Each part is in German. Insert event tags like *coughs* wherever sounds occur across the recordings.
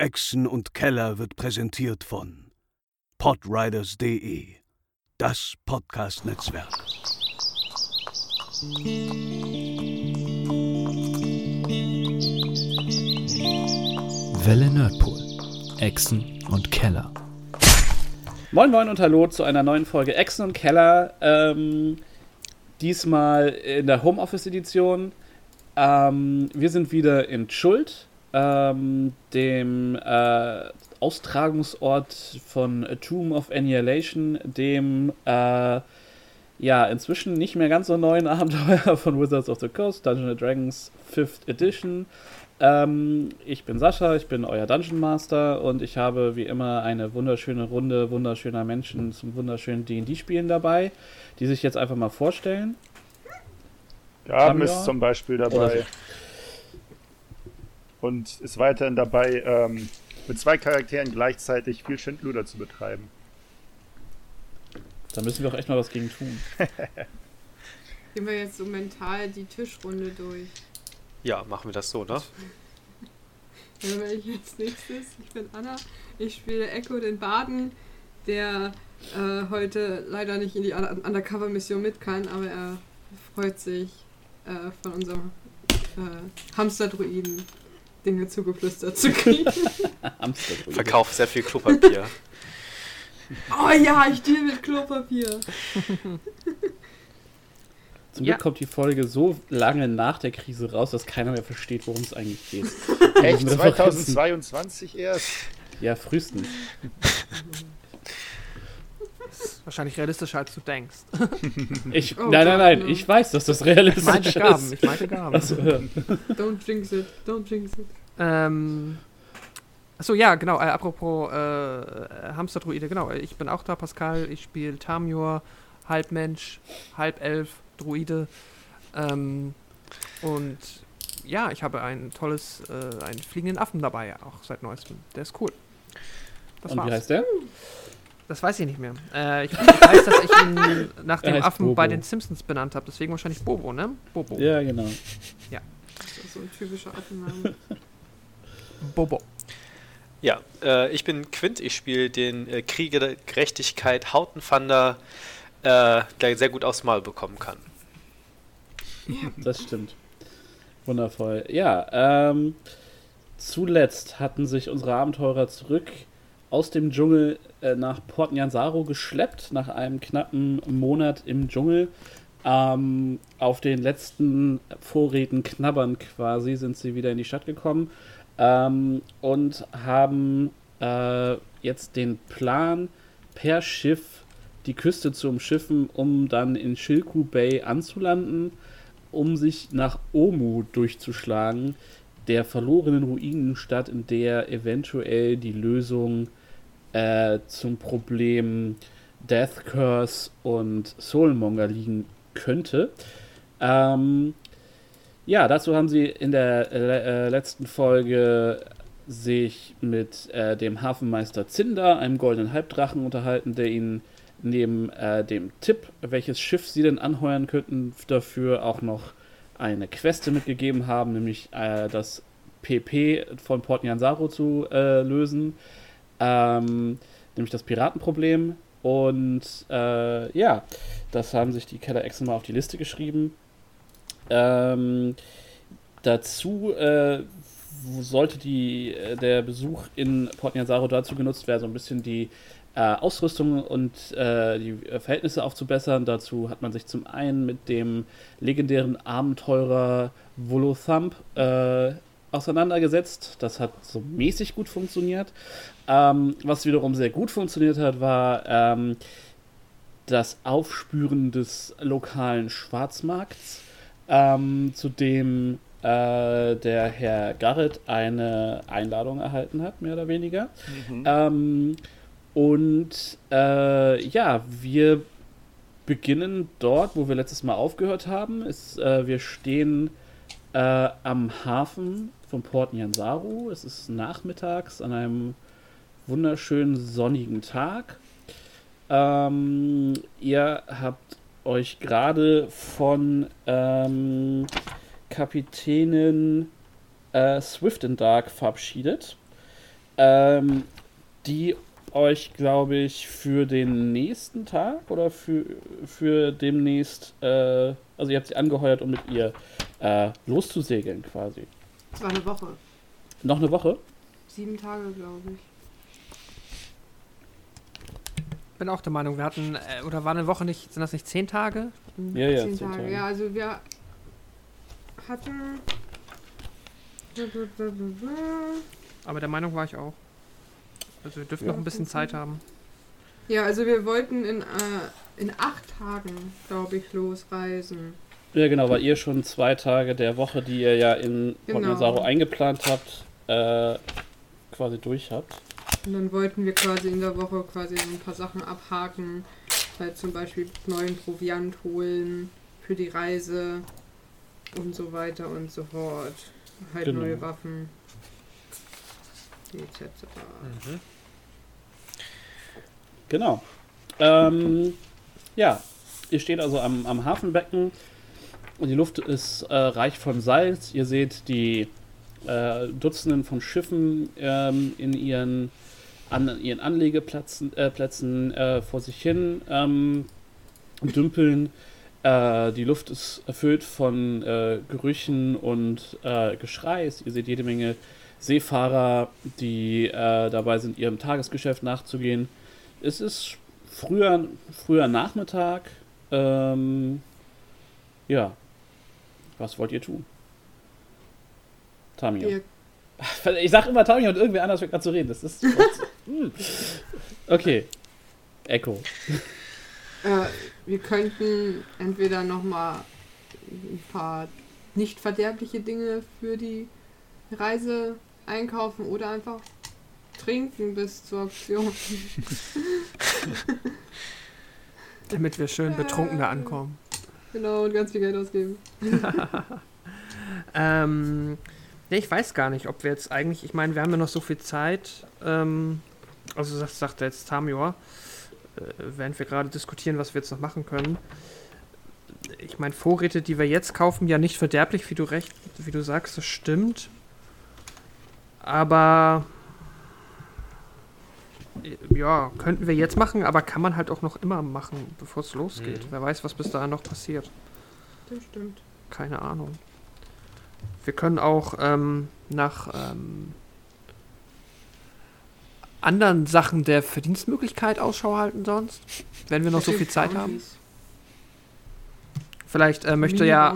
Echsen und Keller wird präsentiert von podriders.de, das Podcast-Netzwerk. Welle Nerdpool, Echsen und Keller. Moin Moin und Hallo zu einer neuen Folge Echsen und Keller. Ähm, diesmal in der Homeoffice-Edition. Ähm, wir sind wieder in Schuld, ähm, dem äh, Austragungsort von A Tomb of Annihilation, dem äh, ja inzwischen nicht mehr ganz so neuen *laughs* Abenteuer von Wizards of the Coast, Dungeons Dragons 5th Edition. Ähm, ich bin Sascha, ich bin euer Dungeon Master und ich habe wie immer eine wunderschöne Runde wunderschöner Menschen zum wunderschönen D&D-Spielen dabei, die sich jetzt einfach mal vorstellen. Gaben ist zum Beispiel dabei. Und ist weiterhin dabei, ähm, mit zwei Charakteren gleichzeitig viel Schindluder zu betreiben. Da müssen wir auch echt mal was gegen tun. *laughs* Gehen wir jetzt so mental die Tischrunde durch. Ja, machen wir das so, ne? *laughs* Dann bin ich als nächstes. Ich bin Anna. Ich spiele Echo den Baden, der äh, heute leider nicht in die Undercover-Mission mit kann, aber er freut sich, äh, von unserem äh, Hamster-Druiden Dinge zugeflüstert zu kriegen. *laughs* Verkauft sehr viel Klopapier. *laughs* oh ja, ich deal mit Klopapier. *laughs* Zum Glück ja. kommt die Folge so lange nach der Krise raus, dass keiner mehr versteht, worum es eigentlich geht. Echt? 2022 erst? Ja, frühestens. Ist wahrscheinlich realistischer, als du denkst. *laughs* Ich, oh, nein, nein, nein, ich weiß, dass das realistisch ich meinte Gaben, ist. Ich meinte Gaben. Also, don't jinx it, don't jinx it. Ähm, achso, ja, genau, äh, apropos äh, Hamsterdruide, genau, ich bin auch da, Pascal, ich spiele Tamjor, halb Mensch, halb Elf, Druide. Ähm, und ja, ich habe ein tolles, äh, einen fliegenden Affen dabei, auch seit neuestem. Der ist cool. Das und war's. wie heißt der? Das weiß ich nicht mehr. Äh, ich, ich, weiß, dass ich ihn nach dem Affen Bobo. bei den Simpsons benannt habe. Deswegen wahrscheinlich Bobo, ne? Bobo. Ja, genau. Ja. Das ist so ein typischer Affenname. *laughs* Bobo. Ja, äh, ich bin Quint. Ich spiele den äh, Krieger der Gerechtigkeit Hautenfander, äh, der sehr gut aufs Mal bekommen kann. Das stimmt. Wundervoll. Ja, ähm, zuletzt hatten sich unsere Abenteurer zurück aus dem Dschungel äh, nach Port Nyansaru geschleppt, nach einem knappen Monat im Dschungel. Ähm, auf den letzten Vorräten knabbern quasi sind sie wieder in die Stadt gekommen ähm, und haben äh, jetzt den Plan, per Schiff die Küste zu umschiffen, um dann in Shilku Bay anzulanden, um sich nach Omu durchzuschlagen, der verlorenen Ruinenstadt, in der eventuell die Lösung äh, zum Problem Death Curse und Soulmonger liegen könnte. Ähm, ja, dazu haben sie in der äh, äh, letzten Folge sich mit äh, dem Hafenmeister Zinder, einem goldenen Halbdrachen, unterhalten, der ihnen neben äh, dem Tipp, welches Schiff sie denn anheuern könnten, dafür auch noch eine Queste mitgegeben haben, nämlich äh, das PP von Port Nyansaru zu äh, lösen ähm, nämlich das Piratenproblem. Und äh, ja, das haben sich die Keller Echsen mal auf die Liste geschrieben. Ähm, dazu äh, sollte die, äh, der Besuch in Port Nyanzaro dazu genutzt werden, so ein bisschen die äh, Ausrüstung und äh, die Verhältnisse aufzubessern. Dazu hat man sich zum einen mit dem legendären Abenteurer Volothump äh, auseinandergesetzt. Das hat so mäßig gut funktioniert. Ähm, was wiederum sehr gut funktioniert hat, war ähm, das Aufspüren des lokalen Schwarzmarkts, ähm, zu dem äh, der Herr Garrett eine Einladung erhalten hat, mehr oder weniger. Mhm. Ähm, und äh, ja, wir beginnen dort, wo wir letztes Mal aufgehört haben. Ist, äh, wir stehen äh, am Hafen von Port Nyansaru. Es ist nachmittags an einem wunderschönen sonnigen Tag. Ähm, ihr habt euch gerade von ähm, Kapitänin äh, Swift and Dark verabschiedet, ähm, die euch, glaube ich, für den nächsten Tag oder für, für demnächst, äh, also ihr habt sie angeheuert, um mit ihr äh, loszusegeln quasi. Es war eine Woche. Noch eine Woche? Sieben Tage, glaube ich. Bin auch der Meinung, wir hatten, äh, oder war eine Woche nicht, sind das nicht zehn Tage? Ja, ja, zehn, Tage. Tage. Ja, also wir hatten. Aber der Meinung war ich auch. Also wir dürfen Ja. noch ein bisschen Zeit haben. Ja, also wir wollten in, äh, in acht Tagen, glaube ich, losreisen. Ja, genau, weil ihr schon zwei Tage der Woche, die ihr ja in Genau. Portmasaro eingeplant habt, äh, quasi durch habt. Und dann wollten wir quasi in der Woche quasi so ein paar Sachen abhaken. Halt zum Beispiel neuen Proviant holen für die Reise und so weiter und so fort. Halt Genau. neue Waffen. Etc. Mhm. Genau. Ähm, ja, ihr steht also am, am Hafenbecken und die Luft ist äh, reich von Salz. Ihr seht die äh, Dutzenden von Schiffen ähm, in ihren, an ihren Anlegeplätzen äh, äh, vor sich hin ähm, dümpeln. Äh, die Luft ist erfüllt von äh, Gerüchen und äh, Geschreis. Ihr seht jede Menge Seefahrer, die dabei sind, ihrem Tagesgeschäft nachzugehen. Es ist früher, früher Nachmittag. Ähm, ja. Was wollt ihr tun? Tamio. Wir, *laughs* Ich sag immer Tamio und irgendwer anders fängt an zu reden. Das ist. *laughs* Hm. okay. Echo. äh, wir könnten entweder nochmal ein paar nicht verderbliche Dinge für die Reise einkaufen oder einfach trinken bis zur Auktion. *laughs* Damit wir schön betrunken da ankommen. Genau, und ganz viel Geld ausgeben. Ähm, nee, ich weiß gar nicht, ob wir jetzt eigentlich, ich meine, wir haben ja noch so viel Zeit, ähm, also das sagt jetzt Tamior, äh, während wir gerade diskutieren, was wir jetzt noch machen können. Ich meine, Vorräte, die wir jetzt kaufen, ja nicht verderblich, wie du recht, wie du sagst, das stimmt. Aber äh, ja, könnten wir jetzt machen, aber kann man halt auch noch immer machen, bevor es losgeht. Mhm. Wer weiß, was bis dahin noch passiert. Das stimmt. Keine Ahnung. Wir können auch ähm, nach ähm, anderen Sachen der Verdienstmöglichkeit Ausschau halten sonst, wenn wir noch so viel Zeit haben. Vielleicht äh, möchte ja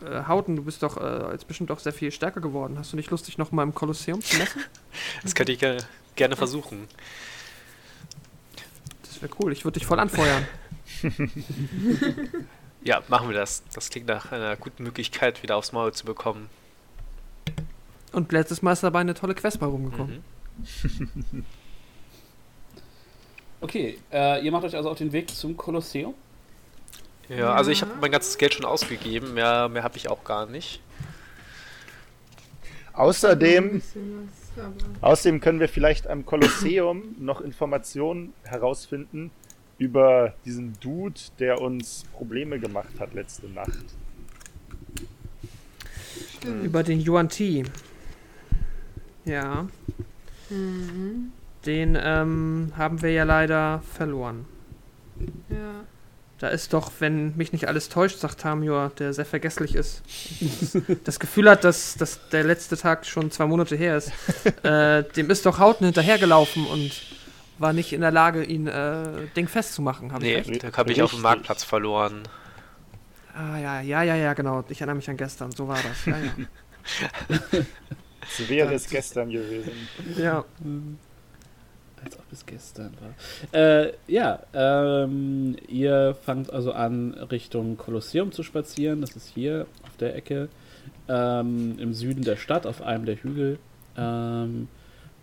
äh, Hauten, du bist doch äh, jetzt bestimmt auch sehr viel stärker geworden. Hast du nicht Lust, dich noch mal im Kolosseum zu messen? *laughs* Das könnte ich ge gerne versuchen. Das wäre cool. Ich würde dich voll anfeuern. *laughs* Ja, machen wir das. Das klingt nach einer guten Möglichkeit, wieder aufs Maul zu bekommen. Und letztes Mal ist dabei eine tolle Quest bei rumgekommen. Mhm. Okay, äh, ihr macht euch also auf den Weg zum Kolosseum. Ja, also ich habe mein ganzes Geld schon ausgegeben. Mehr, mehr habe ich auch gar nicht. Außerdem, was, außerdem können wir vielleicht am Kolosseum *clears throat* noch Informationen herausfinden über diesen Dude, der uns Probleme gemacht hat letzte Nacht. Über den Yuan Ti. Ja, Mhm. den ähm, haben wir ja leider verloren. Ja. Da ist doch, wenn mich nicht alles täuscht, sagt Tamior, der sehr vergesslich ist. das Gefühl hat, dass, dass der letzte Tag schon zwei Monate her ist. *laughs* äh, dem ist doch Hauten hinterhergelaufen und war nicht in der Lage, ihn äh, dingfest zu machen. Hab ich Nee, recht? da habe ich auf dem. Marktplatz verloren. Ah ja, ja, ja, ja, genau. Ich erinnere mich an gestern. So war das. Ja, ja. *laughs* So wäre es gestern gewesen. ja. Als ob es gestern war. Äh, ja, ähm, ihr fangt also an, Richtung Kolosseum zu spazieren. Das ist hier auf der Ecke, ähm, im Süden der Stadt, auf einem der Hügel. Ähm,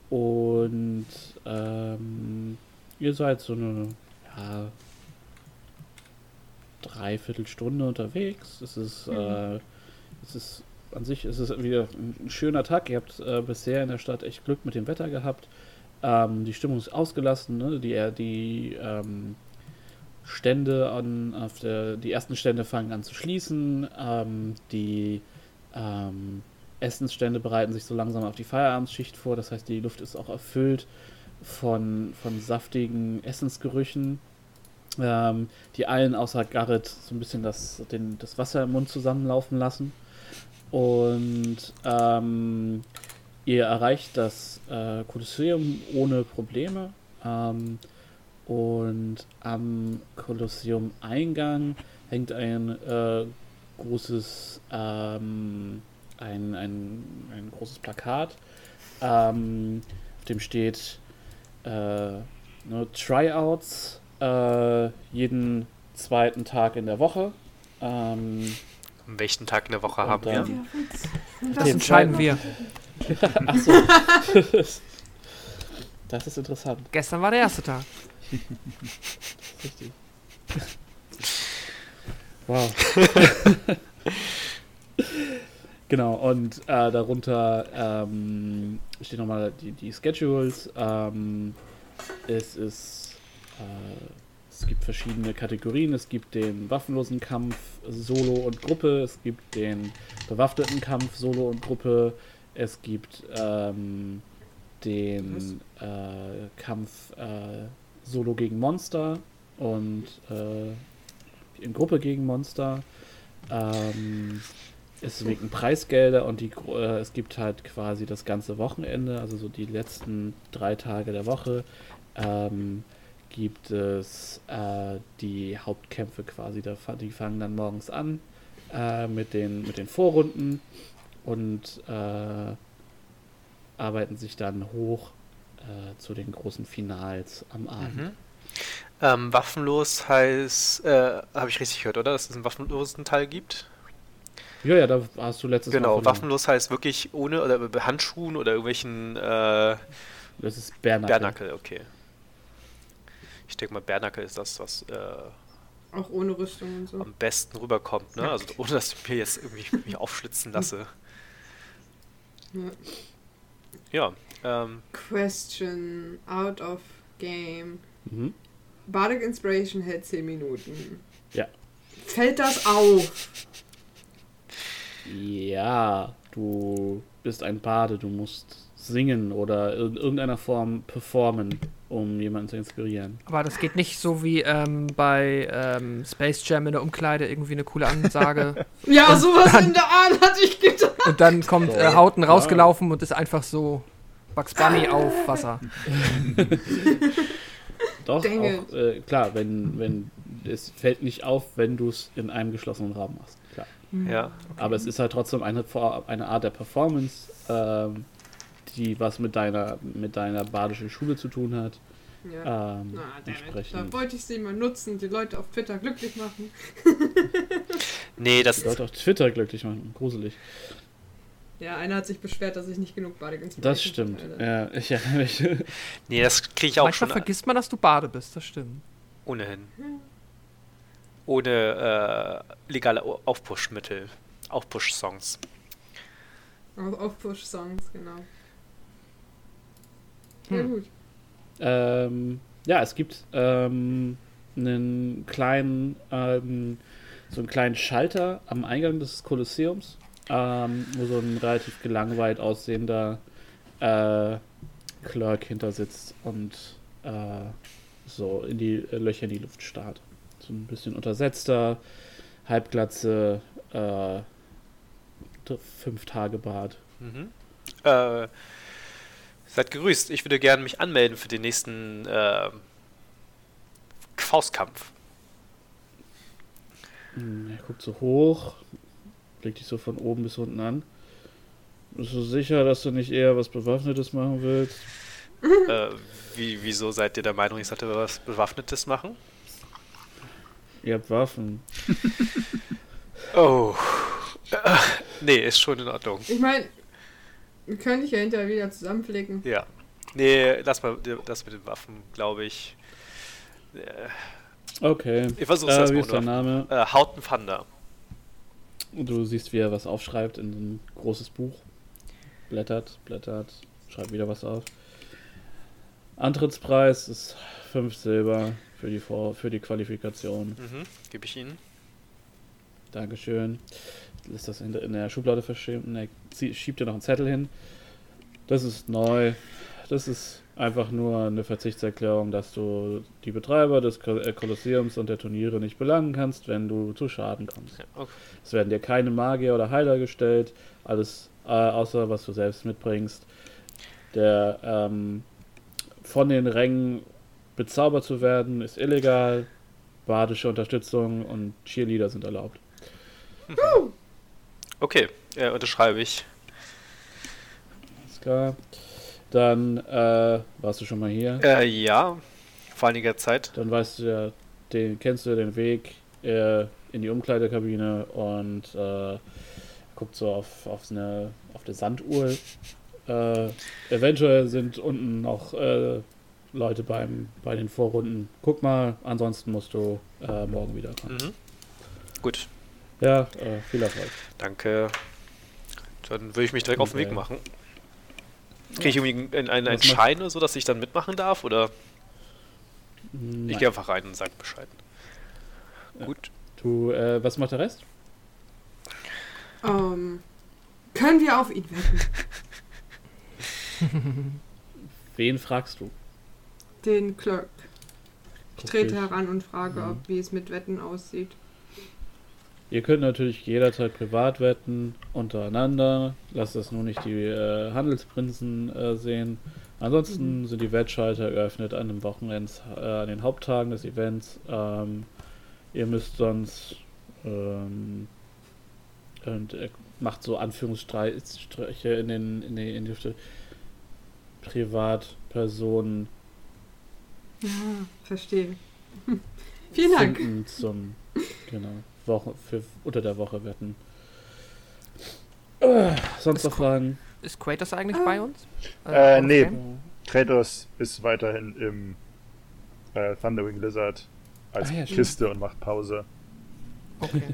und ähm, ihr seid so eine, ja, Dreiviertelstunde unterwegs. Es ist, äh, es ist an sich ist es wieder ein schöner Tag. Ihr habt äh, bisher in der Stadt echt Glück mit dem Wetter gehabt. Ähm, die Stimmung ist ausgelassen. Ne? Die, die ähm, Stände an, auf der, die ersten Stände fangen an zu schließen. Ähm, die ähm, Essensstände bereiten sich so langsam auf die Feierabendsschicht vor. Das heißt, die Luft ist auch erfüllt von, von saftigen Essensgerüchen, ähm, die allen außer Garrett so ein bisschen das, den, das Wasser im Mund zusammenlaufen lassen. Und ähm, ihr erreicht das äh, Kolosseum ohne Probleme. Ähm, und am Kolosseum-Eingang hängt ein äh, großes, ähm, ein, ein, ein großes Plakat, ähm, auf dem steht äh, ne, Tryouts äh, jeden zweiten Tag in der Woche. Ähm, welchen Tag in der Woche Und haben wir? Das Den entscheiden wir. *laughs* Achso. das ist interessant. Gestern war der erste Tag. Richtig. Wow. *laughs* genau, und äh, darunter ähm, stehen nochmal die, die Schedules. Ähm, es ist. Äh, es gibt verschiedene Kategorien. Es gibt den waffenlosen Kampf Solo und Gruppe. Es gibt den bewaffneten Kampf Solo und Gruppe. Es gibt ähm, den äh, Kampf äh, Solo gegen Monster und äh, in Gruppe gegen Monster. Ähm, es wegen Preisgelder und die, äh, es gibt halt quasi das ganze Wochenende, also so die letzten drei Tage der Woche, ähm, gibt es äh, die Hauptkämpfe quasi. Da, die fangen dann morgens an äh, mit, den, mit den Vorrunden und äh, arbeiten sich dann hoch äh, zu den großen Finals am Abend. Mhm. Ähm, waffenlos heißt, äh, habe ich richtig gehört, oder? Dass es einen waffenlosen Teil gibt? Ja, ja, da hast du letztes Mal Genau, waffenlos heißt wirklich ohne oder mit Handschuhen oder irgendwelchen äh, Das ist Bernackel. Bärnackel, okay. Ich denke mal, Bärnackel ist das, was äh, Auch ohne Rüstung und so. am besten rüberkommt, ne? Also ohne dass ich mir jetzt irgendwie *laughs* mich aufschlitzen lasse. Ja. Ja, ähm, Question out of game. Mhm. Bardic Inspiration hält 10 Minuten. Ja. Fällt das auf? Ja, du bist ein Bade, du musst singen oder in irgendeiner Form performen, um jemanden zu inspirieren. Aber das geht nicht so wie ähm, bei ähm, Space Jam in der Umkleide irgendwie eine coole Ansage. *laughs* Ja, Und sowas dann- in der Art hatte ich gedacht. und dann kommt äh. Hauten rausgelaufen und ist einfach so Bugs Bunny auf Wasser. *laughs* Doch, auch, äh, klar, wenn, wenn es fällt nicht auf, wenn du es in einem geschlossenen Raum machst. Klar. ja. Aber es ist halt trotzdem eine, eine Art der Performance, ähm, die was mit deiner, mit deiner badischen Schule zu tun hat. Ja. Ähm, Na, damit. Da wollte ich sie mal nutzen, die Leute auf Twitter glücklich machen. *laughs* Nee, das Die Leute auf Twitter glücklich machen. Gruselig. Ja, einer hat sich beschwert, dass ich nicht genug Bardic Inspiration Das stimmt. Ja, ich erinnere mich. Nee, das kriege ich auch Manchmal schon vergisst man, dass du Bade bist, das stimmt. ohnehin. Ohne äh, legale Au- Aufpushmittel. Aufpush-Songs. Auf, auf Push-Songs, genau. Ja, Hm. gut. Ähm, ja, es gibt ähm, einen kleinen, ähm, so einen kleinen Schalter am Eingang des Kolosseums, ähm, wo so ein relativ gelangweilt aussehender äh, Clerk hinter sitzt und äh, so in die äh, Löcher in die Luft starrt. So ein bisschen untersetzter, halbglatze, äh, fünf Tage Bart. Mhm. Äh, seid gegrüßt. Ich würde gerne mich anmelden für den nächsten äh, Faustkampf. Hm, Er guckt so hoch, blickt dich so von oben bis unten an. Bist du sicher, dass du nicht eher was Bewaffnetes machen willst? äh, wie, wieso seid ihr der Meinung, ich sollte was Bewaffnetes machen? Ihr habt Waffen. Oh. Äh, nee, ist schon in Ordnung. Ich meine, wir können dich ja hinterher wieder zusammenflicken. Ja. Nee, lass mal das mit den Waffen, glaube ich. Äh, Okay. ich versuch's Äh, erst wie ist dein Name? Äh, Hauten Thunder. Und du siehst, wie er was aufschreibt in so ein großes Buch. Blättert, blättert, schreibt wieder was auf. Antrittspreis ist 5 Silber für die, Vor für die Qualifikation. Mhm, gebe ich Ihnen. Dankeschön. Lässt das in der, in der Schublade verschwinden. Er schiebt dir noch einen Zettel hin. Das ist neu. Das ist einfach nur eine Verzichtserklärung, dass du die Betreiber des äh, Kolosseums und der Turniere nicht belangen kannst, wenn du zu Schaden kommst. Okay. Es werden dir keine Magier oder Heiler gestellt, alles äh, außer was du selbst mitbringst. Der ähm, von den Rängen bezaubert zu werden ist illegal. Badische Unterstützung und Cheerleader sind erlaubt. Okay, äh, unterschreibe ich. Alles klar. Dann äh, warst du schon mal hier. Äh, ja, vor einiger Zeit. Dann weißt du ja, den kennst du den Weg äh, in die Umkleidekabine und äh, guckt so auf, auf eine auf eine Sanduhr. Äh, eventuell sind unten noch äh, Leute beim bei den Vorrunden. Guck mal, ansonsten musst du morgen wiederkommen. Mhm. Gut, Ja, äh, viel Erfolg. danke. Dann würde ich mich direkt auf den Weg Okay. machen. Kriege ich irgendwie einen, einen, Schein oder so, dass ich dann mitmachen darf? Oder Nein. ich gehe einfach rein und sage Bescheid. Ja. Gut. Du, äh, was macht der Rest? Ähm, können wir auf ihn wetten? *laughs* Wen fragst du? Den Clerk. Ich trete heran und frage, Mhm. ob wie es mit Wetten aussieht. Ihr könnt natürlich jederzeit privat wetten, untereinander. Lasst das nur nicht die äh, Handelsprinzen äh, sehen. Ansonsten sind die Wettschalter geöffnet an den Wochenends, äh, an den Haupttagen des Events. Ähm, ihr müsst sonst ähm, und äh, macht so Anführungsstriche in den in die, in die Privatpersonen Ja, verstehe. *laughs* Vielen Dank. zum genau Woche für unter der Woche wetten. Äh, sonst noch Fragen? Ist Kratos eigentlich Ah. bei uns? Äh, on nee. frame? Kratos ist weiterhin im äh, Thunderwing Lizard als Ah ja, stimmt. Kiste und macht Pause. Okay. *laughs*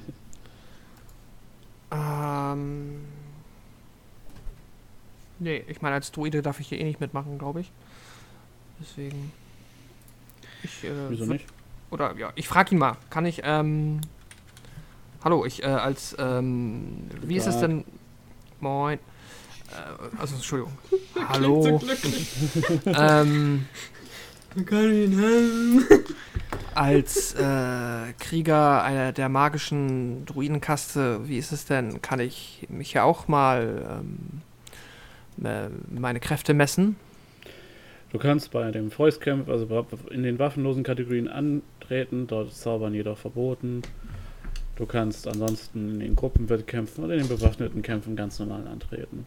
ähm. Nee, ich meine, als Druide darf ich hier eh nicht mitmachen, glaube ich. Deswegen. Ich, äh, Wieso nicht? Oder ja, ich frage ihn mal. Kann ich, ähm. Hallo, ich, äh, als, ähm. Wie ist es denn. Moin. Äh, also, Entschuldigung. *laughs* Hallo. *laughs* ähm. Können Ihnen helfen. Als äh, Krieger einer der magischen Druidenkaste, wie ist es denn? Kann ich mich ja auch mal ähm, äh, meine Kräfte messen? Du kannst bei dem Fäustkampf, also in den waffenlosen Kategorien antreten, dort ist Zaubern jedoch verboten. Du kannst ansonsten in den Gruppenwettkämpfen oder in den bewaffneten Kämpfen ganz normal antreten.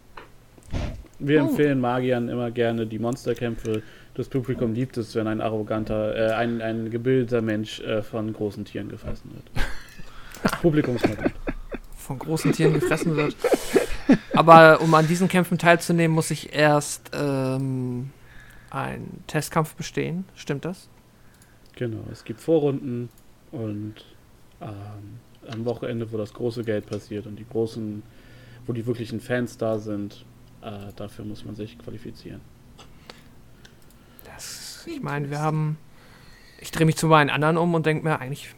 Wir Oh. empfehlen Magiern immer gerne die Monsterkämpfe. Das Publikum liebt es, wenn ein arroganter, äh, ein, ein gebildeter Mensch äh, von großen Tieren gefressen wird. *laughs* Publikumsmodell. Von großen Tieren gefressen wird. Aber um an diesen Kämpfen teilzunehmen, muss ich erst ähm, einen Testkampf bestehen. Stimmt das? Genau, es gibt Vorrunden und ähm, am Wochenende, wo das große Geld passiert und die großen, wo die wirklichen Fans da sind, äh, dafür muss man sich qualifizieren. das ich meine, wir haben. Ich drehe mich zu meinen anderen um und denke mir eigentlich.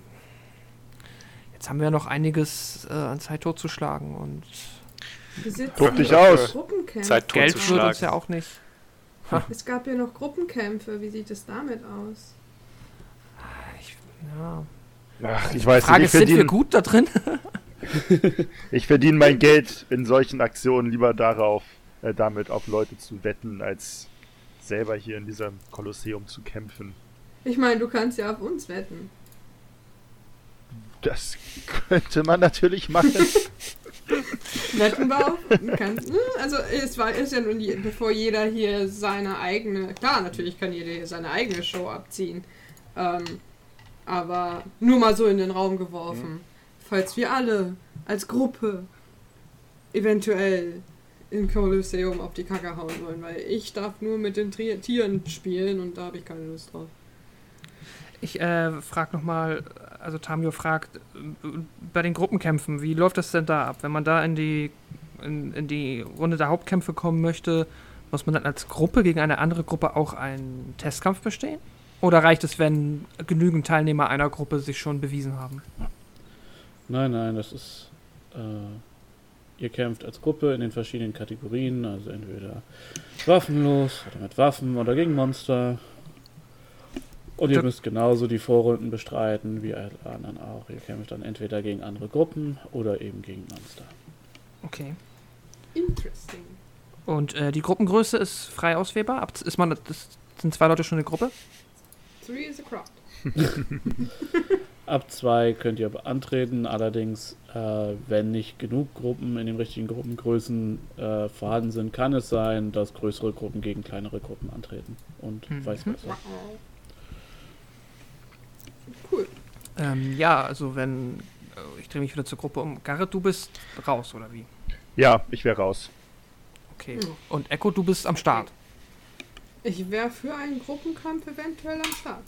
Jetzt haben wir ja noch einiges äh, an Zeit totzuschlagen und Wir sitzen Guck dich aus. Gruppenkämpfe. Zeit Geld wird totzuschlagen. uns ja auch nicht. Es gab ja noch Gruppenkämpfe. Wie sieht es damit aus? Ich, ja. Ach, ich weiß Frage nicht, ist, ich sind wir verdiene gut da drin? *laughs* ich verdien mein Geld in solchen Aktionen lieber darauf, äh, damit auf Leute zu wetten, als selber hier in diesem Kolosseum zu kämpfen. Ich meine, du kannst ja auf uns wetten. Das könnte man natürlich machen. *laughs* Wetten wir auf? Kannst, hm, also es war ist ja nun, je- bevor jeder hier seine eigene, klar, natürlich kann jeder hier seine eigene Show abziehen. Ähm, aber nur mal so in den Raum geworfen. Falls wir alle als Gruppe eventuell im Kolosseum auf die Kacke hauen wollen, weil ich darf nur mit den Tri Tieren spielen und da habe ich keine Lust drauf. Ich äh, frage nochmal, also Tamio fragt, bei den Gruppenkämpfen, wie läuft das denn da ab? Wenn man da in die, in, in die Runde der Hauptkämpfe kommen möchte, muss man dann als Gruppe gegen eine andere Gruppe auch einen Testkampf bestehen? Oder reicht es, wenn genügend Teilnehmer einer Gruppe sich schon bewiesen haben? Nein, nein, das ist. Äh, ihr kämpft als Gruppe in den verschiedenen Kategorien, also entweder waffenlos oder mit Waffen oder gegen Monster. Und ihr müsst genauso die Vorrunden bestreiten wie alle anderen auch. Ihr kämpft dann entweder gegen andere Gruppen oder eben gegen Monster. Okay. Interesting. Und äh, die Gruppengröße ist frei auswählbar? Ab, ist man, das sind zwei Leute schon eine Gruppe? Three is a crowd. Ab zwei könnt ihr antreten, allerdings, äh, wenn nicht genug Gruppen in den richtigen Gruppengrößen äh, vorhanden sind, kann es sein, dass größere Gruppen gegen kleinere Gruppen antreten und Mhm. vice versa. Cool. Ähm, ja, also wenn. äh, Ich drehe mich wieder zur Gruppe um. Garrett, du bist raus, oder wie? Ja, ich wäre raus. Okay. Ja. Und Echo, du bist am Start. Ich wäre für einen Gruppenkampf eventuell am Start.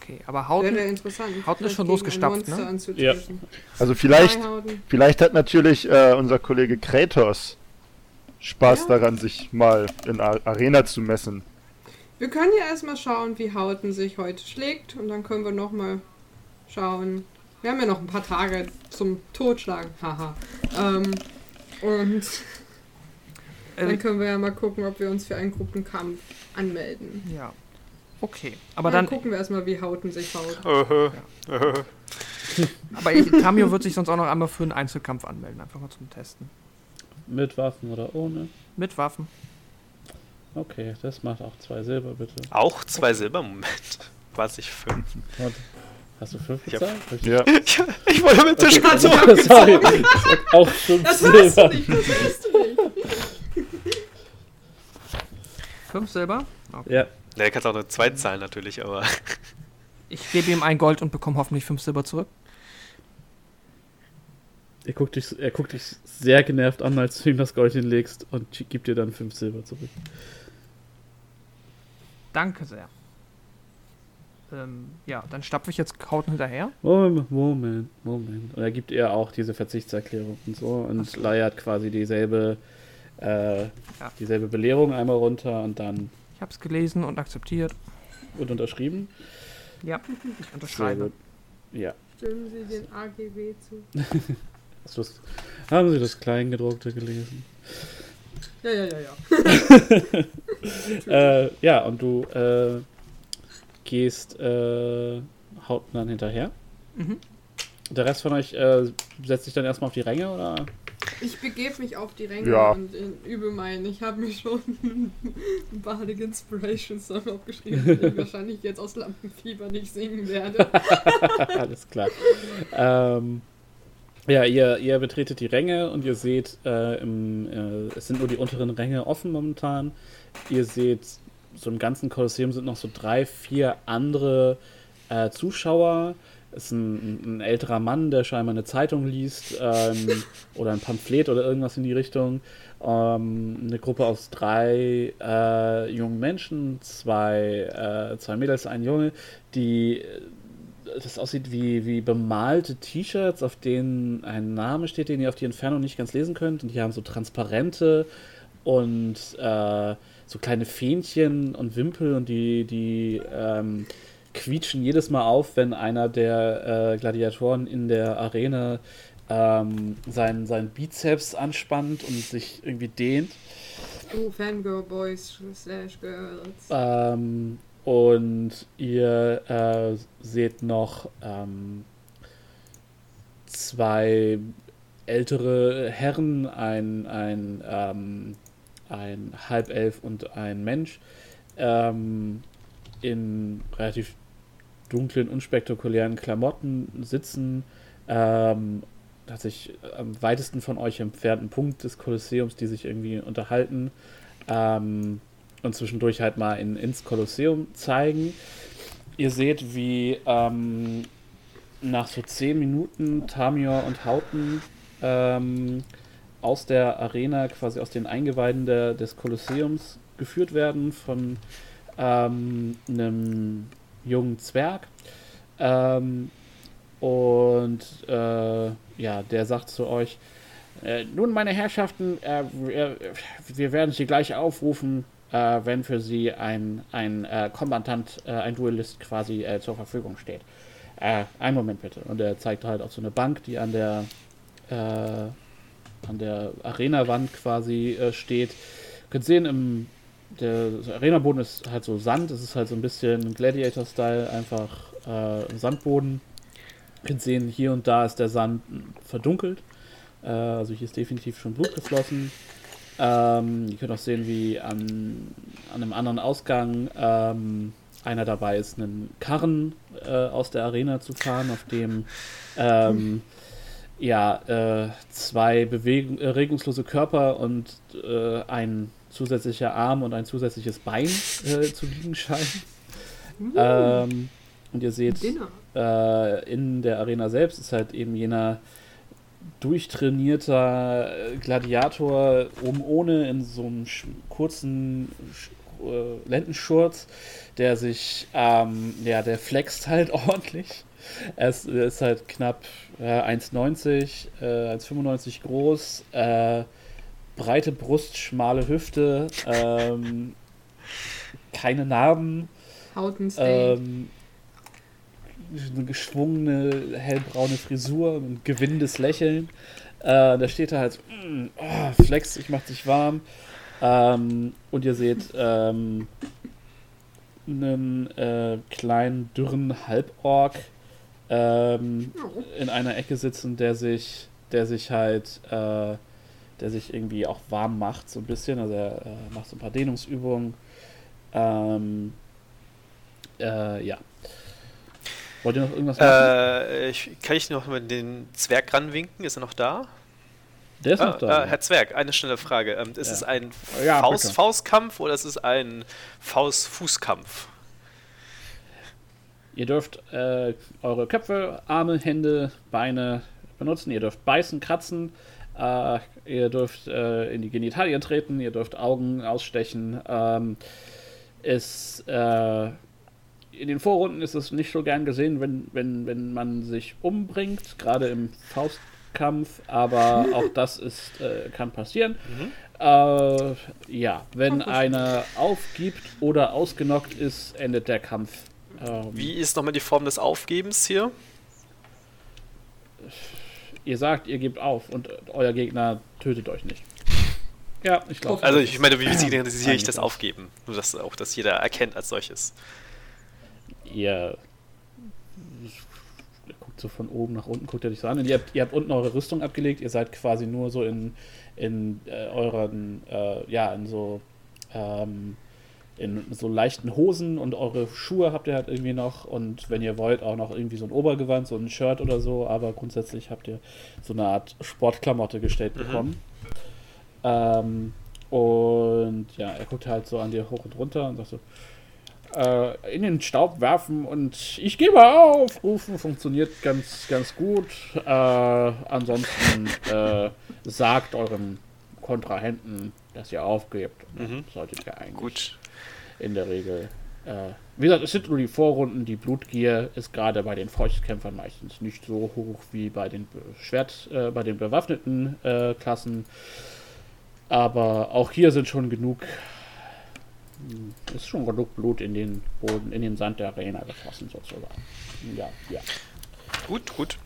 Okay, aber Wäre Hauten. interessant. Hauten ist schon losgestapft, ne? anzutreten. Also vielleicht, vielleicht hat natürlich äh, unser Kollege Kratos Spaß Ja. daran, sich mal in A Arena zu messen. Wir können ja erstmal schauen, wie Hauten sich heute schlägt und dann können wir nochmal schauen. Wir haben ja noch ein paar Tage zum Totschlagen. Haha. Ähm, und dann Äh, können wir ja mal gucken, ob wir uns für einen Gruppenkampf anmelden. ja. Okay. Aber dann dann. gucken wir erstmal, wie Hauten sich haut. Öhö, öhö. Aber ich, Tamio wird sich sonst auch noch einmal für einen Einzelkampf anmelden. Einfach mal zum Testen. Mit Waffen oder ohne? Mit Waffen. Okay, das macht auch zwei Silber, bitte. Auch zwei Silber, Moment. Was ich fünf? Warte, Hast du fünf Ich hab- bezahlt? Richtig. Ja. *laughs* Ich, ich wollte mit Tisch *laughs* Also, gezogen. sorry, auch fünf Das hörst du Silber. nicht, das hörst du nicht. Fünf Silber. Okay. Ja, Ne, du kannst auch eine zwei zahlen natürlich, aber. *laughs* Ich gebe ihm ein Gold und bekomme hoffentlich fünf Silber zurück. er guckt, dich, er guckt dich sehr genervt an, als du ihm das Gold hinlegst und gibt dir dann fünf Silber zurück. Danke sehr. Ähm, ja, dann stapfe ich jetzt Hauten hinterher. Moment, Moment, Moment. Und er gibt ihr auch diese Verzichtserklärung und so und so. leiert quasi dieselbe, äh, dieselbe Belehrung einmal runter und dann Ich habe es gelesen und akzeptiert. und unterschrieben. Ja, ich unterschreibe. Ja. Stimmen Sie den AGB zu. *laughs* Hast du das, haben Sie das Kleingedruckte gelesen? Ja, ja, ja, ja. *laughs* Äh, ja, und du äh, gehst äh, hauten dann hinterher. Mhm. Der Rest von euch äh, setzt sich dann erstmal auf die Ränge oder? Ich begebe mich auf die Ränge Ja. und übe meinen. Ich habe mir schon Bardic Inspiration Song aufgeschrieben, *laughs* den ich wahrscheinlich jetzt aus Lampenfieber nicht singen werde. *laughs* Alles klar. ähm, ja, ihr, ihr betretet die Ränge und ihr seht, äh, im, äh, es sind nur die unteren Ränge offen momentan. Ihr seht, so im ganzen Kolosseum sind noch so drei, vier andere äh, Zuschauer. Es ist ein, ein älterer Mann, der scheinbar eine Zeitung liest ähm, *laughs* oder ein Pamphlet oder irgendwas in die Richtung. Ähm, eine Gruppe aus drei äh, jungen Menschen, zwei, äh, zwei Mädels, ein Junge, die äh, das aussieht wie, wie bemalte T-Shirts, auf denen ein Name steht, den ihr auf die Entfernung nicht ganz lesen könnt. Und die haben so Transparente und äh, so kleine Fähnchen und Wimpel und die, die ähm, quietschen jedes Mal auf, wenn einer der äh, Gladiatoren in der Arena ähm, seinen, seinen Bizeps anspannt und sich irgendwie dehnt. Oh, Fangirl Boys slash Girls. Ähm, und ihr äh, seht noch ähm, zwei ältere Herren, ein, ein, ähm, ein Halbelf und ein Mensch, ähm, in relativ dunklen, unspektakulären Klamotten sitzen, ähm, tatsächlich am weitesten von euch entfernten Punkt des Kolosseums, die sich irgendwie unterhalten. Ähm, und zwischendurch halt mal in, ins Kolosseum zeigen. Ihr seht, wie ähm, nach so zehn Minuten Tamior und Hauten ähm, aus der Arena, quasi aus den Eingeweiden der, des Kolosseums geführt werden von ähm, einem jungen Zwerg. Ähm, und äh, ja, der sagt zu euch, äh, nun, meine Herrschaften, äh, wir, wir werden Sie gleich aufrufen, äh, wenn für Sie ein, ein äh, Kombatant, äh, ein Duellist quasi zur Verfügung steht. Äh, einen Moment bitte. Und er zeigt halt auf so eine Bank, die an der, an der Arena-Wand quasi steht. Ihr könnt sehen, im, der Arena-Boden ist halt so Sand. Es ist halt so ein bisschen Gladiator-Style, einfach äh, Sandboden. Könnt sehen, hier und da ist der Sand verdunkelt. Äh, also hier ist definitiv schon Blut geflossen. Ähm, ihr könnt auch sehen, wie an, an einem anderen Ausgang ähm, einer dabei ist, einen Karren äh, aus der Arena zu fahren, auf dem ähm, ja, äh, zwei Beweg äh, regungslose Körper und äh, ein zusätzlicher Arm und ein zusätzliches Bein äh, zu liegen scheinen. Ähm, und ihr seht, äh, in der Arena selbst ist halt eben jener durchtrainierter äh, Gladiator oben ohne in so einem kurzen äh, Lendenschurz, der sich, ähm, ja, der flext halt *laughs* ordentlich. Er ist, er ist halt knapp äh, 1,90, äh, 1,95 groß, äh, breite Brust, schmale Hüfte, ähm, keine Narben, Hautenstein. ähm, eine geschwungene, hellbraune Frisur, ein gewinnendes Lächeln. Äh, da steht er halt, mm, oh, Flex, ich mach dich warm. Ähm, und ihr seht ähm, einen äh, kleinen, dürren Halborg ähm, in einer Ecke sitzen, der sich, der sich halt, äh, der sich irgendwie auch warm macht, so ein bisschen. Also er äh, macht so ein paar Dehnungsübungen. Ähm, äh, ja. Wollt ihr noch irgendwas machen? Äh, ich, kann ich noch mal den Zwerg ranwinken? Ist er noch da? Der ist Ah, noch da. äh, Herr Zwerg, eine schnelle Frage. Ähm, ist Ja. es ein Ja, Faust. Faustkampf oder ist es ein Faust-Fußkampf? Ihr dürft äh, eure Köpfe, Arme, Hände, Beine benutzen. Ihr dürft beißen, kratzen. Äh, ihr dürft äh, in die Genitalien treten. Ihr dürft Augen ausstechen. Ähm, es, äh, in den Vorrunden ist es nicht so gern gesehen, wenn, wenn, wenn man sich umbringt, gerade im Faustkampf. Aber *laughs* auch das ist, äh, kann passieren. Äh, ja, wenn einer aufgibt oder ausgenockt ist, endet der Kampf. Ähm, Wie ist nochmal die Form des Aufgebens hier? Ihr sagt, ihr gebt auf und euer Gegner tötet euch nicht. *laughs* Ja, ich glaube. Also ich meine, wie signalisiere ich das. Aufgeben? Nur, dass auch das jeder erkennt als solches. Ihr ihr guckt so von oben nach unten, guckt ihr dich so an. Und ihr habt, ihr habt unten eure Rüstung abgelegt. Ihr seid quasi nur so in, in äh, euren, äh, ja, in so, ähm, in so leichten Hosen und eure Schuhe habt ihr halt irgendwie noch. Und wenn ihr wollt, auch noch irgendwie so ein Obergewand, so ein Shirt oder so. Aber grundsätzlich habt ihr so eine Art Sportklamotte gestellt bekommen. Ähm, und ja, er guckt halt so an dir hoch und runter und sagt so, äh, in den Staub werfen und ich gebe auf, rufen funktioniert ganz, ganz gut. Äh, ansonsten äh, sagt euren Kontrahenten, dass ihr aufgebt. Mhm. Solltet ihr eigentlich Gut. In der Regel. Äh, wie gesagt, es sind nur die Vorrunden. Die Blutgier ist gerade bei den Feuchtkämpfern meistens nicht so hoch wie bei den Schwert, äh, bei den bewaffneten äh, Klassen. Aber auch hier sind schon genug. hm, Ist schon genug Blut in den Boden, in den Sand der Arena geflossen, sozusagen. Ja, ja. Gut, gut.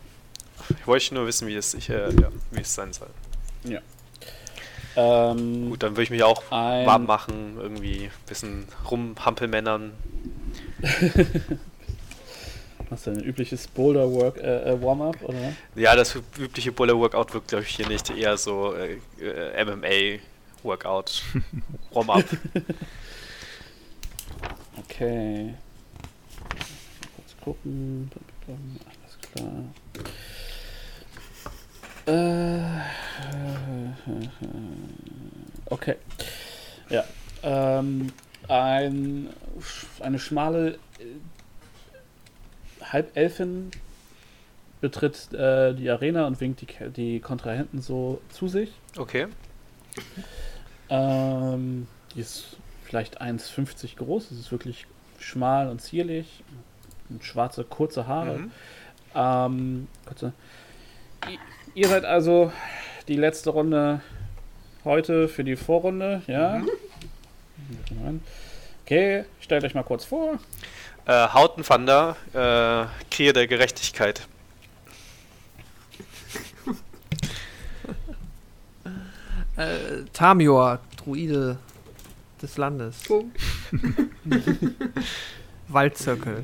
Ich wollte nur wissen, wie es, ich, äh, ja, wie es sein soll. Ähm, Gut, dann würde ich mich auch Ein- warm machen, irgendwie ein bisschen rumhampelmännern. *laughs* Hast du ein übliches Boulder-Work, äh, äh, Warm-up, oder? Ja, das übliche Buller-Workout wirkt, glaube ich, hier nicht. Eher so äh, äh, MMA-Workout. *laughs* Warm-up. Okay. Kurz gucken. Alles klar. Äh, *laughs* okay. Ja. Ähm, ein, eine schmale äh, Halbelfin betritt äh, die Arena und winkt die, die Kontrahenten so zu sich. Okay. Ähm, die ist vielleicht 1,50 groß. Es ist wirklich schmal und zierlich. Und schwarze, kurze Haare. Mhm. Ähm, kurze. Ihr seid also die letzte Runde heute für die Vorrunde, ja? Nein. Okay, stellt euch mal kurz vor. Äh, Hautenfander, äh, Kriege der Gerechtigkeit. *laughs* Äh, Tamior, Druide des Landes. Punkt. *laughs* Waldzirkel.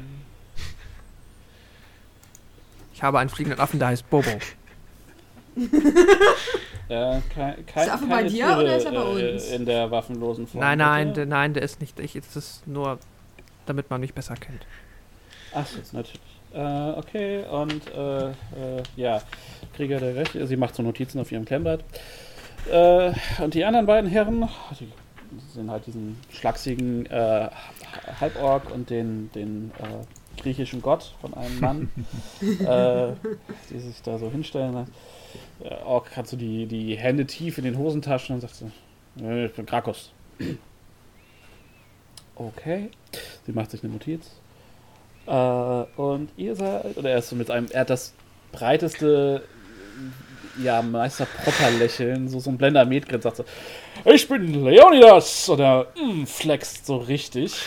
Ich habe einen fliegenden Affen, der heißt Bobo. Äh, kein, kein, der Affe bei dir Tiere, oder ist er bei äh, uns? In der waffenlosen Form. Nein, nein, der, nein, der ist nicht ich. Es ist nur, damit man mich besser kennt. Ach, jetzt natürlich. Äh, okay, und äh, äh, ja, Krieger der Rechte, sie macht so Notizen auf ihrem Klemmbrett. Äh, und die anderen beiden Herren, die sind halt diesen schlachsigen äh, Halborg und den, den äh, griechischen Gott von einem Mann, *laughs* äh, die sich da so hinstellen. Äh, Ork hat so die, die Hände tief in den Hosentaschen und sagt so, "Äh, ich bin Krakos. Okay, sie macht sich eine Notiz. Äh, und ihr seid, oder er ist so mit einem, er hat das breiteste, ja, Meister Propper-Lächeln, so, so ein Blender Metgrid, sagt so, ich bin Leonidas! Und er mm, flext so richtig. *laughs*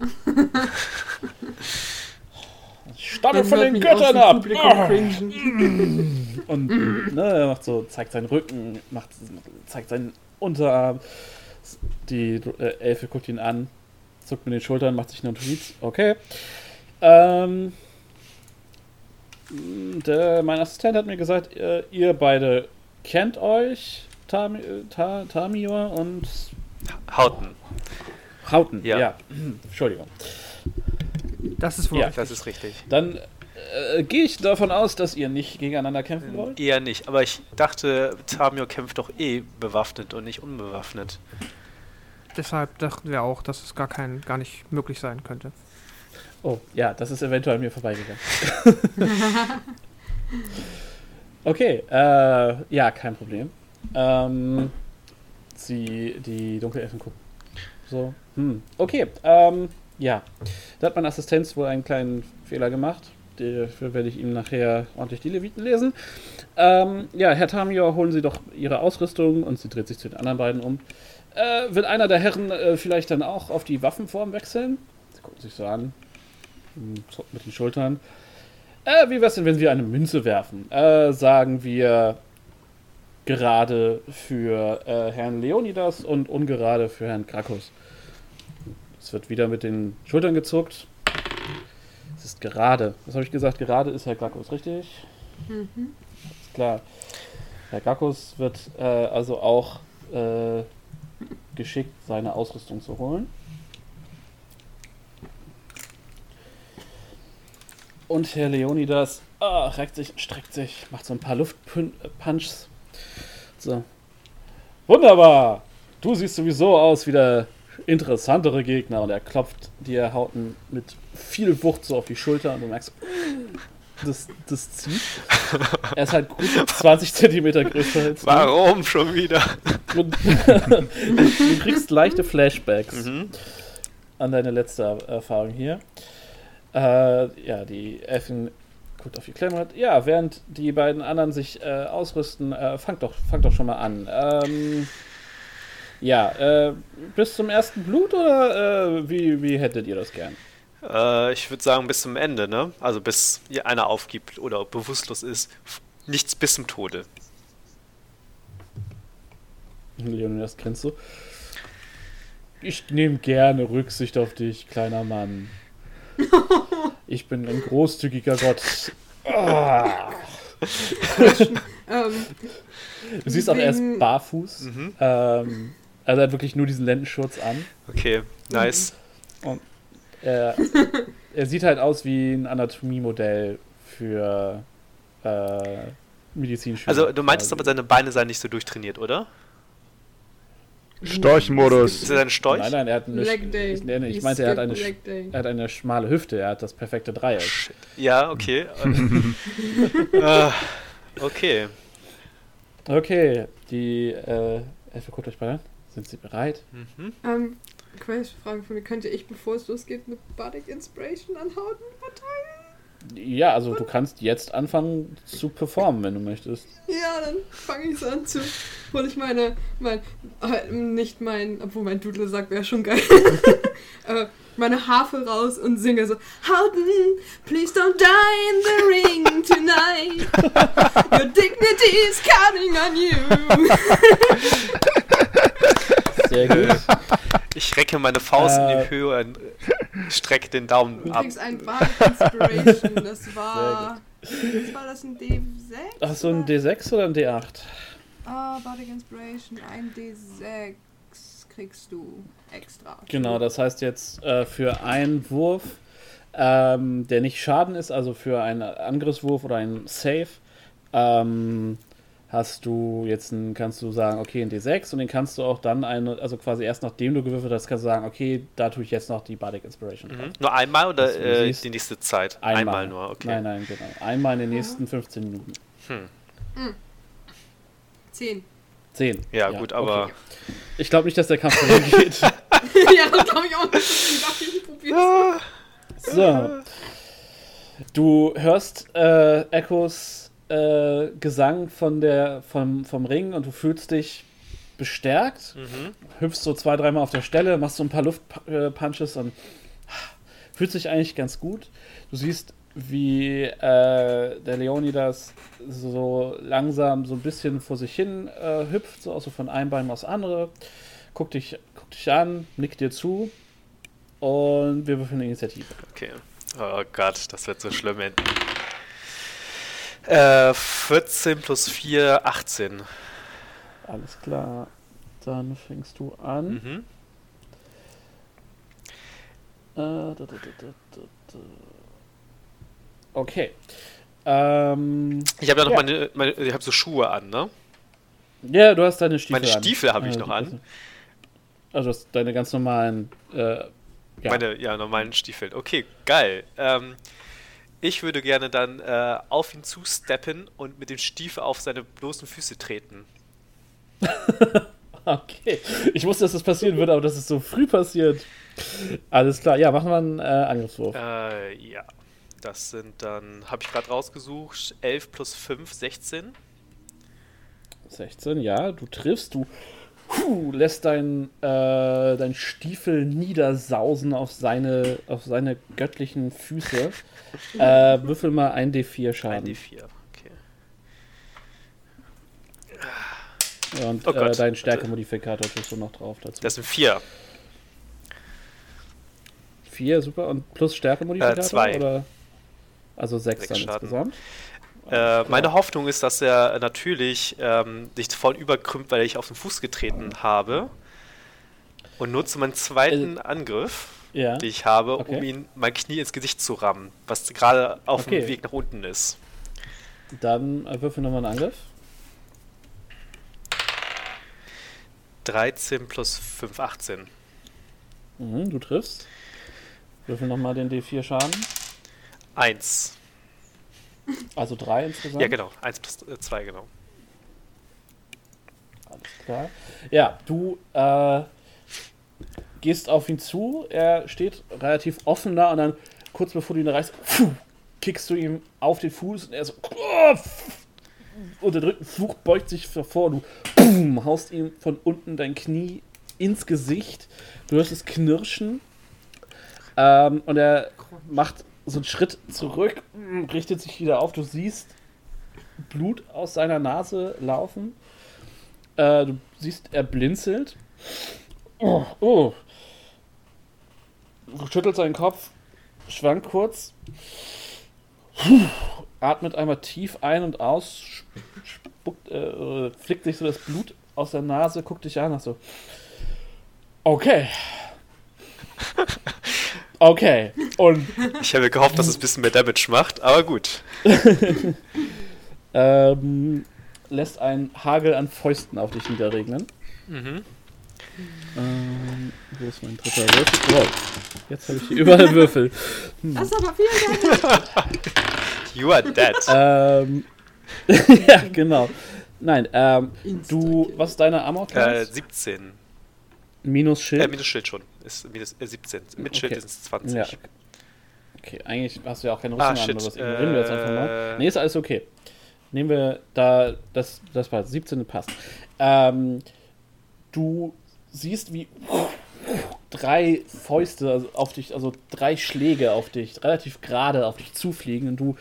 *laughs* *laughs* Ich stamme von den Göttern ab! *laughs* Und ne, er macht so, zeigt seinen Rücken, macht, zeigt seinen Unterarm. Die äh, Elfe guckt ihn an, zuckt mit den Schultern, macht sich eine Notiz. Okay. Ähm, der, mein Assistent hat mir gesagt, äh, ihr beide kennt euch, Tami, äh, Ta, Tamior und Hauten, Hauten. Ja. ja. *clears throat* Entschuldigung. Das ist wohl Ja. richtig. das ist richtig. Dann äh, gehe ich davon aus, dass ihr nicht gegeneinander kämpfen wollt. Eher nicht, aber ich dachte, Tamio kämpft doch eh bewaffnet und nicht unbewaffnet. Deshalb dachten wir auch, dass es gar, kein, gar nicht möglich sein könnte. Oh, ja, das ist eventuell an mir vorbeigegangen. *laughs* okay, äh, ja, kein Problem. Ähm, sie, die Dunkelelfen gucken. So, hm, okay, ähm, ja. Da hat mein Assistenz wohl einen kleinen Fehler gemacht. Dafür werde ich ihm nachher ordentlich die Leviten lesen. Ähm, ja, Herr Tamior, holen Sie doch Ihre Ausrüstung und sie dreht sich zu den anderen beiden um. Äh, wird einer der Herren äh, vielleicht dann auch auf die Waffenform wechseln? Sie gucken sich so an, hm, zuckt mit den Schultern. Äh, wie wär's denn, wenn wir eine Münze werfen? Äh, sagen wir gerade für äh, Herrn Leonidas und ungerade für Herrn Krakos. Es wird wieder mit den Schultern gezuckt. Es ist gerade. Was habe ich gesagt? Gerade ist Herr Krakos, richtig? Mhm. Ist klar. Herr Krakos wird äh, also auch äh, geschickt, seine Ausrüstung zu holen. Und Herr Leonidas ah, reckt sich, streckt sich, macht so ein paar Luftpunches. So. Wunderbar! Du siehst sowieso aus wie der interessantere Gegner. Und er klopft dir Hauten mit viel Wucht so auf die Schulter und du merkst, das, das zieht. Er ist halt gut *laughs* 20 Zentimeter größer als du. Warum schon wieder? Und *laughs* du kriegst leichte Flashbacks Mhm. an deine letzte Er- Erfahrung hier. Äh, ja, die Elfen guckt auf die Klemmrad. Ja, während die beiden anderen sich äh, ausrüsten, äh, fangt, doch, fangt doch schon mal an. Ähm, ja, äh, bis zum ersten Blut oder äh, wie, wie hättet ihr das gern? Äh, ich würde sagen, bis zum Ende, ne? Also bis einer aufgibt oder bewusstlos ist. Nichts bis zum Tode. Leonidas grinst so. Ich nehme gerne Rücksicht auf dich, kleiner Mann. *laughs* Ich bin ein großzügiger Gott. Ah. Ähm, Du siehst auch, er ist Wegen- barfuß. Mhm. Ähm, also er hat wirklich nur diesen Lendenschurz an. Okay, nice. Er, er sieht halt aus wie ein Anatomiemodell für äh, Medizinschüler. Also du meintest quasi. aber, seine Beine seien nicht so durchtrainiert, oder? Ist Storchmodus. er ein Storch? Nein, nein, er hat eine. Leg Day. Ich, nee, nee, ich meinte, er hat, eine, er hat eine schmale Hüfte, er hat das perfekte Dreieck. Shit. Ja, okay. äh, *laughs* okay. Okay, die äh, Elfe guckt euch bei an. Sind sie bereit? Mhm. Ähm, Question Frage von mir. Könnte ich, bevor es losgeht, eine Bardic Inspiration an Hauten verteilen? Ja, also du kannst jetzt anfangen zu performen, wenn du möchtest. Ja, dann fange ich an zu. Hol ich meine, mein, äh, nicht mein, obwohl mein Dudel sagt, wäre schon geil. *laughs* äh, meine Harfe raus und singe so: Houghton, please don't die in the ring tonight. *laughs* Your dignity is counting on you. *laughs* Sehr gut. *laughs* Ich recke meine Faust in Äh. die Höhe und äh, strecke den Daumen Du ab. kriegst ein Bard Inspiration. Das war. Was war das ein D6? Ach so, ein D6 oder ein D8? Ah, Bardic Inspiration, ein D6 kriegst du extra. Genau, das heißt jetzt äh, für einen Wurf, ähm, der nicht Schaden ist, also für einen Angriffswurf oder einen Save, ähm, hast du jetzt einen, kannst du sagen, okay, ein D6 und den kannst du auch dann eine, also quasi erst nachdem du gewürfelt hast, kannst du sagen, okay, da tue ich jetzt noch die Bardic Inspiration. Mhm. Nur einmal oder äh, siehst- die nächste Zeit? Einmal, nur, okay. Nein, nein, genau. Einmal in den nächsten 15 Minuten. Hm. 10. 10. Ja, gut, aber okay. Ich glaube nicht, dass der Kampf vorbei *laughs* geht. *laughs* ja, das glaube ich auch nicht. Ich dachte, ich probier's. So. Du hörst äh, Echos äh, Gesang von der, vom, vom Ring und du fühlst dich bestärkt, Mhm. hüpfst so zwei, dreimal auf der Stelle, machst so ein paar Luftpunches und fühlt sich eigentlich ganz gut. Du siehst, wie äh, der Leonidas so langsam so ein bisschen vor sich hin äh, hüpft, so also von einem Bein aufs andere, guckt dich, guckt dich an, nickt dir zu und wir würfeln Initiative. Okay. Oh Gott, das wird so schlimm enden. Äh, 14 plus 4, 18. Alles klar. Dann fängst du an. Mhm. Äh, da, da, da. Okay. Ähm, Ich habe ja noch Ja. meine, meine, ich habe so Schuhe an, ne? ja, du hast deine Stiefel Meine an. Stiefel habe ich Äh, noch die- an. Also hast deine ganz normalen. Äh, ja. Meine, ja, normalen Stiefeln. Okay, geil. Ähm, ich würde gerne dann äh, auf ihn zusteppen und mit dem Stiefel auf seine bloßen Füße treten. *laughs* Okay. Ich wusste, dass das passieren würde, aber dass es so früh passiert. Alles klar. Ja, machen wir einen äh, Angriffswurf. Äh, ja. Das sind dann, habe ich gerade rausgesucht, 11 plus 5, 16. 16, ja, du triffst, du puh, lässt dein, äh, dein Stiefel niedersausen auf seine, auf seine göttlichen Füße. äh, würfel mal ein D4 Ein Schaden. D4. Okay. Und Oh äh, deinen Stärkemodifikator tust du noch drauf dazu. Das sind 4. 4, super. Und plus Stärkemodifikator? Äh, zwei. Oder? Also 6 Sechs dann Schaden. insgesamt. Äh, meine Hoffnung ist, dass er natürlich ähm, sich voll überkrümmt, weil ich auf den Fuß getreten habe. Und nutze meinen zweiten Angriff, Ja. den ich habe, um Okay. ihn mein Knie ins Gesicht zu rammen, was gerade auf Okay. dem Weg nach unten ist. Dann äh, würfel nochmal einen Angriff. 13 plus 5, 18. Mhm, du triffst. Würfel nochmal den D4 Schaden. 1. Also 3 insgesamt. Ja, genau. 1 plus 2, genau. Alles klar. Ja, du äh, gehst auf ihn zu. Er steht relativ offen da und dann kurz bevor du ihn erreichst, pfuh, kickst du ihm auf den Fuß und er so oh, unterdrückt Fluch, beugt sich vor. Du boom, haust ihm von unten dein Knie ins Gesicht. Du hörst es knirschen. Ähm, und er macht so einen Schritt zurück, mm, richtet sich wieder auf. Du siehst Blut aus seiner Nase laufen. Äh, du siehst, er blinzelt. Oh, oh. Schüttelt seinen Kopf, schwankt kurz, atmet einmal tief ein und aus, spuckt, äh, flickt sich so das Blut aus der Nase, guckt dich an, so. Okay. *laughs* Okay. Und *laughs* Ich habe gehofft, dass es ein bisschen mehr Damage macht, aber gut. *laughs* ähm, lässt ein Hagel an Fäusten auf dich niederregnen. Mhm. Ähm, wo ist mein dritter Würfel? Wow. Jetzt habe ich hier überall *laughs* Würfel. Das ist aber viel Dank. You are dead. ähm, ja, genau. Nein, ähm, du, was ist deine Amor äh, Class? 17. Minus Schild? Äh, minus Schild schon. Ist minus, äh, 17. Mit Schild Okay. ist es 20. ja. Okay, eigentlich hast du ja auch keine Ah, Rüstung an shit. was. Ignorieren wir jetzt einfach mal. Äh, Nee, ist alles okay. Nehmen wir da, das, das passt. 17 passt. Ähm, du siehst, wie drei Fäuste also auf dich, also drei Schläge auf dich, relativ gerade auf dich zufliegen und du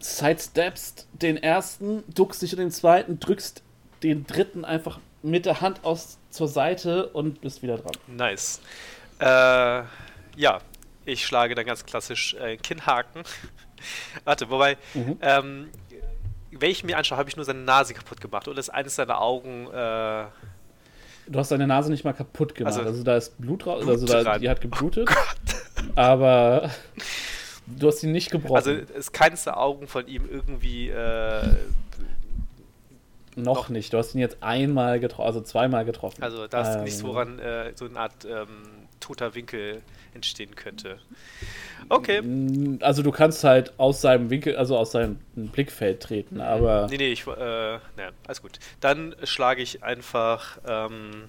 sidesteppst den ersten, duckst dich in den zweiten, drückst den dritten einfach mit der Hand aus zur Seite und bist wieder dran. Nice. Äh, ja, ich schlage dann ganz klassisch äh, Kinnhaken. *laughs* Warte, wobei, Mhm. ähm, wenn ich mir anschaue, habe ich nur seine Nase kaputt gemacht oder ist eines seiner Augen. Äh, Du hast deine Nase nicht mal kaputt gemacht. Also, Also, da ist Blut raus, also da, die hat geblutet. aber du hast ihn nicht gebrochen. also ist keines der Augen von ihm irgendwie. Äh, noch noch- nicht. Du hast ihn jetzt einmal getroffen, also zweimal getroffen. also da ist Ähm, nichts, woran äh, so eine Art ähm, toter Winkel entstehen könnte. Okay. Mm, Also du kannst halt aus seinem Winkel, also aus seinem Blickfeld treten, aber Nee, nee, ich. Äh, ne, alles gut. Dann schlage ich einfach. Ähm,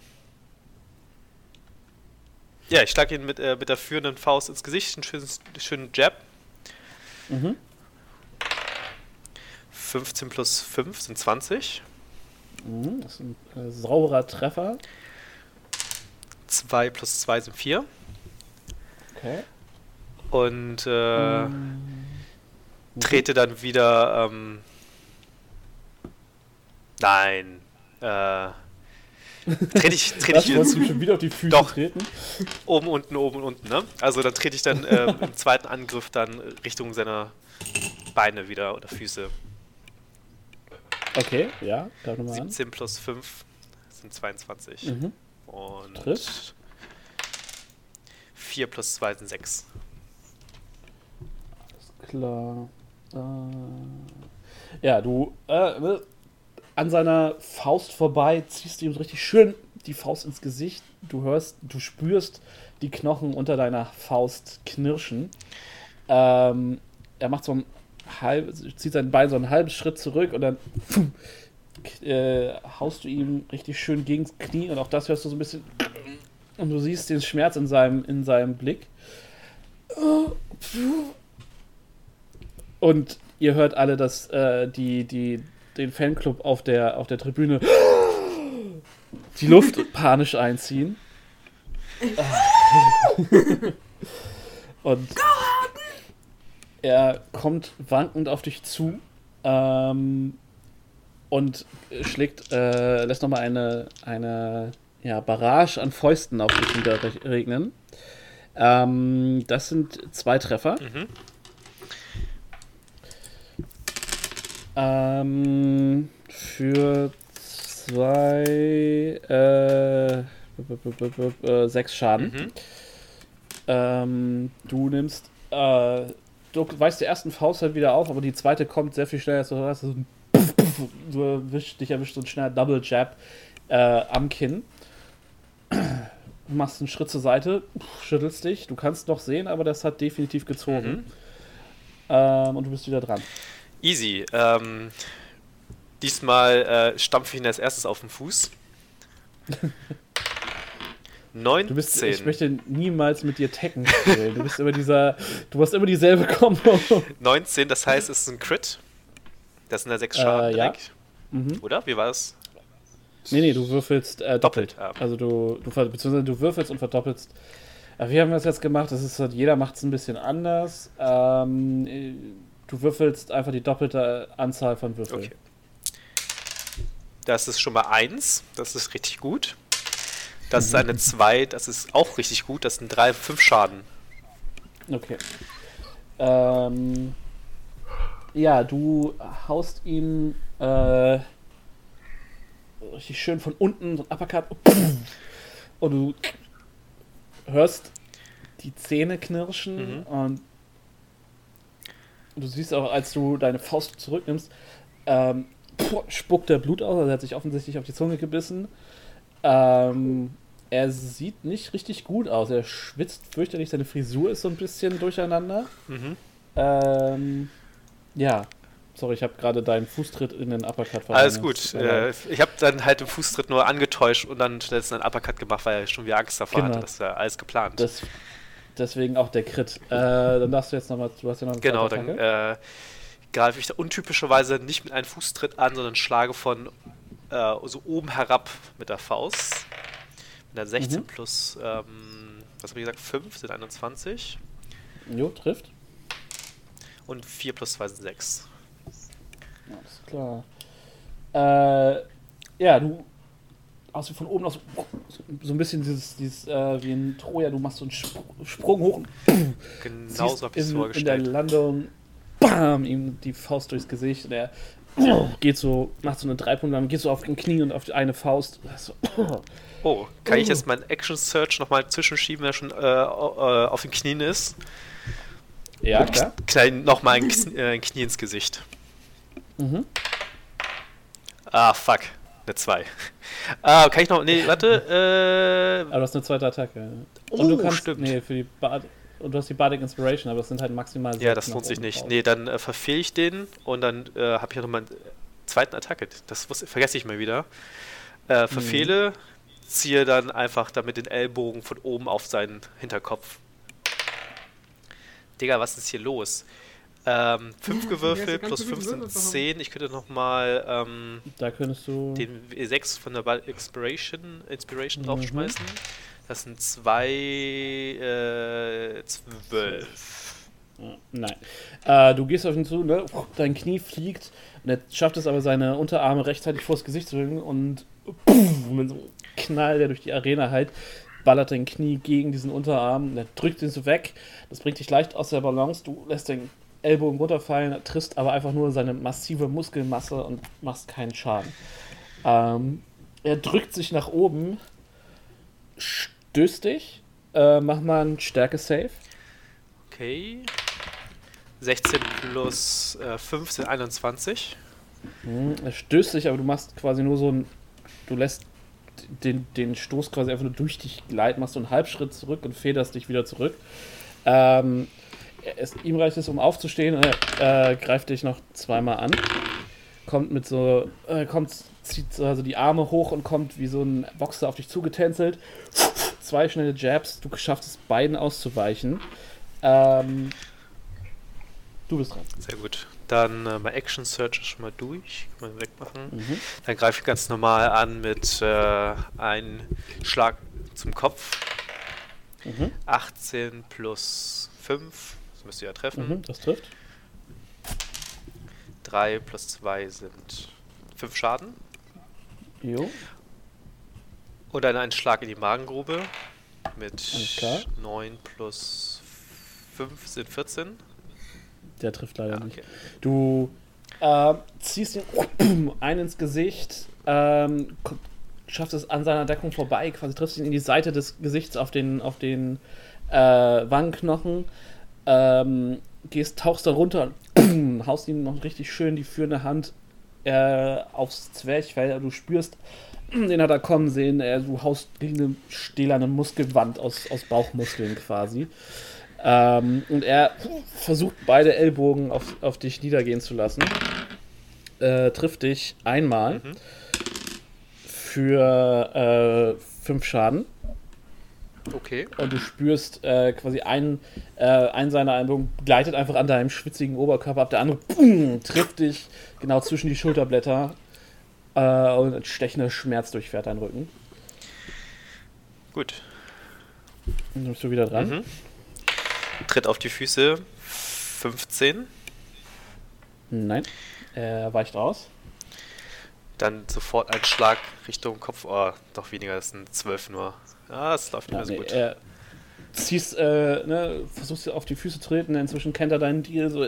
ja, ich schlage ihn mit, äh, mit der führenden Faust ins Gesicht, einen schönen, schönen Jab. Mhm. 15 plus 5 sind 20. Mhm, das ist ein äh, sauberer Treffer. 2 plus 2 sind 4. Okay. Und äh, Mhm. trete dann wieder. Ähm, nein. Äh, trete ich, trete Das ich wolltest du schon wieder auf die Füße Doch. treten? oben, unten, oben, unten, ne? Also dann trete ich dann ähm, im zweiten Angriff dann Richtung seiner Beine wieder oder Füße. Okay, ja, greif nochmal an. 17 plus 5 sind 22. Mhm. Und Trifft. 4 plus 2 sind 6. Klar. Äh, ja, du äh, ne, an seiner Faust vorbei ziehst du ihm so richtig schön die Faust ins Gesicht. Du hörst, du spürst die Knochen unter deiner Faust knirschen. Ähm, er macht so ein halb, zieht sein Bein so einen halben Schritt zurück und dann äh, haust du ihm richtig schön gegens Knie und auch das hörst du so ein bisschen und du siehst den Schmerz in seinem, in seinem Blick. Und ihr hört alle, dass äh, die, die, den Fanclub auf der, auf der Tribüne die Luft panisch einziehen. *laughs* Und er kommt wankend auf dich zu ähm, und schlägt, äh, lässt nochmal eine, eine ja, Barrage an Fäusten auf dich niederregnen. Ähm, das sind zwei Treffer. Mhm. Ähm, für zwei, äh, äh, sechs Schaden. Mhm. Ähm, du nimmst, äh, weißt die ersten Faust halt wieder auf, aber die zweite kommt sehr viel schneller. So, du, so du erwischst, dich erwischt so ein schneller Double Jab äh, am Kinn. Du machst einen Schritt zur Seite, schüttelst dich. Du kannst noch sehen, aber das hat definitiv gezogen. Mhm. Ähm, und du bist wieder dran. Easy. Ähm, diesmal äh, stampfe ich ihn als erstes auf den Fuß. *laughs* 19. Du bist, ich möchte niemals mit dir Tekken spielen. Du bist immer dieser, du hast immer dieselbe Kombo. 19, das heißt, es ist ein Crit. Das sind ja 6 Schaden Äh, ja. Mhm. Oder? Wie war das? Nee, nee, du würfelst äh, doppelt. Ja. Also du, du, beziehungsweise du würfelst und verdoppelst. Äh, wie haben wir das jetzt gemacht? Das ist halt, jeder macht es ein bisschen anders. Ähm, äh, du würfelst einfach die doppelte Anzahl von Würfeln. Okay. Das ist schon mal 1. Das ist richtig gut. Das ist eine 2. Das ist auch richtig gut. Das sind 3, 5 Schaden. Okay. Ähm, ja, du haust ihm äh, richtig schön von unten so ein Uppercut und du hörst die Zähne knirschen Mhm. und du siehst auch, als du deine Faust zurücknimmst, ähm, spuckt der Blut aus, also er hat sich offensichtlich auf die Zunge gebissen. Ähm, er sieht nicht richtig gut aus. Er schwitzt fürchterlich, seine Frisur ist so ein bisschen durcheinander. Mhm. Ähm, ja. Sorry, ich habe gerade deinen Fußtritt in den Uppercut Alles verwandelt. gut. Äh, ich habe dann halt den Fußtritt nur angetäuscht und dann schnellstens einen Uppercut gemacht, weil er schon wieder Angst davor Genau. hatte. Das war alles geplant. Das Deswegen auch der Crit. Äh, dann darfst du jetzt nochmal, du hast ja noch Genau, dann äh, greife ich da untypischerweise nicht mit einem Fußtritt an, sondern schlage von äh, so oben herab mit der Faust. Mit der 16 Mhm. plus, ähm, was habe ich gesagt, 5 sind 21 Jo, trifft. und 4 plus 2 sind 6. Alles klar. Äh, ja, du hast du von oben aus so, so ein bisschen dieses, dieses äh, wie ein Troja, du machst so einen Spr Sprung hoch und Genauso ziehst habe ich es in, in der vorgestellt. Landung bam, ihm die Faust durchs Gesicht und er geht so, macht so eine Dreipunktlandung, geht so auf den Knie und auf die eine Faust. So, Oh, kann ich jetzt meinen Action Search nochmal zwischenschieben, wenn er schon äh, äh, auf den Knien ist? ja, klar. Klein, nochmal ein, Knie- äh, Knie ins Gesicht. Mhm. Ah, fuck. Eine 2. Ah, kann ich noch. Nee, warte. Aber du hast eine zweite Attacke. Oh, und du kannst, stimmt. Nee, für die Bard und du hast die Bardic Inspiration, aber es sind halt maximal Äh, ja, das lohnt sich nicht. drauf. Nee, dann äh, verfehle ich den und dann äh, habe ich ja nochmal einen zweiten Attacke. Das wus- vergesse ich mal wieder. Äh, verfehle, ziehe dann einfach damit den Ellbogen von oben auf seinen Hinterkopf. Digga, was ist hier los? Ähm, 5 Ja, gewürfelt plus so viele 5 sind Würfel verhauen. 10. Ich könnte nochmal ähm, Da könntest du. den W6 von der Inspiration, Inspiration Mhm. draufschmeißen. Das sind zwei, äh, zwölf. Nein. Äh, du gehst auf ihn zu, ne? dein Knie fliegt und er schafft es aber, seine Unterarme rechtzeitig vors Gesicht zu bringen und puff, mit so einem Knall, der durch die Arena halt, ballert dein Knie gegen diesen Unterarm und er drückt ihn so weg. Das bringt dich leicht aus der Balance. Du lässt den Ellbogen runterfallen, triffst aber einfach nur seine massive Muskelmasse und machst keinen Schaden. Ähm, er drückt sich nach oben, stößt dich, äh, mach mal einen Stärke-Save. Okay. 16 plus äh, 5 sind 21. Mhm, Er stößt dich, aber du machst quasi nur so ein. Du lässt den, den Stoß quasi einfach nur durch dich gleiten, machst so einen Halbschritt zurück und federst dich wieder zurück. Ähm, es, ihm reicht es, um aufzustehen er äh, greift dich noch zweimal an. Kommt mit so. Äh, kommt, zieht so also die Arme hoch und kommt wie so ein Boxer auf dich zugetänzelt. Zwei schnelle Jabs, du schaffst es beiden auszuweichen. Ähm, du bist dran. Sehr gut. Dann äh, mein Action Search ist schon mal durch. Kann man wegmachen. Mhm. Dann greife ich ganz normal an mit äh, einem Schlag zum Kopf. Mhm. 18 plus 5. Das müsst ihr ja treffen. Mhm, das trifft. 3 plus 2 sind 5 Schaden. Jo. Und dann einen Schlag in die Magengrube mit klar. 9 plus 5 sind 14. Der trifft leider Ja, nicht. okay. Du äh, ziehst ihn *coughs* ein ins Gesicht, ähm, schaffst es an seiner Deckung vorbei, quasi triffst ihn in die Seite des Gesichts auf den, auf den äh, Wangenknochen, ähm, gehst, tauchst da runter und *coughs* haust ihm noch richtig schön die führende Hand äh, aufs Zwerchfell. Du spürst, *clears throat* den hat er kommen sehen, äh, du haust gegen eine stählerne Muskelwand aus, aus Bauchmuskeln quasi. Ähm, und er versucht beide Ellbogen auf, auf dich niedergehen zu lassen. Äh, trifft dich einmal Mhm. für äh, fünf Schaden. Okay. Und du spürst äh, quasi einen, äh, einen seiner Ellbogen gleitet einfach an deinem schwitzigen Oberkörper ab, der andere boom, trifft dich genau zwischen die Schulterblätter äh, und ein stechender Schmerz durchfährt deinen Rücken. Gut. Dann bist du wieder dran. Mhm. Tritt auf die Füße. 15. Nein. Er weicht aus. Dann sofort ein Schlag Richtung Kopf. Oh, doch weniger, das sind 12 nur. Ah, es läuft nicht Ja, mehr so nee, gut. er ziehst, äh, ne, versuchst auf die Füße zu treten, inzwischen kennt er deinen Deal, so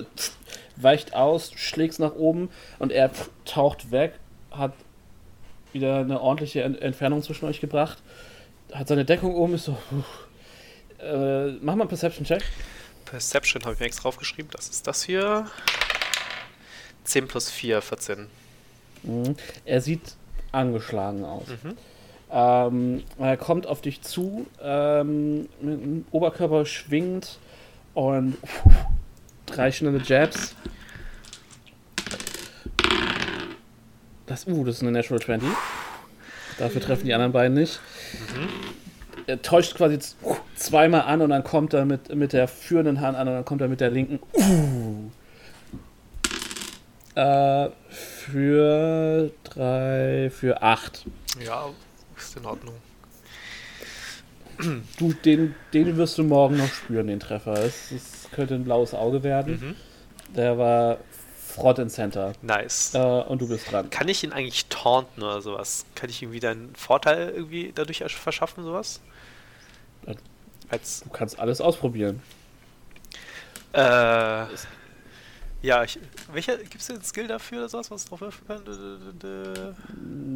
weicht aus, schlägst nach oben und er taucht weg, hat wieder eine ordentliche Ent Entfernung zwischen euch gebracht, hat seine Deckung oben, ist so, äh, mach mal einen Perception-Check. Perception habe ich mir extra aufgeschrieben. Das ist das hier. 10 plus 4, 14. Mhm. Er sieht angeschlagen aus. Mhm. Ähm, er kommt auf dich zu, ähm, mit dem Oberkörper schwingt und drei schnelle Jabs. Das, uh, das ist eine Natural 20. Dafür treffen die anderen beiden nicht. Er täuscht quasi jetzt zweimal an und dann kommt er mit, mit der führenden Hand an und dann kommt er mit der linken. Uh. Äh, für drei, für acht. Ja, ist in Ordnung. Du, den, den wirst du morgen noch spüren, den Treffer. Es, es könnte ein blaues Auge werden. Mhm. Der war Front and Center. Nice. Äh, und du bist dran. Kann ich ihn eigentlich taunten oder sowas? Kann ich irgendwie einen Vorteil irgendwie dadurch ersch- verschaffen, sowas? Äh, Als, Du kannst alles ausprobieren. äh, ja, ich, welcher, gibt es einen Skill dafür oder sowas, was drauf werfen kann?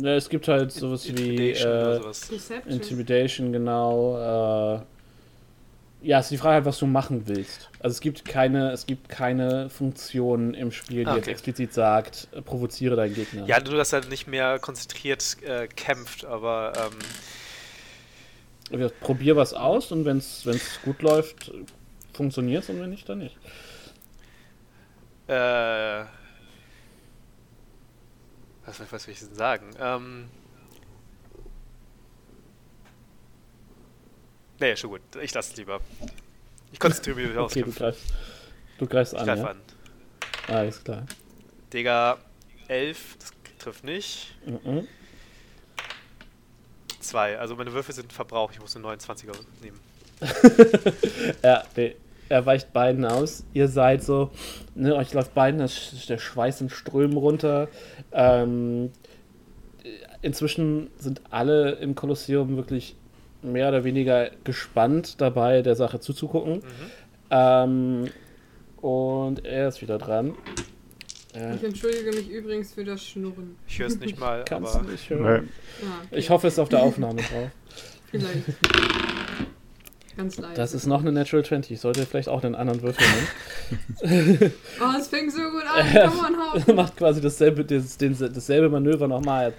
Ne, es gibt halt sowas wie Intimidation oder äh, sowas. Intimidation, genau. Äh, ja, es ist die Frage halt, was du machen willst. Also es gibt keine, es gibt keine Funktion im Spiel, die Ah, jetzt okay. explizit sagt, äh, provoziere deinen Gegner. Ja, nur, dass er nicht mehr konzentriert äh, kämpft, aber ähm, Probier was aus und wenn es gut läuft, funktioniert es und wenn nicht, dann nicht. Äh, was, was will ich denn sagen? Ähm, nee, schon gut. Ich lasse es lieber. Ich konzentriere mich aufs *laughs* Okay, du greifst, du greifst Ich an, greife ja? an. Alles klar. Digga, 11, das trifft nicht. Mhm. 2, also meine Würfel sind verbraucht. Ich muss eine 29er nehmen. *laughs* Er, der- er weicht beiden aus. Ihr seid so, ne, euch läuft beiden das, der Schweiß in Strömen runter. Ähm, inzwischen sind alle im Kolosseum wirklich mehr oder weniger gespannt dabei, der Sache zuzugucken. Mhm. Ähm, und er ist wieder dran. Äh, Ich entschuldige mich übrigens für das Schnurren. Ich höre es nicht *laughs* mal, kannst aber du nicht Nee. hören. Ah, okay. Ich hoffe, es ist auf der Aufnahme drauf. *laughs* Vielleicht. Ganz leise. Das ist noch eine Natural 20. Ich sollte vielleicht auch einen anderen Würfel nehmen. *laughs* Oh, es fängt so gut an. Come on, Er macht quasi dasselbe, das, den, dasselbe Manöver nochmal.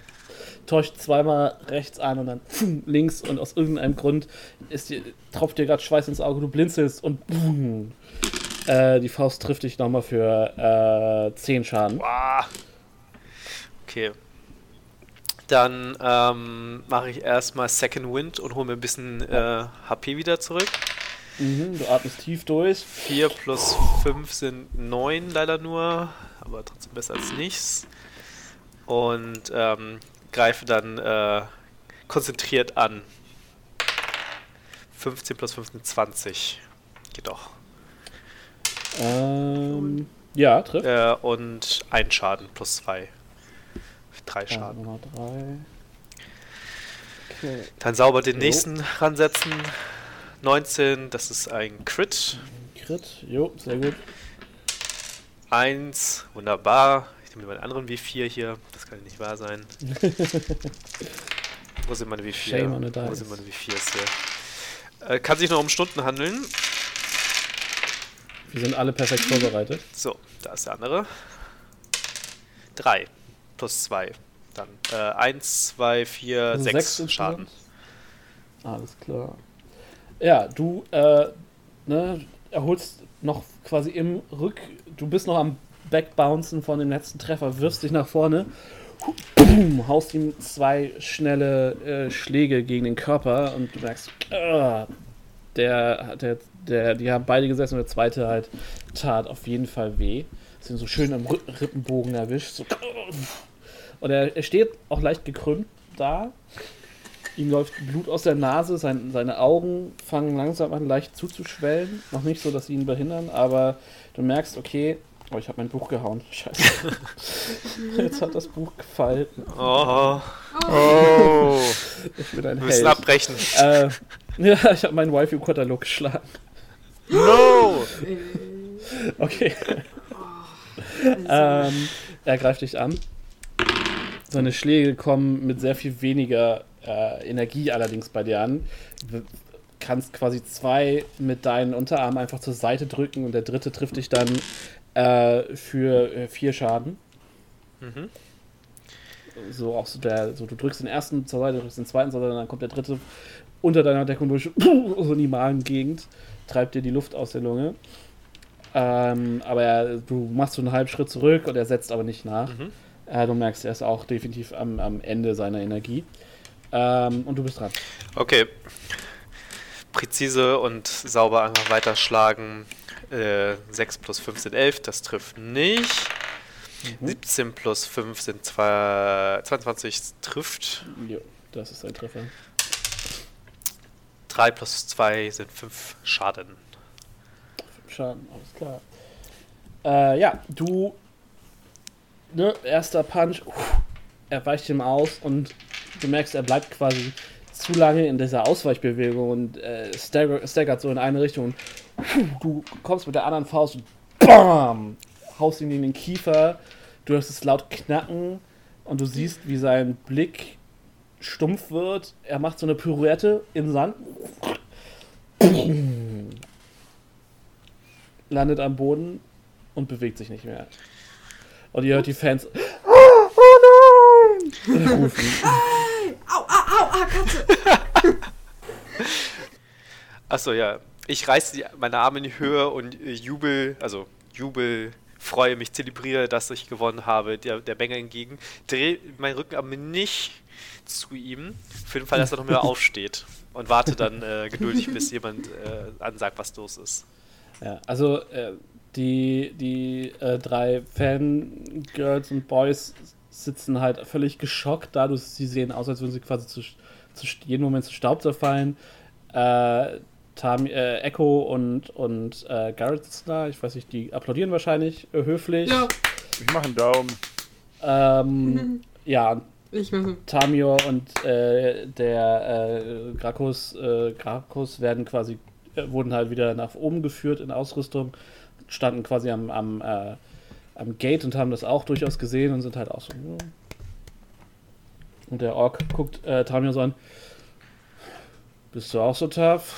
Täuscht zweimal rechts an und dann pfum, links und aus irgendeinem Grund ist dir, tropft dir gerade Schweiß ins Auge, du blinzelst und boom, äh, die Faust trifft dich nochmal für äh, 10 Schaden. Wow. Okay. Dann ähm, mache ich erstmal Second Wind und hole mir ein bisschen äh, HP wieder zurück. Mhm, du atmest tief durch. 4 plus 5 sind 9 leider nur, aber trotzdem besser als nichts. Und ähm, greife dann äh, konzentriert an. 15 plus 5 sind 20. Geht doch. Ähm, ja, trifft. Äh, und ein Schaden plus 2. 3 Ja, Schaden. Nummer 3. Okay. Dann sauber den Jo. nächsten ransetzen. 19, das ist ein Crit. Crit, jo, sehr gut. 1, wunderbar. Ich nehme meinen anderen W4 hier. Das kann nicht wahr sein. *laughs* Wo sind meine W4? Shame on the Wo sind meine W4s hier? Äh, kann sich noch um Stunden handeln. Wir sind alle perfekt vorbereitet. So, da ist der andere. 3 plus 2. Dann äh, 1, 2, 4, Also 6 insgesamt? Schaden. Alles klar. Ja, du äh, ne, erholst noch quasi im Rück. Du bist noch am Backbouncen von dem letzten Treffer, wirfst dich nach vorne, boom, haust ihm zwei schnelle äh, Schläge gegen den Körper und du merkst, ah, der, der, der, die haben beide gesessen und der zweite halt tat auf jeden Fall weh. Ihm so schön am Rippenbogen erwischt. So. Und er, er steht auch leicht gekrümmt da. Ihm läuft Blut aus der Nase, sein, seine Augen fangen langsam an leicht zuzuschwellen. Noch nicht so, dass sie ihn behindern, aber du merkst, okay, oh, ich habe mein Buch gehauen. Scheiße. *laughs* Jetzt hat das Buch gefallen. Oh, Oh, Ich bin ein wir müssen Held. abbrechen. Äh, ja, ich habe meinen Waifu-Katalog geschlagen. No! Äh, Okay. also, Ähm, er greift dich an. Seine Schläge kommen mit sehr viel weniger äh, Energie allerdings bei dir an. Du kannst quasi zwei mit deinen Unterarmen einfach zur Seite drücken und der dritte trifft dich dann äh, für äh, vier Schaden. Mhm. So auch so der, so du drückst den ersten zur Seite, drückst den zweiten zur Seite, dann kommt der dritte unter deiner Deckung durch, *laughs* so in die Magengegend, treibt dir die Luft aus der Lunge. Ähm, aber er, du machst so einen halben Schritt zurück und er setzt aber nicht nach. Mhm. Äh, du merkst, er ist auch definitiv am, am Ende seiner Energie. Ähm, und du bist dran. Okay. präzise und sauber einfach weiterschlagen. Äh, 6 plus 5 sind 11, das trifft nicht. 17 plus 5 sind zwei, 22, trifft. Jo, das ist ein Treffer. 3 plus 2 sind 5 Schaden. Schaden, alles klar. Äh, ja, du. Ne, erster Punch, uff, er weicht ihm aus und du merkst, er bleibt quasi zu lange in dieser Ausweichbewegung und äh, stagger, staggert so in eine Richtung. Und, puh, du kommst mit der anderen Faust und BAM! Haust ihn in den Kiefer. Du hörst es laut knacken und du siehst, wie sein Blick stumpf wird. Er macht so eine Pirouette im Sand. landet am Boden und bewegt sich nicht mehr. Und ihr hört die Fans. Oh, oh nein! *laughs* rufen. Au, au, Katze! *laughs* Achso, ja. Ich reiße die, meine Arme in die Höhe und äh, jubel, also jubel, freue mich, zelebriere, dass ich gewonnen habe, der, der Bänger entgegen. Drehe meinen Rücken aber nicht zu ihm, für den Fall, dass er noch mehr *laughs* aufsteht. Und warte dann äh, geduldig, bis jemand äh, ansagt, was los ist. Ja, also äh, die, die äh, drei Fangirls und Boys sitzen halt völlig geschockt, da du sie sehen aus, als würden sie quasi zu, zu jeden Moment zu Staub zerfallen. Äh, Tam, äh, Echo und, und äh, Garrett sitzen da, ich weiß nicht, die applaudieren wahrscheinlich äh, höflich. Ja, Ich mache einen Daumen. Ähm, *laughs* ja, und ich mache. Tamio und äh, der äh, Gracchus, äh, Gracchus werden quasi, äh, wurden halt wieder nach oben geführt in Ausrüstung, standen quasi am, am, äh, am Gate und haben das auch durchaus gesehen und sind halt auch so. "Ja." Und der Ork guckt äh, Tamio so an. Bist du auch so tough?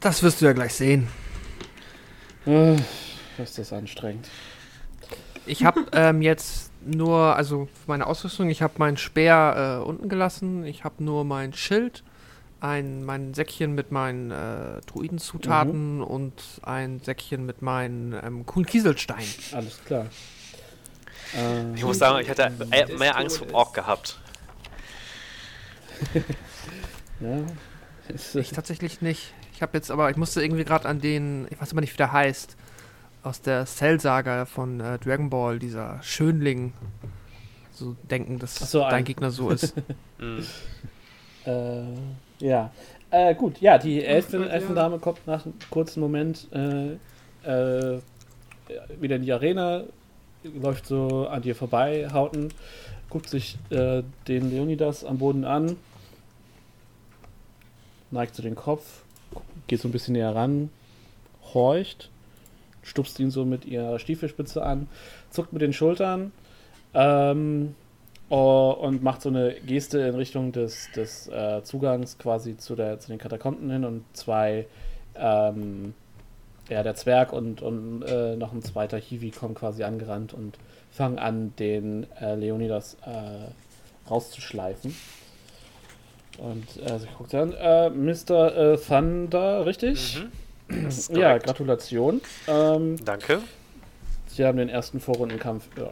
Das wirst du ja gleich sehen. Äh, ist das anstrengend. Ich habe *laughs* ähm, jetzt nur, also meine Ausrüstung, ich habe meinen Speer äh, unten gelassen, ich habe nur mein Schild, ein, mein Säckchen mit meinen äh, Druidenzutaten und ein Säckchen mit meinen ähm, coolen Kieselsteinen. Alles klar. Äh, Ich muss sagen, ich hatte äh, mehr Angst vor Ork gehabt. *laughs* ja. Ich tatsächlich nicht. Ich habe jetzt aber, ich musste irgendwie gerade an den, ich weiß immer nicht, wie der heißt, aus der Cell-Saga von äh, Dragon Ball, dieser Schönling, so denken, dass so, dein ein- Gegner so ist. *laughs* Mhm. Äh, ja. Äh, gut, ja, die ja. Elfendame kommt nach einem kurzen Moment äh, äh, wieder in die Arena, läuft so an dir vorbei, Hauten, guckt sich äh, den Leonidas am Boden an, neigt so den Kopf, geht so ein bisschen näher ran, horcht, stupst ihn so mit ihrer Stiefelspitze an, zuckt mit den Schultern ähm, oh, und macht so eine Geste in Richtung des, des äh, Zugangs quasi zu, der, zu den Katakomben hin und zwei, ähm, ja, der Zwerg und, und äh, noch ein zweiter Hiwi kommen quasi angerannt und fangen an, den äh, Leonidas äh, rauszuschleifen. Und äh, sie guckt an, äh, Mr. Thunder, richtig? Mhm. *clears throat* Ja. Gratulation. Ähm, Danke. Sie haben den ersten Vorrundenkampf ja,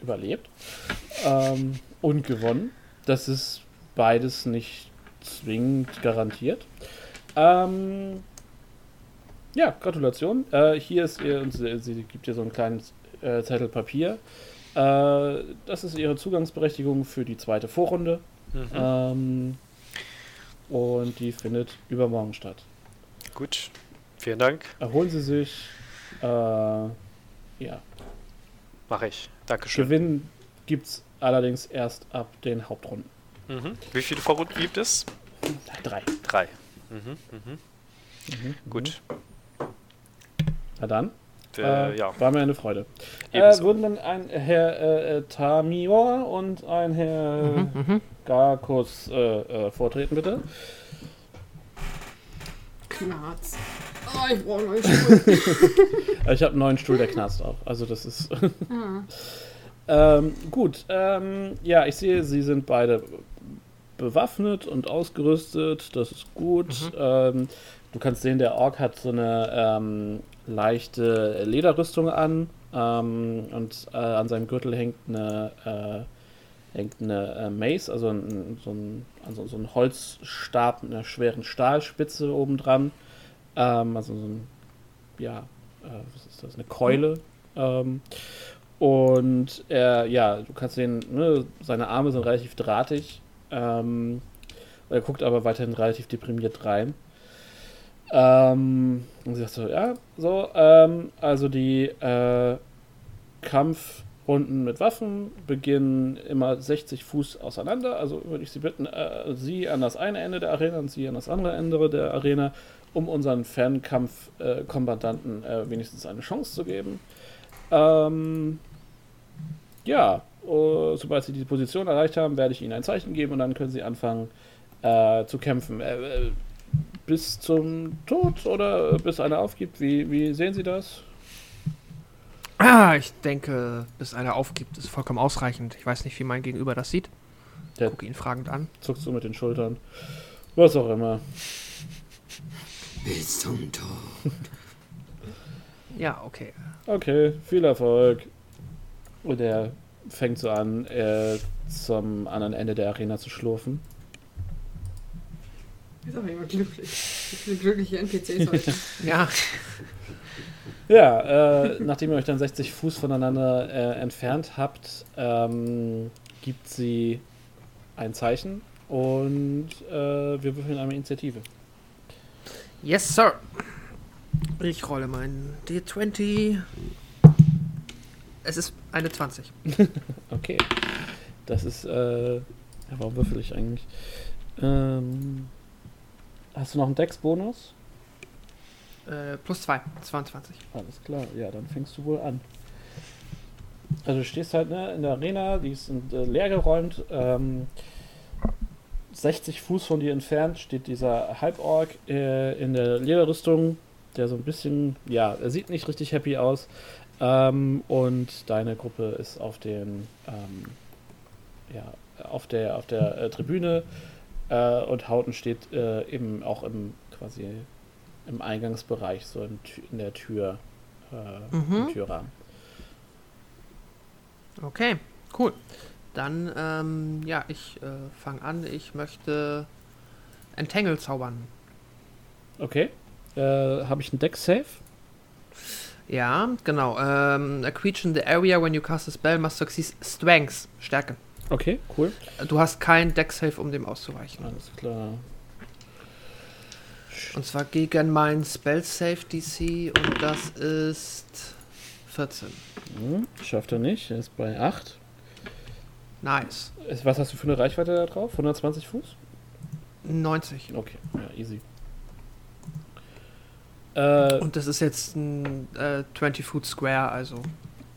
überlebt ähm, und gewonnen. Das ist beides nicht zwingend garantiert. Ähm, ja, Gratulation. Äh, hier ist ihr, und sie, sie gibt dir so ein kleines äh, Zettel Papier. Äh, das ist ihre Zugangsberechtigung für die zweite Vorrunde. Mhm. Ähm, und die findet übermorgen statt. Gut. Vielen Dank. Erholen Sie sich. Äh, ja, Mache ich. Dankeschön. Gewinn gibt es allerdings erst ab den Hauptrunden. Mhm. Wie viele Vorrunden gibt es? Drei. Drei. Mhm. Mhm. Gut. Na dann. Äh, Äh, ja. War mir eine Freude. Äh, Ebenso. würden dann ein Herr äh, äh, Tamior und ein Herr Mhm, mhm. Garkus äh, äh, vortreten, bitte? Knarz. Oh, ich brauche neuen Stuhl. *laughs* Ich habe einen neuen Stuhl, der knarzt auch. Also das ist. ah. ähm, gut. Ähm, ja, ich sehe, Sie sind beide bewaffnet und ausgerüstet. Das ist gut. Ähm, du kannst sehen, der Ork hat so eine ähm, leichte Lederrüstung an. Ähm, und äh, an seinem Gürtel hängt eine, äh, hängt eine äh, Mace, also ein, so, ein, also so ein Holzstab mit einer schweren Stahlspitze oben dran. Ähm, also so ein, ja, äh, was ist das, eine Keule. Ähm, und er, ja, du kannst sehen, ne, seine Arme sind relativ drahtig. Ähm, er guckt aber weiterhin relativ deprimiert rein. Ähm, und sie sagt so, ja, so, ähm, also die äh, Kampfrunden mit Waffen beginnen immer 60 Fuß auseinander. Also würde ich Sie bitten, äh, Sie an das eine Ende der Arena und Sie an das andere Ende der Arena, um unseren Fernkampfkombattanten äh, äh, wenigstens eine Chance zu geben. Ähm, ja, uh, sobald Sie diese Position erreicht haben, werde ich Ihnen ein Zeichen geben und dann können Sie anfangen äh, zu kämpfen. Äh, äh, bis zum Tod oder bis einer aufgibt? Wie, wie sehen Sie das? Ah, ich denke, bis einer aufgibt, ist vollkommen ausreichend. Ich weiß nicht, wie mein Gegenüber das sieht. Der Guck ihn fragend an. zuckst du mit den Schultern. Was auch immer. Bis zum Tod. *laughs* Ja, okay. Okay, viel Erfolg. Und er fängt so an, äh, zum anderen Ende der Arena zu schlurfen. Ist auch immer glücklich. Viele glückliche NPCs *laughs* heute. Ja, Ja, äh, nachdem ihr euch dann 60 Fuß voneinander äh, entfernt habt, ähm, gibt sie ein Zeichen und äh, wir würfeln einmal Initiative. Yes, sir. Ich rolle meinen D20. Es ist eine 20. *laughs* Okay. Das ist, äh, ja, warum würfel ich eigentlich? Ähm, hast du noch einen Dex-Bonus? Äh, plus 2, 22. Alles klar, ja, dann fängst du wohl an. Also du stehst halt ne, in der Arena, die ist äh, leergeräumt. Ähm, 60 Fuß von dir entfernt steht dieser Halborg äh, in der Lederrüstung, der so ein bisschen, ja, er sieht nicht richtig happy aus. Ähm, und deine Gruppe ist auf den, ähm, ja, auf der, auf der äh, Tribüne äh, und Hauten steht äh, eben auch im quasi im Eingangsbereich, so in, in der Tür, äh, Mhm. im Türrahmen. Okay, cool. Dann, ähm, ja, ich äh, fange an. Ich möchte Entangle zaubern. Okay. Äh, Habe ich einen Deck-Save? Ja, genau. Ähm, a creature in the area when you cast a spell must succeed Strength, Stärke. Okay, cool. Du hast kein Deck-Save, um dem auszuweichen. Alles klar. Und zwar gegen mein Spell-Save DC und das ist 14. Hm, schafft er nicht. Er ist bei 8. Nice. Ist- Was hast du für eine Reichweite da drauf? 120 Fuß? 90. Okay, ja, easy. Äh, Und das ist jetzt ein äh, 20-Foot Square, also.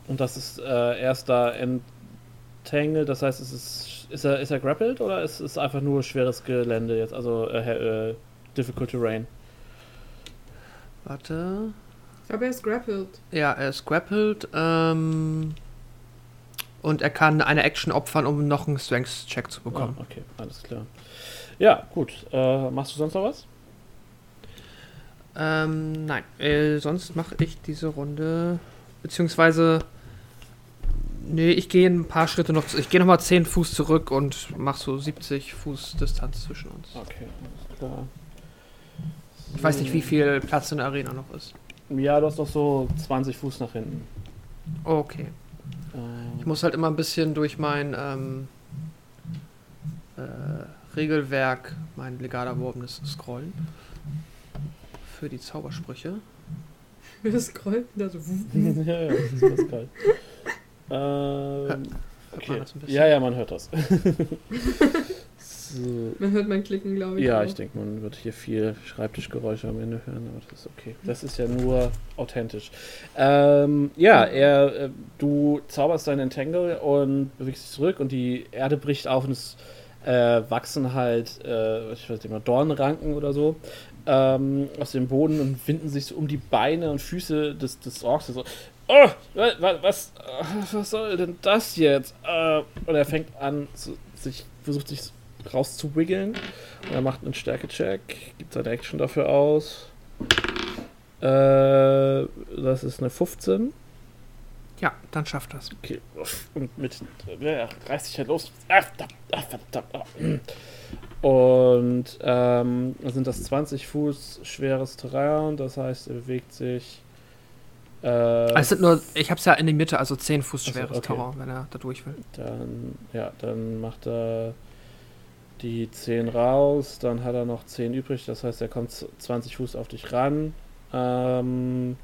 und das ist äh, erst da entangled, das heißt, es ist, ist er, ist er grappled oder ist es einfach nur schweres Gelände jetzt, also äh, äh, difficult terrain? Warte. Ich glaube, er ist grappled. Ja, er ist grappled. Ähm, und er kann eine Action opfern, um noch einen Strength-Check zu bekommen. Ah, okay, alles klar. Ja, gut. Äh, machst du sonst noch was? Ähm, nein. Äh, sonst mache ich diese Runde. Beziehungsweise. Nee, ich gehe ein paar Schritte noch. Ich gehe nochmal 10 Fuß zurück und mache so 70 Fuß Distanz zwischen uns. Okay, alles klar. Ich weiß nicht, wie viel Platz in der Arena noch ist. Ja, du hast noch so 20 Fuß nach hinten. Okay. Ich muss halt immer ein bisschen durch mein ähm, äh, Regelwerk, mein legal erworbenes scrollen. Für die Zaubersprüche. *laughs* Wir scrollen da so. *laughs* ja, ja, das ist ganz geil. Ähm, Hört man okay. das ein bisschen? Ja, ja, man hört das. *laughs* so. Man hört mein Klicken, glaube ich. Ja, auch. ich denke, man wird hier viel Schreibtischgeräusche am Ende hören, aber das ist okay. Das ist ja nur authentisch. Ähm, ja, er, äh, du zauberst deinen Entangle und bewegst dich zurück und die Erde bricht auf und es äh, wachsen halt, äh, ich weiß nicht mal, Dornranken oder so ähm, aus dem Boden und winden sich so um die Beine und Füße des, des Orks. So, oh, wa- wa- was, äh, was soll denn das jetzt? Äh, und er fängt an, zu, sich, versucht sich rauszuwiggeln. Und er macht einen Stärke-Check, gibt seine Action dafür aus. Äh, das ist eine 15. Ja, dann schafft das. Okay. Und mit. Ja, reißt sich halt los. Ah, ah, ah. Und ähm, dann sind das 20 Fuß schweres Terrain, das heißt, er bewegt sich. Äh, Also es sind nur, ich hab's ja in die Mitte, also 10 Fuß schweres okay. Terrain, wenn er da durch will. Dann, ja, dann macht er die 10 raus, dann hat er noch 10 übrig, das heißt, er kommt z- 20 Fuß auf dich ran. Ähm,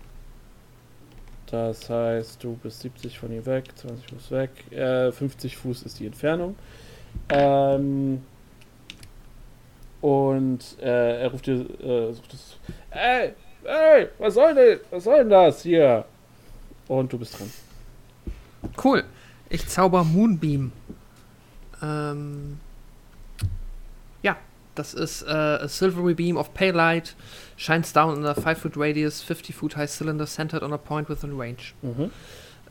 das heißt, du bist 70 von ihm weg, 20 Fuß weg, äh, 50 Fuß ist die Entfernung. Ähm, und äh, er ruft dir, äh, es, ey, ey, was soll denn, was soll denn das hier? Und du bist dran. Cool. Ich zauber Moonbeam. Ähm, das ist äh, a silvery beam of pale light, shines down in a 5 foot radius, 50 foot high cylinder centered on a point within range. Mhm.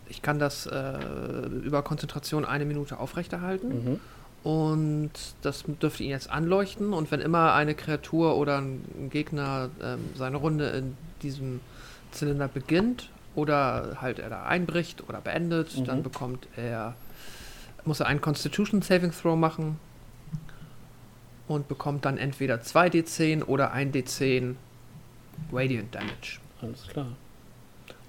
Ich kann das äh, über Konzentration eine Minute aufrechterhalten Mhm. und das dürfte ihn jetzt anleuchten und wenn immer eine Kreatur oder ein Gegner ähm, seine Runde in diesem Zylinder beginnt oder halt er da einbricht oder beendet, Mhm. dann bekommt er muss er einen Constitution Saving Throw machen und bekommt dann entweder 2d10 oder 1d10 Radiant Damage. Alles klar.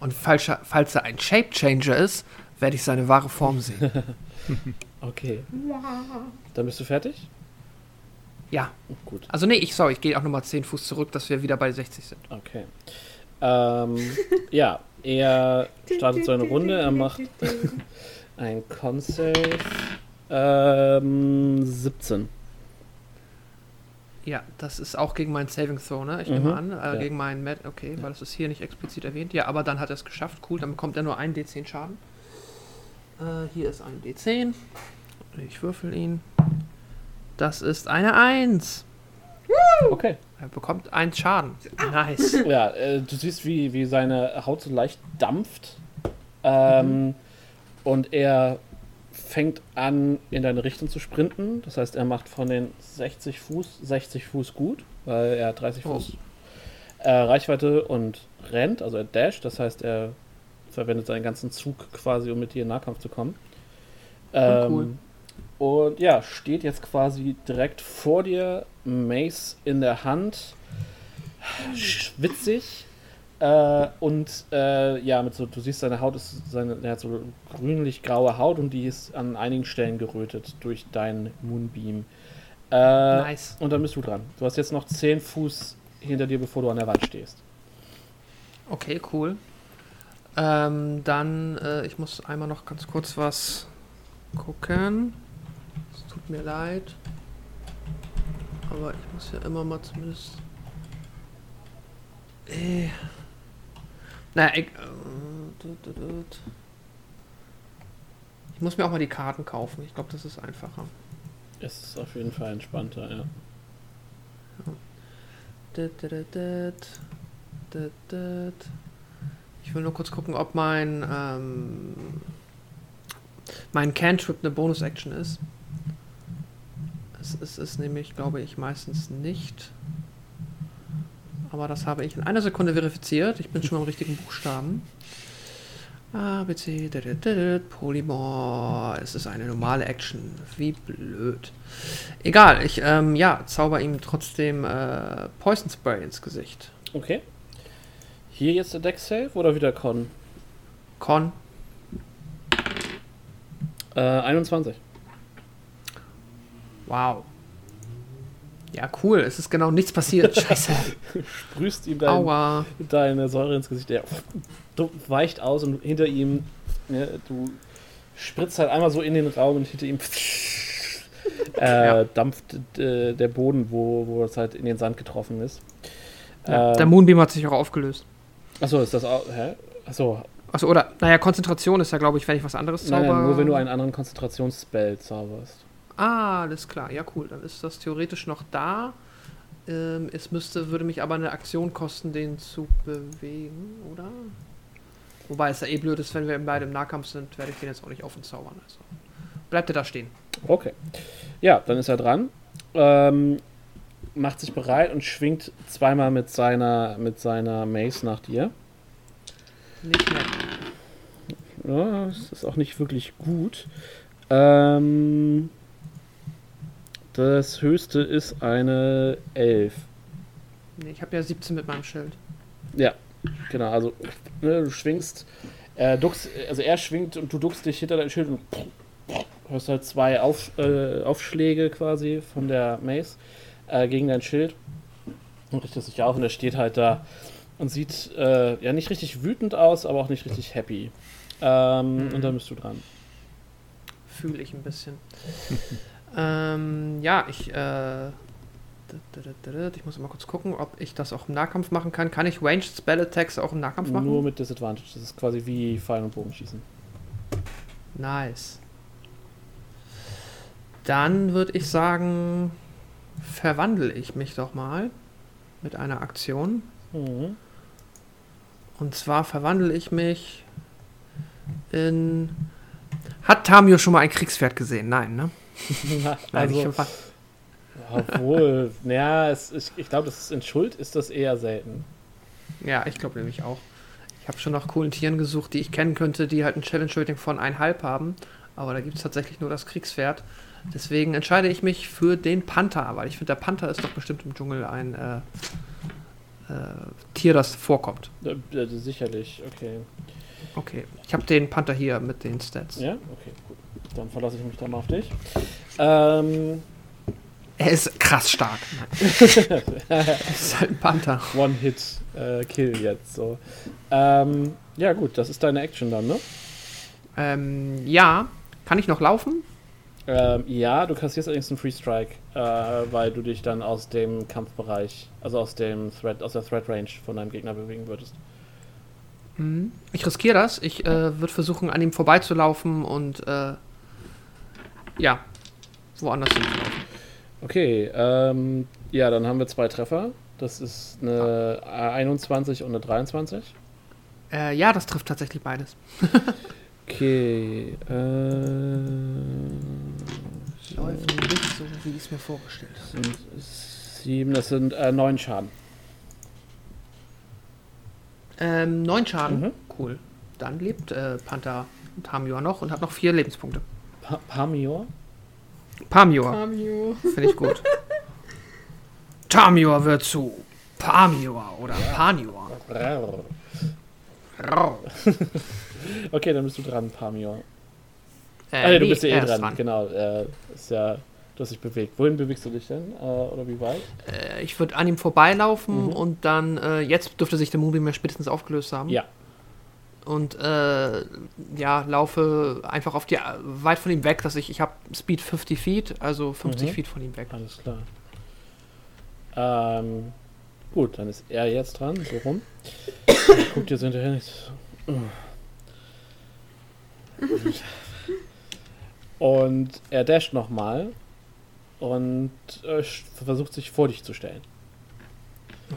Und falls er, falls er ein Shape Changer ist, werde ich seine wahre Form sehen. *laughs* Okay. Dann bist du fertig? ja, Gut. also nee, ich sorry, ich gehe auch nochmal 10 Fuß zurück, dass wir wieder bei 60 sind. Okay. Ähm, *laughs* ja, er startet seine Runde, er macht *laughs* ein Con-Save. Ähm, 17. Ja, das ist auch gegen meinen Saving Throw, ne? Ich Mhm, nehme an, äh, ja. gegen meinen Med, okay, weil es ist hier nicht explizit erwähnt. Ja, aber dann hat er es geschafft, cool, dann bekommt er nur einen D10 Schaden. Äh, hier ist ein D10. Ich würfel ihn. Das ist eine 1. Okay. Er bekommt 1 Schaden. Nice. *laughs* Ja, äh, du siehst, wie, wie seine Haut so leicht dampft. Ähm, Und er fängt an, in deine Richtung zu sprinten. Das heißt, er macht von den 60 Fuß 60 Fuß gut, weil er hat 30 Oh. Fuß äh, Reichweite und rennt, also er dasht. Das heißt, er verwendet seinen ganzen Zug quasi, um mit dir in Nahkampf zu kommen. Ähm, cool. Und ja, steht jetzt quasi direkt vor dir, Mace in der Hand, schwitzig. Äh, und äh, ja, mit so, du siehst, seine Haut ist, seine, er hat so grünlich-graue Haut und die ist an einigen Stellen gerötet durch deinen Moonbeam. Äh, Nice. Und dann bist du dran. Du hast jetzt noch 10 Fuß hinter dir, bevor du an der Wand stehst. Okay, cool. Ähm, dann, äh, ich muss einmal noch ganz kurz was gucken. Es tut mir leid. Aber ich muss ja immer mal zumindest. Äh. Naja, ich, äh, ich muss mir auch mal die Karten kaufen. Ich glaube, das ist einfacher. Es ist auf jeden Fall entspannter, ja. Ich will nur kurz gucken, ob mein ähm, mein Cantrip eine Bonus-Action ist. Es ist es nämlich, glaube ich, meistens nicht. Aber das habe ich in einer Sekunde verifiziert. Ich bin schon am richtigen Buchstaben. A, B, C, D, D, D, Polymorph. Es ist eine normale Action. Wie blöd. Egal, ich ähm, ja, zauber ihm trotzdem äh, Poison Spray ins Gesicht. Okay. Hier jetzt der Deck Save oder wieder Con? Con, Äh, 21. wow. Ja, cool, es ist genau nichts passiert. *laughs* Scheiße. Sprühst ihm dein, deine Säure ins Gesicht. Der weicht aus und hinter ihm, ne, du spritzt halt einmal so in den Raum und hinter ihm *laughs* äh, Ja. dampft äh, der Boden, wo, wo es halt in den Sand getroffen ist. Ja, Ähm, der Moonbeam hat sich auch aufgelöst. Achso, ist das auch. Hä? Achso, Achso, oder, naja, Konzentration ist ja, glaube ich, wenn ich was anderes nein, zauber. nein, nur wenn du einen anderen Konzentrationsspell zauberst. Ah, alles klar. Ja, cool. Dann ist das theoretisch noch da. Ähm, es müsste, würde mich aber eine Aktion kosten, den zu bewegen, oder? Wobei es ja eh blöd ist, wenn wir beide im Nahkampf sind, werde ich den jetzt auch nicht auf uns zaubern. Also. Bleibt er da stehen. Okay. Ja, dann ist er dran. Ähm, macht sich bereit und schwingt zweimal mit seiner, mit seiner Mace nach dir. Nicht mehr. Ja, das ist auch nicht wirklich gut. Ähm, das höchste ist eine 11. Nee, ich habe ja 17 mit meinem Schild. Ja, genau. Also, ne, du schwingst, äh, duckst, also er schwingt und du duckst dich hinter dein Schild und hörst halt zwei Auf, äh, Aufschläge quasi von der Mace äh, gegen dein Schild und richtest dich auf und er steht halt da und sieht äh, ja nicht richtig wütend aus, aber auch nicht richtig happy. Ähm, Mhm. Und dann bist du dran. Fühle ich ein bisschen. *laughs* ähm, ja, ich, äh, ich muss mal kurz gucken, ob ich das auch im Nahkampf machen kann. Kann ich Ranged Spell Attacks auch im Nahkampf machen? Nur mit Disadvantage. Das ist quasi wie Pfeil und Bogenschießen. Nice. Dann würde ich sagen, verwandle ich mich doch mal mit einer Aktion. Mhm. Und zwar verwandle ich mich in. Hat Tamio schon mal ein Kriegspferd gesehen? Nein, ne? *laughs* Also, obwohl, naja, es, ich, ich glaube, das ist in Schuld ist das eher selten. Ja, ich glaube nämlich auch. Ich habe schon nach coolen Tieren gesucht, die ich kennen könnte, die halt ein Challenge-Rating von 1,5 haben. Aber da gibt es tatsächlich nur das Kriegspferd. Deswegen entscheide ich mich für den Panther, weil ich finde, der Panther ist doch bestimmt im Dschungel ein äh, äh, Tier, das vorkommt. Äh, äh, sicherlich, okay. Okay, ich habe den Panther hier mit den Stats. Ja, okay. Dann verlasse ich mich dann mal auf dich. Ähm, Er ist krass stark. Er *laughs* ist halt ein Panther. One-Hit-Kill jetzt so. Ähm, ja, gut, das ist deine Action dann, ne? Ähm, ja, kann ich noch laufen? Ähm, ja, du kassierst allerdings einen Free Strike, äh, weil du dich dann aus dem Kampfbereich, also aus dem Threat, aus der Threat Range von deinem Gegner bewegen würdest. Mhm. Ich riskiere das. Ich äh, würde versuchen, an ihm vorbeizulaufen und äh, ja, woanders hinzulaufen. Okay, ähm, ja, dann haben wir zwei Treffer. Das ist eine 21 und eine 23. Äh, ja, das trifft tatsächlich beides. *laughs* Okay, äh, Läuft nicht so, wie ich es mir vorgestellt habe. sind sieben, das sind äh, neun Schaden. Ähm, neun Schaden. Mhm. Cool. Dann lebt äh, Panther Tamior noch und hat noch vier Lebenspunkte. Pa Pamior? Pamior, Cameo. finde ich gut. Tamior wird zu Pamior oder Panior. *laughs* Okay, dann bist du dran, Pamior. Äh, ah, nee, du bist ja eh ist dran, genau. Äh, ist ja, du hast dich bewegt. Wohin bewegst du dich denn? Äh, oder wie weit? Äh, ich würde an ihm vorbeilaufen Mhm. und dann, äh, jetzt dürfte sich der Moonbeam ja spätestens aufgelöst haben. Ja. Und äh, ja, laufe einfach auf die, weit von ihm weg, dass ich, ich habe Speed 50 Feet, also 50 Mhm. Feet von ihm weg. Alles klar. Ähm, gut, dann ist er jetzt dran, so rum. Guckt jetzt hinterher nicht. Und er dasht nochmal und äh, versucht sich vor dich zu stellen.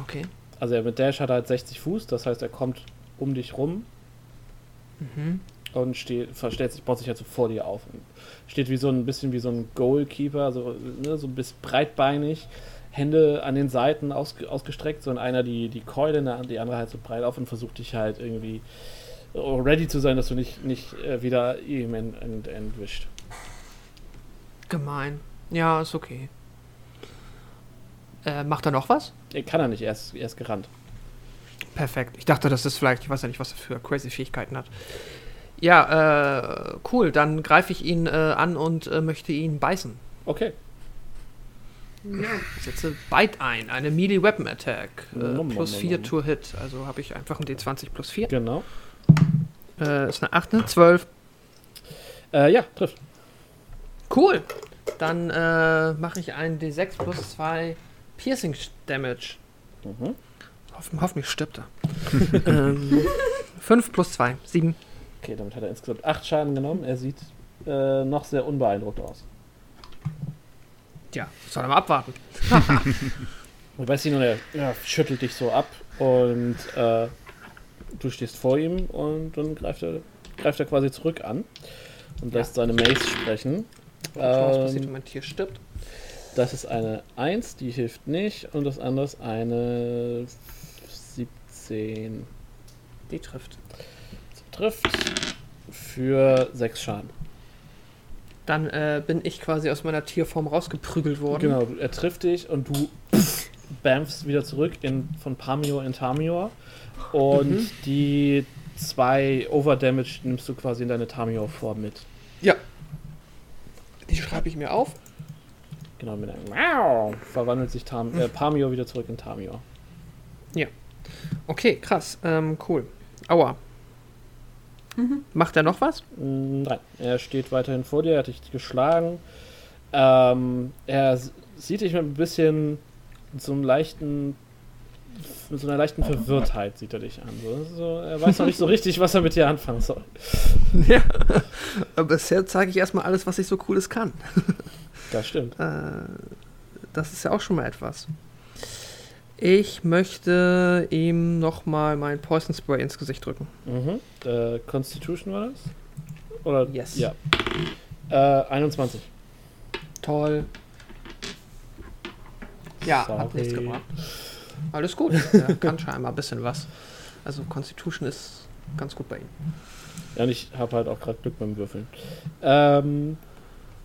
Okay. Also er mit Dash hat er halt 60 Fuß, das heißt er kommt um dich rum Mhm. und steht, verstellt sich, baut sich halt so vor dir auf. Und steht wie so ein bisschen wie so ein Goalkeeper, so, ne, so ein bisschen breitbeinig, Hände an den Seiten ausge, ausgestreckt, so in einer die, die Keule, die andere halt so breit auf und versucht dich halt irgendwie oh, ready zu sein, dass du nicht, nicht äh, wieder ihm ent, ent, entwischt. Gemein. Ja, ist okay. Äh, macht er noch was? Er kann er nicht, er ist, er ist gerannt. Perfekt. Ich dachte, das ist vielleicht, ich weiß ja nicht, was er für crazy Fähigkeiten hat. Ja, äh, cool. Dann greife ich ihn äh, an und äh, möchte ihn beißen. Okay. Ja. Setze Bite ein, eine Melee Weapon Attack. Äh, Nom, plus nom, 4 nom. to Hit. Also habe ich einfach ein D20 plus 4. Genau. Äh, ist eine 8, ne? 12. Äh, ja, trifft. Cool. Dann äh, mache ich einen D6 plus 2 Piercing Damage. Mhm. Hoff, hoffentlich stirbt er. *laughs* ähm, 5 plus 2, 7. Okay, damit hat er insgesamt 8 Schaden genommen. Er sieht äh, noch sehr unbeeindruckt aus. Tja, soll er mal abwarten. *laughs* Wobei sie nur, er ja, schüttelt dich so ab und äh, du stehst vor ihm und dann greift er, greift er quasi zurück an und lässt seine Mace sprechen. Schauen, was passiert, wenn Ähm, mein Tier stirbt. das ist eine 1, die hilft nicht und das andere ist eine 17. Die trifft. trifft. für 6 Schaden. Dann äh, bin ich quasi aus meiner Tierform rausgeprügelt worden. Genau, er trifft dich und du *laughs* bamfst wieder zurück in, von Pamior in Tamior. Und Mhm. die zwei Overdamage nimmst du quasi in deine Tamior-Form mit. Ja. Die schreibe ich mir auf. Genau, mit einem Miau verwandelt sich Tam äh, Pamior wieder zurück in Tamior. Okay, krass. Ähm, cool. Aua. Macht er noch was? Mm, Nein, er steht weiterhin vor dir, er hat dich geschlagen. Ähm, er sieht dich mit ein bisschen, mit so einem leichten, mit so einer leichten Verwirrtheit sieht er dich an. So, so, er weiß noch nicht so richtig, was er mit dir anfangen soll. *laughs* ja. Aber bisher zeige ich erstmal alles, was ich so cooles kann. Das stimmt. Äh, das ist ja auch schon mal etwas. Ich möchte ihm nochmal mein Poison Spray ins Gesicht drücken. Mhm. Äh, Constitution war das? Oder? Yes. Ja. Äh, 21. Toll. Ja, Sorry. hat nichts gebracht. Alles gut. *laughs* Er kann scheinbar ein bisschen was. Also Constitution ist ganz gut bei ihm. Ja, und ich habe halt auch gerade Glück beim Würfeln. Ähm,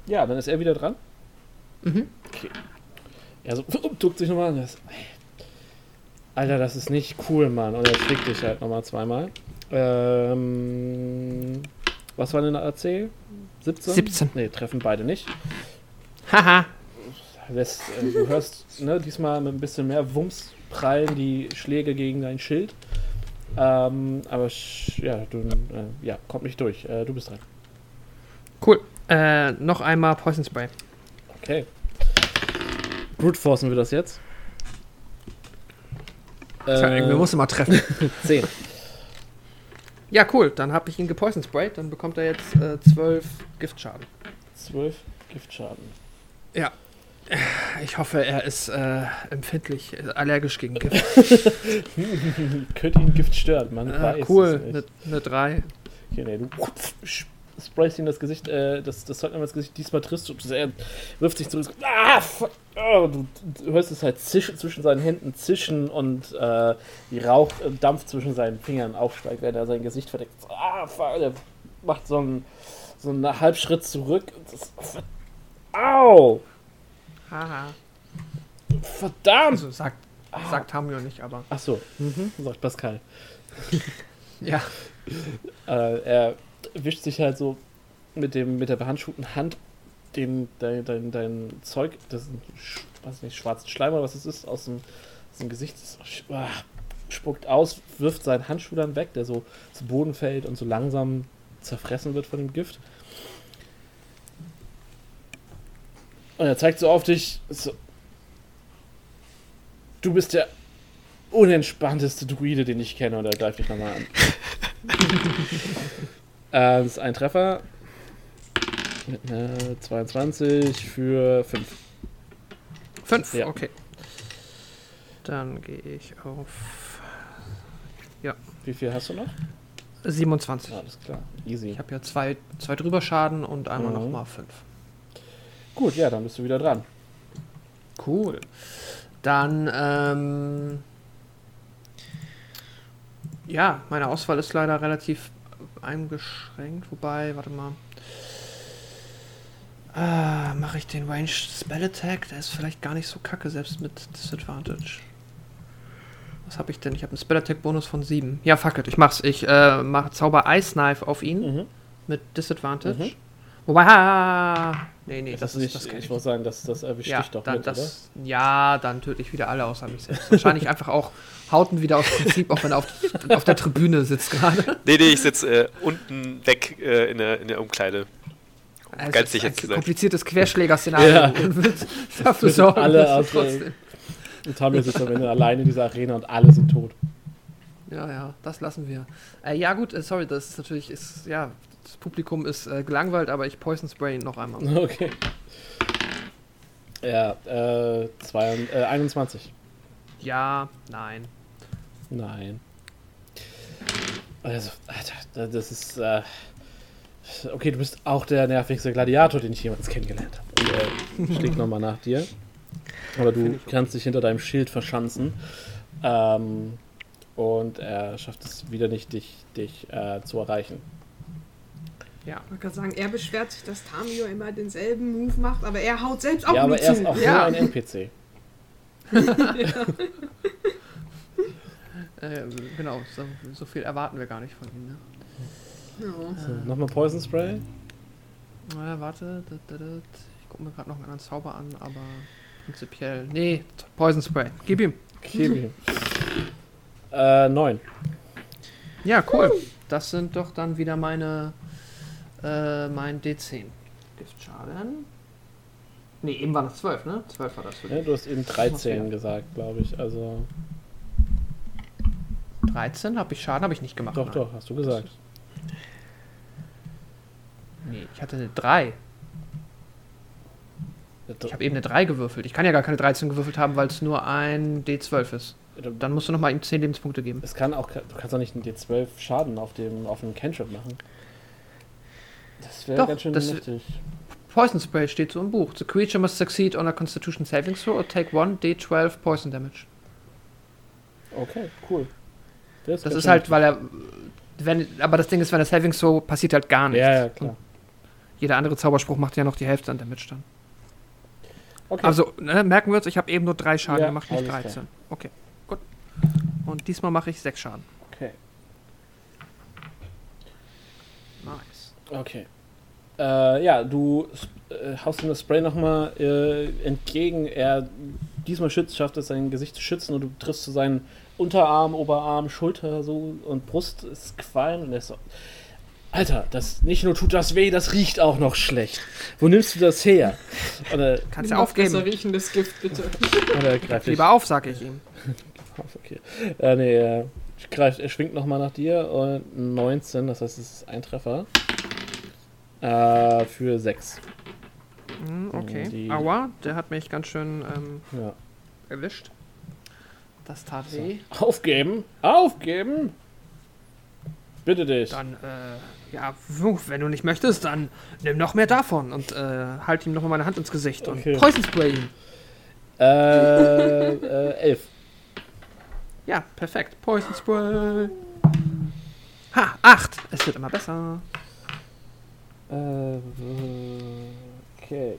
ja, dann ist er wieder dran. Mhm. Er so, *laughs* duckt sich nochmal an. Alter, das ist nicht cool, Mann. Und er schlägt dich halt nochmal zweimal. Ähm, was war denn der AC? 17? 17. Nee, treffen beide nicht. Haha. Lässt, äh, du hörst ne, diesmal mit ein bisschen mehr Wumms prallen die Schläge gegen dein Schild. Ähm, aber ja, du, äh, ja, kommt nicht durch. Äh, du bist dran. Cool. Äh, noch einmal Poison Spray. Okay. Brute forcen wir das jetzt. Äh, irgendwer muss immer treffen. *laughs* 10. Ja, cool. Dann habe ich ihn gepoison sprayed. Dann bekommt er jetzt äh, 12 Giftschaden. 12 Giftschaden. Ja. Ich hoffe, er ist äh, empfindlich, äh, allergisch gegen Gift. *laughs* Könnte ihn Gift stören, man Äh, weiß cool, es nicht. eine 3. Okay, nee, du sprayst ihm das Gesicht, äh, das, das Zeug das Gesicht, diesmal triffst du, er wirft sich zurück, ah, fuck, oh, du, du hörst es halt zischen, zwischen seinen Händen zischen und äh, die Rauchdampf zwischen seinen Fingern aufsteigt, während er sein Gesicht verdeckt. Ah, fuck, er macht so einen, so einen Halbschritt zurück. und Das, au! Haha. Verdammt! Also sagt, sagt Tamio nicht, aber. Ach so, mhm, sagt Pascal. *laughs* Ja. Äh, er wischt sich halt so mit dem mit der behandschuhten Hand den dein, dein, dein Zeug, das weiß nicht, schwarzen Schleim oder was es ist, aus dem, aus dem Gesicht, das, ah, spuckt aus, wirft seinen Handschuh dann weg, der so zu Boden fällt und so langsam zerfressen wird von dem Gift. Und er zeigt so auf dich, so, du bist der unentspannteste Druide, den ich kenne, und er greift dich nochmal an. *laughs* äh, das ist ein Treffer. Mit einer 22 für 5. 5, Ja. okay. Dann gehe ich auf Wie viel hast du noch? 27. Alles klar. Easy. Ich habe ja zwei, zwei drüber Schaden und einmal Mhm. nochmal 5. Gut, ja, dann bist du wieder dran. Cool. Dann, ähm. Ja, meine Auswahl ist leider relativ eingeschränkt. Wobei, warte mal. Ah, mache ich den Range Spell Attack? Der ist vielleicht gar nicht so kacke, selbst mit Disadvantage. Was habe ich denn? Ich habe einen Spell Attack Bonus von 7. Ja, fuck it, ich mach's. Ich äh, mache Zauber Ice Knife auf ihn Mhm. mit Disadvantage. Mhm. Wobei, ha, nee, nee, Das, das, ist nicht, das kann ich wollte sagen, das, das erwischt ja, dich doch dann, mit, das, ja, dann töte ich wieder alle außer mich selbst. Wahrscheinlich einfach auch Hauten wieder aus Prinzip, auch wenn er auf, auf der Tribüne sitzt gerade. Nee, nee, ich sitze äh, unten weg äh, in, der, in der Umkleide. Also Ganz sicher ein sein. komplizierter Querschläger-Szenario Ja. und *laughs* wird dafür sind sorgen, alle dass aus trotzdem. oder? Und Tamio sitzt am Ende alleine in dieser Arena und alle sind tot. Ja, ja, das lassen wir. Äh, ja, gut, äh, sorry, das ist natürlich, ist, ja, das Publikum ist äh, gelangweilt, aber ich Poison Spray noch einmal. *laughs* Okay. Ja, äh, zwei, äh 21. Ja, nein. Nein. Also, Alter, das ist. Äh, okay, du bist auch der nervigste Gladiator, den ich jemals kennengelernt habe. Und er schlägt nochmal nach dir. Aber du kannst dich hinter deinem Schild verschanzen. Ähm, und er schafft es wieder nicht, dich, dich äh, zu erreichen. Ja. Ich kann sagen, er beschwert sich, dass Tamio immer denselben Move macht, aber er haut selbst auch ja, aber nie er ist zu. auch Ja. nur ein NPC. *laughs* Äh, genau, so, so viel erwarten wir gar nicht von ihm. Ne? Ja. So, Nochmal Poison Spray. Na, warte. da, da, da. Ich gucke mir gerade noch einen anderen Zauber an, aber prinzipiell. Nee, Poison Spray. Gib ihm. Kiwi. äh, neun. Ja, cool. Das sind doch dann wieder meine. Äh, mein D10. Giftschaden. Nee, eben waren es 12, ne? 12 war das für Ja, dich. du hast eben Muss 13 ja. gesagt, glaube ich. Also, 13 habe ich Schaden, habe ich nicht gemacht. doch, nein. doch, hast du gesagt. Nee, ich hatte eine 3. Ich habe eben eine 3 gewürfelt. Ich kann ja gar keine 13 gewürfelt haben, weil es nur ein D12 ist. Dann musst du nochmal ihm 10 Lebenspunkte geben. Es kann auch, du kannst doch nicht einen D12 Schaden auf dem auf einem Cantrip machen. Das wäre Doch, ganz schön das- mächtig. Poison Spray steht so im Buch. The creature must succeed on a Constitution Saving Throw or take 1 D12 Poison Damage. Okay, cool. Das ganz ist halt, weil er. Wenn, aber das Ding ist, wenn er Saving Throw passiert halt gar nichts. Ja, ja, klar. Jeder andere Zauberspruch macht ja noch die Hälfte an Damage dann. Okay. Also, ne, merken wir uns, ich habe eben nur 3 Schaden Ja, gemacht, nicht alles klar. 13. Okay, gut. Und diesmal mache ich 6 Schaden. okay. Nice. Okay. Äh, ja, du äh, haust ihm das Spray nochmal äh, entgegen. Er diesmal schützt, schafft es, sein Gesicht zu schützen und du triffst zu seinen Unterarm, Oberarm, Schulter so und Brust ist qualm und er ist so. Alter, das nicht nur tut das weh, das riecht auch noch schlecht. Wo nimmst du das her? Oder, *laughs* Kannst du noch besser aufgeben. riechendes Gift, bitte. oder greift Lieber auf, sag ich ihm. *laughs* Okay. Äh, nee, er, greift, er schwingt nochmal nach dir und 19, das heißt, es ist ein Treffer. Äh, für 6. Hm, okay. Die- Aua, der hat mich ganz schön ähm, Ja. erwischt. Das tat So. weh. Aufgeben! Aufgeben! Bitte dich. Dann, äh, ja, wenn du nicht möchtest, dann nimm noch mehr davon und äh, halt ihm noch mal meine Hand ins Gesicht Okay. und Poison Spray ihn. Äh, äh, 11. Ja, perfekt. Poison Spray. Ha, 8. Es wird immer besser. Äh, okay.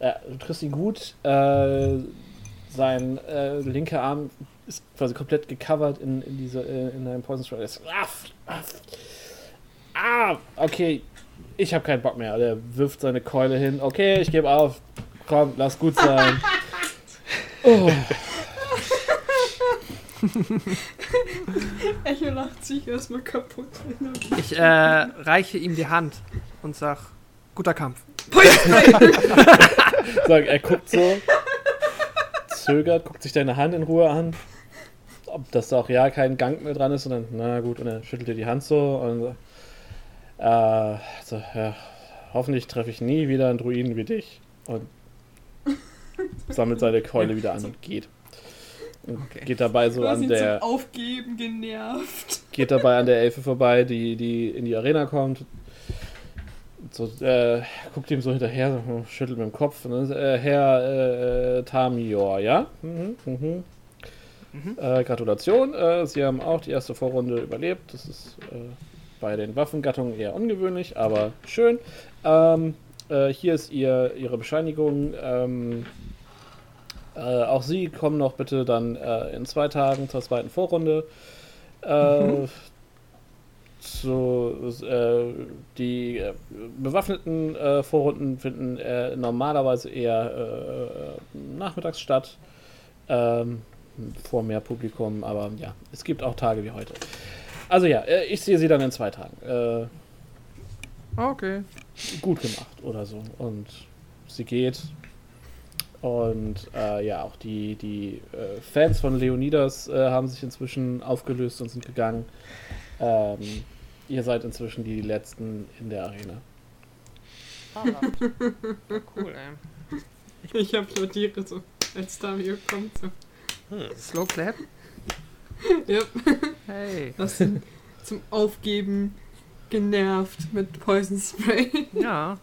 Ja, du triffst ihn gut. Äh, sein äh, linker Arm ist quasi komplett gecovert in, in, diese, äh, in einem Poison ist- Ah, ah, ah, okay. Ich habe keinen Bock mehr. Er wirft seine Keule hin. Okay, ich gebe auf. Komm, lass gut sein. *laughs* Oh. *laughs* Echo lacht sich erstmal kaputt. Ich äh, reiche ihm die Hand und sag, guter Kampf. *laughs* Sag, er guckt so, zögert, guckt sich deine Hand in Ruhe an. Ob das da auch ja kein Gang mehr dran ist und dann, na gut, und er schüttelt dir die Hand so und äh, so, ja, hoffentlich treffe ich nie wieder einen Druiden wie dich. Und sammelt seine Keule wieder an und geht. Okay. geht dabei so an der Aufgeben genervt. geht dabei an der Elfe vorbei, die, die in die Arena kommt. So, äh, guckt ihm so hinterher, so, hm, schüttelt mit dem Kopf. Ist, äh, Herr äh, Tamior, ja? Mhm, mhm. Mhm. Äh, Gratulation, äh, Sie haben auch die erste Vorrunde überlebt. Das ist äh, bei den Waffengattungen eher ungewöhnlich, aber schön. Ähm, äh, hier ist ihr, Ihre Bescheinigung. Ähm, äh, auch Sie kommen noch bitte dann äh, in zwei Tagen zur zweiten Vorrunde. Äh, so, äh, die äh, bewaffneten äh, Vorrunden finden normalerweise eher nachmittags statt. Ähm, vor mehr Publikum, aber ja, es gibt auch Tage wie heute. Also ja, ich sehe sie dann in zwei Tagen. Äh, Okay. gut gemacht oder so. Und sie geht. Und äh, ja, auch die, die äh, Fans von Leonidas äh, haben sich inzwischen aufgelöst und sind gegangen. Ähm, ihr seid inzwischen die Letzten in der Arena. *laughs* cool, ey. Ich applaudiere so, als Tamio kommt. So. Slow Clap. *laughs* Ja, Hey. hast ihn zum Aufgeben genervt mit Poison Spray. Ja.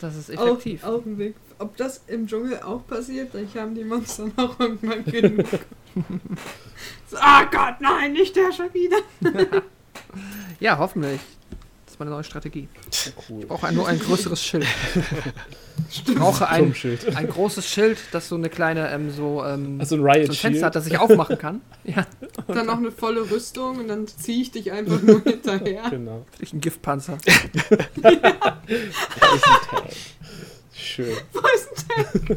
Das ist effektiv. Auf, auf dem Weg. Ob das im Dschungel auch passiert, dann haben die Monster *laughs* noch irgendwann genug. *laughs* so, oh Gott, nein, nicht der schon wieder. *laughs* Ja, hoffentlich. ist meine neue Strategie. cool. Ich brauche nur ein größeres Schild. Ich brauche ein, ein großes Schild, das so eine kleine, ähm, so, ähm, Also ein so Riot ein Fenster hat, das ich aufmachen kann. Ja, Dann noch eine volle Rüstung und dann ziehe ich dich einfach nur hinterher. Genau. ich ein Giftpanzer. Teil. Schön. *laughs* *laughs*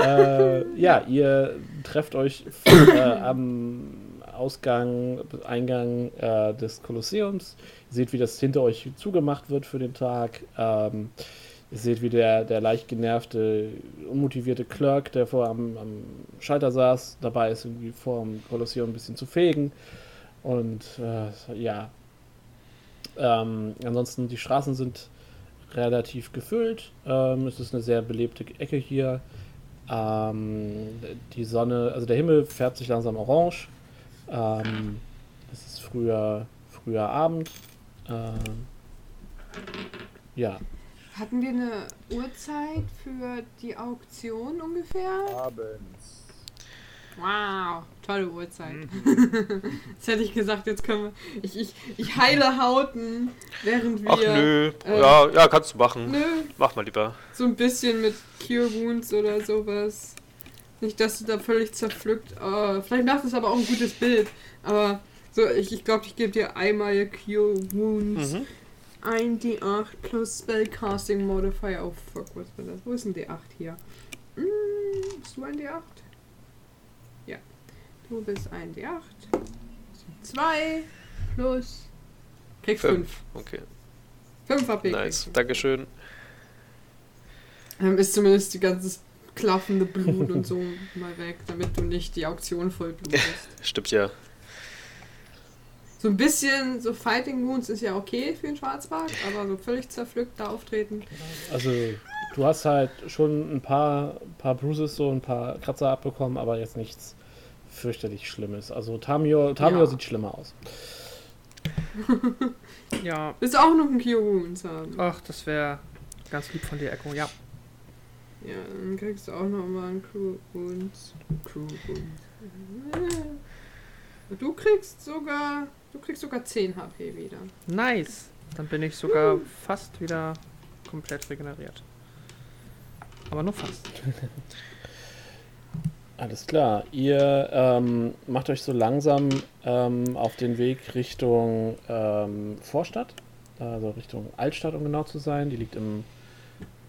Äh, ja, ihr trefft euch äh, am Ausgang, Eingang äh, des Kolosseums. Ihr seht, wie das hinter euch zugemacht wird für den Tag. Ähm, ihr seht, wie der, der leicht genervte, unmotivierte Clerk, der vor am, am Schalter saß, dabei ist, irgendwie vor dem Kolosseum ein bisschen zu fegen. Und äh, ja, ähm, ansonsten die Straßen sind relativ gefüllt. Ähm, es ist eine sehr belebte Ecke hier. Ähm, die Sonne, also der Himmel färbt sich langsam orange. Ähm, es ist früher, früher Abend. Ähm, ja, Hatten wir eine Uhrzeit für die Auktion ungefähr? Abends. Wow, tolle Uhrzeit. Mhm. *laughs* Jetzt hätte ich gesagt, jetzt können wir. Ich, ich, ich heile Hauten, während wir. Ach nö. äh, ja, ja, kannst du machen. Nö, Mach mal lieber. so ein bisschen mit Cure Wounds oder sowas. Nicht, dass du da völlig zerpflückt. Oh, vielleicht macht es aber auch ein gutes Bild. Aber so, ich, ich glaube, ich gebe dir einmal Cure Wounds. Mhm. Ein D8 plus Spellcasting Modifier. Oh fuck, was war das? Wo ist ein D8 hier? Hm, bist du ein D8? Du bist ein D8. 2 plus. Fünf. 5. Okay, 5 HP. nice. Dankeschön. Dann ist zumindest die ganze klaffende Blut und so *laughs* mal weg, damit du nicht die Auktion voll blutest. Stimmt ja. So ein bisschen, so Fighting Wounds ist ja okay für einen Schwarzbart, aber so völlig zerpflückt da auftreten. also du hast halt schon ein paar, paar Bruises, so ein paar Kratzer abbekommen, aber jetzt nichts fürchterlich Schlimmes. Also Tamio, Tamio Ja. sieht schlimmer aus. *laughs* Ja, Willst du auch noch einen Wounds haben? ach, das wäre ganz lieb von dir, Echo. Ja. Ja, dann kriegst du auch noch mal einen Crew Wounds. Crew Wounds. Und Du kriegst sogar, du kriegst sogar 10 HP wieder. Nice. Dann bin ich sogar fast wieder komplett regeneriert. Aber nur fast. *laughs* Alles klar. Ihr ähm, macht euch so langsam ähm, auf den Weg Richtung ähm, Vorstadt, also Richtung Altstadt, um genau zu sein. Die liegt im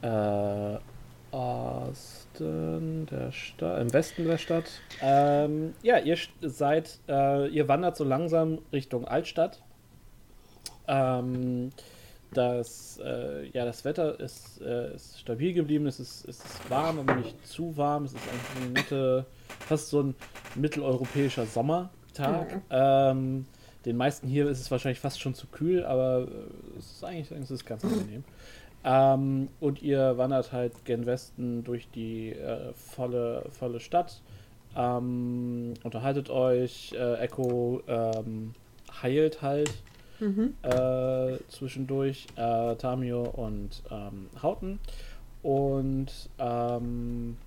äh, Osten der Stadt, im Westen der Stadt. Ähm, ja, ihr seid, äh, ihr wandert so langsam Richtung Altstadt. Ähm, das, äh, ja, das Wetter ist, äh, ist stabil geblieben. Es ist, es ist warm, aber nicht zu warm. Es ist eigentlich eine nette, fast so ein mitteleuropäischer Sommertag. Ähm, den meisten hier ist es wahrscheinlich fast schon zu kühl, aber äh, es ist eigentlich es ist ganz angenehm. Ähm, und ihr wandert halt gen Westen durch die äh, volle, volle Stadt. Ähm, unterhaltet euch. Äh, Echo ähm, heilt halt Mhm. äh, zwischendurch äh, Tamio und ähm, Hauten. Und ähm,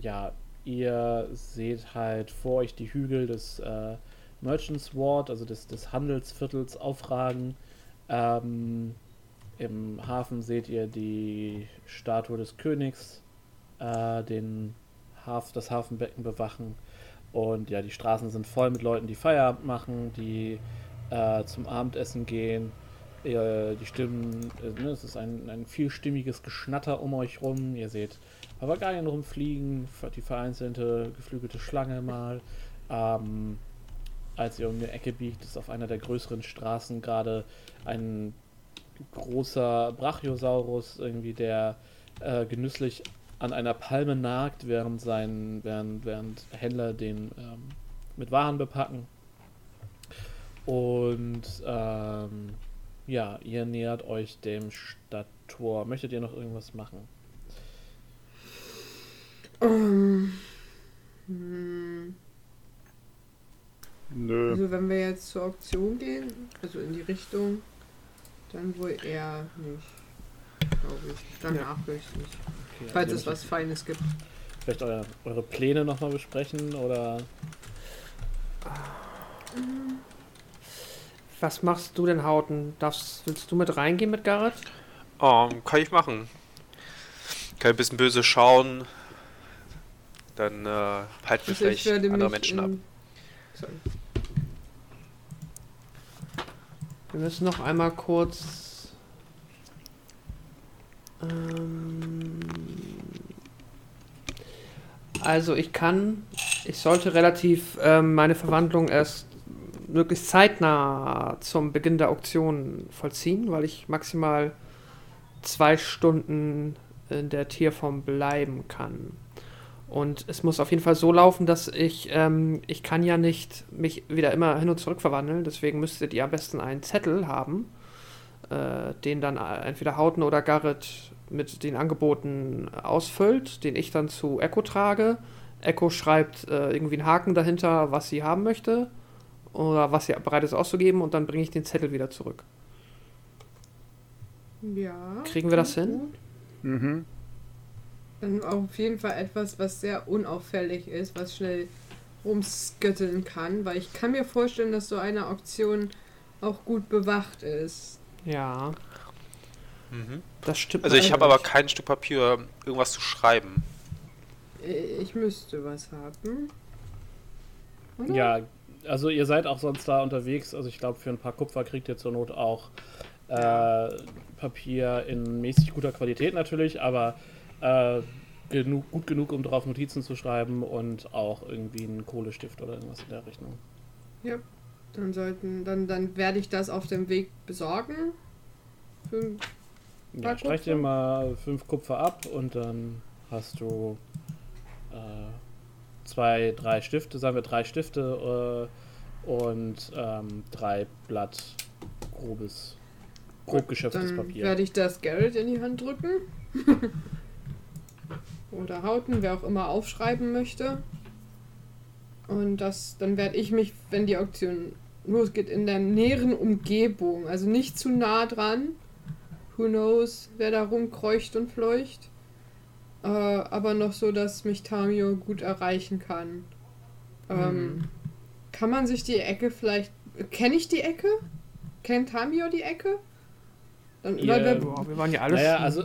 ja, ihr seht halt vor euch die Hügel des äh, Merchants Ward, also des, des Handelsviertels, aufragen. Ähm, Im Hafen seht ihr die Statue des Königs, äh, den Haf das Hafenbecken bewachen. Und ja, die Straßen sind voll mit Leuten, die Feierabend machen, die äh, zum Abendessen gehen. Äh, die Stimmen, äh, ne, es ist ein, ein vielstimmiges Geschnatter um euch rum. Ihr seht Papageien rumfliegen, die vereinzelte geflügelte Schlange mal. Ähm, als ihr um die Ecke biegt, ist auf einer der größeren Straßen gerade ein großer Brachiosaurus, irgendwie, der äh, genüsslich an einer Palme nagt, während, sein, während, während Händler den ähm, mit Waren bepacken. Und ähm, ja, ihr nähert euch dem Stadttor. Möchtet ihr noch irgendwas machen? Ähm, hm. Nö. Also wenn wir jetzt zur Auktion gehen, also in die Richtung, dann wohl eher nicht. Glaube ich. Danach ich nicht. Okay, Falls also es was Feines gibt. Vielleicht euer, eure Pläne nochmal besprechen oder Was machst du denn, Hauten? Darfst, willst du mit reingehen mit Garrett? Ähm, kann ich machen. Kann ein bisschen böse schauen. Dann äh, halten wir Also ich vielleicht andere mich Menschen ab. sorry. Wir müssen noch einmal kurz. Ähm, also ich kann, ich sollte relativ ähm, meine Verwandlung erst möglichst zeitnah zum Beginn der Auktion vollziehen, weil ich maximal zwei Stunden in der Tierform bleiben kann. Und es muss auf jeden Fall so laufen, dass ich, ähm, ich kann ja nicht mich wieder immer hin und zurück verwandeln, deswegen müsstet ihr am besten einen Zettel haben, äh, den dann entweder Hauten oder Garrett mit den Angeboten ausfüllt, den ich dann zu Echo trage. Echo schreibt äh, irgendwie einen Haken dahinter, was sie haben möchte oder was sie bereit ist auszugeben und dann bringe ich den Zettel wieder zurück. Ja. Kriegen wir das hin? gut. Mhm. Dann auf jeden Fall etwas, was sehr unauffällig ist, was schnell rumskütteln kann, weil ich kann mir vorstellen, dass so eine Auktion auch gut bewacht ist. Ja, Mhm. das stimmt. Also ich habe aber kein Stück Papier, irgendwas zu schreiben. Äh, Ich müsste was haben. Oder? Ja, also ihr seid auch sonst da unterwegs. Also ich glaube, für ein paar Kupfer kriegt ihr zur Not auch äh, Papier in mäßig guter Qualität natürlich, aber äh, genug, gut genug, um drauf Notizen zu schreiben und auch irgendwie einen Kohlestift oder irgendwas in der Richtung. Dann sollten, dann, dann werde ich das auf dem Weg besorgen. Für, Ja, Paar streich dir mal fünf Kupfer ab und dann hast du äh, zwei, drei Stifte, sagen wir drei Stifte äh, und ähm, drei Blatt grobes, grob geschöpftes dann Papier. werde ich das Garrett in die Hand drücken. *laughs* Oder Hauten, wer auch immer aufschreiben möchte. Und das, dann werde ich mich, wenn die Auktion losgeht, in der näheren Umgebung, also nicht zu nah dran. Who knows, wer da rumkreucht und fleucht. Äh, aber noch so, dass mich Tamio gut erreichen kann. Ähm, Kann man sich die Ecke vielleicht. Kenne ich die Ecke? Kennt Tamio die Ecke? Dann, Ihr- weil wir, Boah, wir waren ja alle Naja, schon- also-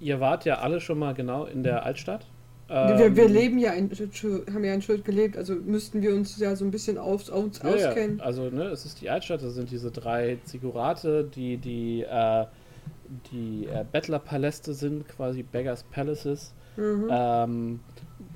Ihr wart ja alle schon mal genau in der Altstadt. wir, wir Ähm, leben ja in haben ja in Schild gelebt, also müssten wir uns ja so ein bisschen aus, aus, Ja, ja. auskennen. Also, ne, es ist die Altstadt, das sind diese drei Zigurate, die die, äh, die äh, Bettlerpaläste sind, quasi Beggars Palaces. Mhm. Ähm,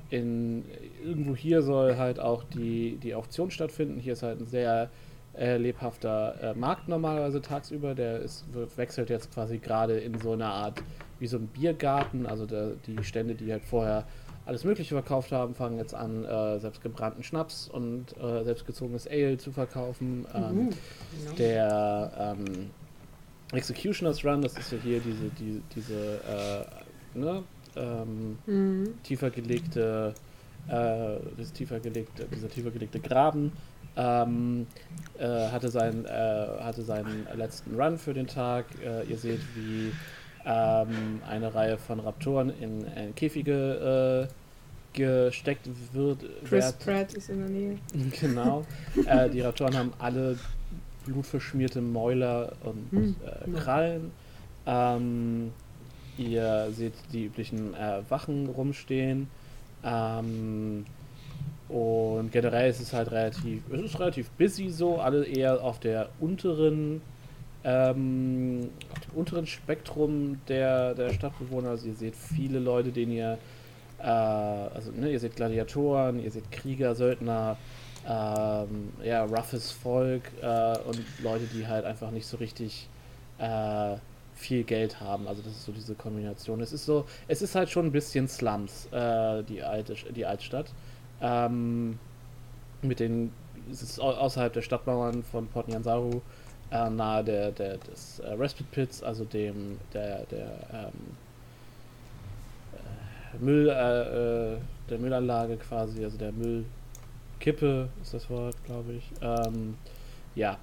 in, irgendwo hier soll halt auch die, die Auktion stattfinden. Hier ist halt ein sehr äh, lebhafter äh, Markt normalerweise tagsüber. Der ist, wechselt jetzt quasi gerade in so eine Art wie so ein Biergarten. Also der, die Stände, die halt vorher alles Mögliche verkauft haben, fangen jetzt an, äh, selbstgebrannten Schnaps und äh, selbstgezogenes Ale zu verkaufen. Ähm, Mhm. Genau. der ähm, Executioners Run, das ist ja hier diese, die, diese äh, ne, ähm, Mhm. tiefer gelegte, äh, das tiefer gelegte, dieser tiefer gelegte Graben ähm, äh, hatte, sein, äh, hatte seinen letzten Run für den Tag. Äh, ihr seht, wie ähm, eine Reihe von Raptoren in, äh, Käfige äh, gesteckt wird. Chris Pratt ist in der Nähe. *laughs* Genau. äh, die Raptoren haben alle blutverschmierte Mäuler und Hm, äh. Krallen. Ähm, ihr seht die üblichen äh, Wachen rumstehen. Ähm, und generell ist es halt relativ, es ist relativ busy so, alle eher auf der unteren, ähm, auf dem unteren Spektrum der, der Stadtbewohner. Also ihr seht viele Leute, denen ihr, äh, also ne, ihr seht Gladiatoren, ihr seht Krieger, Söldner, ähm, ja, roughes Volk äh, und Leute, die halt einfach nicht so richtig äh, viel Geld haben. Also das ist so diese Kombination. Es ist so, es ist halt schon ein bisschen Slums, äh, die alte, die Altstadt. Ähm, mit den, es ist au- außerhalb der Stadtmauern von Port Nyanzaru, äh, nahe der, der, des äh, Respite Pits, also dem, der, der, ähm, äh, Müll, der Müllanlage quasi, also der Müllkippe ist das Wort, glaube ich. Ähm, ja.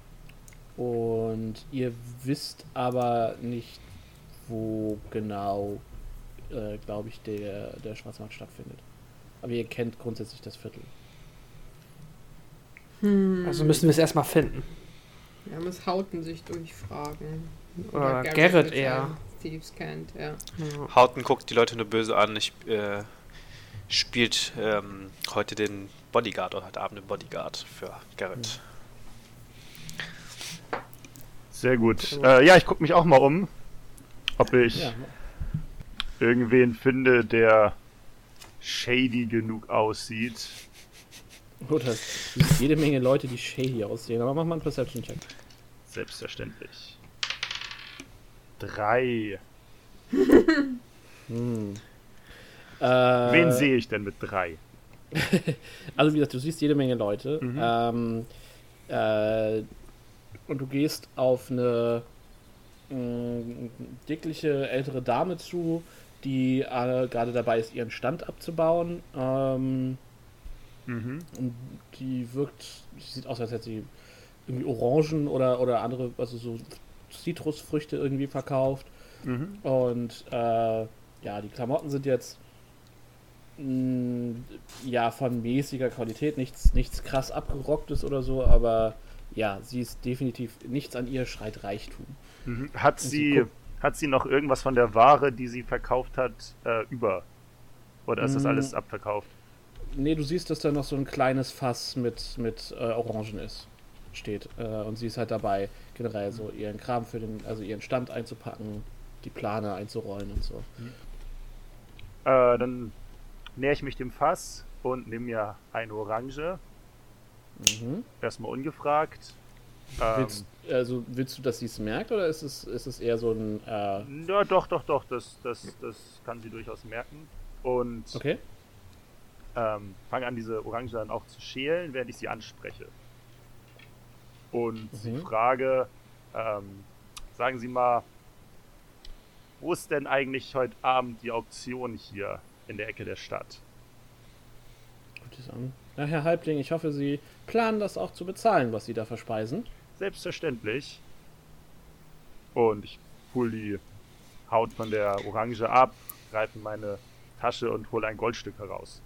Und ihr wisst aber nicht, wo genau, äh, glaube ich, der, der Schwarzmarkt stattfindet. Aber ihr kennt grundsätzlich das Viertel. Hm. Also müssen wir es erstmal finden. Er muss Hauten sich durchfragen. Oder Garrett mit eher. Thieves kennt, ja. Ja. Hauten guckt die Leute nur böse an. Ich äh, spielt ähm, heute den Bodyguard oder heute Abend den Bodyguard für Garrett. Sehr gut. Äh, ja, ich gucke mich auch mal um, ob ich Ja, irgendwen finde, der shady genug aussieht. gut, das sind jede Menge Leute, die shady aussehen. Aber mach mal einen Perception-Check. Selbstverständlich. Drei. *laughs* Hm. Äh, Wen sehe ich denn mit drei? *laughs* Also wie gesagt, du siehst jede Menge Leute. Mhm. Ähm, äh, und du gehst auf eine mh, dickliche ältere Dame zu, die äh, gerade dabei ist, ihren Stand abzubauen. Ähm, Mhm. und die wirkt, sieht aus, als hätte sie irgendwie Orangen oder, oder andere, also so Zitrusfrüchte irgendwie verkauft. Mhm. Und äh, ja, die Klamotten sind jetzt ja von mäßiger Qualität, nichts, nichts krass abgerocktes oder so, aber ja, sie ist definitiv nichts an ihr schreit Reichtum. Mhm. Hat sie sie, hat sie noch irgendwas von der Ware, die sie verkauft hat, äh, über? Oder ist das alles abverkauft? Nee, du siehst, dass da noch so ein kleines Fass mit, mit äh, Orangen ist, steht. Äh, und sie ist halt dabei, generell so ihren Kram für den, also ihren Stand einzupacken, die Plane einzurollen und so. Äh, dann näher ich mich dem Fass und nehme mir eine Orange. Mhm. Erstmal ungefragt. Ähm, Willst, also, willst du, dass sie es merkt oder ist es, ist es eher so ein. Äh, ja, doch, doch, doch, das, das, das kann sie durchaus merken. Und okay? ähm, fange an, diese Orange dann auch zu schälen, während ich sie anspreche. Und sie Mhm. frage, ähm, sagen Sie mal, wo ist denn eigentlich heute Abend die Auktion hier in der Ecke der Stadt? Gutes an. Na, Herr Halbling, ich hoffe, Sie planen das auch zu bezahlen, was Sie da verspeisen. Selbstverständlich. Und ich hol die Haut von der Orange ab, greife in meine Tasche und hole ein Goldstück heraus.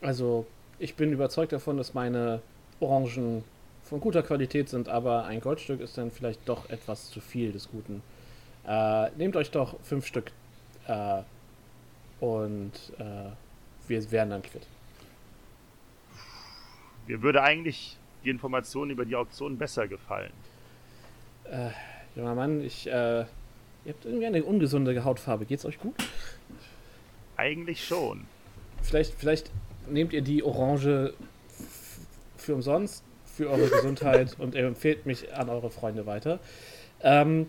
Also, ich bin überzeugt davon, dass meine Orangen von guter Qualität sind, aber ein Goldstück ist dann vielleicht doch etwas zu viel des Guten. Äh, nehmt euch doch fünf Stück äh, und äh, wir wären dann quitt. Mir würde eigentlich die Information über die Auktion besser gefallen. Äh, junger Mann, ich, äh, ihr habt irgendwie eine ungesunde Hautfarbe. Geht's euch gut? Eigentlich schon. Vielleicht, vielleicht nehmt ihr die Orange für umsonst, für eure Gesundheit *laughs* und ihr empfehlt mich an eure Freunde weiter. Ähm,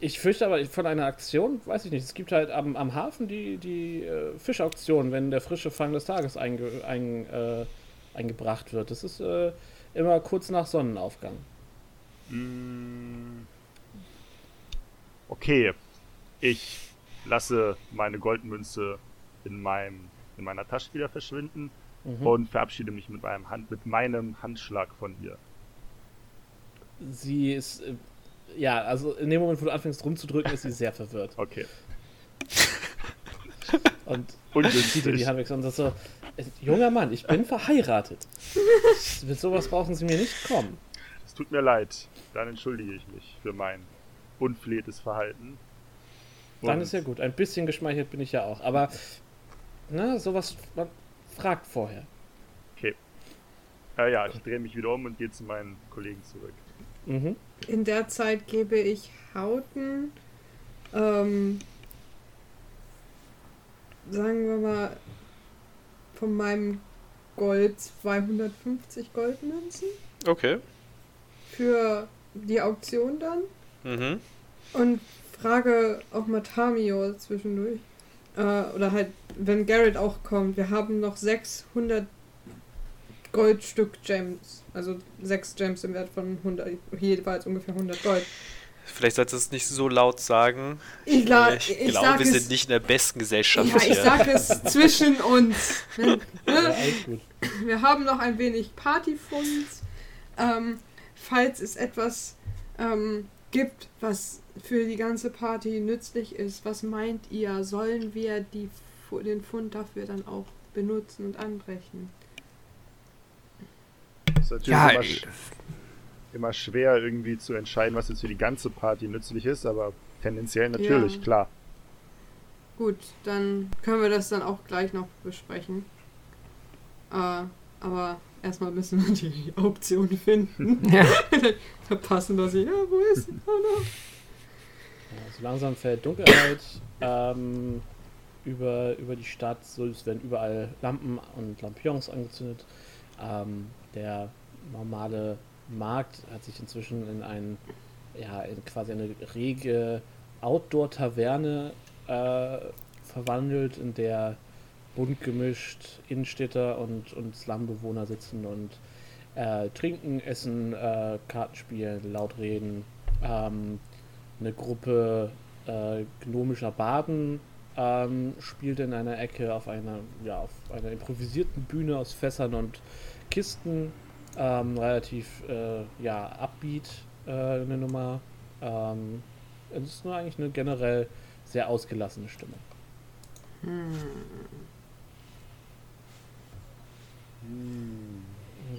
ich fürchte aber von einer Aktion, weiß ich nicht, es gibt halt am, am Hafen die, die äh, Fischauktion, wenn der frische Fang des Tages einge, ein, äh, eingebracht wird. Das ist äh, immer kurz nach Sonnenaufgang. Mm. Okay, ich lasse meine Goldmünze in, meinem, in meiner Tasche wieder verschwinden Mhm. und verabschiede mich mit meinem, Hand, mit meinem Handschlag von ihr. Sie ist, äh, ja, also in dem Moment, wo du anfängst rumzudrücken, ist sie sehr verwirrt. Okay. *laughs* Und zieht dir die Hand weg und sagt so, "Äh, junger Mann, ich bin verheiratet. Mit sowas brauchen Sie mir nicht kommen. Es tut mir leid. Dann entschuldige ich mich für mein unflätes Verhalten. Dann Und ist ja gut. Ein bisschen geschmeichelt bin ich ja auch. Aber, na, sowas, man fragt vorher. Äh, ja, ich drehe mich wieder um und gehe zu meinen Kollegen zurück. Mhm. In der Zeit gebe ich Hauten, ähm, sagen wir mal, von meinem Gold 250 Goldmünzen Okay. für die Auktion dann Mhm. und frage auch mal Tamio zwischendurch. Äh, oder halt, wenn Garrett auch kommt, wir haben noch 600 Goldstück Gems. Also 6 Gems im Wert von 100, jeweils ungefähr 100 Gold. Vielleicht solltest du es nicht so laut sagen. Ich, la- ich, ich glaube, sag wir es, sind nicht in der besten Gesellschaft Ja, ich hier. sag es *laughs* zwischen uns. Ja, gut. Wir haben noch ein wenig Partyfund. Ähm, falls es etwas ähm, gibt, was für die ganze Party nützlich ist, was meint ihr? Sollen wir die, den Fund dafür dann auch benutzen und anbrechen? Ist natürlich Ja, immer, äh, sch immer schwer irgendwie zu entscheiden, was jetzt für die ganze Party nützlich ist, aber tendenziell natürlich, Ja. klar. Gut, dann können wir das dann auch gleich noch besprechen. Äh, aber erstmal müssen wir die *laughs* Auktion finden. Ja. *laughs* Verpassen wir sie. Ja, wo ist sie? Oh no. Ja, so langsam fällt Dunkelheit ähm, über, über die Stadt. So, es werden überall Lampen und Lampions angezündet. Ähm, der normale Markt hat sich inzwischen in ein, ja, in quasi eine rege Outdoor-Taverne äh, verwandelt, in der bunt gemischt Innenstädter und, und Slumbewohner sitzen und äh, trinken, essen, äh, Karten spielen, laut reden. Ähm, eine Gruppe äh, gnomischer Baden ähm, spielt in einer Ecke auf einer, ja, auf einer improvisierten Bühne aus Fässern und Kisten. Ähm, relativ äh, ja, upbeat äh, eine Nummer. Ähm, es ist nur eigentlich eine generell sehr ausgelassene Stimmung.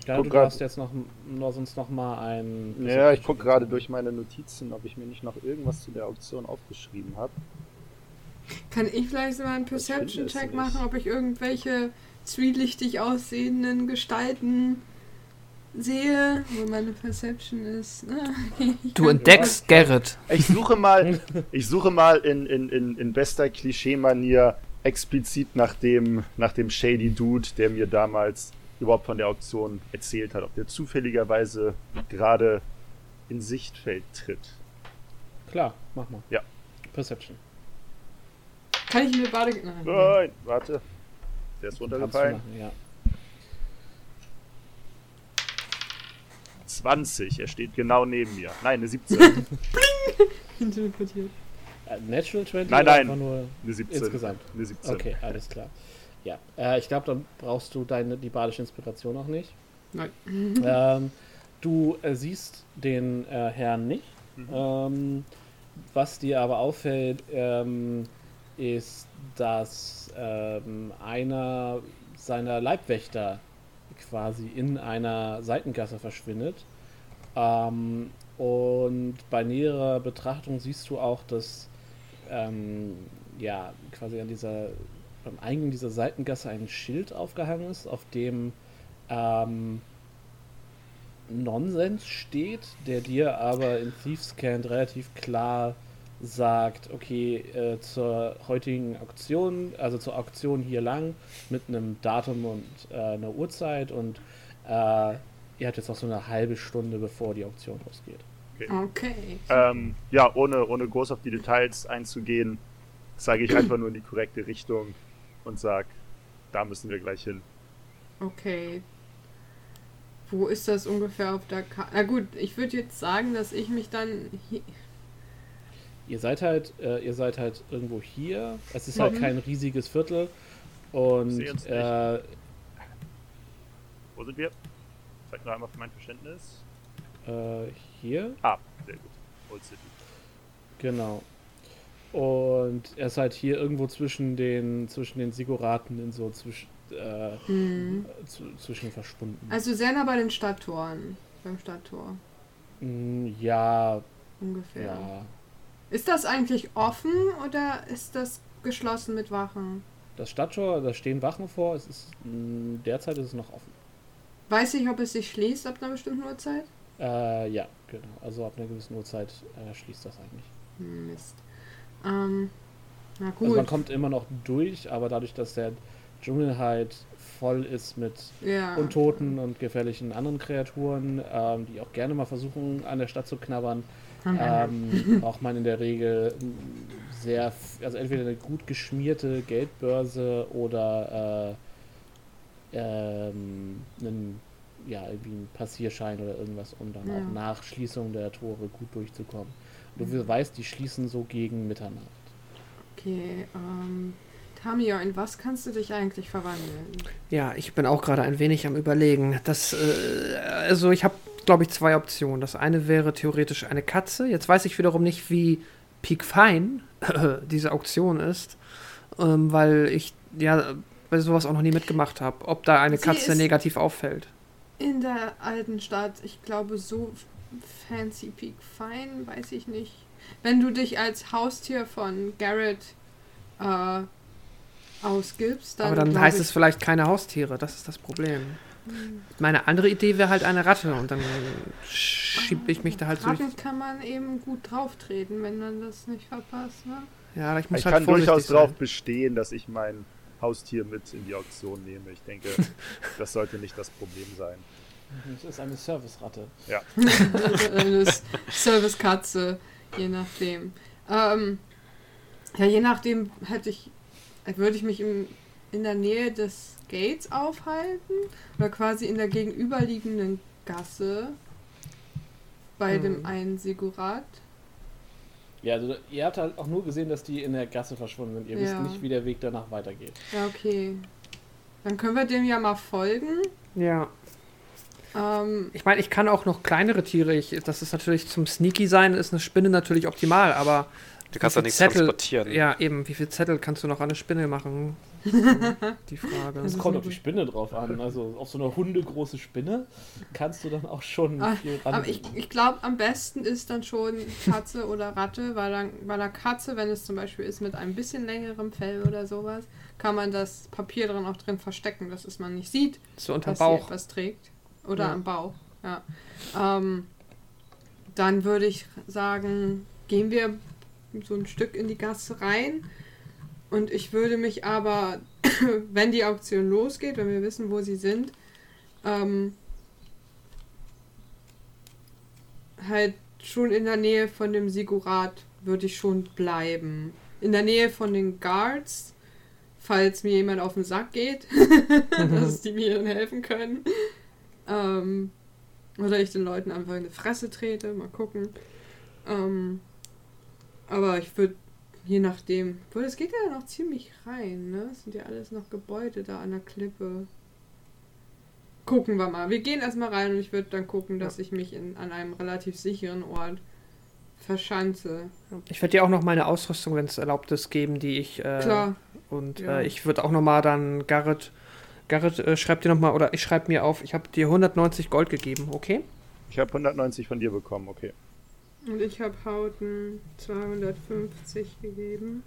Ja, Guck du darfst jetzt noch, noch sonst noch mal ein. Ja, ich gucke gerade durch meine Notizen, ob ich mir nicht noch irgendwas zu der Auktion aufgeschrieben habe. Kann ich vielleicht so einen Perception-Check machen, ob ich irgendwelche zwielichtig aussehenden Gestalten sehe? Wo meine Perception ist. Ich *laughs* Du entdeckst Garrett. Ich suche mal, *laughs* ich suche mal in, in, in, in bester Klischee-Manier explizit nach dem, nach dem Shady Dude, der mir damals überhaupt von der Auktion erzählt hat, ob der zufälligerweise gerade in Sichtfeld tritt. Klar, mach mal. Ja. Perception. Kann ich mir Bade. Nein. Nein, warte. Der ist runtergefallen. machen, ja. 20, er steht genau neben mir. Nein, eine 17. *laughs* *laughs* Interpretiert. Äh, Natural 20 Nein, nein. Eine 17. insgesamt? Eine 17. Okay, alles klar. Ja, äh, ich glaube, dann brauchst du deine, die badische Inspiration noch nicht. Nein. Ähm, du äh, siehst den äh, Herrn nicht. Mhm. Ähm, was dir aber auffällt, ähm, ist, dass ähm, einer seiner Leibwächter quasi in einer Seitengasse verschwindet. Ähm, und bei näherer Betrachtung siehst du auch, dass ähm, ja quasi an dieser am Eingang dieser Seitengasse ein Schild aufgehangen ist, auf dem ähm, Nonsens steht, der dir aber in Thiefscant relativ klar sagt, okay, äh, zur heutigen Auktion, also zur Auktion hier lang, mit einem Datum und äh, einer Uhrzeit und äh, ihr habt jetzt noch so eine halbe Stunde, bevor die Auktion losgeht. Okay. Ähm, ja, ohne, ohne groß auf die Details einzugehen, zeige ich einfach nur in die korrekte Richtung und sag, da müssen wir gleich hin. Okay. Wo ist das ungefähr auf der Karte? Na gut, ich würde jetzt sagen, dass ich mich dann. Ihr seid halt, äh, ihr seid halt irgendwo hier. Es ist halt Mhm. kein riesiges Viertel und äh, Wo sind wir? Zeig nur einmal für mein Verständnis. äh, hier Ah, sehr gut. Old City. Genau. Und er ist halt hier irgendwo zwischen den zwischen den Siguraten in so zwischen äh, hm. zu, zwischen verschwunden. Also sehr nah bei den Stadttoren. Beim Stadttor. Mm, ja, Ungefähr. ja. Ist das eigentlich offen oder ist das geschlossen mit Wachen? Das Stadttor, da stehen Wachen vor. Es ist mh, derzeit ist es noch offen. Weiß ich, ob es sich schließt ab einer bestimmten Uhrzeit? Äh, ja, genau. Also ab einer gewissen Uhrzeit äh, schließt das eigentlich. Mist. Ähm, na Also man gut. kommt immer noch durch, aber dadurch, dass der Dschungel halt voll ist mit ja. Untoten und gefährlichen anderen Kreaturen, ähm, die auch gerne mal versuchen, an der Stadt zu knabbern, ähm, braucht man in der Regel sehr, also entweder eine gut geschmierte Geldbörse oder äh, ähm, einen, ja, irgendwie einen Passierschein oder irgendwas, um dann Ja. auch nach Schließung der Tore gut durchzukommen. Und du weißt, die schließen so gegen Mitternacht. Okay, ähm. Tamio, in was kannst du dich eigentlich verwandeln? Ja, ich bin auch gerade ein wenig am Überlegen. Das, äh, also ich habe, glaube ich, zwei Optionen. Das eine wäre theoretisch eine Katze. Jetzt weiß ich wiederum nicht, wie piekfein *laughs* diese Auktion ist, ähm, weil ich ja bei sowas auch noch nie mitgemacht habe. Ob da eine Sie Katze negativ auffällt. in der alten Stadt. Ich glaube, so fancy peak fine, weiß ich nicht. Wenn du dich als Haustier von Garrett äh, ausgibst, dann. Aber dann heißt ich, es vielleicht keine Haustiere, das ist das Problem. Meine andere Idee wäre halt eine Ratte und dann schiebe ich mich da halt so. Ratten kann man eben gut drauftreten, wenn man das nicht verpasst, ne? Ja, ich muss Ich halt kann durchaus darauf bestehen, dass ich mein Haustier mit in die Auktion nehme. Ich denke, *laughs* das sollte nicht das Problem sein. Das ist eine Service-Ratte. *laughs* Eine S- Servicekatze, je nachdem. Ähm, ja, je nachdem hätte ich, würde ich mich im, in der Nähe des Gates aufhalten oder quasi in der gegenüberliegenden Gasse bei Hm. dem einen Sigurat. Ja, also ihr habt halt auch nur gesehen, dass die in der Gasse verschwunden sind. Ihr wisst Ja. nicht, wie der Weg danach weitergeht. Ja, okay. Dann können wir dem ja mal folgen. Ja. Ähm, Ich meine, ich kann auch noch kleinere Tiere. Ich, das ist natürlich zum Sneaky sein, ist eine Spinne natürlich optimal, aber. Du kannst viel nichts Zettel- transportieren. Ja, eben. Wie viel Zettel kannst du noch an eine Spinne machen? *laughs* Die Frage. Es kommt auf die Spinne drauf an. Also auf so eine hundegroße Spinne kannst du dann auch schon Ah, viel aber ich, ich glaube, am besten ist dann schon Katze oder Ratte, weil dann, bei der Katze, wenn es zum Beispiel ist mit einem bisschen längerem Fell oder sowas, kann man das Papier drin auch drin verstecken, dass es man nicht sieht, So unterm dass sie Bauch. etwas trägt. Oder Ja. am Bauch, ja. Ähm, dann würde ich sagen, gehen wir so ein Stück in die Gasse rein. Und ich würde mich aber, *coughs* wenn die Auktion losgeht, wenn wir wissen, wo sie sind, ähm, halt schon in der Nähe von dem Sigurat würde ich schon bleiben. In der Nähe von den Guards, falls mir jemand auf den Sack geht, *laughs* dass die mir dann helfen können. Ähm, oder ich den Leuten einfach in die Fresse trete, mal gucken. Ähm, aber ich würde, je nachdem, obwohl es geht ja noch ziemlich rein, ne? Es sind ja alles noch Gebäude da an der Klippe. Gucken wir mal. Wir gehen erstmal rein und ich würde dann gucken, dass ich mich in, an einem relativ sicheren Ort verschanze. Ich werde dir auch noch meine Ausrüstung, wenn es erlaubt ist, geben, die ich. Äh, Klar. Und Ja. äh, ich würde auch noch mal dann Garrett. Garrett, äh, schreib dir noch mal, oder ich schreibe mir auf, ich habe dir 190 Gold gegeben, okay? Ich habe 190 von dir bekommen, okay. Und ich habe Hauten 250 gegeben.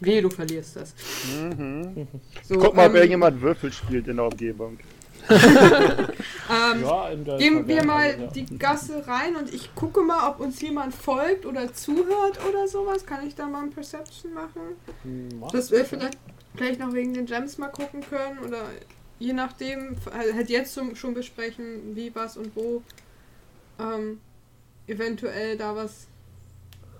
Wehe, du verlierst das. So, Guck mal, ob ähm, irgendjemand Würfel spielt in der Umgebung. *laughs* ähm, Ja, in der Gehen wir mal ja. die Gasse rein und ich gucke mal, ob uns jemand folgt oder zuhört oder sowas. Kann ich da mal ein Perception machen? Hm, mach. Dass wir vielleicht gleich noch wegen den Gems mal gucken können oder je nachdem, halt jetzt zum, schon besprechen, wie, was und wo ähm, eventuell da was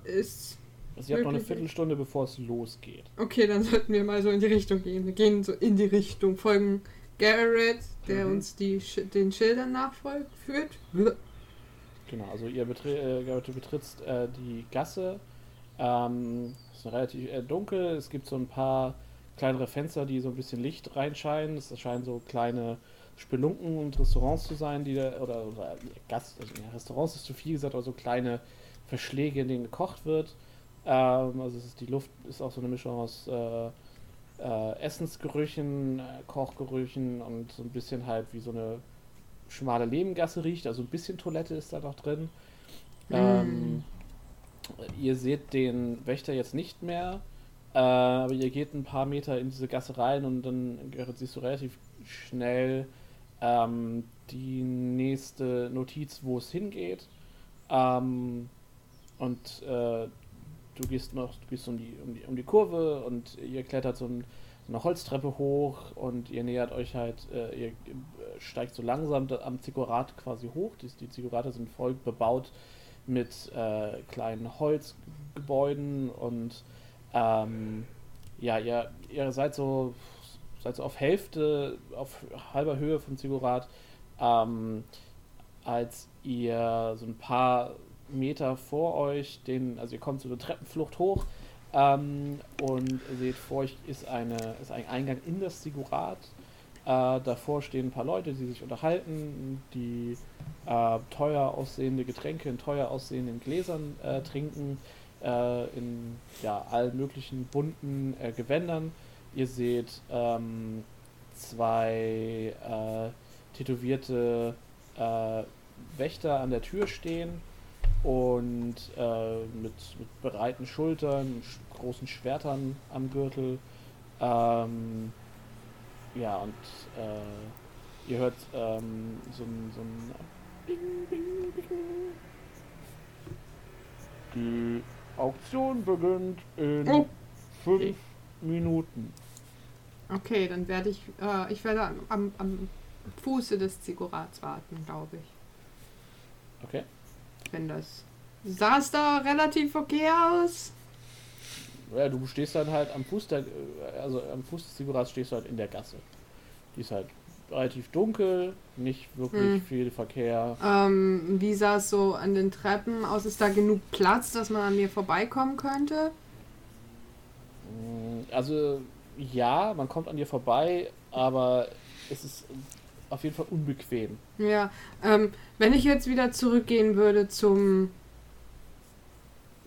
ist. Also ihr habt noch eine. Viertelstunde, bevor es losgeht. Okay, dann sollten wir mal so in die Richtung gehen. Wir gehen so in die Richtung, folgen Garrett, der Mhm. uns die, den Schildern nachfolgt, führt. Genau, also ihr betre äh, Garrett, du betrittst äh, die Gasse. Ähm, es ist relativ äh, dunkel. Es gibt so ein paar kleinere Fenster, die so ein bisschen Licht reinscheinen. Es scheinen so kleine Spelunken und Restaurants zu sein, die da, oder, oder Gast, also ja, Restaurants ist zu viel gesagt, aber so kleine Verschläge, in denen gekocht wird. Ähm, also es ist, die Luft ist auch so eine Mischung aus äh, äh, Essensgerüchen, äh, Kochgerüchen und so ein bisschen halt wie so eine schmale Nebengasse riecht. Also ein bisschen Toilette ist da noch drin. Ähm, ihr seht den Wächter jetzt nicht mehr, äh, aber ihr geht ein paar Meter in diese Gasse rein und dann siehst du relativ schnell ähm, die nächste Notiz, wo es hingeht. Ähm, und äh, du gehst noch, du gehst um die, um die, um die Kurve und ihr klettert so, ein, eine Holztreppe hoch und ihr nähert euch halt, äh, ihr äh, steigt so langsam am Ziggurat quasi hoch. Die, die Ziggurate sind voll bebaut mit äh, kleinen Holzgebäuden und ähm, ja, ihr, ihr seid so seid so auf Hälfte, auf halber Höhe vom Ziggurat, ähm, als ihr so ein paar Meter vor euch, den, also ihr kommt so eine Treppenflucht hoch ähm, und seht vor euch ist, eine, ist ein Eingang in das Ziggurat. Äh, davor stehen ein paar Leute, die sich unterhalten, die äh, teuer aussehende Getränke in teuer aussehenden Gläsern äh, trinken, äh, in ja, allen möglichen bunten äh, Gewändern. Ihr seht ähm, zwei äh, tätowierte äh, Wächter an der Tür stehen und äh, mit, mit breiten Schultern, sch großen Schwertern am Gürtel. Ähm, ja, und äh, ihr hört ähm, so ein, so ein Bing, Bing, Bing. Die Auktion beginnt in Oh. Minuten. Okay, dann werde ich, äh, ich werde am, am, Fuße des Zigurats warten, glaube ich. Okay. Wenn das. Sah es da relativ okay aus? Ja, du stehst dann halt am Fuß der, also am Fuß des Zigurats stehst du halt in der Gasse. Die ist halt relativ dunkel, nicht wirklich Hm. viel Verkehr. Ähm, wie sah es so an den Treppen aus? Ist da genug Platz, dass man an mir vorbeikommen könnte? Mm, Also ja, man kommt an dir vorbei, aber es ist auf jeden Fall unbequem. Ja, ähm, wenn ich jetzt wieder zurückgehen würde zum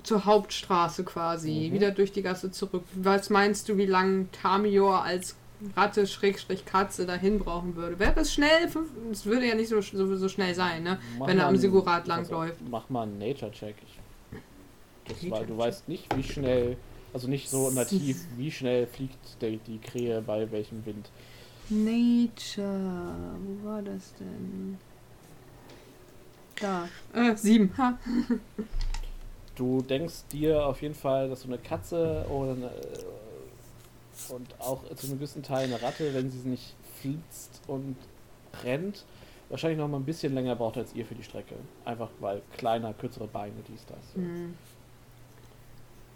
zur Hauptstraße quasi, Mhm. wieder durch die Gasse zurück. Was meinst du, wie lange Tamior als Ratte Schrägstrich Katze dahin brauchen würde? Wäre das schnell? Es würde ja nicht so, so, so schnell sein, ne? Mach Wenn er am Sigurat langläuft. Mach mal einen Nature-Check. Ich- Das war, Nature-Check. du weißt nicht, wie schnell, also nicht so nativ, wie schnell fliegt die, die Krähe bei welchem Wind. Nature, wo war das denn? Da. Äh, sieben. Ha. Du denkst dir auf jeden Fall, dass so eine Katze oder eine, äh, und auch zu einem gewissen Teil eine Ratte, wenn sie nicht flitzt und rennt, wahrscheinlich noch mal ein bisschen länger braucht als ihr für die Strecke. Einfach weil kleiner, kürzere Beine, dies, das. So.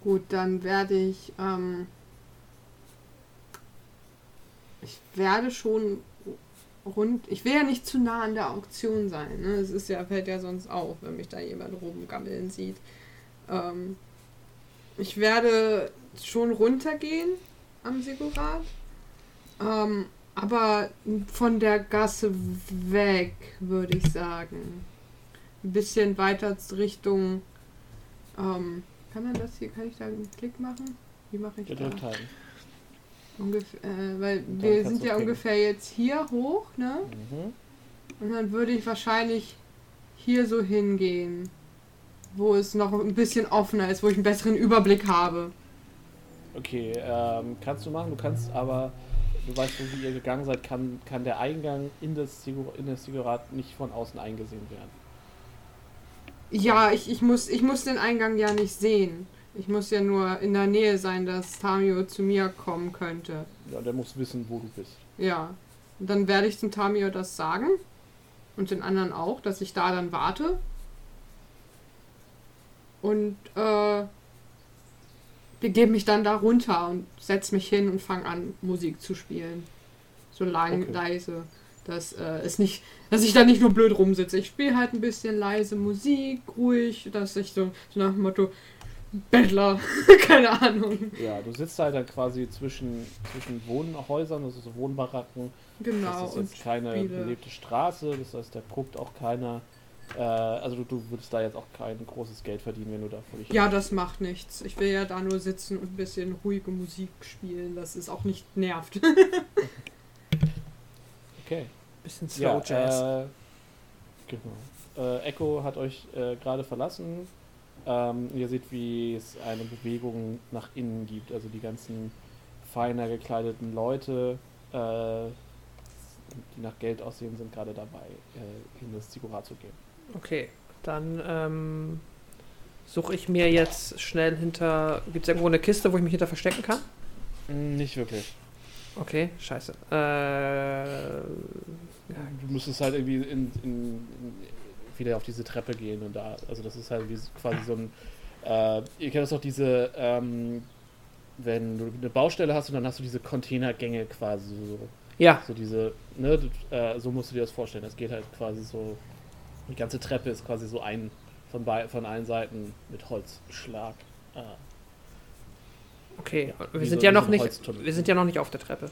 Gut, dann werde ich. Ähm, ich werde schon rund. Ich will ja nicht zu nah an der Auktion sein. Ne? Es ist ja, fällt ja sonst auf, wenn mich da jemand rumgammeln sieht. Ähm, ich werde schon runtergehen am Sigurat. Ähm, aber von der Gasse weg, würde ich sagen. Ein bisschen weiter Richtung. Ähm, kann man das hier, kann ich da einen Klick machen? Wie mache ich Gedrückt da? halten. Ungefähr, äh, weil wir sind ja klicken. ungefähr jetzt hier hoch, ne? Mhm. Und dann würde ich wahrscheinlich hier so hingehen, wo es noch ein bisschen offener ist, wo ich einen besseren Überblick habe. Okay, ähm, kannst du machen, du kannst aber, du weißt, wie ihr gegangen seid, kann, kann der Eingang in das, Sigur, in das Sigurat nicht von außen eingesehen werden. Ja, ich, ich, muss, ich muss den Eingang ja nicht sehen. Ich muss ja nur in der Nähe sein, dass Tamio zu mir kommen könnte. Ja, der muss wissen, wo du bist. Ja. Und dann werde ich zum Tamio das sagen. Und den anderen auch, dass ich da dann warte. Und äh, begebe mich dann da runter und setze mich hin und fange an, Musik zu spielen. So lang, Okay. leise. Dass äh, es nicht, dass ich da nicht nur blöd rumsitze. Ich spiele halt ein bisschen leise Musik, ruhig, dass ich so, so nach dem Motto Bettler, *laughs* keine Ahnung. Ja, du sitzt halt dann quasi zwischen, zwischen Wohnhäusern, also so Wohnbaracken. Genau. das ist jetzt keine spiele. belebte Straße, das heißt, da guckt auch keiner. Äh, also du, du würdest da jetzt auch kein großes Geld verdienen, wenn du da völlig. Ja, das macht nichts. Ich will ja da nur sitzen und ein bisschen ruhige Musik spielen, dass es auch nicht nervt. *laughs* Okay. Bisschen Slow Ja, Jazz. äh, genau. Äh, Echo hat euch äh, gerade verlassen. Ähm, ihr seht, wie es eine Bewegung nach innen gibt. Also die ganzen feiner gekleideten Leute, äh, die nach Geld aussehen, sind gerade dabei, äh, in das Zigurat zu gehen. Okay, dann ähm, suche ich mir jetzt schnell hinter. Gibt es irgendwo eine Kiste, wo ich mich hinter verstecken kann? Nicht wirklich. Okay, scheiße. Äh, Du müsstest halt irgendwie in, in, in, wieder auf diese Treppe gehen und da, also das ist halt wie quasi so ein, äh, ihr kennt das auch diese, ähm, wenn du eine Baustelle hast und dann hast du diese Containergänge quasi so, ja, so diese, ne, äh, so musst du dir das vorstellen. Das geht halt quasi so, die ganze Treppe ist quasi so ein, von, bei, von allen Seiten mit Holzschlag. Äh, okay. Wir Wie sind so- ja noch nicht. Wir sind ja noch nicht auf der Treppe.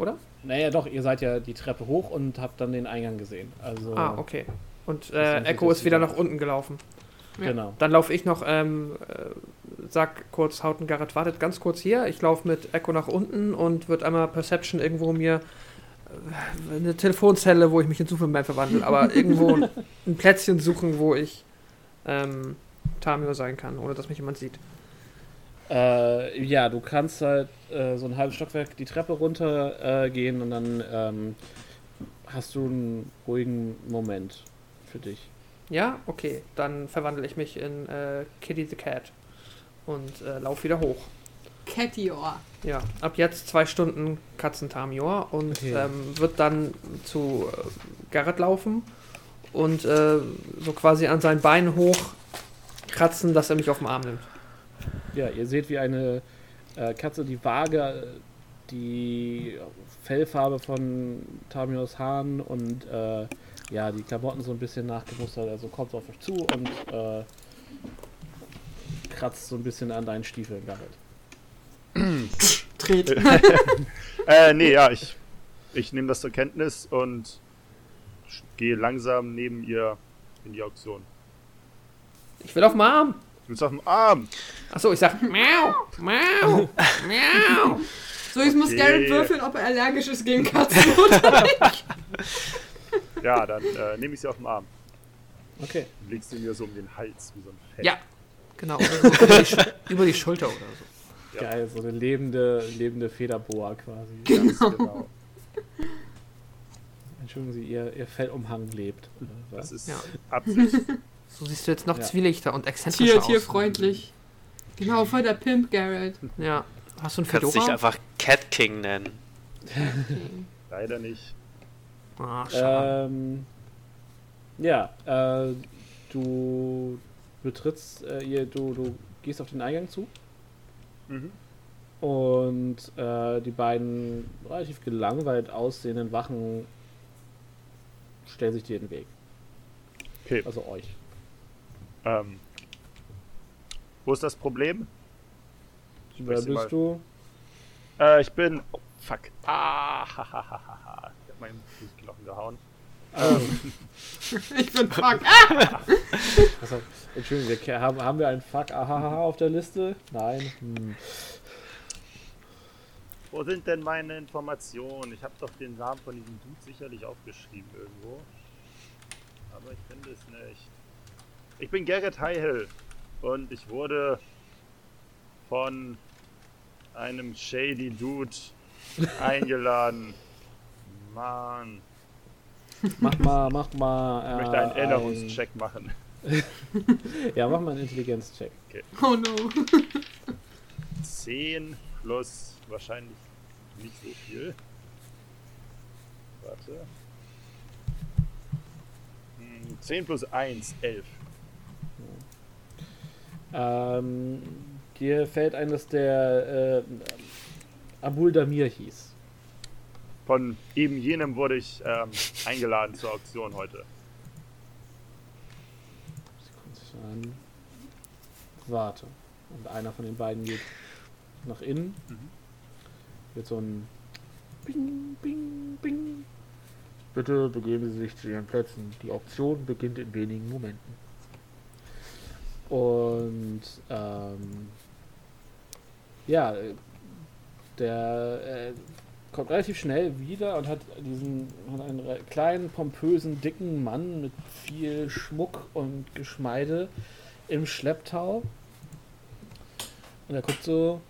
Oder? naja, doch, ihr seid ja die Treppe hoch und habt dann den Eingang gesehen. Also, Ah, okay. Und äh, Echo ist wieder nach unten gelaufen. genau. Dann laufe ich noch ähm, äh, sag kurz, Hauten Garrett wartet ganz kurz hier. Ich laufe mit Echo nach unten und wird einmal Perception irgendwo mir äh, eine Telefonzelle, wo ich mich in Superman verwandle, aber *laughs* irgendwo ein, ein Plätzchen suchen, wo ich ähm, Tamio sein kann, ohne dass mich jemand sieht. Äh, ja, du kannst halt äh, so ein halbes Stockwerk die Treppe runter äh, gehen und dann ähm, hast du einen ruhigen Moment für dich. Ja, okay, dann verwandle ich mich in äh, Kitty the Cat und äh, laufe wieder hoch. Catior. Ja, ab jetzt zwei Stunden Katzentamior und Okay. ähm, wird dann zu äh, Garrett laufen und äh, so quasi an sein Bein hoch kratzen, dass er mich auf den Arm nimmt. Ja, ihr seht, wie eine äh, Katze die Waage, äh, die Fellfarbe von Tamios Haaren und äh, ja, die Klamotten so ein bisschen nachgemustert, also kommt auf euch zu und äh, kratzt so ein bisschen an deinen Stiefeln, Garrett. *clears throat* Dreht. *laughs* Äh, nee, ja, ich, ich nehme das zur Kenntnis und gehe langsam neben ihr in die Auktion. Ich will auf den Arm. Du bist auf dem Arm. Achso, ich sag Miau, Miau, Miau. So, jetzt muss Okay. Garrett würfeln, ob er allergisch ist gegen Katzen oder nicht. *laughs* Ja, dann äh, nehme ich sie auf dem Arm. Okay. Und legst sie mir so um den Hals, wie so ein Fett. Ja, genau. Oder so über, die *laughs* über die Schulter oder so. Ja. Geil, so eine lebende, lebende Federboa quasi. Ganz genau. Entschuldigen Sie, Ihr, Ihr Fellumhang lebt. oder was? Das ist Ja. Absicht. *laughs* So siehst du jetzt noch Ja. zwielichter und exzentrischer Tier, aus. tierfreundlich. Genau, voll der Pimp, Garrett. Ja. Hast du einen Du kannst dich Fedora? einfach Cat King nennen. *laughs* Leider nicht. Ah, schade. Ähm, ja, äh, du betrittst, äh, ihr, du, du gehst auf den Eingang zu Mhm. und äh, die beiden relativ gelangweilt aussehenden Wachen stellen sich dir in den Weg. Okay. Also euch. Ähm, wo ist das Problem? Wer weiß nicht bist du? Äh, ich bin. Oh, fuck. Ah, ha, ha, ha, ha. Ich hab meinen Fußknochen gehauen. Ähm, *laughs* Ich bin fuck. Ah! also, Entschuldigung, wir, haben, haben wir einen Fuck Ahaha auf der Liste? Nein. Hm. Wo sind denn meine Informationen? Ich habe doch den Namen von diesem Dude sicherlich aufgeschrieben irgendwo. Aber ich finde es nicht. Ich bin Garrett Highhill und ich wurde von einem shady Dude *laughs* eingeladen. Mann, Mach mal, mach mal. ich Äh, möchte einen ein- Erinnerungscheck machen. *laughs* Ja, mach mal einen Intelligenzcheck. Oh no. *laughs* 10 plus wahrscheinlich nicht so viel. Warte. Hm, 10 plus 1, 11. Ähm, dir fällt ein, dass der äh, Abul Damir hieß. Von eben jenem wurde ich ähm, eingeladen zur Auktion heute. Sie guckt sich an. Warte. Und einer von den beiden geht nach innen. Mhm. Wird so ein Bing, Bing, Bing. Bitte begeben Sie sich zu Ihren Plätzen. Die Auktion beginnt in wenigen Momenten. Und ähm, ja, der äh, kommt relativ schnell wieder und hat diesen hat einen kleinen, pompösen, dicken Mann mit viel Schmuck und Geschmeide im Schlepptau. Und er guckt so.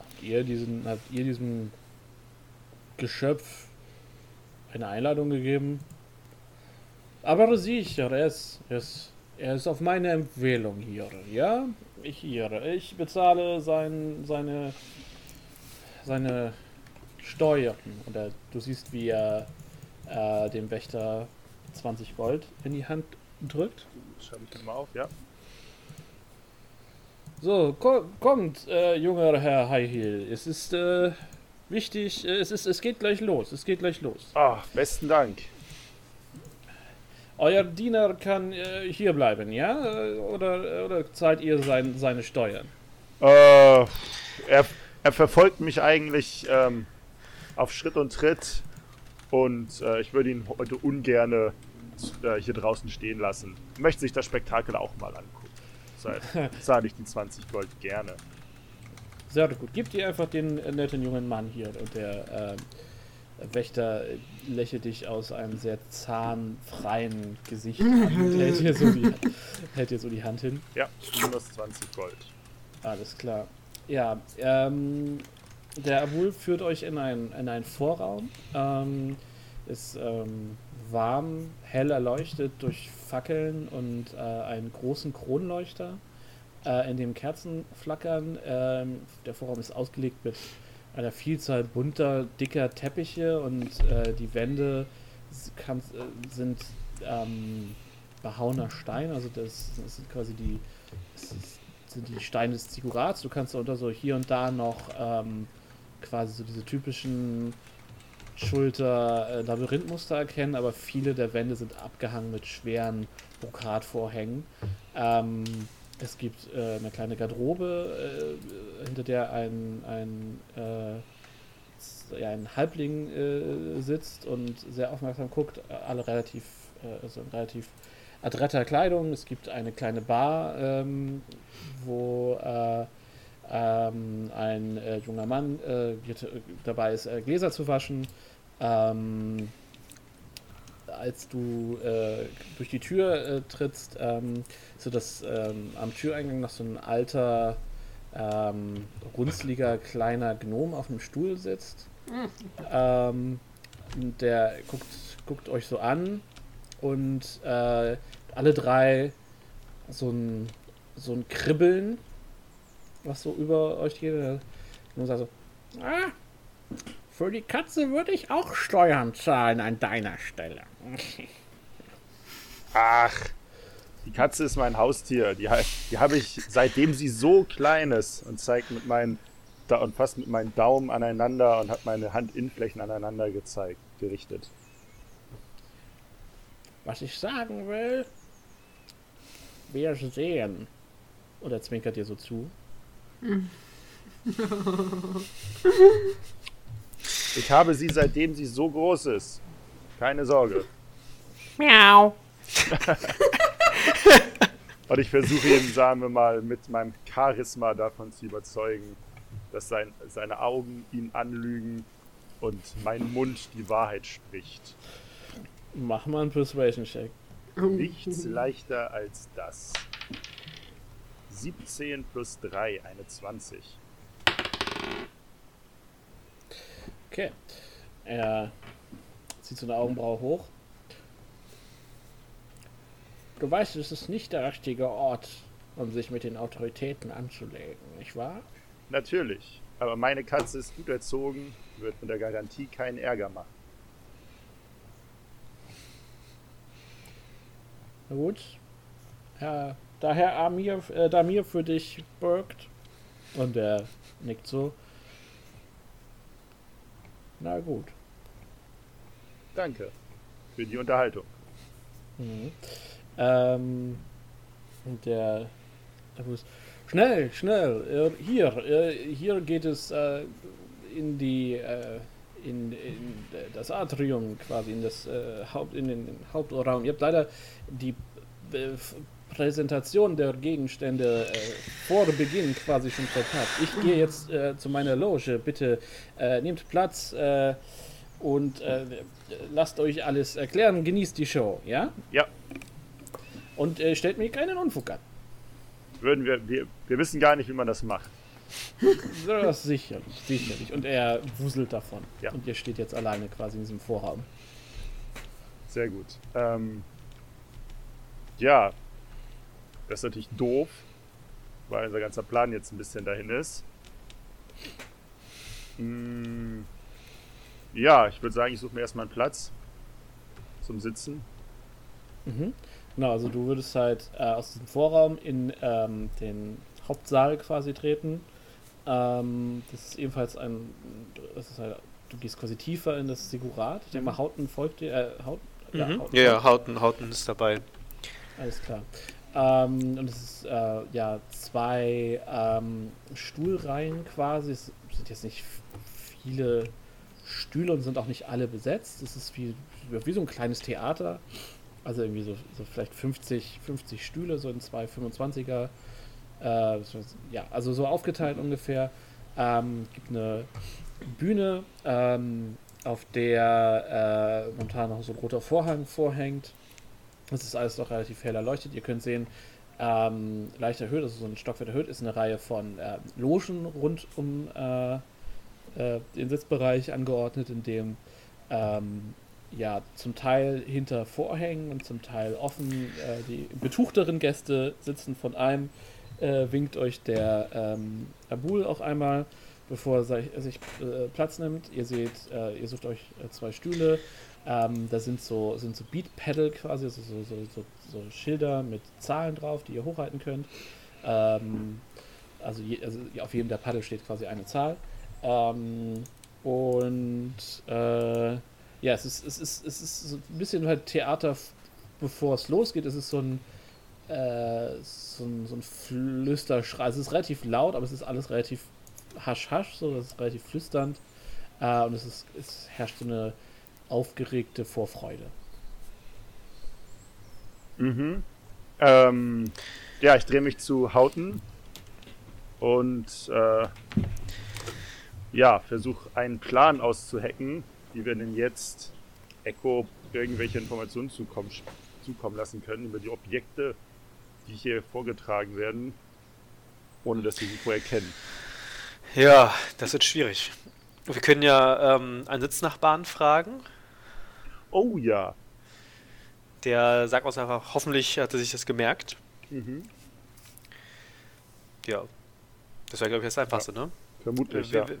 Habt ihr diesen, habt ihr diesem Geschöpf eine Einladung gegeben? Aber sicher, er ist, er ist, auf meine Empfehlung hier, ja? Ich hier. Ich bezahle sein, seine, seine Steuern. Und er, du siehst, wie er äh, dem Wächter 20 Gold in die Hand drückt. Schreibe ich mal auf, ja. So, ko kommt, äh, junger Herr Highhill. Es ist äh, wichtig, äh, es, ist, es geht gleich los. Es geht gleich los. Ah, besten Dank. Euer Diener kann äh, hier bleiben, ja? Äh, Oder, oder zahlt ihr sein, seine Steuern? Äh, er, er verfolgt mich eigentlich ähm, auf Schritt und Tritt und äh, ich würde ihn heute ungerne äh, hier draußen stehen lassen. Möchte sich das Spektakel auch mal angucken. zahle zahl ich die 20 Gold gerne. Sehr gut. Gib dir einfach den äh, netten jungen Mann hier. Und der Wächter lächelt dich aus einem sehr zahnfreien Gesicht *laughs* an und hält dir, so die, hält dir so die Hand hin. Ja, minus 20 Gold. Alles klar. Ja, ähm, der Abul führt euch in, ein, in einen Vorraum. Ähm, ist ähm, warm, hell erleuchtet durch Fackeln und äh, einen großen Kronleuchter, äh, in dem Kerzen flackern. Ähm, der Vorraum ist ausgelegt mit einer Vielzahl bunter, dicker Teppiche und äh, die Wände kann, äh, sind ähm, behauener Stein. Also das, das sind quasi die, sind die Steine des Zigurats. Du kannst darunter so hier und da noch ähm, quasi so diese typischen Schulter-Labyrinthmuster erkennen, aber viele der Wände sind abgehangen mit schweren Brokatvorhängen. Ähm, es gibt äh, eine kleine Garderobe, äh, hinter der ein, ein, äh, ja, ein Halbling äh, sitzt und sehr aufmerksam guckt. Alle relativ, äh, also in relativ adretter Kleidung. Es gibt eine kleine Bar, ähm, wo äh, ähm, ein junger Mann dabei ist, Gläser zu waschen. Ähm, als du äh, durch die Tür äh, trittst, ähm, so dass ähm, am Türeingang noch so ein alter, ähm, runzliger, kleiner Gnom auf einem Stuhl sitzt. Und der guckt, guckt euch so an und äh, alle drei so ein, so ein Kribbeln, was so über euch geht. Gnom sagt so, ah, für die Katze würde ich auch Steuern zahlen an deiner Stelle. *laughs* Ach, die Katze ist mein Haustier. Die, die habe ich seitdem sie so klein ist und zeigt mit meinen da und fasst mit meinen Daumen aneinander und hat meine Handinnenflächen aneinander gezeigt, gerichtet. Was ich sagen will, wir sehen. Und er zwinkert dir so zu. *laughs* *laughs* Ich habe sie seitdem sie so groß ist. Keine Sorge. Miau. *laughs* Und ich versuche ihn, sagen wir mal, mit meinem Charisma davon zu überzeugen, dass sein, seine Augen ihn anlügen und mein Mund die Wahrheit spricht. Mach mal einen Persuasion-Check. Nichts leichter als das. 17 plus 3, eine 20. Okay. Er zieht so eine Augenbraue hoch. Du weißt, es ist nicht der richtige Ort, um sich mit den Autoritäten anzulegen, nicht wahr? Natürlich. Aber meine Katze ist gut erzogen, wird mit der Garantie keinen Ärger machen. Na gut. Ja, da Herr Amir, äh, Damir für dich bürgt. Und er nickt so. Na gut. Danke für die Unterhaltung. Mhm. Ähm, und der, der Fuß. Schnell, schnell, äh, hier, äh, hier geht es äh, in die, äh, in, in das Atrium quasi, in das äh, Haupt, in den Hauptraum. Ihr habt leider die Präsentation der Gegenstände äh, vor Beginn quasi schon verpasst. Ich gehe jetzt äh, zu meiner Loge. Bitte äh, nehmt Platz äh, und äh, lasst euch alles erklären. Genießt die Show, ja? Ja, Und äh, stellt mir keinen Unfug an. würden wir, wir, wir wissen gar nicht, wie man das macht. Das sicherlich, sicherlich. Und er wuselt davon. Ja. Und ihr steht jetzt alleine quasi in diesem Vorraum. Sehr gut. Ähm, ja, das ist natürlich doof, weil unser ganzer Plan jetzt ein bisschen dahin ist. Mm, ja, ich würde sagen, ich suche mir erstmal einen Platz zum Sitzen. Mhm. Genau, also du würdest halt äh, aus diesem Vorraum in ähm, den Hauptsaal quasi treten. Ähm, das ist ebenfalls ein. Das ist halt, du gehst quasi tiefer in das Sigurat. Ich denke mal, Hauten folgt dir. Äh, Haut, Mhm. Ja, Hauten ja, Hauten, Hauten ist dabei. Alles klar. Ähm, und es ist äh, ja zwei ähm, Stuhlreihen quasi. Es sind jetzt nicht viele Stühle und sind auch nicht alle besetzt. Es ist wie, wie so ein kleines Theater. Also irgendwie so, so vielleicht 50, 50 Stühle, so in zwei 25er. Äh, ja, also so aufgeteilt ungefähr. Ähm, gibt eine Bühne, ähm, auf der äh, momentan noch so ein roter Vorhang vorhängt. Das ist alles noch relativ hell erleuchtet. Ihr könnt sehen, ähm, leicht erhöht, also so ein Stockwerk erhöht, ist eine Reihe von äh, Logen rund um äh, äh, den Sitzbereich angeordnet, in dem ähm, ja zum Teil hinter Vorhängen und zum Teil offen äh, die betuchteren Gäste sitzen. Von einem äh, winkt euch der ähm, Abul auch einmal, bevor er sich, äh, Platz nimmt. Ihr seht, ihr sucht euch zwei Stühle. Ähm, da sind so, sind so Beat-Pedal quasi, also so, so, so, so, Schilder mit Zahlen drauf, die ihr hochhalten könnt. Ähm, also, je, also, auf jedem der Paddel steht quasi eine Zahl. Ähm, und äh, ja, es ist, es, ist, es ist so ein bisschen halt Theater, bevor es losgeht. Es ist so ein, äh, so ein, so ein Flüsterschrei. Es ist relativ laut, aber es ist alles relativ hasch-hasch, so, es ist relativ flüsternd. Äh, und es, ist, es herrscht so eine aufgeregte Vorfreude. Mhm. Ähm, ja, ich drehe mich zu Hauten und äh, ja, versuche einen Plan auszuhacken, wie wir denn jetzt Echo irgendwelche Informationen zukommen, zukommen lassen können über die Objekte, die hier vorgetragen werden, ohne dass wir sie vorher kennen. Ja, das wird schwierig. Wir können ja ähm, einen Sitznachbarn fragen, Oh ja. Der sagt uns einfach, hoffentlich hat er sich das gemerkt. Mhm. Ja. Das wäre, glaube ich, das Einfachste, ja. ne? Vermutlich, wer, ja. Wer,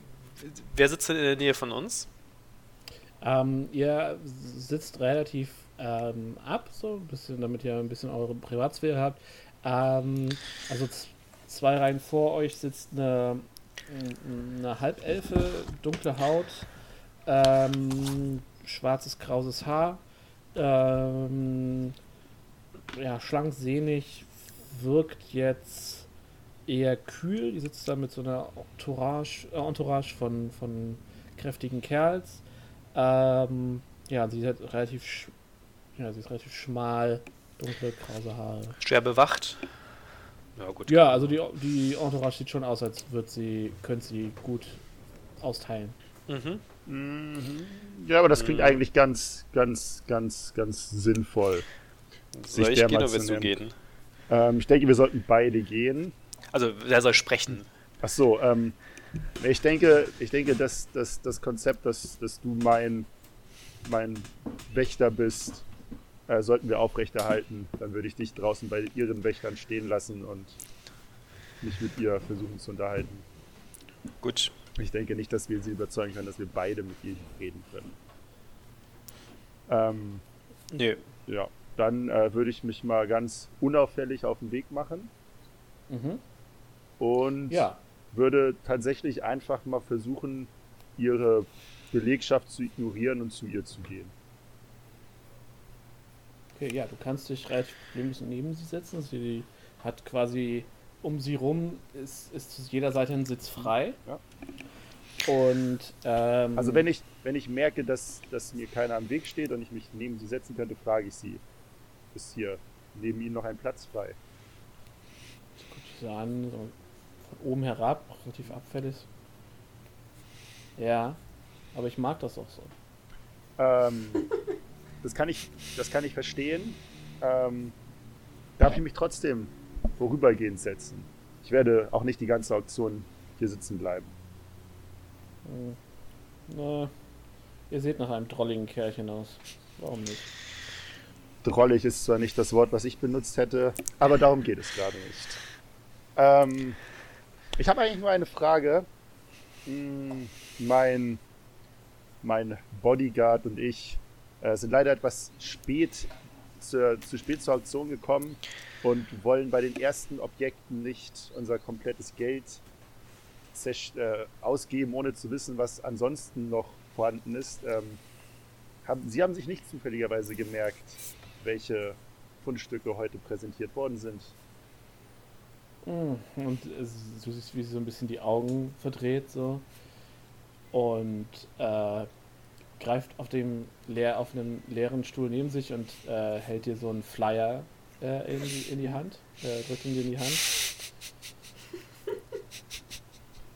wer sitzt denn in der Nähe von uns? Ähm, ihr sitzt relativ ähm, ab, so ein bisschen, damit ihr ein bisschen eure Privatsphäre habt. Ähm, also zwei Reihen vor euch sitzt eine, eine Halbelfe, dunkle Haut, ähm, schwarzes, krauses Haar. Ähm, ja, schlank, sehnig, wirkt jetzt eher kühl. Die sitzt da mit so einer Entourage, äh, Entourage von, von kräftigen Kerls. Ähm, ja, sie ist relativ, ja, sie ist relativ schmal, dunkle, krause Haare. Schwer bewacht. Ja, gut. Ja, also die, die Entourage sieht schon aus, als wird sie, könnte sie gut austeilen. Mhm. Mhm. Ja, aber das klingt mhm. eigentlich ganz, ganz, ganz, ganz sinnvoll. Soll ich gehen oder willst du gehen? Ähm, ich denke, wir sollten beide gehen. Also, wer soll sprechen? Ach so, ähm, ich denke, ich denke, dass, dass das Konzept, dass, dass du mein, mein Wächter bist, äh, sollten wir aufrechterhalten. Dann würde ich dich draußen bei ihren Wächtern stehen lassen und mich mit ihr versuchen zu unterhalten. Gut, ich denke nicht, dass wir sie überzeugen können, dass wir beide mit ihnen reden können. Ähm, nee. Ja, dann äh, würde ich mich mal ganz unauffällig auf den Weg machen. Mhm. Und ja. würde tatsächlich einfach mal versuchen, ihre Belegschaft zu ignorieren und zu ihr zu gehen. Okay, ja, du kannst dich relativ neben sie setzen. Sie hat quasi um sie rum ist, ist zu jeder Seite ein Sitz frei. Ja. Und ähm, also wenn ich, wenn ich merke, dass, dass mir keiner am Weg steht und ich mich neben sie setzen könnte, frage ich sie. Ist hier neben ihnen noch ein Platz frei? Ich gucke sie an, so von oben herab, relativ abfällig. Ja, aber ich mag das auch so. Ähm, das kann ich, das kann ich verstehen. Ähm, darf ich mich trotzdem vorübergehend setzen. Ich werde auch nicht die ganze Auktion hier sitzen bleiben. Hm. Na, ihr seht nach einem drolligen Kerlchen aus. Warum nicht? Drollig ist zwar nicht das Wort, was ich benutzt hätte, aber darum geht es gerade nicht. Ähm, ich habe eigentlich nur eine Frage. Hm, mein, mein Bodyguard und ich äh, sind leider etwas spät zur, zu spät zur Auktion gekommen und wollen bei den ersten Objekten nicht unser komplettes Geld äh, ausgeben, ohne zu wissen, was ansonsten noch vorhanden ist. Ähm, Sie haben sich nicht zufälligerweise gemerkt, welche Fundstücke heute präsentiert worden sind. Hm, und du siehst, wie sie so ein bisschen die Augen verdreht so und äh, greift auf dem leer, auf einem leeren Stuhl neben sich und äh, hält dir so einen Flyer äh, in, die, in die Hand, äh, drückt ihn in die Hand.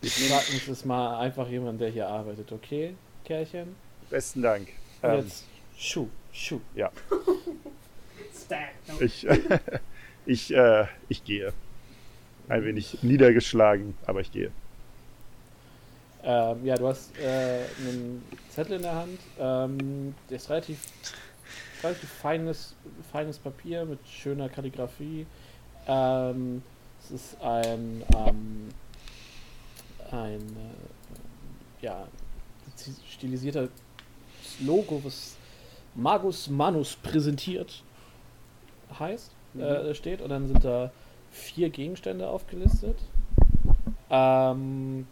Zweitens ist mal einfach jemand, der hier arbeitet, okay, Kerlchen? Besten Dank. Und Ähm, jetzt Schuh, Schuh. ich, *laughs* ich, äh, ich gehe. Ein wenig niedergeschlagen, aber ich gehe. Ähm, ja, du hast äh, einen Zettel in der Hand. Ähm, der ist relativ, relativ feines, feines Papier mit schöner Kalligrafie. Ähm, es ist ein, ähm, ein äh, ja, stilisierter Logo, was Magus Manus präsentiert heißt, äh, steht. Und dann sind da vier Gegenstände aufgelistet. Ähm,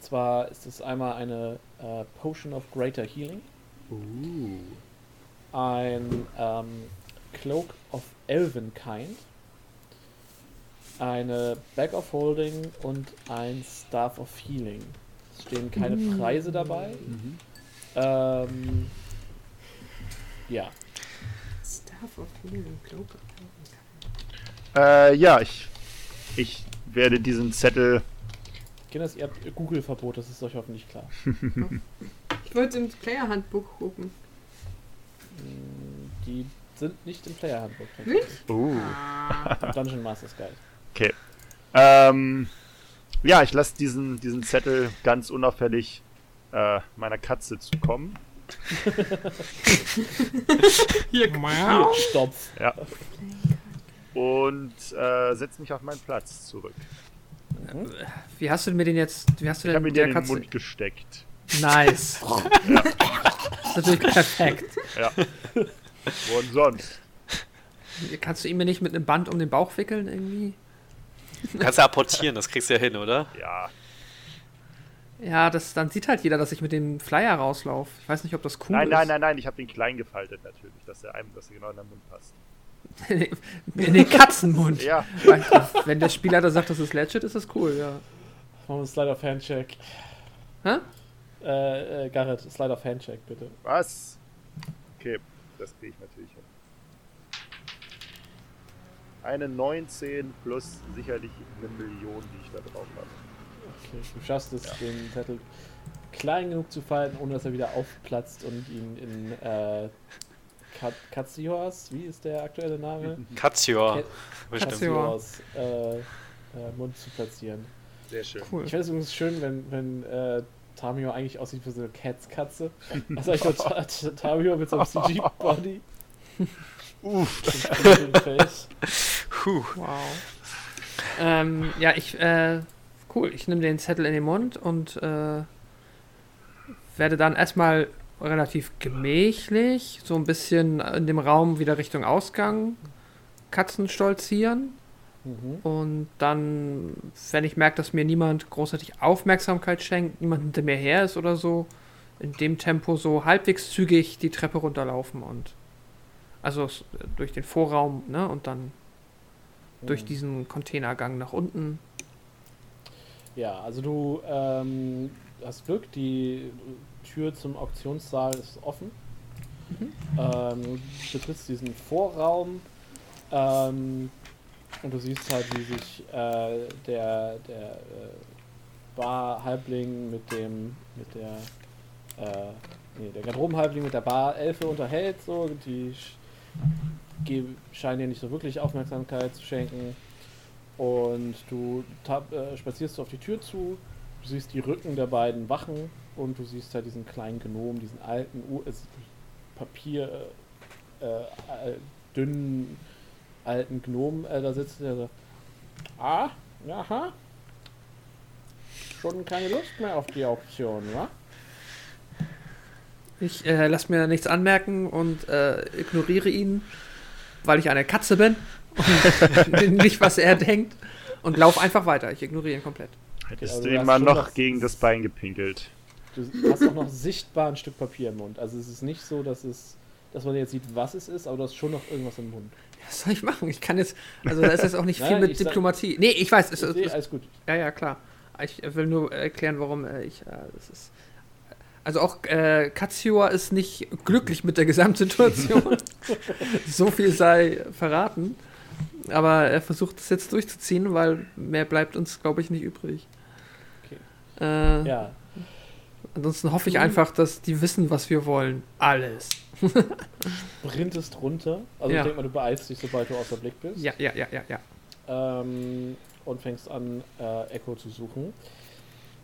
zwar ist es einmal eine äh, Potion of Greater Healing, ein ähm, Cloak of Elvenkind, eine Bag of Holding und ein Staff of Healing. Es stehen keine Preise dabei. Ähm, ja, Staff of Healing, Cloak of Äh, ja, ich, ich werde diesen Zettel. Kinders, ihr habt Google-Verbot, das ist euch hoffentlich klar. *laughs* Ich wollte im Player-Handbuch gucken. Die sind nicht im Player-Handbook. Nicht? Oh. Ah. Im Dungeon Masters Guide. Okay. Ähm, ja, ich lasse diesen, diesen Zettel ganz unauffällig äh, meiner Katze zukommen. *laughs* Hier, Stopf. Ja. Und äh, setze mich auf meinen Platz zurück. Wie hast du mir den jetzt, wie hast du Ich denn habe ihn der in den Katze... Mund gesteckt. Nice. *laughs* das ist natürlich perfekt. Ja. Wo denn sonst? Kannst du ihn mir nicht mit einem Band um den Bauch wickeln irgendwie? Kannst du apportieren, das kriegst du ja hin, oder? Ja. Ja, das, dann sieht halt jeder, dass ich mit dem Flyer rauslaufe. Ich weiß nicht, ob das cool Nein, ist. nein, nein, nein, ich habe den klein gefaltet natürlich, dass er einem, dass er genau in den Mund passt. *laughs* In den Katzenmund. Ja. Wenn der Spieler da sagt, das ist legit, ist das cool, ja. Machen wir einen Slide of Handcheck. Hä? Äh, äh, Garrett, Slide of Handcheck, bitte. Was? Okay, das kriege ich natürlich hin. Eine 19 plus sicherlich eine Million, die ich da drauf habe. Okay, du schaffst es, den Zettel klein genug zu falten, ohne dass er wieder aufplatzt und ihn in äh, Kat Katziors, wie ist der aktuelle Name? *laughs* Katzior, Kat- bestimmt. Katzior. Katziors äh, äh, Mund zu platzieren. Sehr schön. Cool. Ich finde es übrigens schön, wenn, wenn äh, Tamio eigentlich aussieht wie so eine Cats-Katze. Also ich Ta- Tamio mit so einem CG-Body. *laughs* Uff. Wow. Ähm, ja, ich, äh, cool. Ich nehme den Zettel in den Mund und äh, werde dann erstmal relativ gemächlich so ein bisschen in dem Raum wieder Richtung Ausgang Katzen stolzieren. Mhm. Und dann, wenn ich merke, dass mir niemand großartig Aufmerksamkeit schenkt, niemand hinter mir her ist oder so, in dem Tempo so halbwegs zügig die Treppe runterlaufen und also durch den Vorraum, ne, und dann durch Mhm. diesen Containergang nach unten. Ja, also du ähm, hast Glück, die Tür zum Auktionssaal ist offen. Ähm, du betrittst diesen Vorraum ähm, und du siehst halt, wie sich äh, der, der äh, Bar-Halbling mit dem, mit der, äh, nee, der Garderobenhalbling mit der Bar-Elfe unterhält, so, die scheinen dir nicht so wirklich Aufmerksamkeit zu schenken. Und du äh, spazierst auf die Tür zu, du siehst die Rücken der beiden Wachen. Und du siehst halt diesen kleinen Gnom, diesen alten, U Papier, äh, äh, dünnen, alten Gnom äh, da sitzt, der so, ah, aha, schon keine Lust mehr auf die Auktion, wa? Ich äh, lasse mir nichts anmerken und äh, ignoriere ihn, weil ich eine Katze bin und *laughs* nicht, was er denkt. Und laufe einfach weiter. Ich ignoriere ihn komplett. Hättest also du ihm mal noch- gegen das Bein gepinkelt. Du hast auch noch sichtbar ein Stück Papier im Mund. Also es ist nicht so, dass es, dass man jetzt sieht, was es ist, aber du hast schon noch irgendwas im Mund. Was soll ich machen? Ich kann jetzt. Also, da ist jetzt auch nicht *laughs* viel Nein, mit ich sag- Diplomatie. Nee, ich weiß. Es, es, alles gut. ja, ja, klar. Ich will nur erklären, warum äh, ich. Äh, es ist, Also auch äh, Katsior ist nicht glücklich mit der Gesamtsituation. *laughs* *laughs* so viel sei verraten. Aber er versucht es jetzt durchzuziehen, weil mehr bleibt uns, glaube ich, nicht übrig. Okay. Äh, Ja, Ansonsten hoffe ich einfach, dass die wissen, was wir wollen. Alles. *laughs* sprintest runter. Also Ja. ich denke mal, du beeilst dich, sobald du außer Blick bist. Ja, ja, ja, ja, ja. ähm, und fängst an, äh, Echo zu suchen.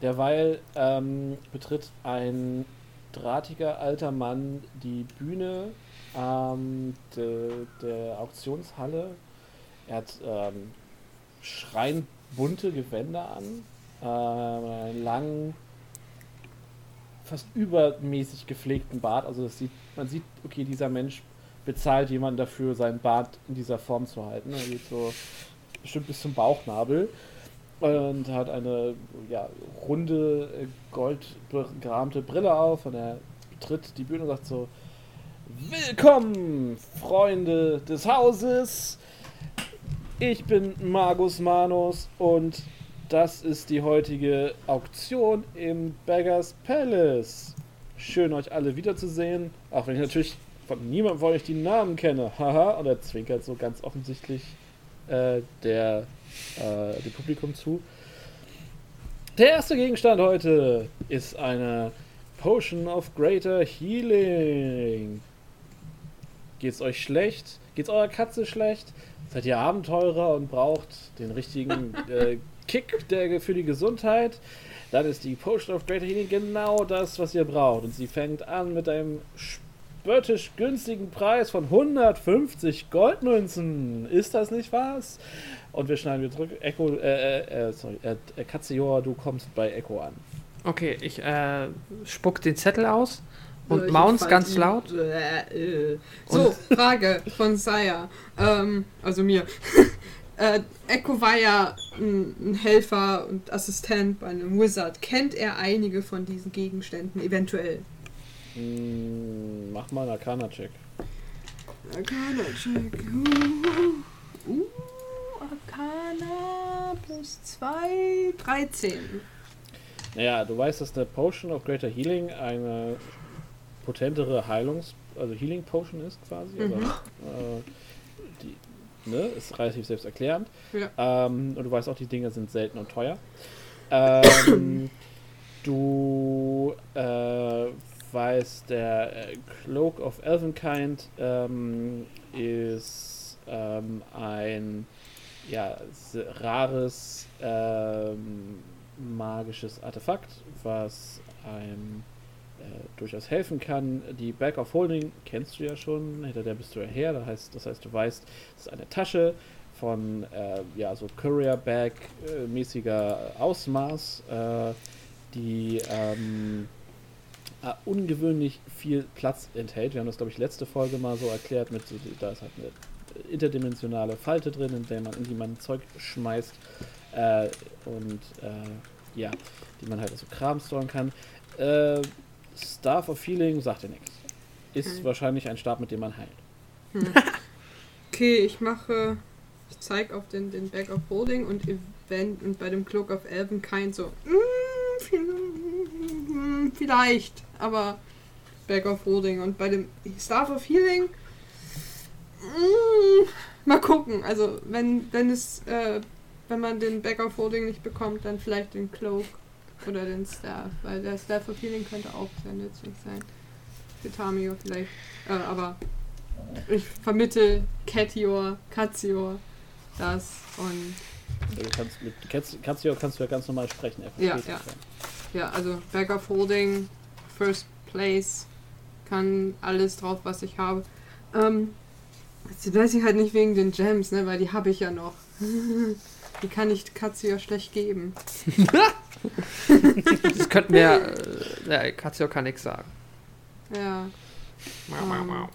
Derweil ähm, betritt ein drahtiger alter Mann die Bühne ähm, de, der Auktionshalle. Er hat ähm, schreiend bunte Gewänder an, ähm, einen langen, fast übermäßig gepflegten Bart. Also sieht, man sieht, okay, dieser Mensch bezahlt jemanden dafür, seinen Bart in dieser Form zu halten. Er geht so bestimmt bis zum Bauchnabel und hat eine ja, runde, äh, goldgerahmte Brille auf und er betritt die Bühne und sagt so: Willkommen, Freunde des Hauses! Ich bin Magus Manus und das ist die heutige Auktion im Beggars Palace. Schön, euch alle wiederzusehen, auch wenn ich natürlich von niemandem von euch die Namen kenne. Haha, *laughs* und er zwinkert so ganz offensichtlich äh, der, äh, dem Publikum zu. Der erste Gegenstand heute ist eine Potion of Greater Healing. Geht's euch schlecht? Geht's eurer Katze schlecht? Seid ihr Abenteurer und braucht den richtigen *laughs* äh, Kick der, für die Gesundheit? Dann ist die Potion of Greater Healing genau das, was ihr braucht. Und sie fängt an mit einem spöttisch günstigen Preis von 150 Goldmünzen. Ist das nicht was? Und wir schneiden wieder zurück. Echo, äh, äh, äh, sorry, äh, äh, Katzeor, du kommst bei Echo an. Okay, ich äh, spuck den Zettel aus und Äh, mounts fall- ganz laut. Äh, äh. So, Frage von Saya. Ähm, also mir. *laughs* äh, Echo war ja ein, ein Helfer und Assistent bei einem Wizard. Kennt er einige von diesen Gegenständen eventuell? Mm, mach mal einen Arcana-Check. Arcana-Check. Uh, uh, Arcana plus 2, 13. Naja, du weißt, dass eine Potion of Greater Healing eine potentere Heilungs-, also Healing Potion ist quasi. Mhm. Also, äh, ne, ist relativ selbsterklärend. Ja. Ähm, und du weißt auch, die Dinge sind selten und teuer. Ähm, *coughs* du äh, weißt, der äh, Cloak of Elvenkind ähm, ist ähm, ein ja, rares ähm, magisches Artefakt, was einem durchaus helfen kann. Die Bag of Holding kennst du ja schon, hinter der bist du ja her. Das heißt, das heißt, du weißt, es ist eine Tasche von äh, ja, so Courier Bag äh, mäßiger Ausmaß, äh, die ähm, äh, ungewöhnlich viel Platz enthält. Wir haben das, glaube ich, letzte Folge mal so erklärt, mit so, da ist halt eine interdimensionale Falte drin, in der man, in die man Zeug schmeißt äh, und äh, ja, die man halt so Kram storen kann. Staff of Healing sagt dir nichts. Ist Hm. wahrscheinlich ein Stab, mit dem man heilt. *laughs* Okay, ich mache. Ich zeige auf den, den Bag of Holding und Event und bei dem Cloak of Elvenkind so. mm, mm, Vielleicht, aber Bag of Holding und bei dem Staff of Healing. mm, Mal gucken. Also wenn, wenn es äh, wenn man den Bag of Holding nicht bekommt, dann vielleicht den Cloak oder den Staff, weil der Staff of Healing könnte auch sehr nützlich sein. Für Tamio vielleicht. Äh, aber ich vermittel Catior, Katzior, das und Du kannst mit Katzio kannst du ja ganz normal sprechen. er Ja, ja. ja, also Bag of Holding, First Place, kann alles drauf, was ich habe. Ähm, jetzt weiß ich halt nicht wegen den Gems, ne, weil die habe ich ja noch. *laughs* Die kann ich Katzior schlecht geben. *laughs* *laughs* Das könnten wir. Äh, ja, Katja kann nichts sagen. Ja. Ähm,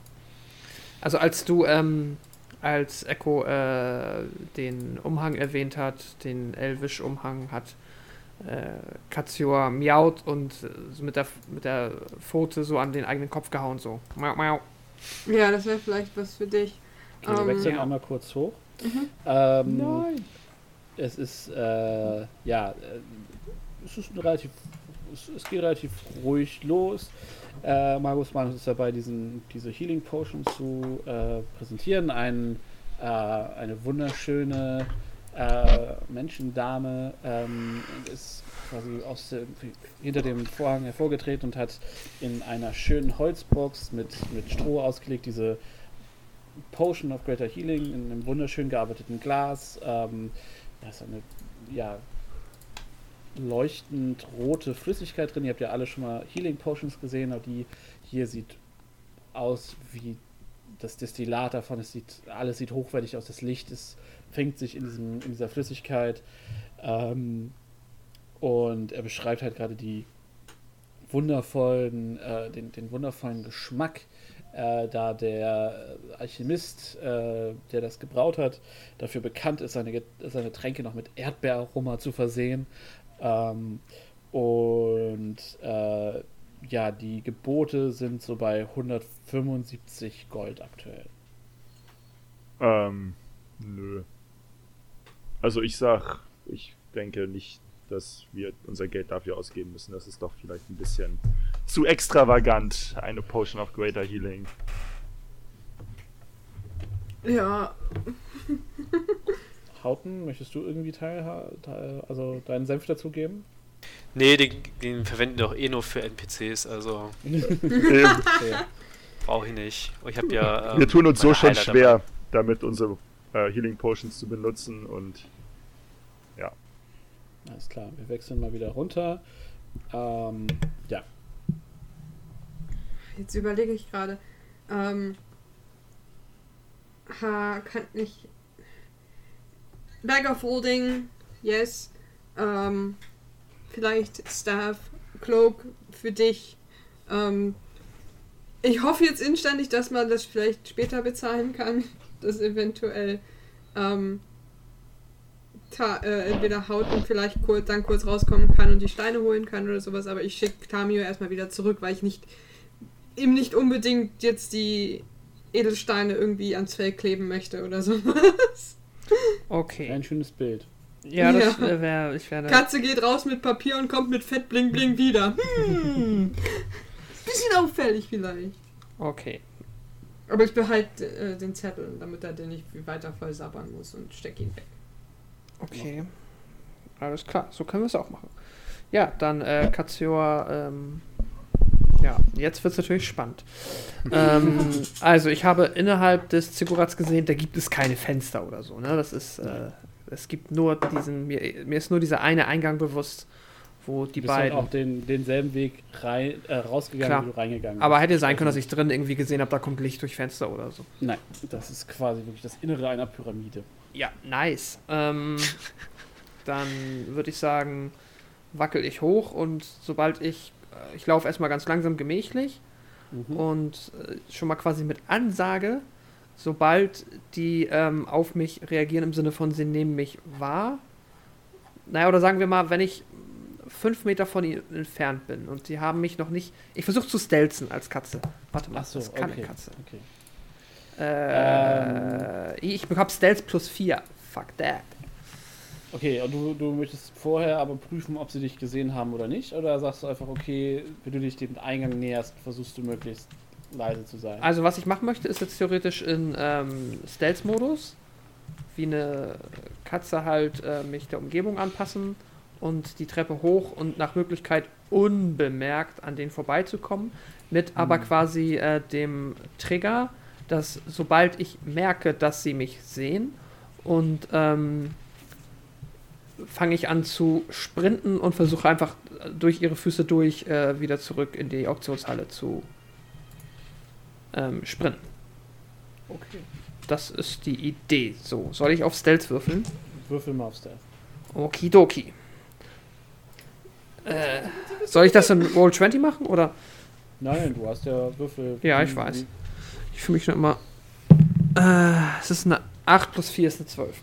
Also als du, ähm, als Echo äh, den Umhang erwähnt hat, den Elvish-Umhang, hat äh, Katsior miaut und äh, mit der, mit der Pfote so an den eigenen Kopf gehauen, so. Miau, miau. ja, das wäre vielleicht was für dich. Okay, wir Ähm, wechseln ja. einmal kurz hoch. Mhm. Ähm, Es ist, äh, ja, äh, es ist relativ es, es geht relativ ruhig los. Äh, Magus Manus ist dabei, diesen, diese Healing Potion zu äh, präsentieren. Ein, äh, eine wunderschöne äh, Menschendame ähm, ist quasi aus dem, hinter dem Vorhang hervorgetreten und hat in einer schönen Holzbox mit, mit Stroh ausgelegt diese Potion of Greater Healing in einem wunderschön gearbeiteten Glas. Ähm, da ist eine ja, leuchtend rote Flüssigkeit drin. Ihr habt ja alle schon mal Healing Potions gesehen, aber die hier sieht aus wie das Destillat davon. Es sieht, alles sieht hochwertig aus. Das Licht ist, fängt sich in, diesem, in dieser Flüssigkeit. Ähm, und er beschreibt halt gerade die wundervollen, äh, den, den wundervollen Geschmack, äh, da der Alchemist, äh, der das gebraut hat, dafür bekannt ist, seine, seine Tränke noch mit Erdbeeraroma zu versehen. Ähm, und äh, ja, die Gebote sind so bei 175 Gold aktuell. Ähm, nö. Also ich sag, ich denke nicht, dass wir unser Geld dafür ausgeben müssen. Das ist doch vielleicht ein bisschen zu extravagant, eine Potion of Greater Healing. Ja, *laughs* Hauten, möchtest du irgendwie teil, teil also deinen Senf dazugeben? Nee, den, den verwenden wir doch eh nur für NPCs, also *laughs* brauche ich nicht. Ich habe ja. ähm, wir tun uns so schon Heiler schwer, dabei. damit unsere äh, Healing Potions zu benutzen und Alles klar, wir wechseln mal wieder runter. Ähm, ja, jetzt überlege ich gerade. Ähm, ha, kann ich. Bag of Holding, yes. Ähm, vielleicht Staff, Cloak für dich. Ähm, ich hoffe jetzt inständig, dass man das vielleicht später bezahlen kann. *laughs* Dass eventuell ähm, äh, entweder Hauten vielleicht kurz, dann kurz rauskommen kann und die Steine holen kann oder sowas. Aber ich schicke Tamio erstmal wieder zurück, weil ich nicht ihm nicht unbedingt jetzt die Edelsteine irgendwie ans Fell kleben möchte oder *laughs* sowas. Okay. ein schönes Bild. Ja, das Ja. äh, wäre, ich werde. Katze geht raus mit Papier und kommt mit Fett bling bling wieder. Hm. *laughs* Bisschen auffällig vielleicht. Okay. Aber ich behalte äh, den Zettel, damit er den nicht weiter voll sabbern muss und steck ihn weg. Okay. Alles klar, so können wir es auch machen. Ja, dann äh, Katzior, ähm, ja, jetzt wird es natürlich spannend. *laughs* ähm, also ich habe innerhalb des Zigurats gesehen, da gibt es keine Fenster oder so, ne? Das ist, äh, es gibt nur diesen, mir, mir ist nur dieser eine Eingang bewusst, wo die Du bist halt beiden. auch den, denselben Weg rein, äh, rausgegangen, Klar. wie du reingegangen bist. Aber hätte sein können, dass ich drin irgendwie gesehen habe, da kommt Licht durch Fenster oder so. Nein, das ist quasi wirklich das Innere einer Pyramide. Ja, nice. Ähm, *laughs* dann würde ich sagen, wackel ich hoch und sobald ich, ich laufe erstmal ganz langsam gemächlich Mhm. und äh, schon mal quasi mit Ansage, sobald die ähm, auf mich reagieren im Sinne von, sie nehmen mich wahr. Naja, oder sagen wir mal, wenn ich fünf Meter von ihnen entfernt bin und sie haben mich noch nicht. Ich versuche zu stelzen als Katze. Warte mal, so, das ist keine okay. Katze. okay. Äh, ich bekomme Stealth plus 4. Fuck that. Okay, und du, du möchtest vorher aber prüfen, ob sie dich gesehen haben oder nicht? Oder sagst du einfach, okay, wenn du dich dem Eingang näherst, versuchst du möglichst leise zu sein? Also was ich machen möchte, ist jetzt theoretisch in ähm, Stealth-Modus, wie eine Katze halt äh, mich der Umgebung anpassen und die Treppe hoch und nach Möglichkeit unbemerkt an denen vorbeizukommen, mit aber Mhm. quasi äh, dem Trigger, dass sobald ich merke, dass sie mich sehen und ähm, fange ich an zu sprinten und versuche einfach durch ihre Füße durch äh, wieder zurück in die Auktionshalle zu ähm, sprinten. Okay. Das ist die Idee. So, soll ich auf Stealth würfeln? Würfel mal auf Stealth. Okidoki. Äh, soll ich das in Roll 20 machen oder? Nein, du hast ja Würfel. Ja, ich weiß. Ich fühle mich schon immer. Äh, es ist eine 8 plus 4 ist eine 12.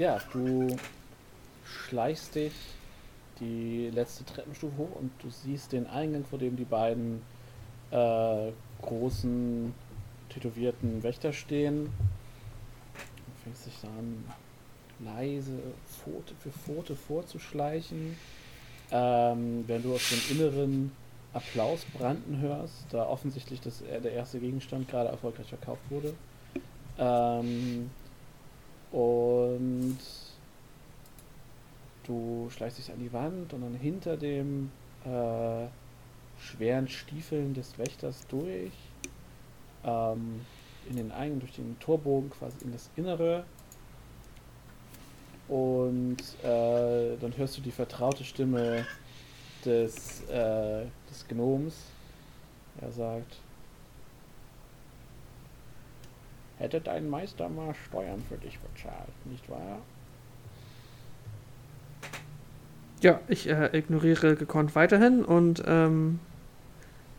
Ja, du schleichst dich die letzte Treppenstufe hoch und du siehst den Eingang, vor dem die beiden äh, großen tätowierten Wächter stehen. Du fängst dich da an, leise Pfote für Pfote vorzuschleichen. ähm, wenn du aus dem Inneren Applaus branden hörst, da offensichtlich das, äh, der erste Gegenstand gerade erfolgreich verkauft wurde. Ähm, und du schleichst dich an die Wand und dann hinter dem äh, schweren Stiefeln des Wächters durch, ähm, in den Eingang, durch den Torbogen quasi in das Innere. Und äh, dann hörst du die vertraute Stimme des, äh, des Gnoms. Er sagt, hätte dein Meister mal Steuern für dich bezahlt, nicht wahr? Ja, ich äh, ignoriere gekonnt weiterhin und ähm,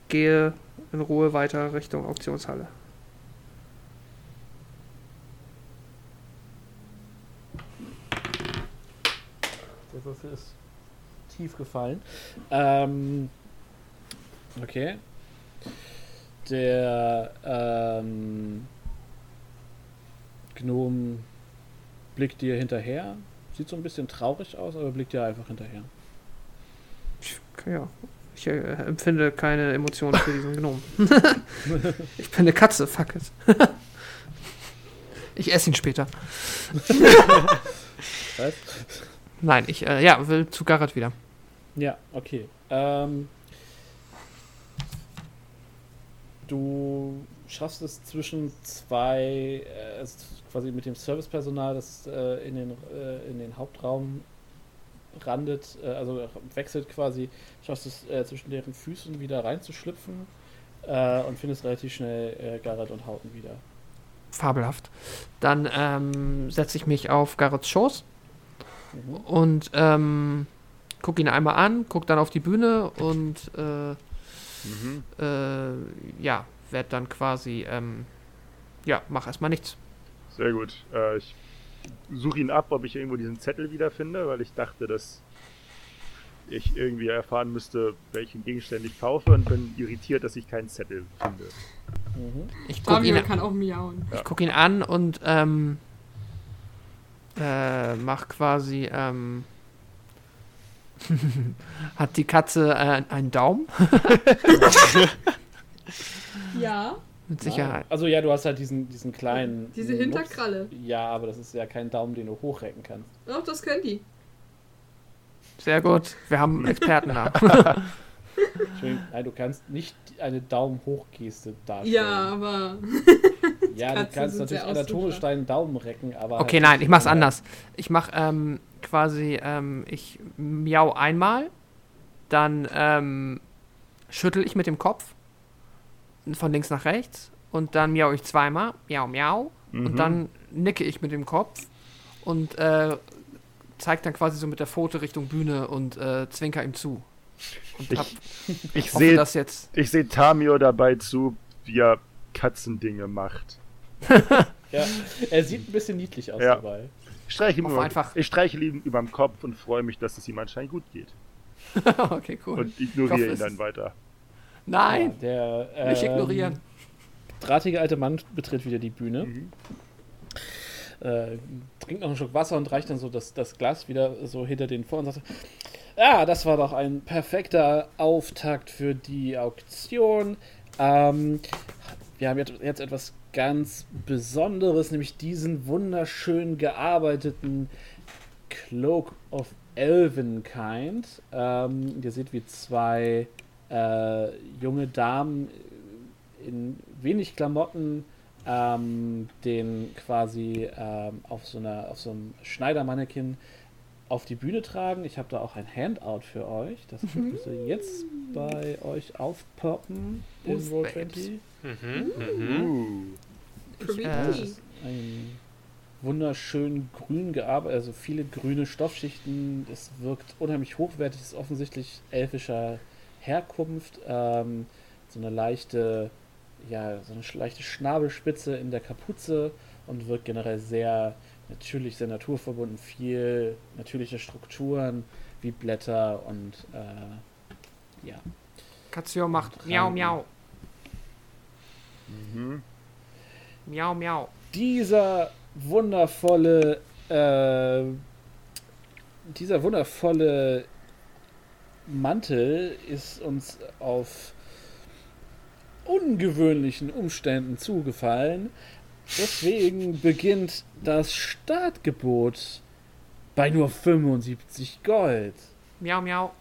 gehe in Ruhe weiter Richtung Auktionshalle. Der Würfel ist tief gefallen. Ähm, okay. Der ähm, Gnom blickt dir hinterher. Sieht so ein bisschen traurig aus, aber blickt dir einfach hinterher. Ja, ich äh, empfinde keine Emotionen für diesen Gnom. *laughs* ich bin eine Katze, fuck it. ich esse ihn später. Was? Nein, ich äh, ja, will zu Garrett wieder. Ja, okay. Ähm, du schaffst es zwischen zwei, äh, quasi mit dem Servicepersonal, das äh, in, den, äh, in den Hauptraum randet, äh, also wechselt quasi, schaffst es äh, zwischen deren Füßen wieder reinzuschlüpfen äh, und findest relativ schnell äh, Garrett und Hauten wieder. Fabelhaft. Dann ähm, setze ich mich auf Garretts Schoß Mhm. und ähm, guck ihn einmal an, guck dann auf die Bühne und äh, Mhm. äh, ja, werd dann quasi, ähm, ja, mach erstmal nichts. Sehr gut. Äh, ich suche ihn ab, ob ich irgendwo diesen Zettel wiederfinde, weil ich dachte, dass ich irgendwie erfahren müsste, welchen Gegenstand ich kaufe und bin irritiert, dass ich keinen Zettel finde. Mhm. Ich guck ihn, Fabio kann auch miauen. ich guck ihn an und ähm, äh, mach quasi, ähm, *laughs* hat die Katze äh, einen Daumen? *laughs* Ja, Mit Sicherheit. Also ja, du hast halt diesen, diesen kleinen... diese Nups. Hinterkralle. Ja, aber das ist ja kein Daumen, den du hochrecken kannst. Doch, das können die. Sehr gut. Wir haben einen Experten da. *laughs* *laughs* Entschuldigung, nein, du kannst nicht eine Daumen-Hoch-Geste darstellen. Ja, aber *laughs* Ja, du Katzen kannst natürlich anatomisch deinen Daumen recken, aber. Okay, halt nein, ich mach's anders. Ich mach ähm, quasi, ähm, ich miau einmal, dann ähm, schüttel ich mit dem Kopf von links nach rechts und dann miau ich zweimal, miau, miau, Mhm. und dann nicke ich mit dem Kopf und äh, zeig dann quasi so mit der Pfote Richtung Bühne und äh, zwinker ihm zu. Und hab, Ich, ich sehe dass jetzt. ich seh Tamio dabei zu, wie er Katzendinge macht. *laughs* Ja, er sieht ein bisschen niedlich aus Ja. dabei. Ich streiche über, einfach- ich streiche ihm über den Kopf und freue mich, dass es ihm anscheinend gut geht. *laughs* okay, cool. Und ignoriere hoffe, ihn dann weiter. Nein, Ja, der. nicht ähm, ignorieren. Drahtige alte Mann betritt wieder die Bühne, Mhm. äh, trinkt noch einen Schluck Wasser und reicht dann so das, das Glas wieder so hinter den vor und sagt: Ja, das war doch ein perfekter Auftakt für die Auktion. Ähm, wir haben jetzt, jetzt etwas ganz Besonderes, nämlich diesen wunderschön gearbeiteten Cloak of Elvenkind. Ähm, ihr seht, wie zwei äh, junge Damen in wenig Klamotten ähm, den quasi ähm, auf so einer auf so einem Schneidermannequin auf die Bühne tragen. Ich habe da auch ein Handout für euch. Das müsste jetzt bei euch aufpoppen in babes? 20. Mhm, mhm. Uh. Ich, äh. Ein wunderschön grün gearbeitet, also viele grüne Stoffschichten. Es wirkt unheimlich hochwertig, ist offensichtlich elfischer Herkunft. Ähm, so eine leichte, ja, so eine leichte Schnabelspitze in der Kapuze und wirkt generell sehr natürlich, sehr naturverbunden. Viel natürliche Strukturen wie Blätter und äh, ja. Katio macht miau, miau, Mhm. miau, miau. dieser wundervolle, äh, dieser wundervolle Mantel ist uns auf ungewöhnlichen Umständen zugefallen. Deswegen beginnt das Startgebot bei nur 75 Gold. Miau, miau.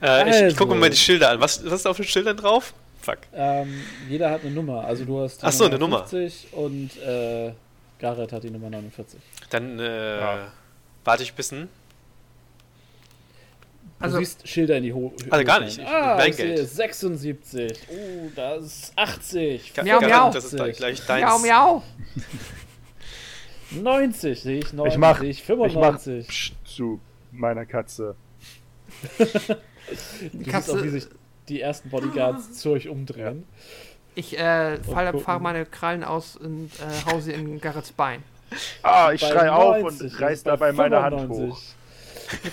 Äh, ich, ich gucke mir Also. mal die Schilder an. Was, was ist auf den Schildern drauf? Fuck. Ähm, jeder hat eine Nummer. Also du hast die Ach so, eine Nummer. 50 und äh, Gareth hat die Nummer 49. Dann äh, Ja. warte ich ein bisschen. Du Also- siehst Schilder in die Ho Also gar nicht. Ich- Ah, ich sehe Geld. 76. Oh, das ist 80. Ga- Miau, miau. Das ist gleich, gleich deins. Miau, miau. 90 sehe ich 90, Ich mach, sehe ich ich mach 95. Psst zu meiner Katze. *laughs* du Die siehst auch, wie Katze, sich die ersten Bodyguards *laughs* zu euch umdrehen. ich äh, fahre meine Krallen aus und äh, hau sie in Garrets Bein. Ah, ich Bei schrei auf 90, und reiß bei dabei meine Hand 95. hoch.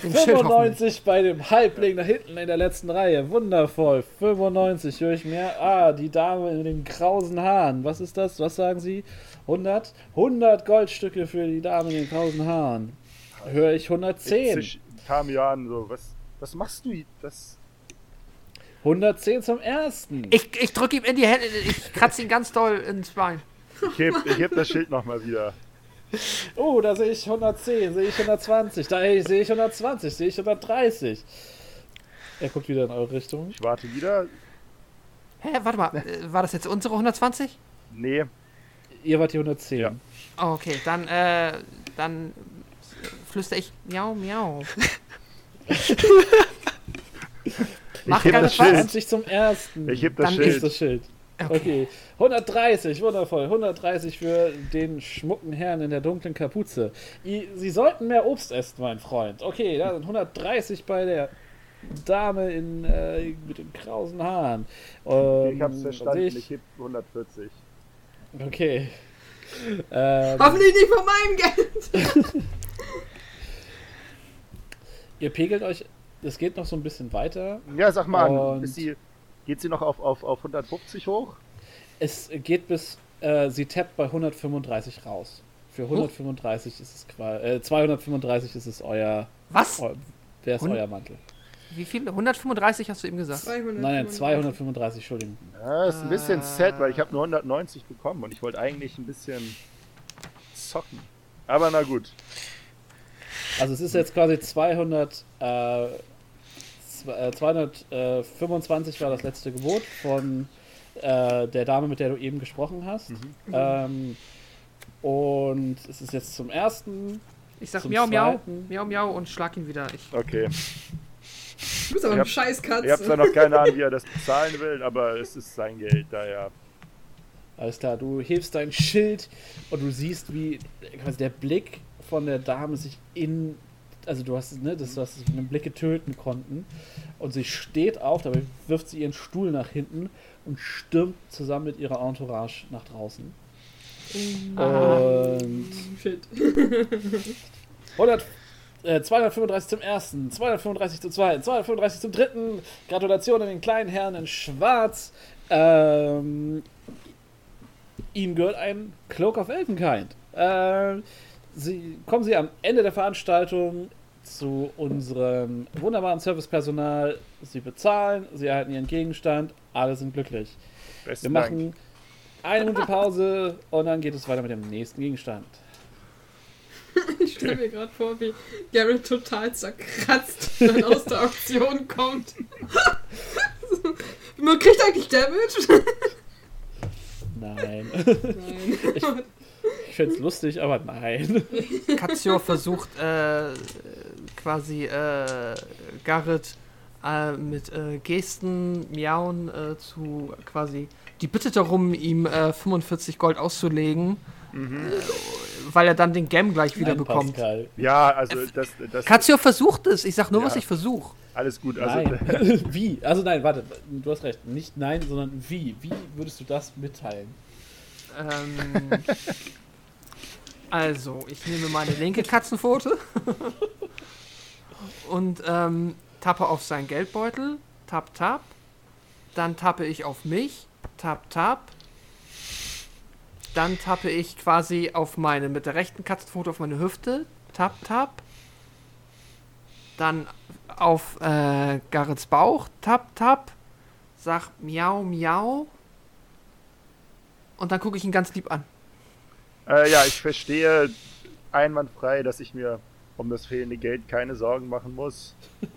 95 bei dem Halbling da hinten in der letzten Reihe. Wundervoll. 95 höre ich mir. Ah, die Dame in den krausen Haaren. Was ist das? Was sagen Sie? 100? 100 Goldstücke für die Dame in den krausen Haaren. Höre ich 110. Ich kam ja an, so, was, was machst du? Das, 110 zum ersten. Ich, ich drücke ihm in die Hände, ich kratze ihn ganz doll ins Bein. ich heb, ich heb das Schild nochmal wieder. Oh, da sehe ich 110, sehe ich 120, da sehe ich 120, sehe ich 130. Er guckt wieder in eure Richtung. Ich warte wieder. Hä, warte mal, *laughs* äh, war das jetzt unsere 120? Nee, Ihr wart die 110. Ja. Oh, okay, dann, äh, dann flüster ich miau, miau. *laughs* Mach heb gar das. Schild. 20 zum ersten. ich heb das Dann ist Schild. das Schild. Okay. Okay. 130, wundervoll. 130 für den schmucken Herrn in der dunklen Kapuze. I- Sie sollten mehr Obst essen, mein Freund. Okay, da sind 130 bei der Dame in, äh, mit den krausen Haaren. Ähm, Ich hab's verstanden, sehe ich heb 140. Okay. *laughs* Ähm, Hoffentlich nicht von meinem Geld. *laughs* ihr pegelt euch, es geht noch so ein bisschen weiter. Ja, sag mal, Und- ist sie, geht sie noch auf, auf, auf 150 hoch? Es geht bis, äh, sie tappt bei 135 raus. Für 135 ist es quasi, äh, 235 ist es euer, Was? eu, wer ist Hund- euer Mantel? Wie viel? 135 hast du eben gesagt? 200. Nein, nein, 235, Entschuldigung. Ja, ist ein bisschen Ah. sad, weil ich habe nur 190 bekommen und ich wollte eigentlich ein bisschen zocken. Aber na gut. Also es ist jetzt quasi 200, äh, zw- äh, 225 war das letzte Gebot von äh, der Dame, mit der du eben gesprochen hast. Ähm, und es ist jetzt zum ersten. Ich sag miau, miau, miau, miau und schlag ihn wieder. Ich, Okay. Du bist aber habt- Scheißkatze. Ihr habt zwar noch keine Ahnung, wie er das bezahlen will, aber es ist sein Geld, daher. Alles klar, du hebst dein Schild und du siehst, wie quasi der Blick von der Dame sich in. Also du hast ne, das, was sie mit Blicke töten konnten. Und sie steht auf, dabei wirft sie ihren Stuhl nach hinten und stürmt zusammen mit ihrer Entourage nach draußen. Und Shit. 100, äh, 235 zum ersten, 235 zum zweiten, 235 zum dritten. Gratulation an den kleinen Herrn in Schwarz. Ähm, ihm gehört ein Cloak of Elfenkind. Ähm, sie, kommen Sie am Ende der Veranstaltung zu unserem wunderbaren Servicepersonal. Sie bezahlen, Sie erhalten Ihren Gegenstand, alle sind glücklich. Besten Wir Dank. machen eine Minute Pause und dann geht es weiter mit dem nächsten Gegenstand. *laughs* Ich stelle mir gerade vor, wie Garrett total zerkratzt dann aus der Auktion kommt. *laughs* Man kriegt eigentlich Damage? Nein. *laughs* Nein. Ich fände es lustig, aber nein. Katio versucht äh, quasi äh, Garrett äh, mit äh, Gesten, Miauen äh, zu quasi die Bitte darum, ihm äh, 45 Gold auszulegen, äh, weil er dann den Gem gleich wieder Nein, bekommt. Pascal. Ja, also das, das Katio versucht es. Ich sag nur, Ja. was ich versuche. alles gut. Also Nein. *laughs* *laughs* wie? Also nein, warte, du hast recht. Nicht nein, sondern wie? Wie würdest du das mitteilen? Ähm, *laughs* also, ich nehme meine linke Katzenpfote und ähm, tappe auf seinen Geldbeutel. Tap, tap. Dann tappe ich auf mich. Tap, tap. Dann tappe ich quasi auf meine, mit der rechten Katzenpfote auf meine Hüfte. Tap, tap. dann auf äh, Garrets Bauch, tap, tap, sag miau, miau. Und dann gucke ich ihn ganz lieb an. Äh, ja, ich verstehe einwandfrei, dass ich mir um das fehlende Geld keine Sorgen machen muss. *laughs*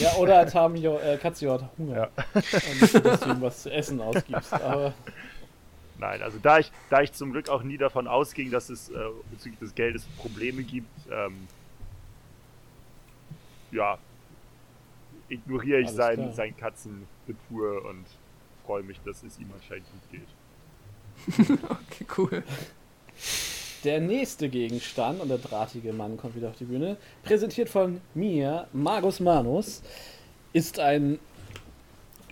Ja, oder Tamio, äh, Katsuo hat Hunger. Und deswegen was zu essen ausgibst. *laughs* Aber Nein, also da ich, da ich zum Glück auch nie davon ausging, dass es äh, bezüglich des Geldes Probleme gibt, ähm, ja, ignoriere ich Alles sein, klar. sein Katzengetue und freue mich, dass es ihm anscheinend gut geht. *laughs* Okay, cool. Der nächste Gegenstand und der drahtige Mann kommt wieder auf die Bühne, präsentiert von mir, Magus Manus, ist ein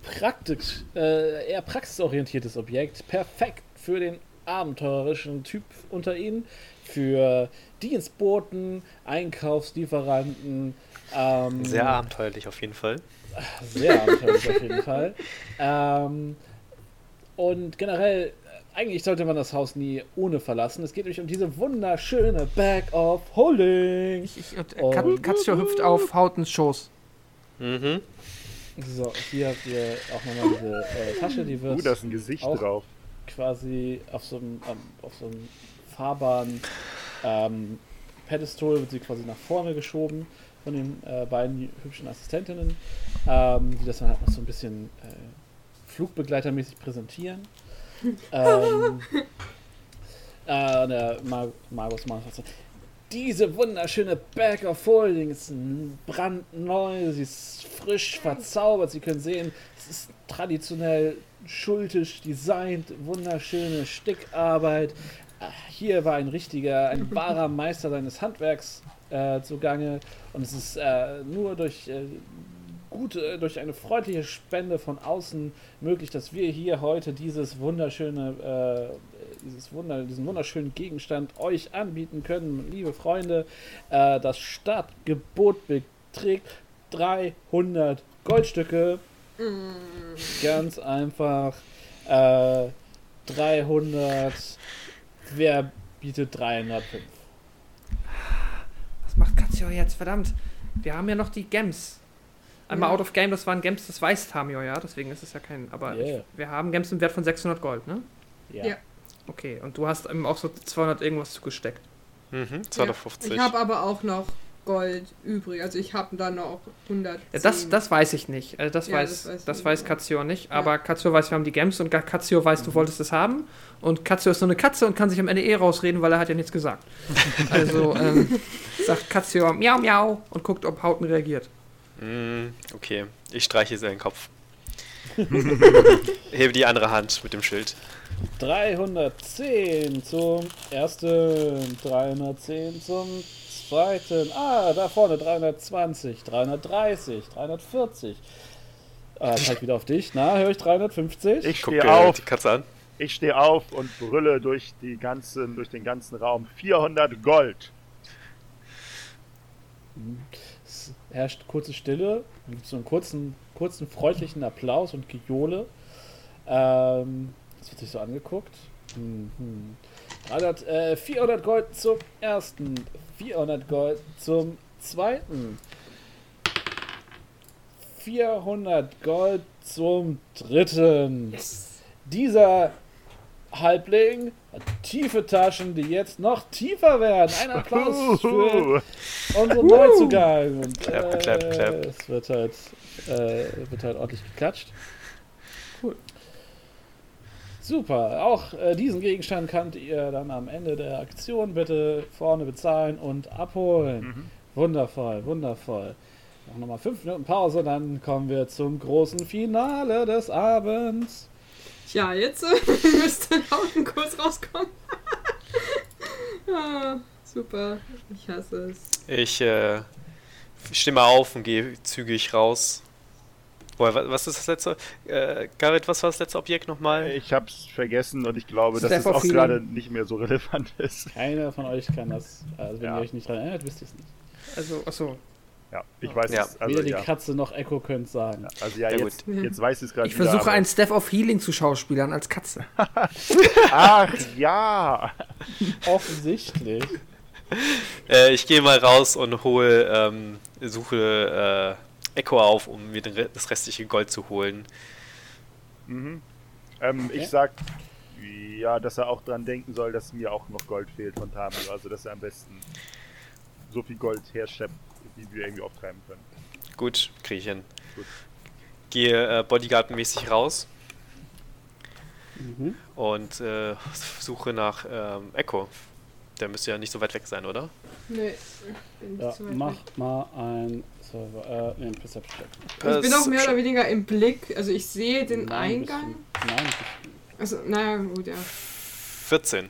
praktisch, äh, eher praxisorientiertes Objekt, perfekt für den abenteuerischen Typ unter ihnen, für Dienstboten, Einkaufslieferanten, ähm, Sehr abenteuerlich auf jeden Fall. sehr abenteuerlich auf jeden Fall. *laughs* Ähm, und generell, eigentlich sollte man das Haus nie ohne verlassen. Es geht nämlich um diese wunderschöne Bag of Holding. Ich, ich, und, äh, Oh. Kat, Katja hüpft auf Hautens Schoß. Mhm. So, hier habt ihr auch nochmal diese äh, Tasche, die wird Uh, da ist ein Gesicht auch- drauf. quasi auf so einem, ähm, auf so einem fahrbaren ähm, Pedestal wird sie quasi nach vorne geschoben von den äh, beiden hübschen Assistentinnen, ähm, die das dann halt noch so ein bisschen äh, flugbegleitermäßig präsentieren. Ähm, äh, der Mar Margus so, diese wunderschöne Bag of Holding ist n- brandneu, sie ist frisch verzaubert. Sie können sehen, es ist traditionell schultisch designt, wunderschöne Stickarbeit. Ah, Hier war ein richtiger, ein wahrer Meister seines Handwerks äh, zugange und es ist äh, nur durch äh, gute, durch eine freundliche Spende von außen möglich, dass wir hier heute dieses wunderschöne, äh, dieses Wunder, diesen wunderschönen Gegenstand euch anbieten können, liebe Freunde. Äh, das Startgebot beträgt 300 Goldstücke. Ganz einfach. Äh, 300. Wer bietet 305? Was macht Katja jetzt? Verdammt. Wir haben ja noch die Gems. Einmal Ja. out of game, das waren Gems, das weiß Tamio, ja. Deswegen ist es ja kein. Aber Yeah. ich, wir haben Gems im Wert von 600 Gold, ne? Ja. Okay, und du hast ihm auch so 200 irgendwas zugesteckt. Mhm. 250. Ich habe aber auch noch Gold übrig. Also ich habe da noch 100. Ja, das, das weiß ich nicht. Also das Ja, weiß, das weiß das weiß nicht. Katio nicht. Ja. Aber Katio weiß, wir haben die Gems und Katio weiß, Mhm. du wolltest es haben. Und Katio ist so eine Katze und kann sich am Ende eh rausreden, weil er hat ja nichts gesagt. *laughs* Also ähm, sagt Katio miau miau und guckt, ob Hauten reagiert. Mm, okay, ich streiche seinen Kopf. *laughs* Hebe die andere Hand mit dem Schild. 310 zum ersten, 310 zum zweiten. Ah, da vorne 320, 330, 340. Ah, zeig wieder auf dich. Na, höre ich 350? Ich Guck stehe äh, auf, die Katze an. ich stehe auf und brülle durch, die ganzen, durch den ganzen Raum. 400 Gold. Es herrscht kurze Stille. Dann gibt so einen kurzen, kurzen freundlichen Applaus und Gejohle. Ähm, es wird sich so angeguckt. Mhm. 300, äh, 400 Gold zum ersten, 400 Gold zum zweiten, 400 Gold zum dritten. Dieser Halbling tiefe Taschen, die jetzt noch tiefer werden. Ein Applaus für unseren Neuzugang. Und, Clap, clap, clap. Es wird halt, äh, wird halt ordentlich geklatscht. Cool. Super. Auch äh, diesen Gegenstand könnt ihr dann am Ende der Aktion bitte vorne bezahlen und abholen. Wundervoll, wundervoll. Noch nochmal fünf Minuten Pause, dann kommen wir zum großen Finale des Abends. Tja, jetzt äh, *laughs* müsste Hauten kurz rauskommen. *laughs* ah, super. Ich hasse es. Ich äh, mal auf und gehe zügig raus. Boah, wa- was ist das letzte? Äh, Garrett, was war das letzte Objekt nochmal? Ich hab's vergessen und ich glaube, dass Step es of auch gerade nicht mehr so relevant ist. Keiner von euch kann das. Also wenn Ja. ihr euch nicht dran erinnert, wisst ihr es nicht. Also, achso. Ja, ich weiß Ja. es. Also, Weder die ja. Katze noch Echo können es sagen. Also ja, Ja, jetzt, gut. jetzt weiß ich es gerade Ich wieder, versuche einen Staff of Healing zu schauspielern als Katze. *laughs* Ach ja! Offensichtlich. Äh, ich gehe mal raus und hole, ähm, suche äh, Echo auf, um mir das restliche Gold zu holen. Mhm. Ähm, Okay. Ich sag, ja, dass er auch dran denken soll, dass mir auch noch Gold fehlt von Tamio. Also, dass er am besten so viel Gold herschleppt, wie wir irgendwie auftreiben können. Gut, kriege ich hin. Gut. Gehe äh, Bodyguard-mäßig raus Mhm. und äh, suche nach ähm, Echo. Der müsste ja nicht so weit weg sein, oder? Nee, bin nicht Ja, zu weit mach weg. mal ein Server, äh, nee, ein Perception. Ich bin auch mehr oder weniger im Blick, also ich sehe den Nein, Eingang. du- Nein, bist Also, naja, gut, ja. 14.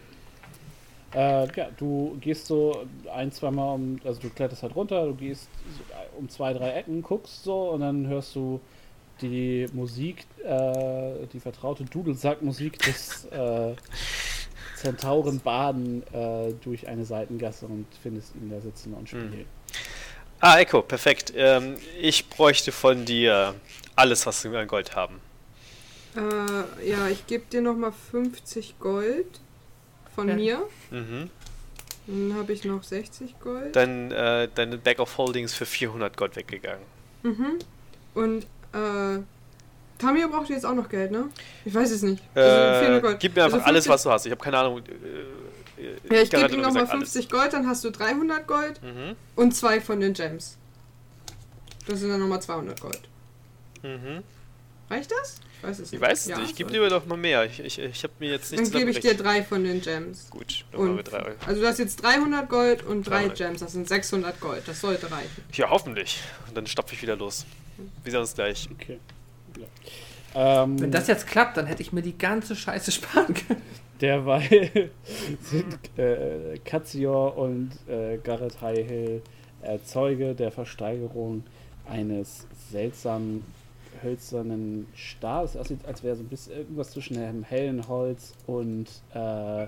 du- äh, ja, du gehst so ein, zweimal um, also du kletterst halt runter, du gehst so um zwei, drei Ecken, guckst so und dann hörst du die Musik, äh, die vertraute Dudelsackmusik des äh, Zentauren Baden äh, durch eine Seitengasse und findest ihn da sitzen und spielen. Mhm. Ah, Echo, perfekt. Ähm, ich bräuchte von dir alles, was wir an Gold haben. Äh, ja, ich gebe dir nochmal 50 Gold von Ja. mir. Mhm. Dann habe ich noch 60 Gold. Dann äh, deine Bag of Holdings für 400 Gold weggegangen. Mhm. Und, äh, Tamio braucht jetzt auch noch Geld, ne? Ich weiß es nicht. Also, 400 Äh, Gold. gib mir einfach Also alles, 50 was du hast. Ich habe keine Ahnung. Äh, äh, Ja, ich gebe ihm nochmal gesagt, alles. 50 Gold, dann hast du 300 Gold Mhm. und zwei von den Gems. Das sind dann nochmal 200 Gold. Mhm. Reicht das? Ich weiß es Ich nicht. weiß es Ja, nicht. Ich gebe lieber doch mal mehr. Ich, ich, ich habe mir jetzt nicht Dann gebe ich dir drei von den Gems. Gut, dann machen wir Und, drei Euro. also du hast jetzt 300 Gold und drei 300. Gems. Das sind 600 Gold. Das sollte reichen. Ja, hoffentlich. Und dann stapfe ich wieder los. Wir sehen uns gleich. Okay. Ja. Ähm, Wenn das jetzt klappt, dann hätte ich mir die ganze Scheiße sparen können. Derweil *laughs* sind äh, Katzior und äh, Garrett Highhill äh, Zeuge der Versteigerung eines seltsamen hölzernen Stahls. Es sieht, als wäre so ein bisschen irgendwas zwischen dem hellen Holz und, äh,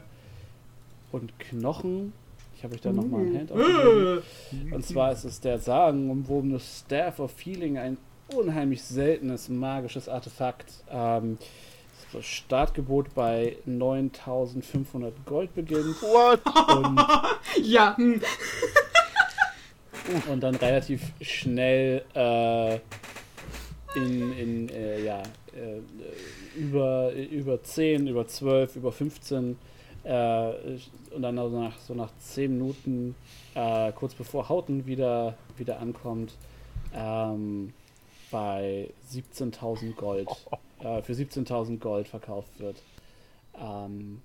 und Knochen. Ich habe euch da nochmal ein Hand aufgegeben. *laughs* Und zwar ist es der sagenumwobene Staff of Healing, ein unheimlich seltenes magisches Artefakt. Ähm, das Startgebot bei 9500 Gold beginnt What? und, *laughs* Ja, hm. und dann relativ schnell äh, in, in äh, ja, äh, über, über 10, über 12, über 15 äh, und dann also nach, so nach 10 Minuten, äh, kurz bevor Hauten wieder, wieder ankommt, ähm, bei 17.000 Gold, *laughs* äh, für 17.000 Gold verkauft wird. Ähm,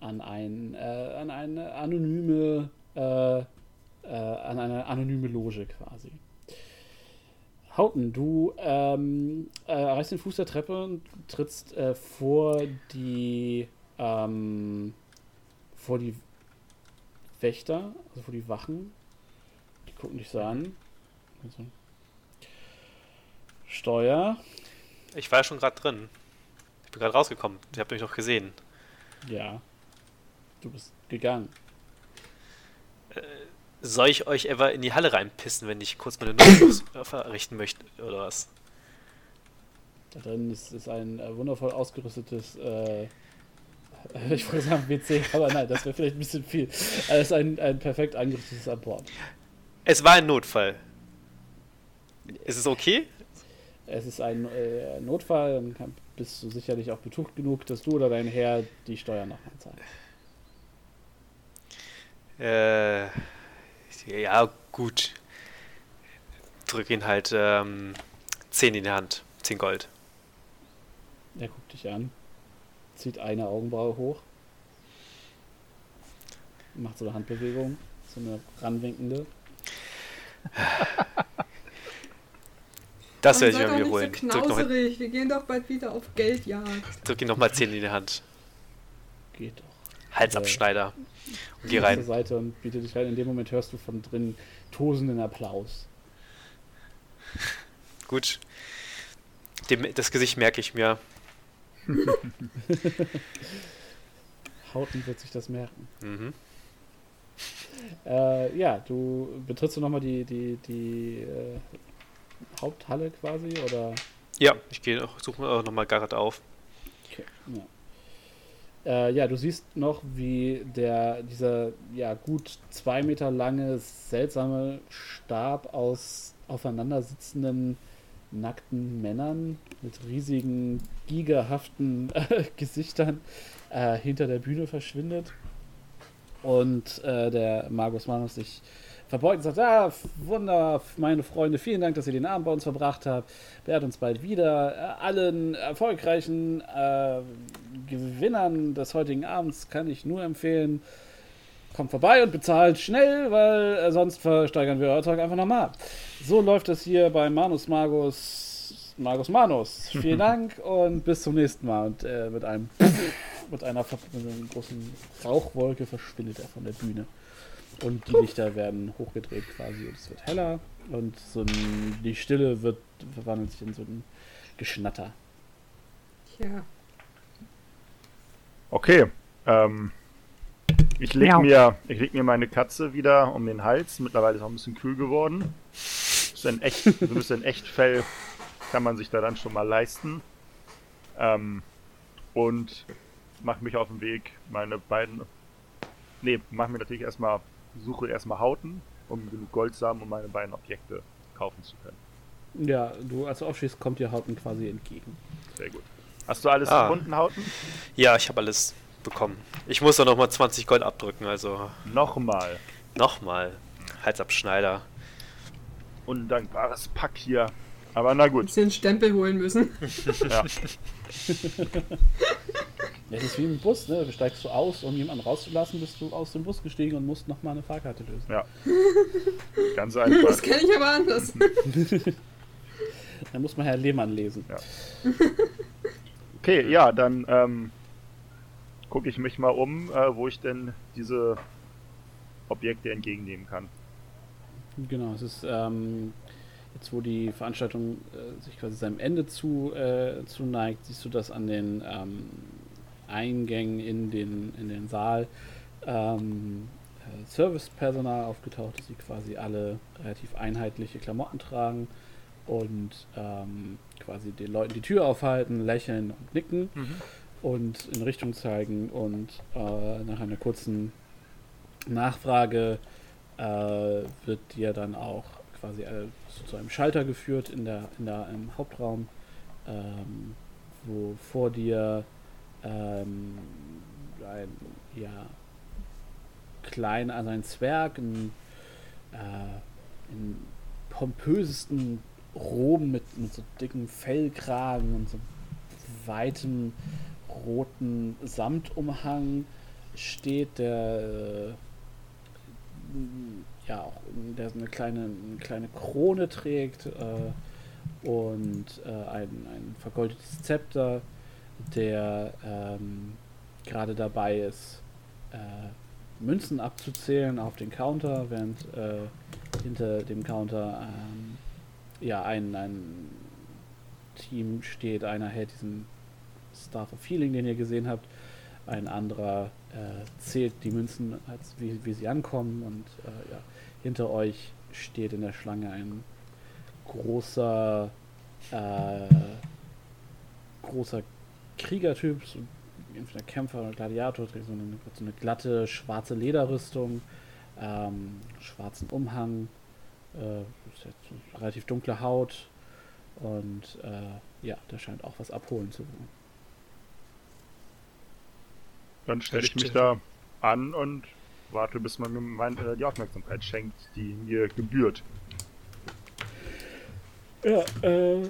an, ein, äh, an eine anonyme an eine anonyme Loge quasi. Hauten, du ähm, äh, erreichst den Fuß der Treppe und trittst äh, vor die ähm, vor die Wächter, also vor die Wachen. Die gucken dich so an. Also, Steuer. Ich war ja schon gerade drin. Ich bin gerade rausgekommen. Ihr habt mich noch gesehen. Ja. Du bist gegangen. Soll ich euch ever in die Halle reinpissen, wenn ich kurz meine Notschluss *coughs* verrichten möchte, oder was? Da drin ist, ist ein äh, wundervoll ausgerüstetes, äh, *laughs* ich wollte sagen WC, aber nein, das wäre vielleicht ein bisschen viel. Also es ist ein, ein perfekt eingeristetes an Bord. Es war ein Notfall. Ist es okay? Es ist ein äh, Notfall, dann kann, bist du sicherlich auch betucht genug, dass du oder dein Herr die Steuern nochmal zahlen. Äh, ja, gut. Drück ihn halt ähm, 10 in die Hand. 10 Gold. Er guckt dich an, zieht eine Augenbraue hoch, macht so eine Handbewegung, so eine ranwinkende. Das werde ich mir holen. so Drück, noch. Wir gehen doch bald wieder auf Geldjagd. drück ihn nochmal 10 in die Hand. Geht doch. Halsabschneider. Und geh Zur rein. Seite und bietet dich rein. In dem Moment hörst du von drin tosenden Applaus. Gut. Dem, das Gesicht merke ich mir. *laughs* Hauten wird sich das merken. Mhm. Äh, ja, du betrittst du nochmal die, die, die äh, Haupthalle quasi oder? Ja, ich gehe suche auch nochmal Garrett auf. Okay, Äh, ja, du siehst noch, wie der, dieser ja, gut zwei Meter lange, seltsame Stab aus aufeinandersitzenden, nackten Männern mit riesigen, gigahaften *laughs* Gesichtern äh, hinter der Bühne verschwindet. Und äh, der Magus Manus sich verbeugt und sagt, ah, Wunder, meine Freunde, vielen Dank, dass ihr den Abend bei uns verbracht habt. Werdet uns bald wieder. Äh, allen erfolgreichen äh, Gewinnern des heutigen Abends kann ich nur empfehlen, kommt vorbei und bezahlt schnell, weil äh, sonst versteigern wir euer Zeug einfach nochmal. So läuft das hier bei Manus Magus, Magus Manus. Vielen *laughs* Dank und bis zum nächsten Mal. Und äh, mit einem mit einer, mit einer großen Rauchwolke verschwindet er von der Bühne. Und die Lichter werden hochgedreht quasi und es wird heller und so ein, die Stille wird verwandelt sich in so ein Geschnatter. Tja. Okay. Ähm, ich leg, Miau. mir, ich leg mir meine Katze wieder um den Hals. Mittlerweile ist es auch ein bisschen kühl geworden. Ist ein echt, *laughs* so ein bisschen Echtfell kann man sich da dann schon mal leisten. Ähm, und mach mich auf den Weg, meine beiden. Nee, mach mir natürlich erstmal, suche erstmal Hauten, um genug Goldsamen, um meine beiden Objekte kaufen zu können. Ja, du als du aufstehst, kommt dir Hauten quasi entgegen. Sehr gut. Hast du alles Ah. gefunden, Hauten? Ja, ich habe alles bekommen. Ich muss da nochmal 20 Gold abdrücken, also Nochmal. nochmal. Halsabschneider. Undankbares Pack hier. Aber na gut. Uns den Stempel holen müssen. Ja. *laughs* Ja, das ist wie im Bus, ne? Du steigst du aus, um jemanden rauszulassen, bist du aus dem Bus gestiegen und musst nochmal eine Fahrkarte lösen. Ja. *laughs* Ganz einfach. Das kenne ich aber anders. *laughs* Da muss man Herr Lehmann lesen. Okay, ja, dann ähm, gucke ich mich mal um, äh, wo ich denn diese Objekte entgegennehmen kann. Genau, es ist ähm, jetzt, wo die Veranstaltung äh, sich quasi seinem Ende zu, äh, zuneigt, siehst du das an den ähm, Eingängen in den, in den Saal. Ähm, äh, Servicepersonal aufgetaucht ist, die quasi alle relativ einheitliche Klamotten tragen und ähm, quasi den Leuten die Tür aufhalten, lächeln und nicken und in Richtung zeigen und äh, nach einer kurzen Nachfrage äh, wird dir dann auch quasi äh, so zu einem Schalter geführt in der, in der im Hauptraum, ähm, wo vor dir ähm, ein ja klein, also ein Zwerg in, äh, in pompösesten Roben mit, mit so dicken Fellkragen und so weitem roten Samtumhang steht, der äh, ja auch der eine kleine, eine kleine Krone trägt äh, und äh, ein, ein vergoldetes Zepter, der ähm, gerade dabei ist, äh, Münzen abzuzählen auf den Counter, während äh, hinter dem Counter ähm, ja ein, ein Team steht. Einer hält diesen Staff of Healing, den ihr gesehen habt. Ein anderer äh, zählt die Münzen, als, wie, wie sie ankommen. Und äh, ja, hinter euch steht in der Schlange ein großer, äh, großer Kriegertyp, so entweder Kämpfer oder Gladiator, trägt so eine, so eine glatte schwarze Lederrüstung, ähm, schwarzen Umhang, äh, ist jetzt so relativ dunkle Haut und äh, ja, der scheint auch was abholen zu wollen. Dann stelle ich mich da an und warte, bis man mir mein, äh, die Aufmerksamkeit schenkt, die mir gebührt. Ja, äh,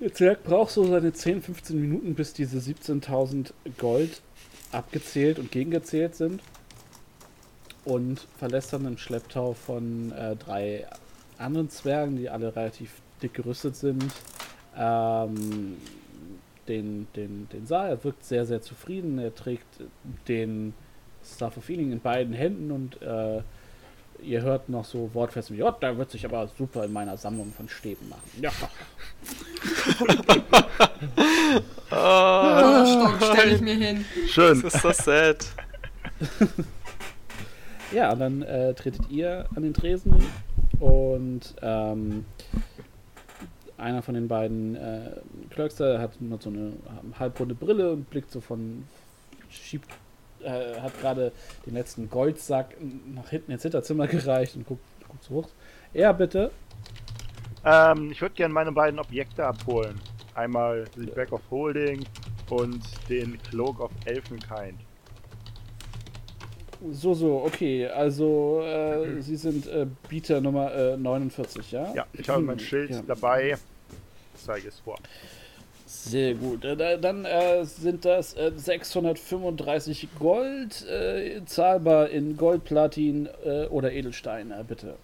der Zwerg braucht so seine 10, 15 Minuten, bis diese 17.000 Gold abgezählt und gegengezählt sind. Und verlässt dann im Schlepptau von äh, drei anderen Zwergen, die alle relativ dick gerüstet sind, ähm, den, den, den Saal. Er wirkt sehr, sehr zufrieden. Er trägt den Staff of Healing in beiden Händen und äh, ihr hört noch so wortfest wie, ja, da wird sich aber super in meiner Sammlung von Stäben machen. Ja. Oh, Stock stelle ich mir hin. Schön. Das ist so sad. *laughs* Ja, und dann äh, tretet ihr an den Tresen und ähm, einer von den beiden äh, Clerks da hat nur so eine halbrunde Brille und blickt so von schiebt, äh, hat gerade den letzten Goldsack nach hinten ins Hinterzimmer *laughs* gereicht und guckt, guckt so hoch. Ja, bitte. Ähm, ich würde gerne meine beiden Objekte abholen. Einmal die Bag of Holding und den Cloak of Elfenkind. So, so, okay. Also, äh, Sie sind äh, Bieter Nummer äh, 49, ja? Ja, ich habe mein Schild Ja. dabei. Zeige es vor. Sehr gut. Äh, da- Dann äh, sind das äh, 635 Gold, äh, zahlbar in Gold, Platin äh, oder Edelsteine, bitte.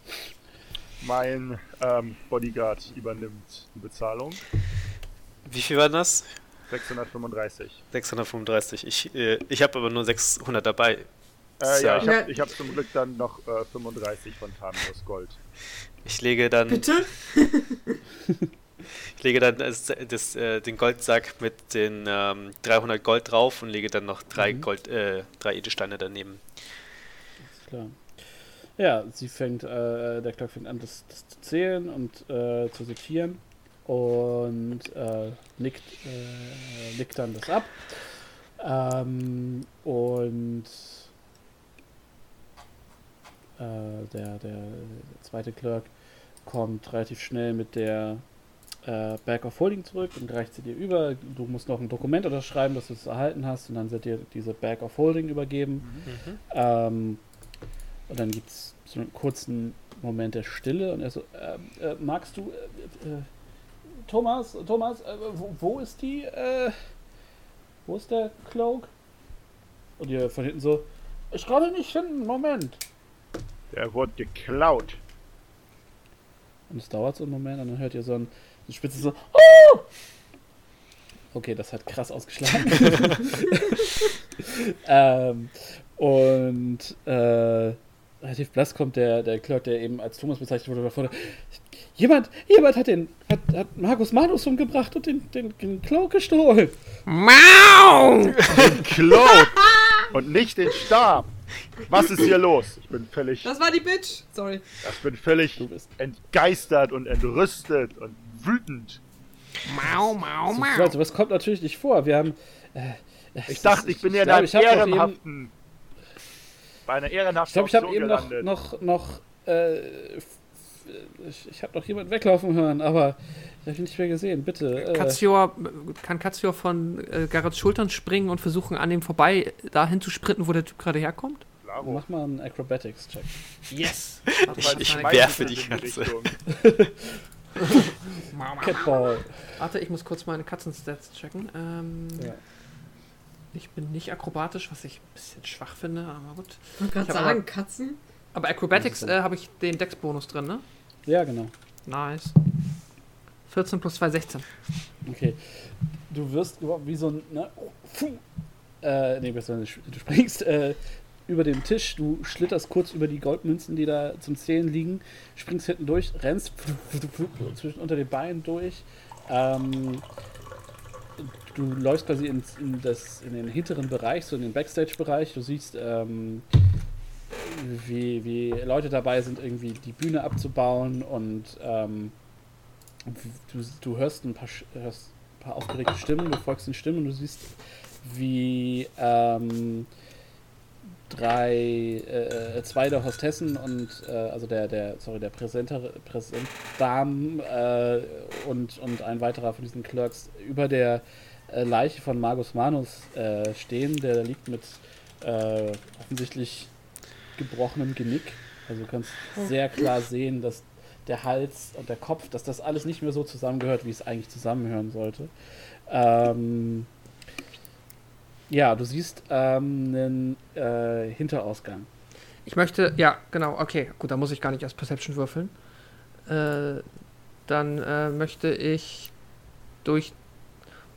Mein ähm, Bodyguard übernimmt die Bezahlung. Wie viel war das? 635. 635. Ich, äh, ich habe aber nur 600 dabei. Äh, ja, ich habe hab zum Glück dann noch äh, 35 von Tamios Gold. Ich lege dann, Bitte? *laughs* lege dann das, das, äh, den Goldsack mit den ähm, 300 Gold drauf und lege dann noch drei Mhm. Gold, äh, drei Edelsteine daneben. Klar. Ja, sie fängt, äh, der Clock fängt an, das, das zu zählen und äh, zu sortieren und äh, nickt, äh, nickt dann das ab. Ähm, und äh, der, der zweite Clerk kommt relativ schnell mit der äh, Bag of Holding zurück und reicht sie dir über. Du musst noch ein Dokument unterschreiben, dass du es erhalten hast und dann wird dir diese Bag of Holding übergeben. Mhm. Ähm, und dann gibt es so einen kurzen Moment der Stille und er so, ähm, äh, magst du, äh, äh, Thomas, Thomas, äh, wo, wo ist die, äh, wo ist der Cloak? Und ihr von hinten so, ich kann ihn nicht finden, Moment. Der wurde geklaut. Und es dauert so einen Moment und dann hört ihr so ein, so spitze so, oh! Okay, das hat krass ausgeschlagen. *laughs* ähm, und äh, relativ blass kommt der, der Clerk, der eben als Thomas bezeichnet wurde, davor. Jemand, jemand hat den, hat, hat Markus Manus umgebracht und den, den, den Cloak gestohlen. Mau! Cloak! und nicht den Stab! Was ist hier los? Ich bin völlig, Das war die Bitch. Sorry. ich bin völlig Du bist entgeistert und entrüstet und wütend. Mau, mau, so, mau. also, was kommt natürlich nicht vor. Wir haben. Äh, Ich dachte, ich bin ja in ich eben- ehrenhaften. Bei einer Ich ehrenhaften glaube, ich habe eben noch, noch, noch, äh, ich, ich habe noch jemanden weglaufen hören, aber ich habe ihn nicht mehr gesehen. Bitte. Äh, Katzior, kann Katzior von äh, Garrets Schultern springen und versuchen, an dem vorbei dahin zu sprinten, wo der Typ gerade herkommt? Klaro. mach mal einen Acrobatics-Check. Yes! Ich- ich werfe die in Katze. *laughs* Catball. Warte, ich muss kurz meine Katzenstats checken. Ähm, Ja. Ich bin nicht akrobatisch, was ich ein bisschen schwach finde, aber gut. Ich wollte gerade sagen, aber- Katzen. Aber Acrobatics äh, habe ich den Dex-Bonus drin, ne? Ja, genau. Nice. 14 plus 2, 16. Okay. Du wirst überhaupt wie so ein. Ne, Fuh. äh, nee, besser nicht. Du springst äh, über den Tisch, du schlitterst kurz über die Goldmünzen, die da zum Zählen liegen, springst hinten durch, rennst zwischen unter den Beinen durch. Ähm, du läufst quasi ins, in, das, in den hinteren Bereich, so in den Backstage-Bereich. Du siehst, ähm, wie, wie Leute dabei sind, irgendwie die Bühne abzubauen und ähm, du, du hörst ein paar, hörst ein paar aufgeregte Stimmen, du folgst den Stimmen und du siehst, wie ähm, drei, äh, zwei der Hostessen und äh, also der, der, sorry, der Präsenter, Präsentdam äh, und, und ein weiterer von diesen Clerks über der äh, Leiche von Magus Manus äh, stehen. Der liegt mit äh, offensichtlich gebrochenem Genick. Also du kannst sehr klar sehen, dass der Hals und der Kopf, dass das alles nicht mehr so zusammengehört, wie es eigentlich zusammenhören sollte. Ähm, ja, du siehst ähm, einen äh, Hinterausgang. Ich möchte, ja, genau, okay, gut, da muss ich gar nicht erst Perception würfeln. Äh, dann äh, möchte ich durch.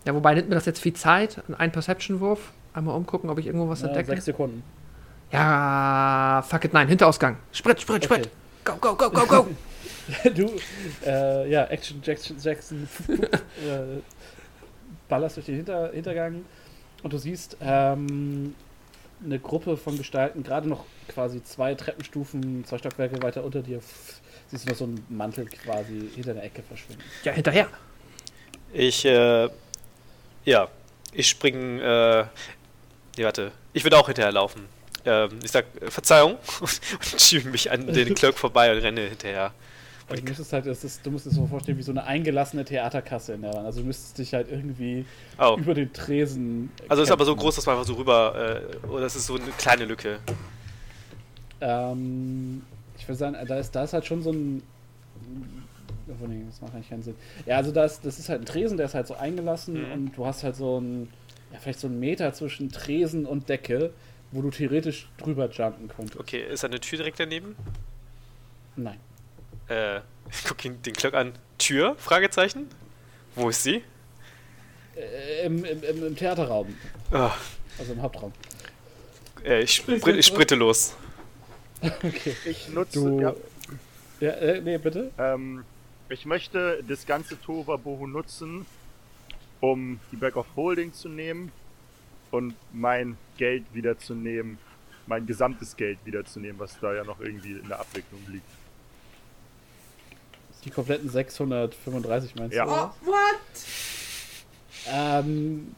Ja, wobei nimmt mir das jetzt viel Zeit. Ein Perception-Wurf. Einmal umgucken, ob ich irgendwo was Ja, entdecke. sechs Sekunden. Ja, fuck it, nein, Hinterausgang. Sprit, Sprit, Sprit. Okay. Go, go, go, go, go. *laughs* du, äh, ja, Action Jackson, Jackson *laughs* äh, ballerst durch den Hinter, Hintergang und du siehst ähm, eine Gruppe von Gestalten, gerade noch quasi zwei Treppenstufen, zwei Stockwerke weiter unter dir, siehst du noch so einen Mantel quasi hinter der Ecke verschwinden. ja, hinterher. Ich, äh, ja, ich spring, äh, Nee, warte. Ich würde auch hinterherlaufen. Ähm, ich sag Verzeihung *laughs* und schiebe mich an den Clerk vorbei und renne hinterher. Also du müsstest halt, es ist, du musst es so vorstellen wie so eine eingelassene Theaterkasse in der Wand. Also du müsstest dich halt irgendwie Oh. über den Tresen. Also ist aber so groß, dass man einfach so rüber. Äh, oder es ist so eine kleine Lücke. Ähm, ich würde sagen, da ist, da ist halt schon so ein. Obwohl, nee, das macht eigentlich keinen Sinn. Ja, also da ist, das ist halt ein Tresen, der ist halt so eingelassen Mhm. und du hast halt so ein. Ja, vielleicht so einen Meter zwischen Tresen und Decke, wo du theoretisch drüber jumpen könntest. Okay, ist da eine Tür direkt daneben? Nein. Äh, *laughs* ich gucke ihn den Clerk an. Tür? Fragezeichen. Wo ist sie? Äh, im, im, im, Theaterraum, Ah, also im Hauptraum. äh, ich, spr ich spritte los. *laughs* Okay. Ich nutze. Du. Ja, Ja, äh, nee, bitte? ähm, ich möchte das ganze Tohuwabohu nutzen, um die Back of Holding zu nehmen und mein Geld wiederzunehmen, mein gesamtes Geld wiederzunehmen, was da ja noch irgendwie in der Abwicklung liegt. Die kompletten 635 meinst Ja. du? Oh, what? Ähm,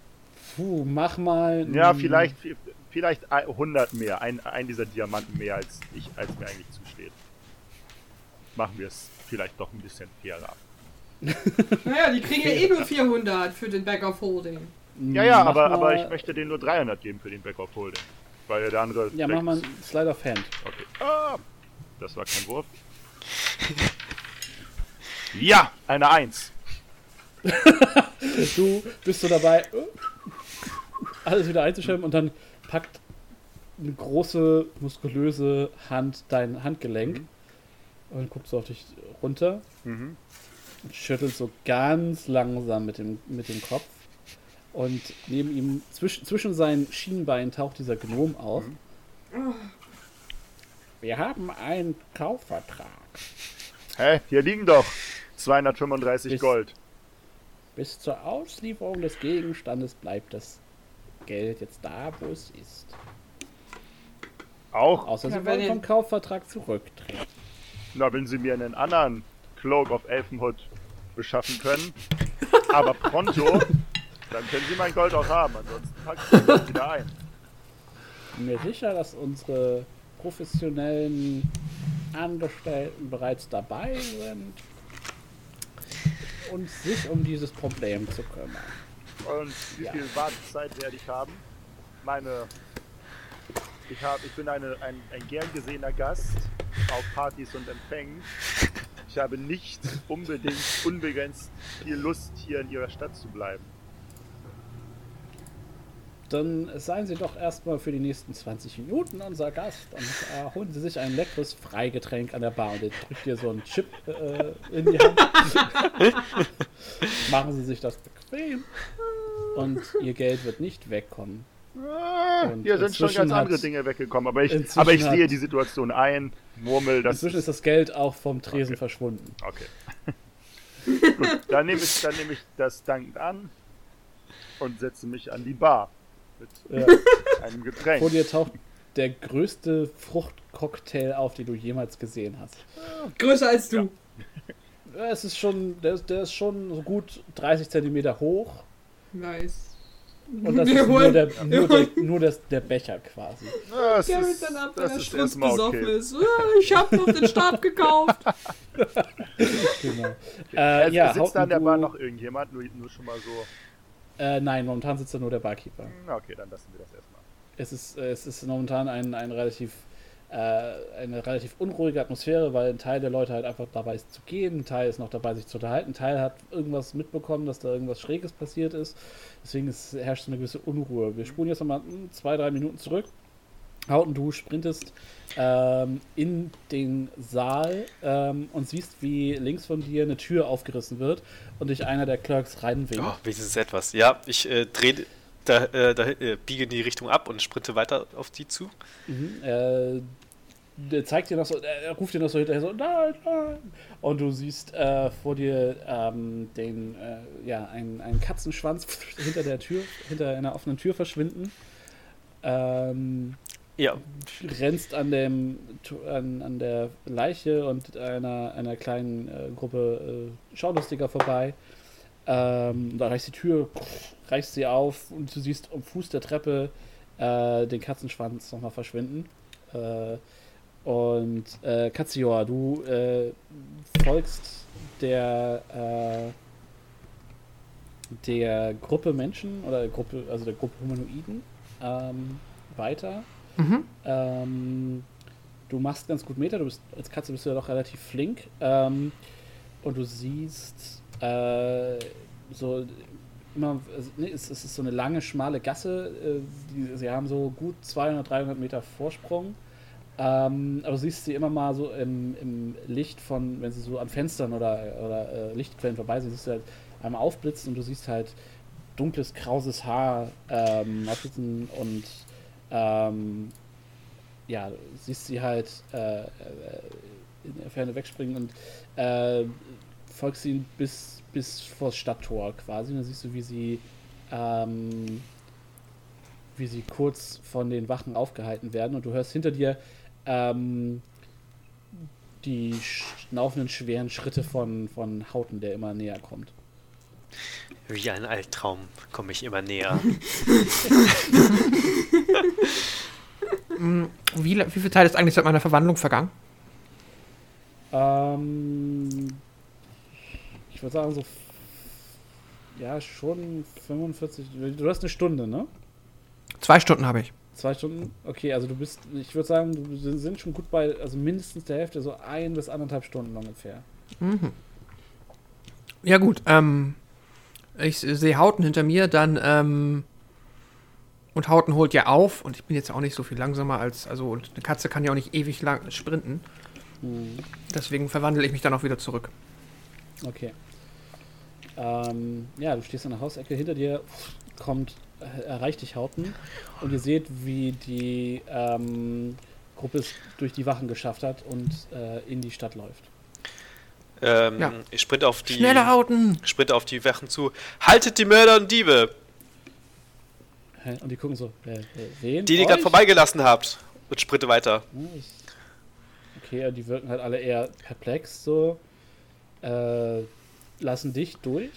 puh, mach mal. Ja, vielleicht, vielleicht 100 mehr, ein, ein dieser Diamanten mehr, als, ich, als mir eigentlich zusteht. Machen wir es vielleicht doch ein bisschen fairer. *laughs* Naja, die kriegen ja eh nur 400 für den Back of Holding. Ja, ja, Mach aber, mal, aber ich möchte denen nur 300 geben für den Back of Holding. Weil der andere. Ja, mach mal einen Slide of Hand. Okay. Ah, das war kein Wurf. *laughs* Ja, eine Eins. *laughs* Du bist so dabei, äh, alles wieder einzuschirmen und dann packt eine große, muskulöse Hand dein Handgelenk und guckt so auf dich runter Mhm. und schüttelt so ganz langsam mit dem, mit dem Kopf. Und neben ihm, zwischen, zwischen seinen Schienbeinen taucht dieser Gnom auf. Wir haben einen Kaufvertrag. Hä? Hier liegen doch 235 Bis- Gold. Bis zur Auslieferung des Gegenstandes bleibt das Geld jetzt da, wo es ist. Auch? Außer Ja, Sie wenn wollen vom Kaufvertrag zurücktreten. Na, wenn sie mir einen anderen Cloak of Elfenhood beschaffen können, *laughs* aber pronto, dann können sie mein Gold auch haben. Ansonsten packe ich das wieder ein. bin mir sicher, dass unsere professionellen Angestellten bereits dabei sind, und sich um dieses Problem zu kümmern. Und wie Ja. viel Wartezeit werde ich haben? Meine. Ich, hab, ich bin eine, ein, ein gern gesehener Gast auf Partys und Empfängen. Ich habe nicht unbedingt unbegrenzt viel Lust, hier in Ihrer Stadt zu bleiben. Dann seien Sie doch erstmal für die nächsten 20 Minuten unser Gast und äh, holen Sie sich ein leckeres Freigetränk an der Bar und er drückt dir so einen Chip äh, in die Hand. *laughs* Machen Sie sich das bequem und Ihr Geld wird nicht wegkommen. Ah, Und hier sind schon ganz andere hat- Dinge weggekommen, aber ich, aber ich hat- sehe die Situation ein, murmel, das Inzwischen ist das Geld auch vom Tresen verschwunden. Okay. Gut, dann nehme ich, dann nehme ich das dankend an und setze mich an die Bar mit Ja. *laughs* einem Getränk. Vor dir taucht der größte Fruchtcocktail auf, den du jemals gesehen hast. Größer als du. Ja, Es ist schon, der ist, der ist schon so gut 30 Zentimeter hoch. Nice. Und das Wir ist nur, holen- der, wir nur, der, nur das, der Becher quasi. Das Garrett ist, dann ab, wenn das er erstmal besoffen okay. ist. Ich hab noch den Stab gekauft. *laughs* Genau. Äh, Äh, ja, sitzt da an der Bar noch irgendjemand? Nur, nur schon mal so. Äh, nein, momentan sitzt da nur der Barkeeper. Na, okay, dann lassen wir das erstmal. Es ist, äh, es ist momentan ein, ein relativ, äh, eine relativ unruhige Atmosphäre, weil ein Teil der Leute halt einfach dabei ist zu gehen, ein Teil ist noch dabei, sich zu unterhalten, ein Teil hat irgendwas mitbekommen, dass da irgendwas Schräges passiert ist. Deswegen ist, herrscht so eine gewisse Unruhe. Wir spulen jetzt nochmal hm, zwei, drei Minuten zurück. Hauten, du sprintest ähm, in den Saal ähm, und siehst, wie links von dir eine Tür aufgerissen wird und dich einer der Clerks reinwinkt. Oh, wenigstens etwas. Ja, ich äh, drehe, da, äh, da, äh, biege in die Richtung ab und sprinte weiter auf die zu. Mhm, äh, der zeigt dir noch so, er ruft dir noch so hinterher so, nein, nein. Und du siehst äh, vor dir ähm, den, äh, ja, einen, einen Katzenschwanz *laughs* hinter der Tür, hinter einer offenen Tür verschwinden. Ähm, Ja, rennst an dem an, an der Leiche und einer, einer kleinen äh, Gruppe äh, Schaulustiger vorbei. Ähm, da reißt die Tür, reißt sie auf und du siehst am Fuß der Treppe äh, den Katzenschwanz nochmal verschwinden. Äh, und äh, Katzior, du äh, folgst der, äh, der Gruppe Menschen oder Gruppe, also der Gruppe Humanoiden ähm, weiter. Mhm. Ähm, du machst ganz gut Meter, du bist als Katze bist du ja doch relativ flink. Ähm, und du siehst äh, so immer, nee, es, es ist so eine lange, schmale Gasse. Äh, die, sie haben so gut 200, 300 Meter Vorsprung. Ähm, aber du siehst sie immer mal so im, im Licht von, wenn sie so an Fenstern oder, oder äh, Lichtquellen vorbei sind, siehst du halt einmal aufblitzen und du siehst halt dunkles, krauses Haar ähm, aufblitzen und ähm, ja, siehst sie halt äh, äh, in der Ferne wegspringen und äh, folgst ihnen bis, bis vor das Stadttor quasi. Und dann siehst du, wie sie ähm, wie sie kurz von den Wachen aufgehalten werden und du hörst hinter dir ähm, die schnaufenden schweren Schritte von, von Hauten, der immer näher kommt. Wie ein Albtraum komme ich immer näher. *laughs* Wie, wie viel Zeit ist eigentlich seit meiner Verwandlung vergangen? Ähm, ich würde sagen, so. Ja, schon 45. Du hast eine Stunde, ne? Zwei Stunden habe ich. Zwei Stunden? Okay, also du bist. Ich würde sagen, du sind- sind schon gut bei. Also mindestens der Hälfte, so ein bis anderthalb Stunden ungefähr. Mhm. Ja gut, ähm, ich sehe Hauten hinter mir, dann, ähm, und Hauten holt ja auf und ich bin jetzt auch nicht so viel langsamer als, also, und eine Katze kann ja auch nicht ewig lang sprinten. Mhm. Deswegen verwandle ich mich dann auch wieder zurück. Okay. Ähm, ja, du stehst an der Hausecke, hinter dir kommt, äh, erreicht dich Hauten und ihr seht, wie die ähm, Gruppe es durch die Wachen geschafft hat und äh, in die Stadt läuft. Ähm, Ja. Ich sprinte auf die. Schneller Hauten! Sprinte auf die Wachen zu. Haltet die Mörder und Diebe, Hä? Und die gucken so, äh, wen? die ihr gerade vorbeigelassen habt. Und sprinte weiter. Ich- Okay, die wirken halt alle eher perplex so. Äh, lassen dich durch.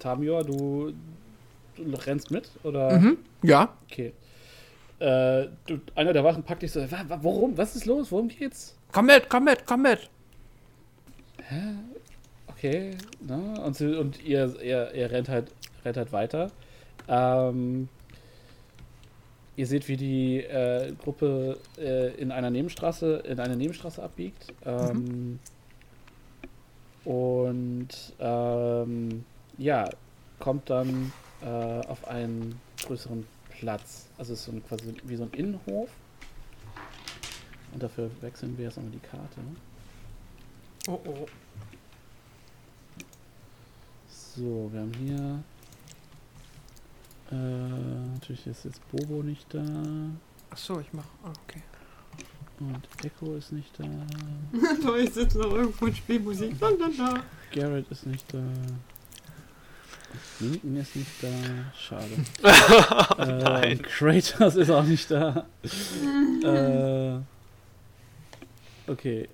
Tamior, du, du rennst mit? Oder? Mhm, ja. Okay. Äh, du, einer der Wachen packt dich so, "Wa- wa- warum? Was ist los? Worum geht's? Komm mit, komm mit, komm mit! Okay, na, und, sie, und ihr, ihr, ihr rennt halt, rennt halt weiter. Ähm, ihr seht, wie die äh, Gruppe äh, in einer Nebenstraße, in eine Nebenstraße abbiegt. Ähm, Und ähm, ja, kommt dann äh, auf einen größeren Platz. Also es ist so ein, quasi wie so ein Innenhof. Und dafür wechseln wir jetzt nochmal die Karte. Oh, oh. So, wir haben hier. Äh, natürlich ist jetzt Bobo nicht da. Achso, ich mach. ah, okay. Und Echo ist nicht da. da ist jetzt noch irgendwo ein Spielmusik. La, la, la. Garrett ist nicht da. Linken ist nicht da. Schade. *laughs* äh, Nein. und Kratos ist auch nicht da. *laughs* äh, okay.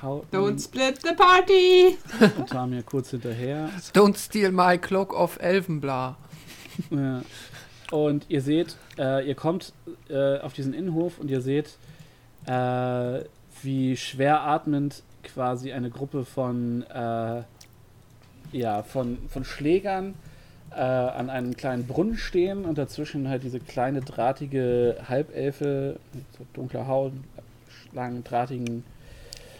Hau Don't split the party! *laughs* und Tamir kurz hinterher. Don't steal my cloak of Elvenbla. Ja. Und ihr seht, äh, ihr kommt äh, auf diesen Innenhof und ihr seht, äh, wie schwer atmend quasi eine Gruppe von, äh, ja, von, von Schlägern äh, an einem kleinen Brunnen stehen und dazwischen halt diese kleine drahtige Halbelfe mit so dunkler Haut, langen drahtigen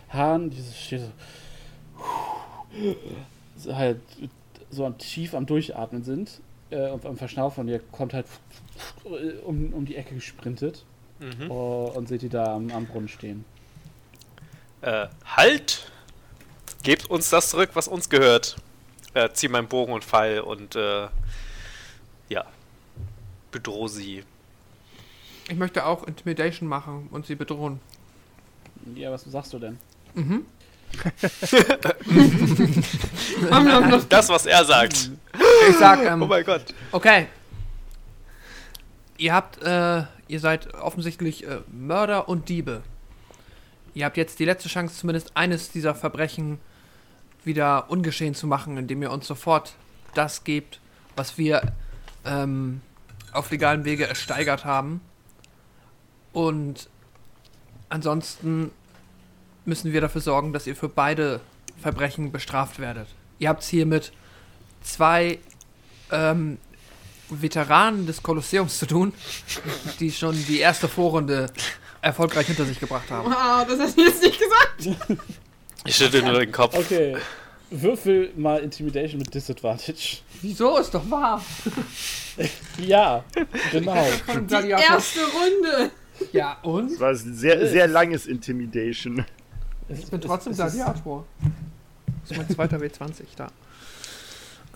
Haaren, dieses steht so, so halt so am- tief am Durchatmen sind äh, und am Verschnaufen und ihr kommt halt um, um die Ecke gesprintet Mhm. oh, und seht die da am, am Brunnen stehen. Äh, halt! Gebt uns das zurück, was uns gehört. Äh, zieh meinen Bogen und Pfeil und äh, ja. Bedroh sie. Ich möchte auch Intimidation machen und sie bedrohen. Ja, was sagst du denn? Mhm. Das, was er sagt. Ich sag, ähm, Oh mein Gott. Okay. Ihr habt, äh, ihr seid offensichtlich äh, Mörder und Diebe. Ihr habt jetzt die letzte Chance, zumindest eines dieser Verbrechen wieder ungeschehen zu machen, indem ihr uns sofort das gebt, was wir ähm, auf legalem Wege ersteigert haben. Und ansonsten müssen wir dafür sorgen, dass ihr für beide Verbrechen bestraft werdet. Ihr habt es hier mit zwei ähm, Veteranen des Kolosseums zu tun, die schon die erste Vorrunde erfolgreich hinter sich gebracht haben. Wow, das hast du jetzt nicht gesagt. Ich schüttel nur den Kopf. Okay. Würfel mal Intimidation mit Disadvantage. Wieso? Ist doch wahr. *laughs* Ja, genau. Die erste Runde. Ja, und? Das war ein sehr, sehr langes Intimidation. Ich bin trotzdem Gladiator. Das ist mein zweiter W20 da.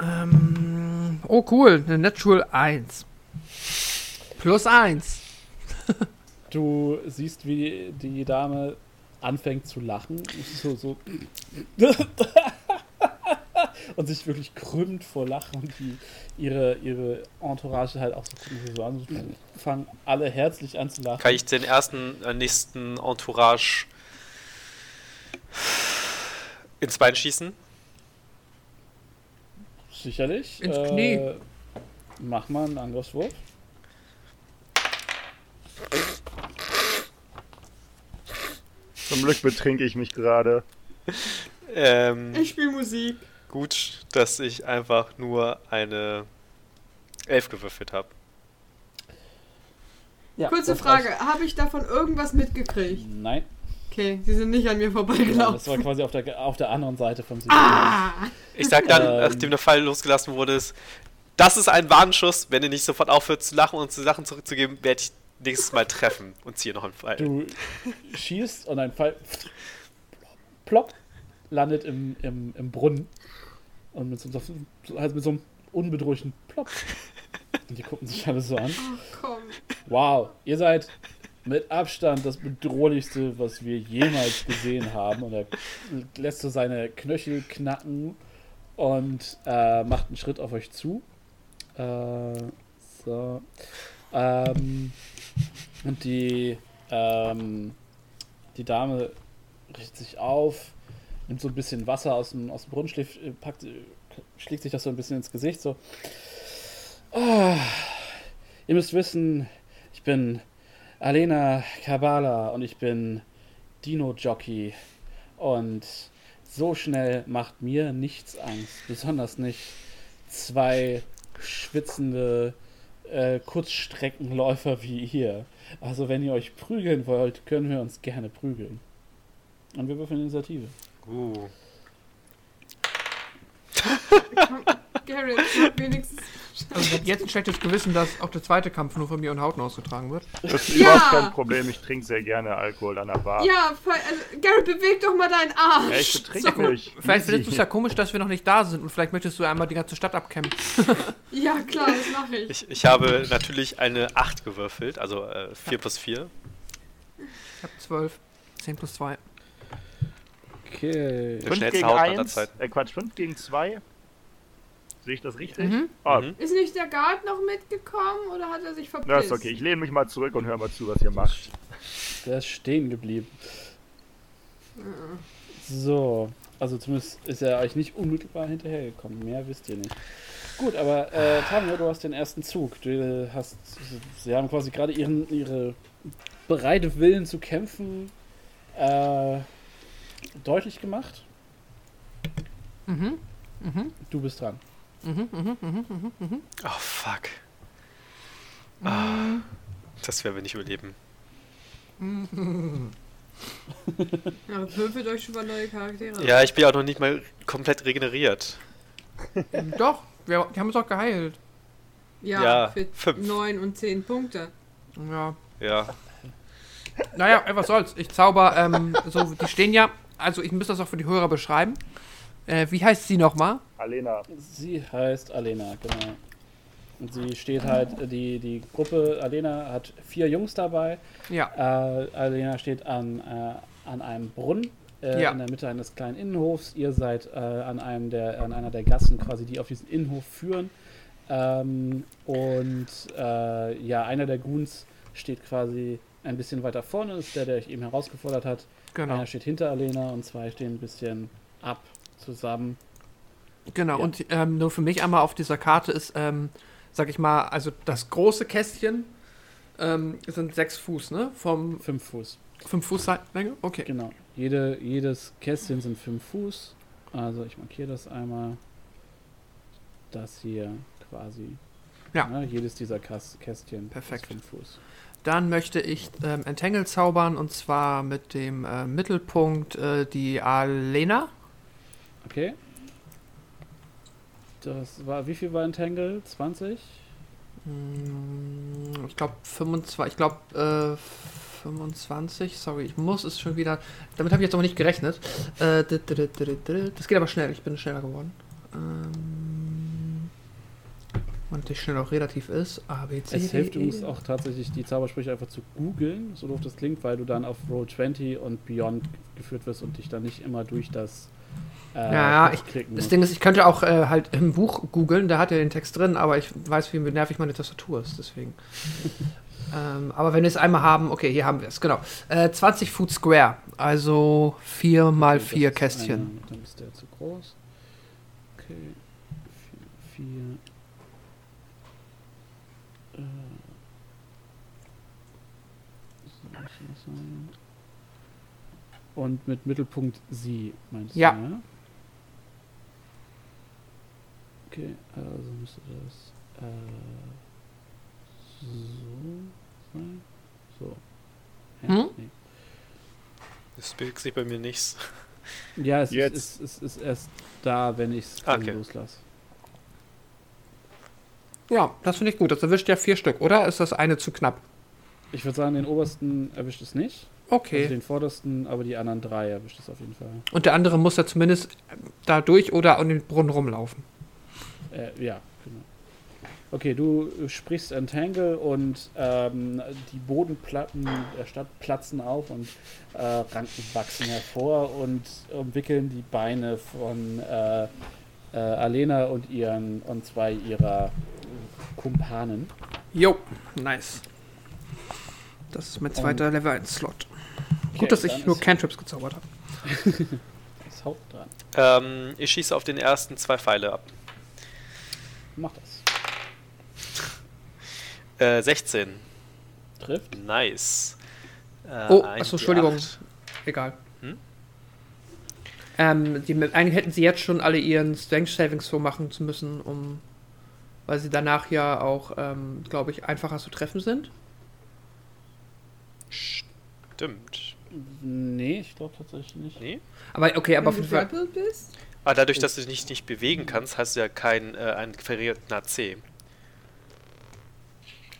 Ähm, oh, cool. Eine Natural 1. Plus 1. Du siehst, wie die Dame anfängt zu lachen. So, so. und sich wirklich krümmt vor Lachen und die, ihre, ihre Entourage halt auch so so an. Fangen alle herzlich an zu lachen. Kann ich den ersten, äh, nächsten Entourage ins Bein schießen? Sicherlich. Ins Knie. Äh, mach mal einen Angriffswurf. Zum Glück betrinke ich mich gerade. Ähm, Ich spiele Musik. gut, dass ich einfach nur eine Elf gewürfelt habe. Ja, Kurze Frage, habe ich davon irgendwas mitgekriegt? Nein, Okay, sie sind nicht an mir nein, das war vorbeigelaufen. quasi auf der, auf der anderen Seite vom Süden. Ah! Ich sag dann, Ähm. nachdem der Fall losgelassen wurde, ist, das ist ein Warnschuss. Wenn ihr nicht sofort aufhört zu lachen und zu Sachen zurückzugeben, werde ich nächstes Mal treffen und ziehe noch einen Pfeil. Du schießt und ein Pfeil plopp landet im, im, im Brunnen. Und mit so, so, halt mit so einem unbedrohlichen Plopp. Und die gucken sich alle so an. Ach komm. Wow, ihr seid mit Abstand das bedrohlichste, was wir jemals gesehen haben. Und er lässt so seine Knöchel knacken und äh, macht einen Schritt auf euch zu. Äh, so. Ähm, und die, ähm, die Dame richtet sich auf, nimmt so ein bisschen Wasser aus dem, aus dem Brunnen, schlägt, äh, packt, äh, schlägt sich das so ein bisschen ins Gesicht, so. Ah, ihr müsst wissen, ich bin Alena Kabala und ich bin Dino-Jockey. Und so schnell macht mir nichts Angst. Besonders nicht zwei schwitzende äh, Kurzstreckenläufer wie ihr. Also wenn ihr euch prügeln wollt, können wir uns gerne prügeln. Und wir würfeln Initiative. Uh. *laughs* Garrett, wenigstens. Also ich habe jetzt ein schlechtes Gewissen, dass auch der zweite Kampf nur von mir und Hauten ausgetragen wird. Das ist Ja! überhaupt kein Problem. Ich trinke sehr gerne Alkohol an der Bar. Ja, also, Garrett, beweg doch mal deinen Arsch. Ja, ich betrinke So. mich. Vielleicht findest du es ja komisch, dass wir noch nicht da sind und vielleicht möchtest du einmal die ganze Stadt abkämpfen. *laughs* Ja, klar, das mache ich. Ich, ich habe natürlich eine 8 gewürfelt, also äh, 4 plus 4. Ich habe 12. 10 plus 2. Okay. Der 5 schnellste gegen Haut aller 1. Zeiten. Äh, Quatsch, 5 gegen 2. Sehe ich das richtig? Mhm. Ah, Mhm. Ist nicht der Guard noch mitgekommen oder hat er sich verpisst? das ist okay. Ich lehne mich mal zurück und höre mal zu, was ihr macht. Der ist stehen geblieben. So, also zumindest ist er euch nicht unmittelbar hinterhergekommen. Mehr wisst ihr nicht. Gut, aber äh, Tamio, du hast den ersten Zug. Du hast, sie haben quasi gerade ihren ihre bereite Willen zu kämpfen äh, deutlich gemacht. Mhm. Mhm. Du bist dran. Mhm. Mhm. Mhm. Mhm. Mhm. Oh, fuck. Ah, das werden wir nicht überleben. Ja, würfelt euch schon mal neue Charaktere. Ja, ich bin auch noch nicht mal komplett regeneriert. *laughs* Doch, wir, die haben uns auch geheilt. Ja, Ja, für fünf. 9 und 10 Punkte. Ja. Ja. Naja, ey, was soll's. Ich zauber, ähm, so, die stehen ja, also ich müsste das auch für die Hörer beschreiben. Äh, wie heißt sie nochmal? Alena, Sie heißt Alena, genau. Und sie steht halt, die, die Gruppe Alena hat vier Jungs dabei. Ja. Äh, Alena steht an, äh, an einem Brunnen äh, Ja. in der Mitte eines kleinen Innenhofs. Ihr seid äh, an, einem der, an einer der Gassen quasi, die auf diesen Innenhof führen. Ähm, und äh, ja, einer der Goons steht quasi ein bisschen weiter vorne, ist der, der euch eben herausgefordert hat. Genau. Einer steht hinter Alena und zwei stehen ein bisschen ab zusammen. Genau, Ja. und ähm, nur für mich einmal auf dieser Karte ist ähm, sag ich mal, also das große Kästchen ähm, sind sechs Fuß, ne? Vom Fünf Fuß. fünf Fuß Länge? Okay. Genau. Jede, jedes Kästchen sind fünf Fuß. Also ich markiere das einmal. Das hier quasi. Ja. Ne, jedes dieser Kas Kästchen Perfekt. ist fünf Fuß. Dann möchte ich ähm, Entangle zaubern und zwar mit dem äh, Mittelpunkt äh, die Alena. Okay. Das war, wie viel war Entangle? 20? Hm, Ich glaube 25, ich glaube äh, 25, sorry, ich muss es schon wieder, damit habe ich jetzt aber nicht gerechnet. Äh, Das geht aber schnell, ich bin schneller geworden. Ähm, und natürlich schnell auch relativ ist. A, B, C, Es hilft übrigens auch tatsächlich, die Zaubersprüche einfach zu googeln, so doof das klingt, weil du dann auf Roll 20 und Beyond geführt wirst und dich dann nicht immer durch das äh, Ja, klicken Das. Ding ist, ich könnte auch äh, halt im Buch googeln, da hat er den Text drin, aber ich weiß, wie nervig meine Tastatur ist, deswegen. *laughs* ähm, aber wenn wir es einmal haben, okay, hier haben wir es, genau. Äh, 20 Foot Square, also 4 mal Okay, das 4 ist Kästchen. einer, dann ist der zu groß. Okay. 4. Äh. Soll ich das sagen? Und mit Mittelpunkt sie, meinst Ja. du? Ja. Okay, also müsste das äh, so sein. So. Ja, Hm? nee. Das bewegt sich bei mir nichts. *laughs* Ja, es Jetzt. ist, es, ist, es ist erst da, wenn ich es Okay. loslasse. Ja, das finde ich gut. Das erwischt ja vier Stück, oder? Ist das eine zu knapp? Ich würde sagen, den obersten erwischt es nicht. Also Okay. den vordersten, aber die anderen drei erwischt es auf jeden Fall. Und der andere muss ja zumindest da durch oder um den Brunnen rumlaufen. Äh, ja, genau. Okay, du sprichst Entangle und ähm, die Bodenplatten der Stadt platzen auf und äh, Ranken wachsen hervor und umwickeln die Beine von äh, äh, Alena und ihren und zwei ihrer Kumpanen. Jo, nice. Das ist mein zweiter Level 1 Slot. Okay, Gut, dass ich nur Cantrips gezaubert habe. das *laughs* Haupt dran. Ähm, ich schieße auf den ersten zwei Pfeile ab. Mach das. Äh, 16. Trifft. Nice. Äh, Oh, achso, Entschuldigung. D8. Egal. Hm? Ähm, die, eigentlich hätten sie jetzt schon alle ihren Strength Savings so machen zu müssen, um. Weil sie danach ja auch, ähm, glaube ich, einfacher zu treffen sind. Stimmt. Nee, ich glaube tatsächlich nicht. Nee? Aber okay, aber auf Wenn jeden du Fall. bist? Aber dadurch, dass du dich nicht bewegen kannst, hast du ja keinen äh, einen verrierten AC.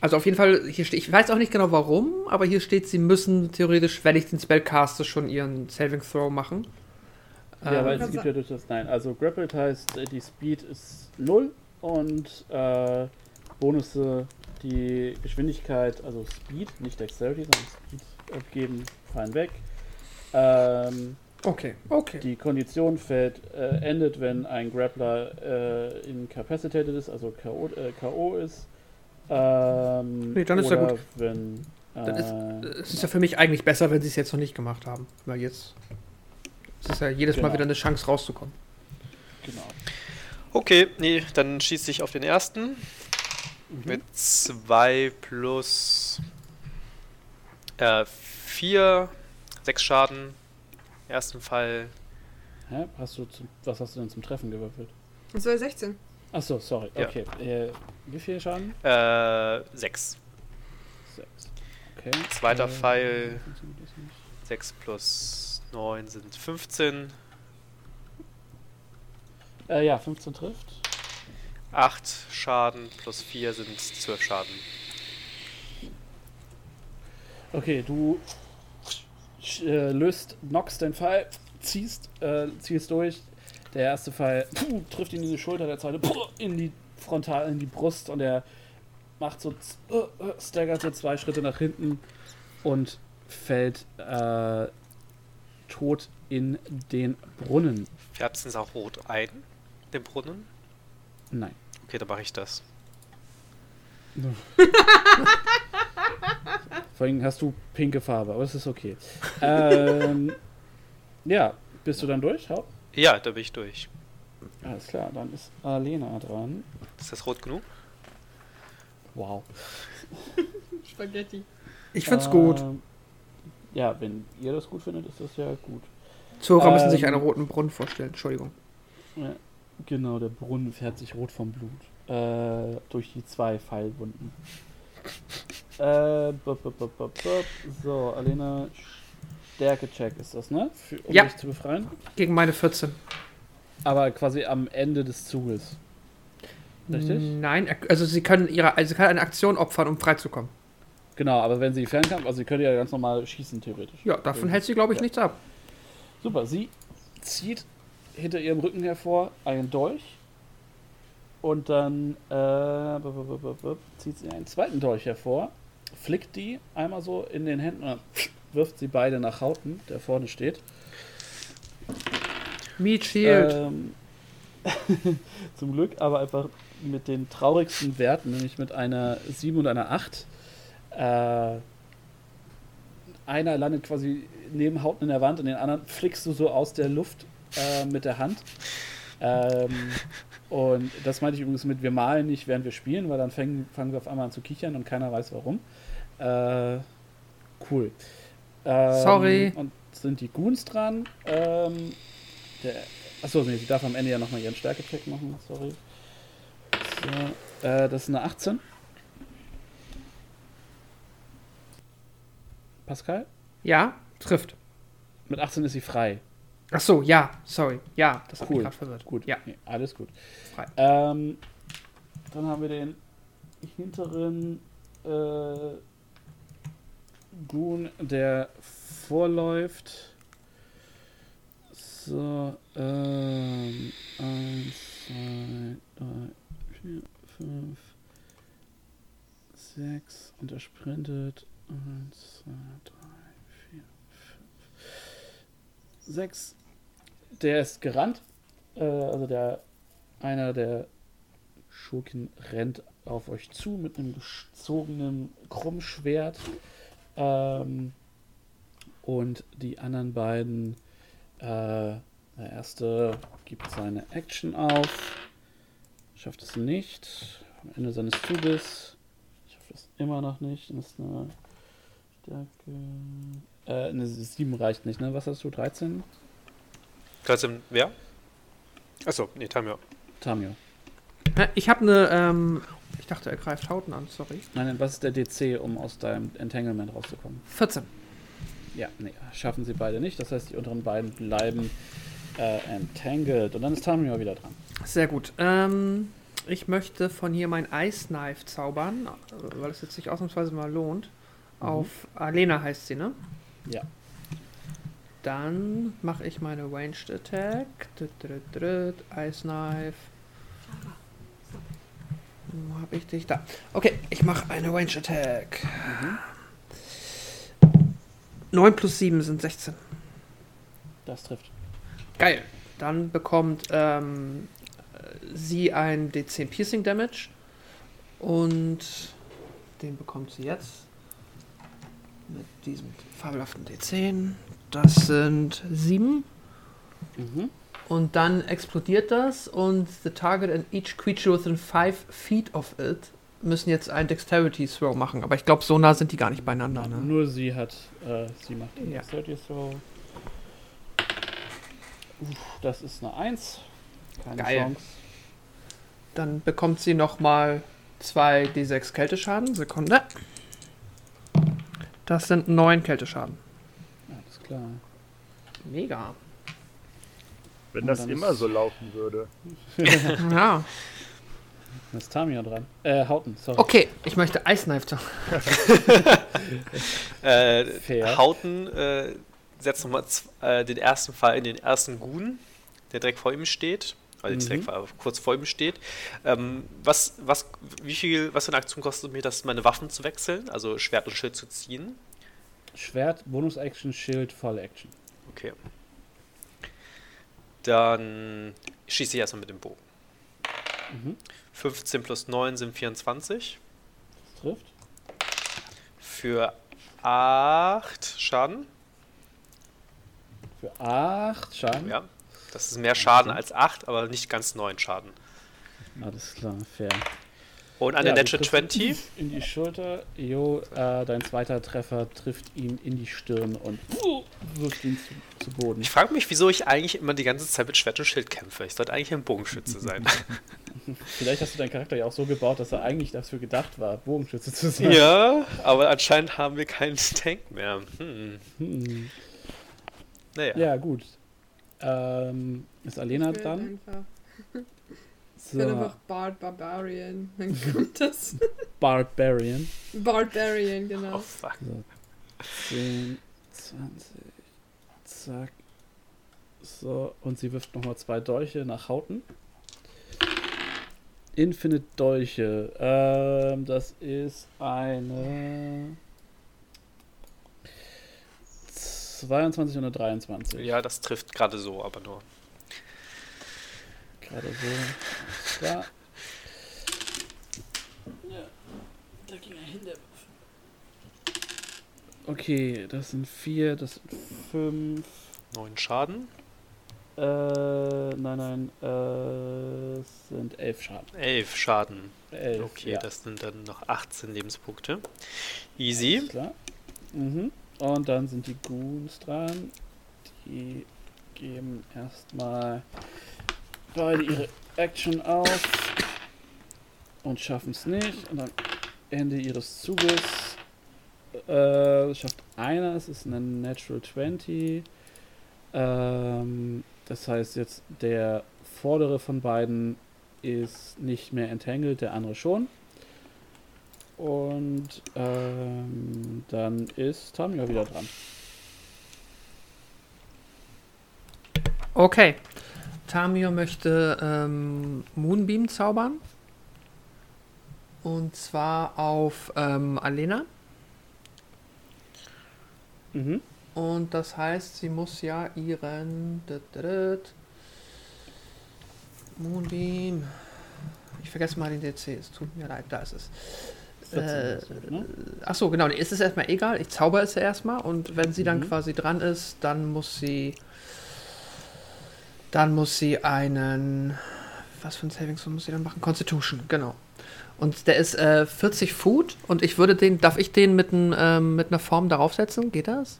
Also auf jeden Fall, hier steht, ich weiß auch nicht genau warum, aber hier steht, sie müssen theoretisch, wenn ich den Spell caste, schon ihren Saving Throw machen. Ja, Ähm, weil es gibt ja durch das Nein. Also grappled heißt, äh, die Speed ist 0 und äh, Bonusse, die Geschwindigkeit, also Speed, nicht Dexterity, sondern Speed abgeben, fallen weg. Ähm, okay, okay. die Kondition fällt, äh, endet, wenn ein Grappler äh, incapacitated ist, also K.O. Äh, K.O. ist. Ähm, Nee, dann ist ja gut. wenn. Äh, Dann ist- Es ist ja für mich eigentlich besser, wenn sie es jetzt noch nicht gemacht haben. Weil jetzt. Es ist ja jedes Mal Genau. wieder eine Chance rauszukommen. genau. Okay, nee, dann schieße ich auf den ersten. Mhm. Mit 2 plus 4, 6 Schaden. Ersten Fall. Hä? Hast du zum, was hast du denn zum Treffen gewürfelt? Das war 16. Achso, sorry. Ja. Okay. Äh, wie viel Schaden? Äh, 6. Sechs. Okay. Zweiter Äh, Pfeil. funktioniert das nicht? 6 plus 9 sind 15. Äh, ja, 15 trifft. 8 Schaden plus 4 sind 12 Schaden. Okay, du äh, löst, knockst den Pfeil, ziehst, äh, ziehst durch. Der erste Pfeil puh, trifft ihn in die Schulter, der zweite puh, in die Frontal, in die Brust und er macht so, äh, staggert so zwei Schritte nach hinten und fällt äh, tot in den Brunnen. Färbt es auch rot ein, den Brunnen? Nein. Okay, dann mache ich das. *laughs* Vor allem hast du pinke Farbe, aber es ist okay. ähm, ja, bist du dann durch? Haupt? Ja, da bin ich durch. Alles klar, dann ist Alena dran. Ist das rot genug? Wow. *laughs* Spaghetti. Ich find's gut. Ähm, Ja, wenn ihr das gut findet, ist das ja gut. Zuhörer müssen sich ähm, einen roten Brunnen vorstellen. Entschuldigung. Ja, genau, der Brunnen fährt sich rot vom Blut. Äh, durch die zwei Pfeilwunden. Äh, bop, bop, bop, bop, bop. So, Alena, Stärke-Check ist das, ne? Für, um Ja. dich zu befreien. Gegen meine 14. Aber quasi am Ende des Zuges. Richtig? Nein, also sie können ihre, also sie kann eine Aktion opfern, um freizukommen. Genau, aber wenn sie fernkampf, also sie könnte ja ganz normal schießen, theoretisch. Ja, davon hält sie, glaube ich, Ja. nichts ab. Super, sie zieht hinter ihrem Rücken hervor einen Dolch und dann äh, zieht sie einen zweiten Dolch hervor, flickt die einmal so in den Händen und wirft sie beide nach Hauten, der vorne steht. Meat Shield. Ähm, *laughs* zum Glück aber einfach mit den traurigsten Werten, nämlich mit einer 7 und einer 8. Äh, einer landet quasi neben Hauten in der Wand und den anderen flickst du so aus der Luft äh, mit der Hand. Ähm, und das meinte ich übrigens mit, wir malen nicht, während wir spielen, weil dann fangen, fangen wir auf einmal an zu kichern und keiner weiß warum. Äh, cool. Ähm, Sorry. Und sind die Goons dran. Ähm, der, achso, nee, sie darf am Ende ja nochmal ihren Stärke-Check machen, sorry. So, äh, das ist eine 18. Pascal? Ja, trifft. Mit 18 ist sie frei. Ach so, ja, sorry. Ja, das hat mich Cool. gerade verwirrt. Gut, Ja. nee, alles gut. Ähm, dann haben wir den hinteren äh, Goon, der vorläuft. So, ähm, eins, zwei, drei, vier, fünf, sechs und er sprintet. Eins, zwei, drei, vier, fünf, sechs. Der ist gerannt. Äh, also der einer der Schurken rennt auf euch zu mit einem gezogenen Krummschwert. Ähm, und die anderen beiden, äh, der erste gibt seine Action auf, schafft es nicht. Am Ende seines Zuges schafft es immer noch nicht. Das ist eine Stärke. Äh, eine 7 reicht nicht, ne? Was hast du? 13? 13, wer? Achso, nee, Tamio. Tamio. Ich habe eine, ähm, ich dachte, er greift Hauten an, sorry. Nein, nein, was ist der DC, um aus deinem Entanglement rauszukommen? 14. Ja, nee, schaffen sie beide nicht. Das heißt, die unteren beiden bleiben äh, entangled. Und dann ist Tamio wieder dran. Sehr gut. Ähm, ich möchte von hier mein Ice Knife zaubern, äh, weil es jetzt sich ausnahmsweise mal lohnt. Auf Alena heißt sie, ne? Ja. Dann mache ich meine Ranged Attack. Dritt, dritt, dritt, Ice Knife. Wo habe ich dich? Da. Okay, ich mache eine Ranged Attack. 9 plus 7 sind 16. Das trifft. Geil. Dann bekommt ähm, äh, sie ein D10 Piercing Damage. Und den bekommt sie jetzt mit diesem fabelhaften D10. Das sind 7. Mhm. Und dann explodiert das und the target and each creature within 5 feet of it müssen jetzt einen Dexterity Throw machen. Aber ich glaube, so nah sind die gar nicht beieinander. Ne? Nur sie hat, äh, sie macht den Ja. Dexterity Throw. Uff, das ist eine 1. Keine Geil. Chance. Dann bekommt sie nochmal 2 D6 Kälteschaden. Sekunde. Das sind 9 Kälteschaden. Klar. Mega. Wenn das immer ist- so laufen würde. *laughs* Ja. Dann ist Tamio dran. Äh, Hauten, sorry. Okay, ich möchte Ice Knife zaubern. *laughs* Äh, Fair. Hauten äh, setzt nochmal äh, den ersten Fall in den ersten Gun, der direkt vor ihm steht. Also nicht Mhm. direkt, aber kurz vor ihm steht. Ähm, was, was, wie viel, was für eine Aktion kostet mir, das meine Waffen zu wechseln? Also Schwert und Schild zu ziehen? Schwert, Bonus-Action, Schild, Voll-Action. Okay. Dann schieße ich erstmal mit dem Bogen. Mhm. 15 plus 9 sind 24. Das trifft. Für 8 Schaden. Für 8 Schaden. Ja. Das ist mehr Schaden als 8, aber nicht ganz 9 Schaden. Alles klar, fair. Und eine Ja, du Natural triffst 20. In die Schulter. Jo, äh, dein zweiter Treffer trifft ihn in die Stirn und uh, wirft ihn zu, zu Boden. Ich frage mich, wieso ich eigentlich immer die ganze Zeit mit Schwert und Schild kämpfe. Ich sollte eigentlich ein Bogenschütze sein. *laughs* Vielleicht hast du deinen Charakter ja auch so gebaut, dass er eigentlich dafür gedacht war, Bogenschütze zu sein. ja, aber anscheinend haben wir keinen Tank mehr. Hm. Hm. Naja. Ja, gut. Ähm, ist Alena dran? Einfach. Ich bin So, einfach Bard Barbarian. *laughs* Dann kommt das. Barbarian. Barbarian, Oh genau. fuck. 10, 20, zack. So, und sie wirft nochmal zwei Dolche nach Hauten. Infinite Dolche. Ähm, das ist eine 22 und eine 23. Ja, das trifft gerade so, aber nur. Gerade so. Da. Ja, da ging er hin, der Würfel. Okay, das sind vier, das sind fünf. Neun Schaden. Äh, nein, nein, äh, es sind elf Schaden. Elf Schaden. Elf, Okay, ja. das sind dann noch 18 Lebenspunkte. Easy. Alles klar. Mhm. Und dann sind die Goons dran. Die geben erstmal beide ihre Action auf und schaffen es nicht. Und am Ende ihres Zuges äh, schafft einer, es ist eine Natural 20. Ähm, das heißt jetzt, der vordere von beiden ist nicht mehr entangled, der andere schon. Und ähm, dann ist Tamio wieder dran. Okay. Tamio möchte ähm, Moonbeam zaubern. Und zwar auf ähm, Alena. Mhm. Und das heißt, sie muss ja ihren Moonbeam. Ich vergesse mal den DC. Es tut mir leid, da ist es. 14 Äh, ne? Achso, genau. Ist es erstmal egal. Ich zauber es erstmal und wenn sie dann Mhm. quasi dran ist, dann muss sie. Dann muss sie einen. Was für ein Saving Throw muss sie dann machen? Constitution, genau. Und der ist äh, 40 Foot und ich würde den. Darf ich den mit, ein, ähm, mit einer Form darauf setzen? Geht das?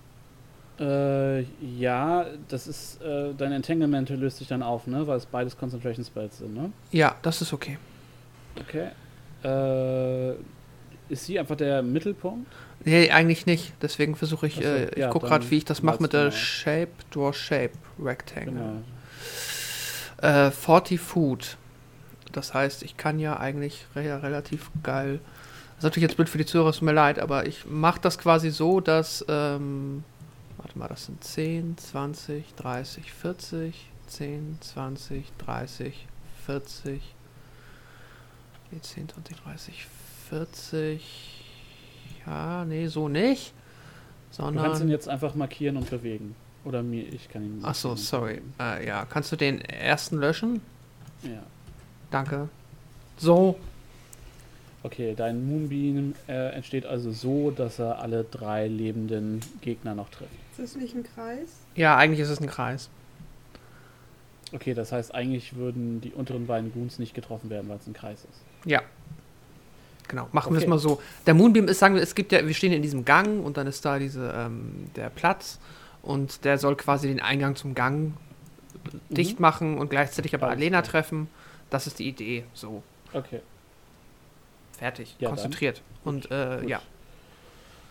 Äh, ja, das ist, äh, dein Entanglement löst sich dann auf, ne? Weil es beides Concentration Spells sind, ne? Ja, das ist okay. Okay. Äh, ist sie einfach der Mittelpunkt? Nee, eigentlich nicht. Deswegen versuche ich. So, äh, ich ja, gucke gerade, wie ich das mache mit der mal. Shape, Draw Shape Rectangle. Genau. Äh, 40 Foot. Das heißt, ich kann ja eigentlich re relativ geil. Das ist natürlich jetzt blöd für die Zuhörer, es tut mir leid, aber ich mache das quasi so, dass. Ähm, warte mal, das sind 10, 20, 30, 40. 10, 20, 30, 40. Nee, 10, 20, 30, 40. Ja, nee, so nicht. Du kannst ihn Sondern. jetzt einfach markieren und bewegen. Oder mir, ich kann ihn. Achso, markieren und sorry. Äh, ja, kannst du den ersten löschen? Ja. Danke. So, Okay, dein Moonbeam äh, entsteht also so, dass er alle drei lebenden Gegner noch trifft. Ist das nicht ein Kreis? Ja, eigentlich ist es ein Kreis. Okay, das heißt, eigentlich würden die unteren beiden Goons nicht getroffen werden, weil es ein Kreis ist. Ja. Genau, machen wir es Okay. mal so. Der Moonbeam ist, sagen wir, es gibt ja, wir stehen in diesem Gang und dann ist da diese, ähm, der Platz und der soll quasi den Eingang zum Gang dicht machen und gleichzeitig aber Alles Alena treffen. Das ist die Idee. So, Okay. fertig, Ja, dann. konzentriert. Und äh, Gut. ja,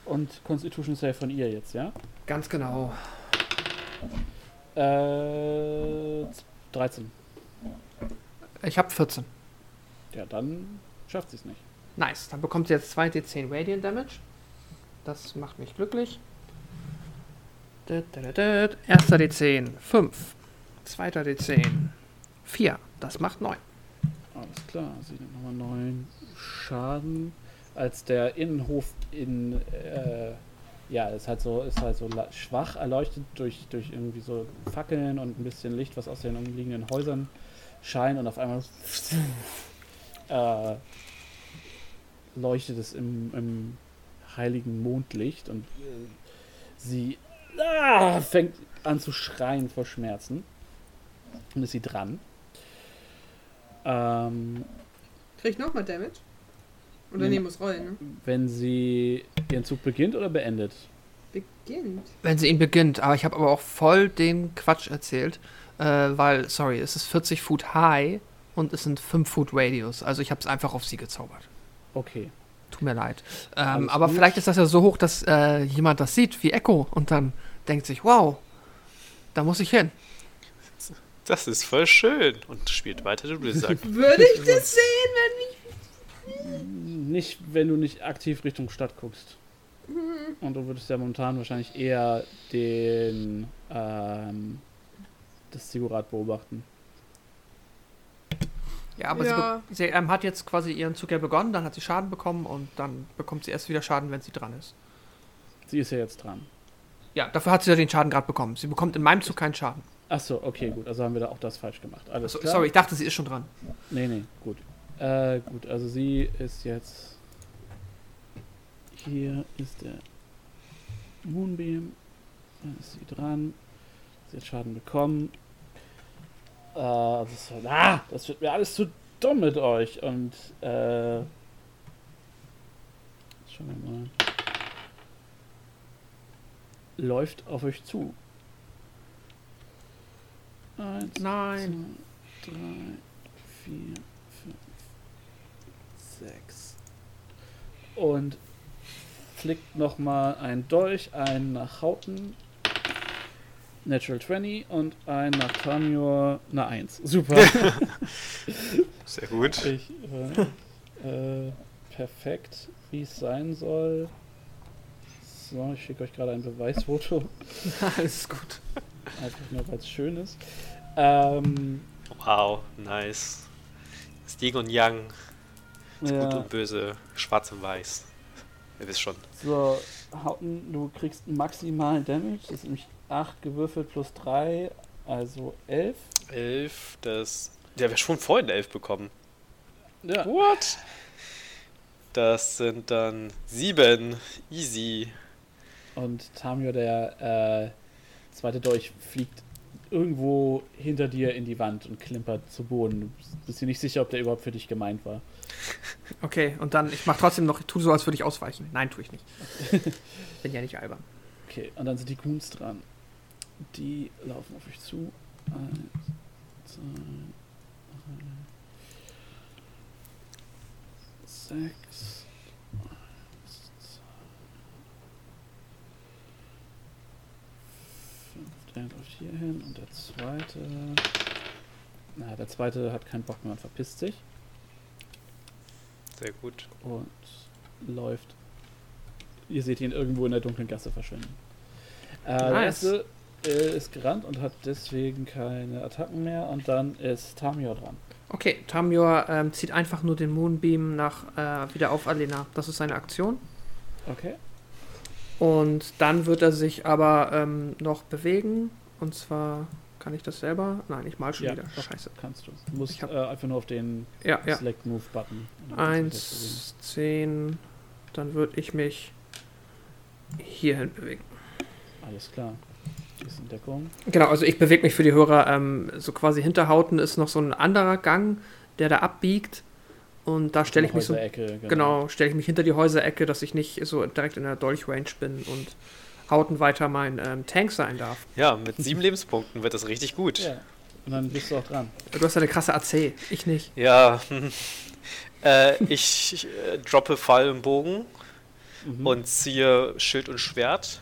Und Constitution Save von ihr jetzt, ja? ganz genau. Äh, 13. Ich habe 14. Ja, dann schafft sie es nicht. Nice. Dann bekommt sie jetzt 2d10 Radiant Damage. Das macht mich glücklich. Erster D10, 5. Zweiter D10, 4. Das macht 9. Alles klar, sie nimmt nochmal 9 Schaden. Als der Innenhof in, äh, ja, ist halt so, ist halt so schwach erleuchtet durch, durch irgendwie so Fackeln und ein bisschen Licht, was aus den umliegenden Häusern scheint und auf einmal äh, leuchtet es im, im heiligen Mondlicht und äh, sie ah, fängt an zu schreien vor Schmerzen. Und ist sie dran. Ähm, Krieg ich nochmal Damage? Oder nee, muss rollen, ne? Wenn sie ihren Zug beginnt oder beendet? Beginnt. Wenn sie ihn beginnt, aber ich habe aber auch voll den Quatsch erzählt, äh, weil, sorry, es ist 40 Foot high und es sind 5 Foot Radius. Also ich habe es einfach auf sie gezaubert. Okay. Tut mir leid. Ähm, aber gut. vielleicht ist das ja so hoch, dass äh, jemand das sieht, wie Echo, und dann denkt sich, wow, da muss ich hin. Das ist voll schön. Und spielt weiter den Blizzard. *laughs* Würde ich das sehen, wenn ich. Nicht, wenn du nicht aktiv Richtung Stadt guckst. Und du würdest ja momentan wahrscheinlich eher den ähm, das Ziggurat beobachten. Ja, aber Ja. sie, sie ähm, hat jetzt quasi ihren Zug ja begonnen, dann hat sie Schaden bekommen und dann bekommt sie erst wieder Schaden, wenn sie dran ist. Sie ist ja jetzt dran. Ja, dafür hat sie ja den Schaden gerade bekommen. Sie bekommt in meinem Zug keinen Schaden. Achso, okay, gut. Also haben wir da auch das falsch gemacht. Alles So, klar. sorry, ich dachte, sie ist schon dran. Nee, nee, gut. Äh, gut, also sie ist jetzt. Hier ist der Moonbeam. Dann ist sie dran. Sie hat Schaden bekommen. Äh, das, ist, ah, das wird mir alles zu dumm mit euch. Und, äh. Schauen wir mal. Läuft auf euch zu. Eins, Nein. zwei, drei, vier, fünf, sechs. Und flickt nochmal einen Dolch, einen nach Hauten, Natural 20 und nach Tamur, eine 1. Super. *laughs* Sehr gut. ich, äh, äh, perfekt, wie es sein soll. So, ich schicke euch gerade ein Beweisfoto. *laughs* Alles gut. Einfach nur, weil es schön ist. Ähm, Wow, nice. Yin und Yang, das ja. Gut und Böse, Schwarz und Weiß. Ihr wisst schon. So, Hauten, du kriegst maximalen Damage. Das ist nämlich 8 gewürfelt plus 3, also 11. Elf, das. Der wäre schon vorhin elf bekommen. Ja. What? Das sind dann sieben. Easy. Und Tamio, der äh, zweite Dolch, fliegt irgendwo hinter dir in die Wand und klimpert zu Boden. Du bist dir nicht sicher, ob der überhaupt für dich gemeint war. *laughs* Okay, und dann, ich mach trotzdem noch, ich tue so, als würde ich ausweichen. Nein, tue ich nicht. *laughs* Bin ja nicht albern. Okay, und dann sind die Goons dran. Die laufen auf euch zu. Eins, zwei, drei, sechs. Eins, zwei, fünf. Der läuft hier hin und der zweite. Na, der zweite hat keinen Bock mehr und verpisst sich Sehr gut. und läuft. Ihr seht ihn irgendwo in der dunklen Gasse verschwinden. Äh, Der Nice. erste äh, ist gerannt und hat deswegen keine Attacken mehr und dann ist Tamio dran. Okay, Tamyor ähm, zieht einfach nur den Moonbeam nach äh, wieder auf Alena. Das ist seine Aktion. Okay. Und dann wird er sich aber ähm, noch bewegen. Und zwar kann ich das selber. Nein, ich mal schon Ja. wieder. Scheiße. Kannst du. Du musst Ich hab- äh, einfach nur auf den Ja, ja. Select Move Button. Eins, zehn. Dann würde ich mich hierhin bewegen. Alles klar. Ist in Deckung. Genau, also ich bewege mich für die Hörer. Ähm, so quasi hinter Hauten ist noch so ein anderer Gang, der da abbiegt. Und da stelle ich mich so. Häuserecke, Genau, stelle ich mich hinter die Häuserecke, dass ich nicht so direkt in der Dolch-Range bin und Hauten weiter mein ähm, Tank sein darf. Ja, mit sieben *laughs* Lebenspunkten wird das richtig gut. Ja. Und dann bist du auch dran. Du hast ja eine krasse AC, ich nicht. Ja. *laughs* äh, ich äh, droppe Pfeil und Bogen Mhm. und ziehe Schild und Schwert.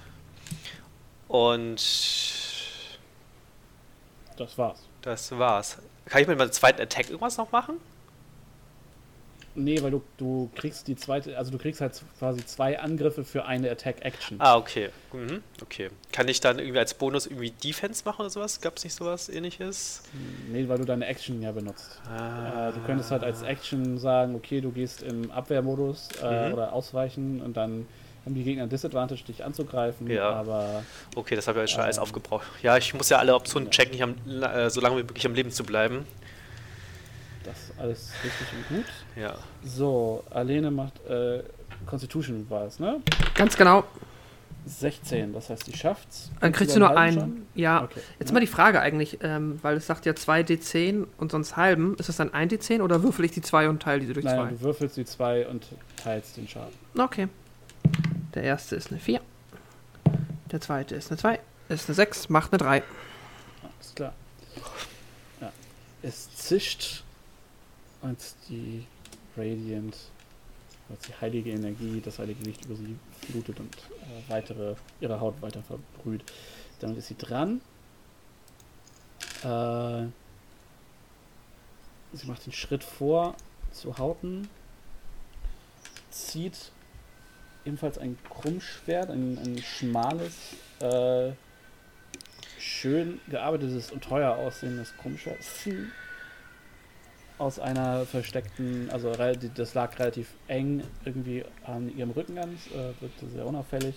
Und das war's. das war's. Kann ich mit meinem zweiten Attack irgendwas noch machen? Nee, weil du, du kriegst die zweite, also du kriegst halt quasi zwei Angriffe für eine Attack-Action. Ah, okay. Mhm. Okay. Kann ich dann irgendwie als Bonus irgendwie Defense machen oder sowas? Gab es nicht sowas ähnliches? Nee, weil du deine Action ja benutzt. Ah. Äh, du könntest halt als Action sagen, okay, du gehst im Abwehrmodus äh, Mhm. oder ausweichen und dann haben die Gegner ein Disadvantage, dich anzugreifen. Ja. Aber Okay, das habe ich schon alles Ähm. aufgebraucht. Ja, ich muss ja alle Optionen checken, nicht am, äh, so lange wie möglich am Leben zu bleiben. das ist alles richtig und gut. Ja. So, Alene macht äh, Constitution war es, ne? Ganz genau. 16, das heißt, die schafft's. Dann kriegst du nur einen einen. Ja. Okay. Jetzt ja. mal die Frage eigentlich, ähm, weil es sagt ja 2d10 und sonst halben. Ist das dann 1d10 oder würfel ich die 2 und teile diese durch Nein, 2? du würfelst die zwei und teilst den Schaden. Okay. Der erste ist eine 4. Der zweite ist eine 2. Ist eine 6, macht eine 3. Alles klar. Ja. Es zischt, als die Radiant, als die heilige Energie, das heilige Licht über sie flutet und äh, weitere, ihre Haut weiter verbrüht. Damit ist sie dran. Äh, sie macht den Schritt vor zu Hauten, zieht ebenfalls ein Krummschwert, ein, ein schmales, äh, schön gearbeitetes und teuer aussehendes Krummschwert aus einer versteckten, also das lag relativ eng irgendwie an ihrem Rücken an, äh, wirkte sehr unauffällig.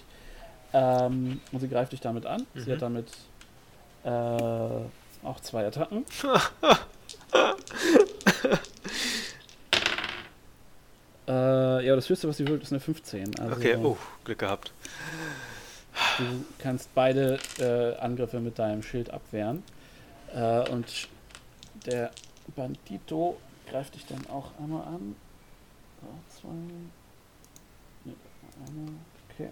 Ähm, und sie greift dich damit an. Sie Mhm. hat damit äh, auch zwei Attacken. *laughs* *laughs* äh, ja, das höchste, was sie wirkt, ist eine 15. Also Okay, oh, Glück gehabt. Du kannst beide äh, Angriffe mit deinem Schild abwehren. Äh, und der Bandito greift dich dann auch einmal an. Zwei. Nee, einmal. Okay.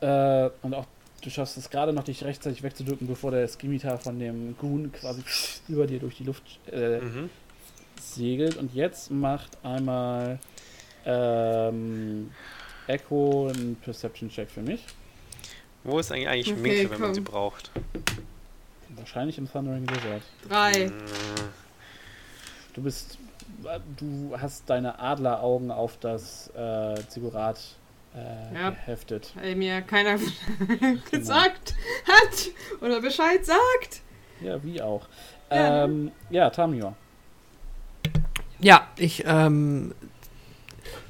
Äh, und auch du schaffst es gerade noch, dich rechtzeitig wegzudrücken, bevor der Skimitar von dem Goon quasi *laughs* über dir durch die Luft äh, Mhm. Segelt. Und jetzt macht einmal ähm, Echo einen Perception-Check für mich. Wo ist eigentlich, eigentlich Okay, Minke, wenn man komm. sie braucht? Wahrscheinlich im Thundering Lizard. Drei. Äh, Du bist. Du hast deine Adleraugen auf das äh, Ziggurat äh, Ja. geheftet. Weil mir keiner *laughs* gesagt hat oder Bescheid sagt. Ja, wie auch. Ja, Ähm, ja, Tamior. Ja, ich ähm,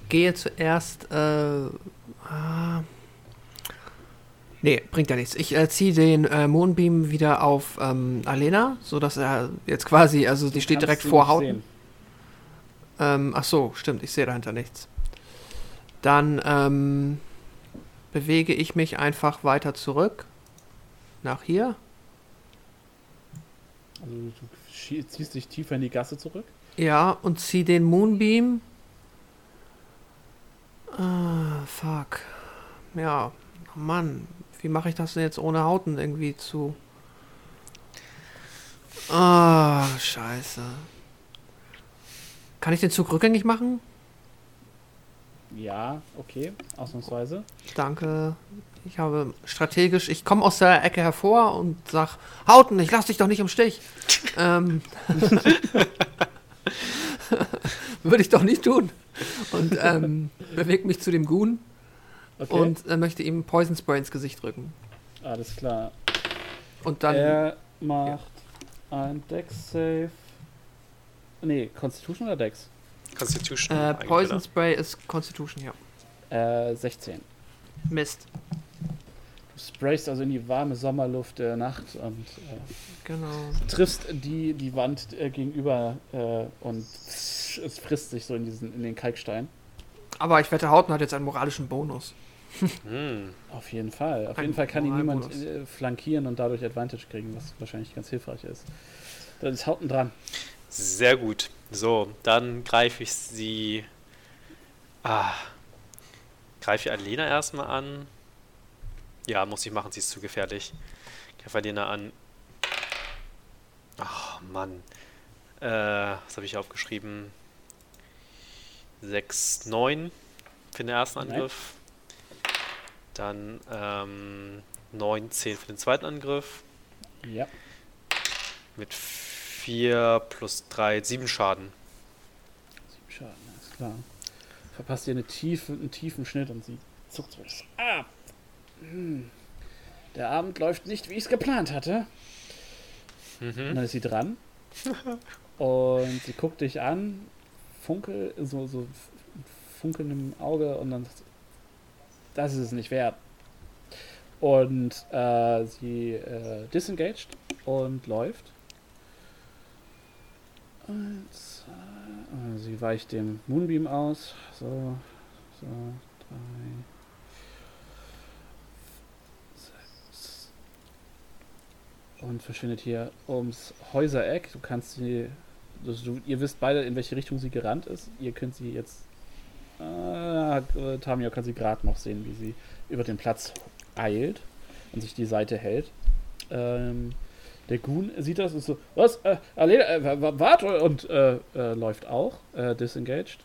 gehe zuerst. Äh, ah, nee, bringt ja nichts. Ich äh, ziehe den äh, Moonbeam wieder auf ähm, Alena, sodass er jetzt quasi, also die steht direkt vor Hauten. Ähm, ach so, stimmt, ich sehe dahinter nichts. Dann ähm, bewege ich mich einfach weiter zurück. Nach hier. Also du ziehst dich tiefer in die Gasse zurück. Ja, und zieh den Moonbeam. Ah, fuck. Ja, oh Mann. Wie mache ich das denn jetzt ohne Hauten irgendwie zu. Ah, scheiße. Kann ich den Zug rückgängig machen? Ja, okay, ausnahmsweise. Danke. Ich habe strategisch, ich komme aus der Ecke hervor und sag, Hauten, ich lass dich doch nicht im Stich. *laughs* ähm, *laughs* *laughs* Würde ich doch nicht tun. Und ähm, bewege mich zu dem Goon Okay, und äh, möchte ihm Poison Spray ins Gesicht drücken. alles klar. Und dann, er macht ein Dex-Save. Nee, Constitution oder Dex? Constitution. äh, Poison? Spray ist Constitution, ja. Äh, 16. Mist. Du sprayst also in die warme Sommerluft der Nacht und äh, Genau. triffst die, die Wand äh, gegenüber äh, und es frisst sich so in, diesen, in den Kalkstein. Aber ich wette, Hauten hat jetzt einen moralischen Bonus. Hm. Auf jeden Fall. Auf Ein jeden Fall kann ihn niemand äh, flankieren und dadurch Advantage kriegen, was wahrscheinlich ganz hilfreich ist. Dann ist Hauten dran. Sehr gut. So, dann greife ich sie. Ah. Greife ich Alena erstmal an. Ja, muss ich machen, sie ist zu gefährlich. Alena an. Ach, Mann. Äh, was habe ich aufgeschrieben? 6, 9 für den ersten. Angriff. Dann ähm, 9, 10 für den zweiten Angriff. Ja. Mit 4 plus 3, 7 Schaden. Sieben Schaden, alles klar. Verpasst ihr eine tiefe, einen tiefen Schnitt und sie zuckt so. Ah! Hm. Der Abend läuft nicht, wie ich es geplant hatte. Und Mhm. dann ist sie dran. *laughs* und sie guckt dich an, funkel, so, so funkeln im Auge und dann sagt sie, das ist es nicht wert. Und äh, sie äh, disengaged und läuft. Zwei, äh, sie weicht dem Moonbeam aus. So, so, drei, Und verschwindet hier ums Häusereck. Du kannst sie. Also du, ihr wisst beide, in welche Richtung sie gerannt ist. Ihr könnt sie jetzt Äh, Tamio kann sie gerade noch sehen, wie sie über den Platz eilt und sich die Seite hält. Ähm, der Goon sieht das und so, was? Äh, Alena, äh, wa- wa- warte! Und äh, äh, läuft auch, äh, disengaged.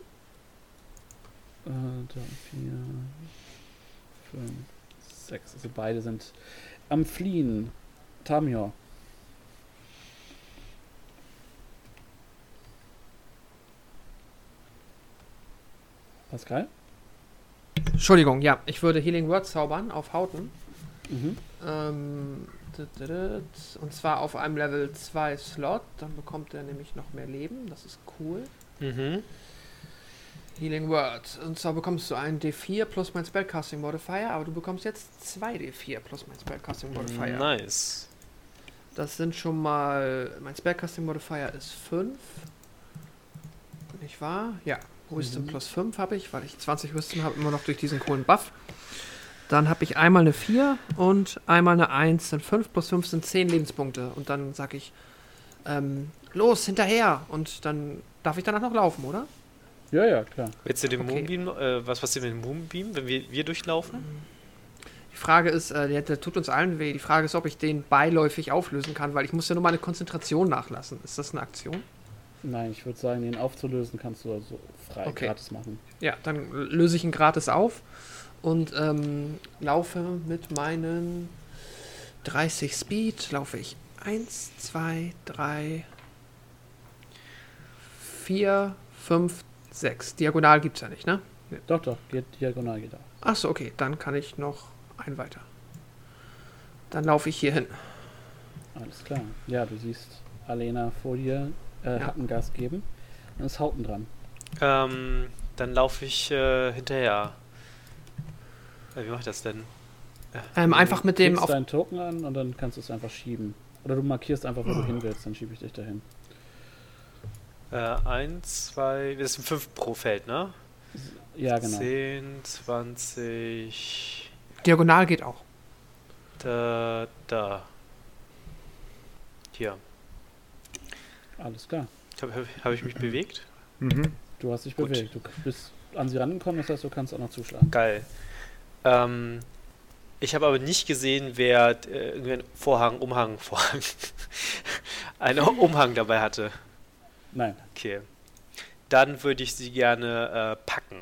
Äh, drei, vier, fünf, sechs. Also beide sind am Fliehen. Tamio. Pascal? Entschuldigung, ja, ich würde Healing Word zaubern auf Hauten. Mhm. Ähm, und zwar auf einem Level 2 Slot. Dann bekommt er nämlich noch mehr Leben. Das ist cool. Mhm. Healing Word. Und zwar bekommst du einen D4 plus mein Spellcasting Modifier, aber du bekommst jetzt zwei D4 plus mein Spellcasting Modifier. Nice. Das sind schon mal. Mein Spellcasting Modifier ist 5. Nicht wahr? Ja. Wisdom Mhm. plus 5 habe ich, weil ich 20 Wisdom habe, immer noch durch diesen coolen Buff. Dann habe ich einmal eine 4 und einmal eine 1. Sind 5 plus 5 sind 10 Lebenspunkte. Und dann sage ich, ähm, los, hinterher. Und dann darf ich danach noch laufen, oder? Ja, ja, klar. Willst du den Okay. Moonbeam, äh, was passiert mit dem Moonbeam, wenn wir, wir durchlaufen? Die Frage ist, äh, der, der tut uns allen weh. Die Frage ist, ob ich den beiläufig auflösen kann, weil ich muss ja nur meine Konzentration nachlassen. Ist das eine Aktion? Nein, ich würde sagen, den aufzulösen kannst du also frei Okay. gratis machen. Ja, dann löse ich ihn gratis auf und ähm, laufe mit meinen 30 Speed, laufe ich 1, 2, 3, 4, 5, 6. Diagonal gibt es ja nicht, ne? Doch, doch, diagonal geht auch. Achso, okay, dann kann ich noch ein weiter. Dann laufe ich hier hin. Alles klar. Ja, du siehst Alena vor dir äh, Ja. hat einen Gas geben. Dann ist Hauten dran. Ähm, dann laufe ich äh, hinterher. Äh, wie mache ich das denn? Ähm, einfach mit dem Du auf. deinen Token an und dann kannst du es einfach schieben. Oder du markierst einfach, wo du hin willst, dann schiebe ich dich dahin. Äh, eins, zwei, das sind fünf pro Feld, ne? Ja, genau. 10, 20, Diagonal geht auch. da, da. Hier. Alles klar. Habe hab, hab ich mich bewegt? Mhm. Du hast dich Gut. bewegt. Du bist an sie rangekommen, das heißt, du kannst auch noch zuschlagen. Geil. Ähm, ich habe aber nicht gesehen, wer äh, irgendwie einen Vorhang, Umhang, Vorhang, *laughs* einen Umhang dabei hatte. Nein. Okay. Dann würde ich sie gerne äh, packen.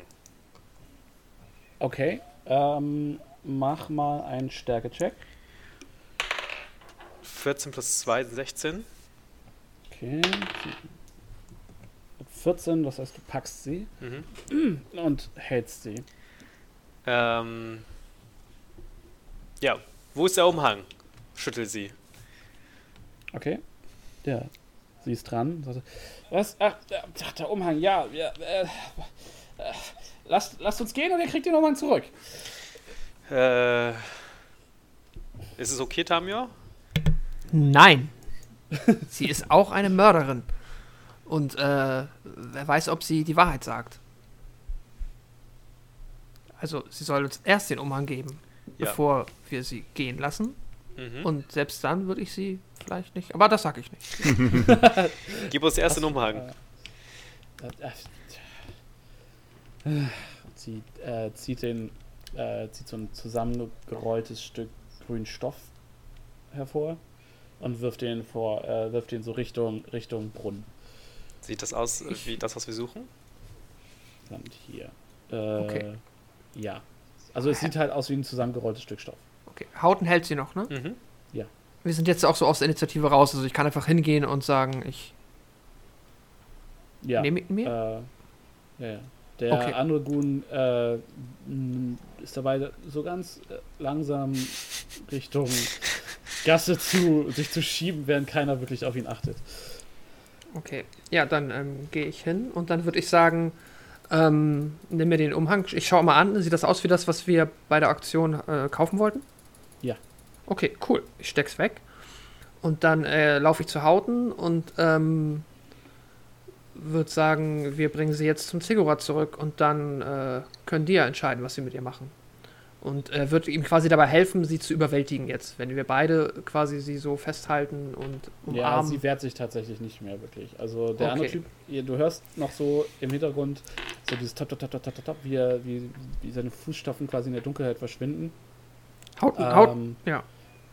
Okay. Ähm, mach mal einen Stärke-Check. 14 plus 2 sind 16. Okay. 14, das heißt, du packst sie Mhm. und hältst sie. Ähm, ja, wo ist der Umhang? Schüttel sie. Okay. Ja. Sie ist dran. Was? Ach, ach, der Umhang, ja. ja äh, äh, lasst, lasst uns gehen und ihr kriegt den Umhang zurück. Äh, ist es okay, Tamio? Nein. *laughs* sie ist auch eine Mörderin. Und äh, wer weiß, ob sie die Wahrheit sagt. Also, sie soll uns erst den Umhang geben, Ja. bevor wir sie gehen lassen. Mhm. Und selbst dann würde ich sie vielleicht nicht. Aber das sage ich nicht. *laughs* Gib uns erst den Umhang. Äh, äh, Sie äh, zieht, den, äh, zieht so ein zusammengerolltes Stück grünen Stoff hervor und wirft den vor, äh, wirft den so Richtung, Richtung Brunnen. Sieht das aus äh, Ich- wie das, was wir suchen? Und hier. Äh, Okay. Ja. Also es sieht halt aus wie ein zusammengerolltes Stück Stoff. Okay, Hauten hält sie noch, ne? Mhm. Wir sind jetzt auch so aus der Initiative raus. Also, ich kann einfach hingehen und sagen, ich Ja. nehme ihn mir. Äh, ja, ja. Der Okay. andere Gun äh, ist dabei, so ganz äh, langsam Richtung Gasse zu sich zu schieben, während keiner wirklich auf ihn achtet. Okay, ja, dann ähm, gehe ich hin und dann würde ich sagen, ähm, nimm mir den Umhang. Ich schaue mal an. Sieht das aus wie das, was wir bei der Auktion äh, kaufen wollten? Ja. Okay, cool. Ich steck's weg. Und dann äh, laufe ich zu Hauten und ähm, würde sagen, wir bringen sie jetzt zum Ziggurat zurück und dann äh, können die ja entscheiden, was sie mit ihr machen. Und äh, wird ihm quasi dabei helfen, sie zu überwältigen jetzt, wenn wir beide quasi sie so festhalten und Ja, umarmen. sie wehrt sich tatsächlich nicht mehr wirklich. Also der Okay. andere Typ, ihr- du hörst noch so im Hintergrund so dieses Tap, Tap, Tap, Tap, Tap, Tap, wie, er, wie, wie seine Fußstapfen quasi in der Dunkelheit verschwinden. Hauten, Hauten, Ähm, ja.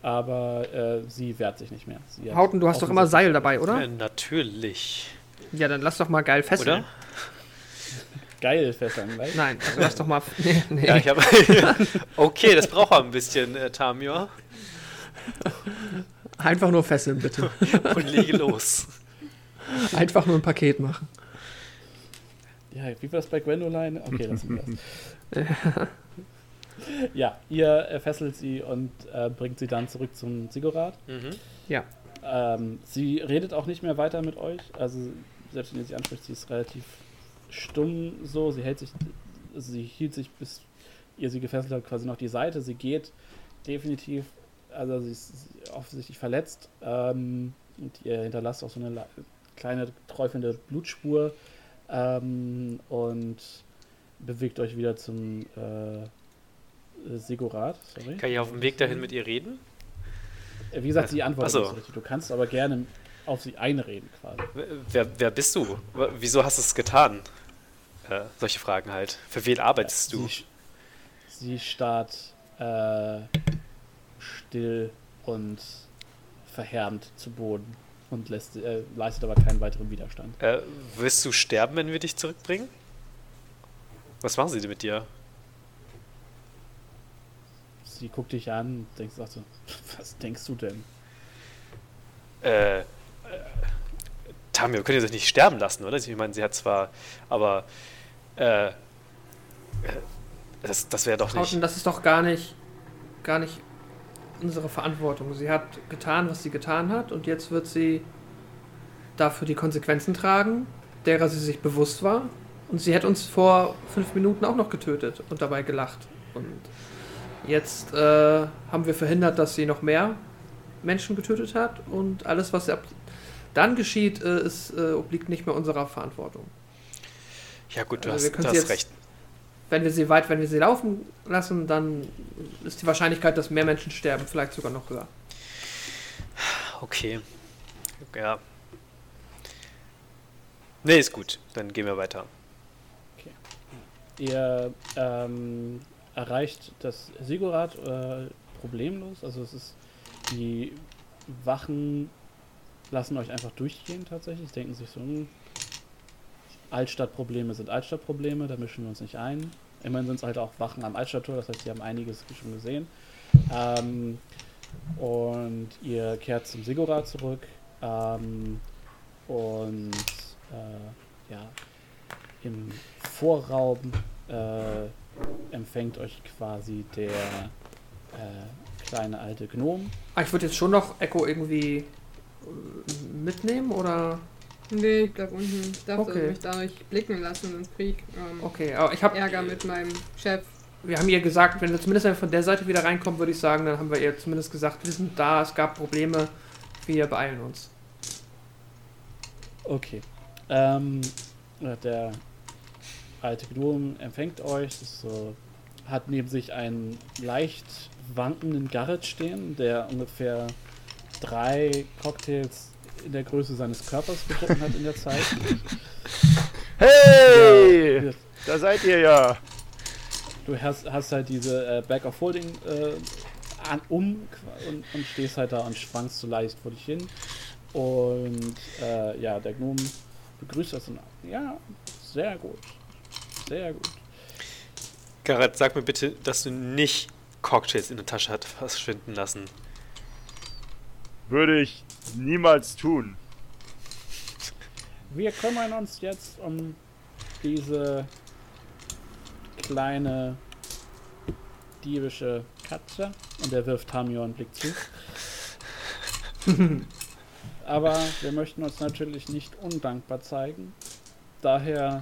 Aber äh, sie wehrt sich nicht mehr. Hauten, du hast doch immer Seil dabei, oder? Äh, natürlich. Ja, dann lass doch mal geil fesseln. Oder? Geil fesseln, gleich. Nein, also lass doch mal. *laughs* Nee, nee. Ja, ich habe. *laughs* okay, das braucht er ein bisschen, äh, Tamio. Einfach nur fesseln, bitte. *laughs* Und lege los. Einfach nur ein Paket machen. Ja, wie war das bei Gwendoline? Okay, lassen wir das. ja, ihr äh, fesselt sie und äh, bringt sie dann zurück zum Sigurd. Mhm. Ja. Ähm, sie redet auch nicht mehr weiter mit euch. Also, selbst wenn ihr sie anspricht, sie ist relativ stumm so. Sie hält sich, also sie hielt sich, bis ihr sie gefesselt habt, quasi noch die Seite. Sie geht definitiv, also sie ist offensichtlich verletzt. Ähm, und ihr hinterlasst auch so eine kleine träufelnde Blutspur. Ähm, und bewegt euch wieder zum äh, Sigurd. Sorry. Kann ich auf dem Weg dahin mit ihr reden? Äh, Wie gesagt, sie antwortet Ach so. Du kannst aber gerne auf sie einreden quasi. Wer- Wer, bist du? Wieso hast du es getan? Äh, solche Fragen halt. Für wen arbeitest du? Sie, sie starrt äh, still und verhärmt zu Boden und lässt, äh, leistet aber keinen weiteren Widerstand. Äh, wirst du sterben, wenn wir dich zurückbringen? Was machen sie denn mit dir? Sie guckt dich an und denkt, sagt so, *laughs* was denkst du denn? Äh, Tamio, könnt ihr sich nicht sterben lassen, oder? Ich meine, sie hat zwar, aber äh, das, das wäre doch nicht. Das ist doch gar nicht, gar nicht unsere Verantwortung. Sie hat getan, was sie getan hat und jetzt wird sie dafür die Konsequenzen tragen, derer sie sich bewusst war. Und sie hätte uns vor fünf Minuten auch noch getötet und dabei gelacht. Und jetzt äh, haben wir verhindert, dass sie noch mehr Menschen getötet hat und alles, was ab dann geschieht, äh, ist, äh, obliegt nicht mehr unserer Verantwortung. Ja gut, du Also wir hast, können du jetzt- recht. Wenn wir sie weit, wenn wir sie laufen lassen, dann ist die Wahrscheinlichkeit, dass mehr Menschen sterben, vielleicht sogar noch höher. Okay. Ja. Nee, ist gut. Dann gehen wir weiter. Ihr ähm, erreicht das Sigurd äh, problemlos. Also es ist die Wachen lassen euch einfach durchgehen tatsächlich. Denken sich so, hm, Altstadtprobleme sind Altstadtprobleme, da mischen wir uns nicht ein. Immerhin sind es halt auch Wachen am Altstadttor, das heißt, sie haben einiges schon gesehen. Ähm, und ihr kehrt zum Sigurd zurück ähm, und äh, ja, im Vorraum äh, empfängt euch quasi der äh, kleine alte Gnom. Ah, ich würde jetzt schon noch Echo irgendwie mitnehmen oder. Nee, ich bleib unten. Ich darf Okay. mich da nicht blicken lassen, sonst krieg ich ähm, Okay, aber ich habe. Ärger mit meinem Chef. Wir haben ihr gesagt, wenn wir zumindest wenn von der Seite wieder reinkommen, würde ich sagen, dann haben wir ihr zumindest gesagt, wir sind da, es gab Probleme, wir beeilen uns. Okay. Ähm, äh, der alte Gnom empfängt euch. So, hat neben sich einen leicht wankenden Garrett stehen, der ungefähr drei Cocktails in der Größe seines Körpers getrunken hat in der Zeit. *laughs* Hey! Ja, Da seid ihr ja. Du hast, hast halt diese äh, Bag of Holding äh, an, um und, und stehst halt da und schwankst so leicht vor dich hin. Und äh, ja, der Gnome begrüßt das und ja, sehr gut. Sehr gut. Garrett, sag mir bitte, dass du nicht Cocktails in der Tasche hat verschwinden lassen. Würde ich niemals tun. Wir kümmern uns jetzt um diese kleine diebische Katze und er wirft Tamio einen Blick zu. *laughs* Aber wir möchten uns natürlich nicht undankbar zeigen. Daher,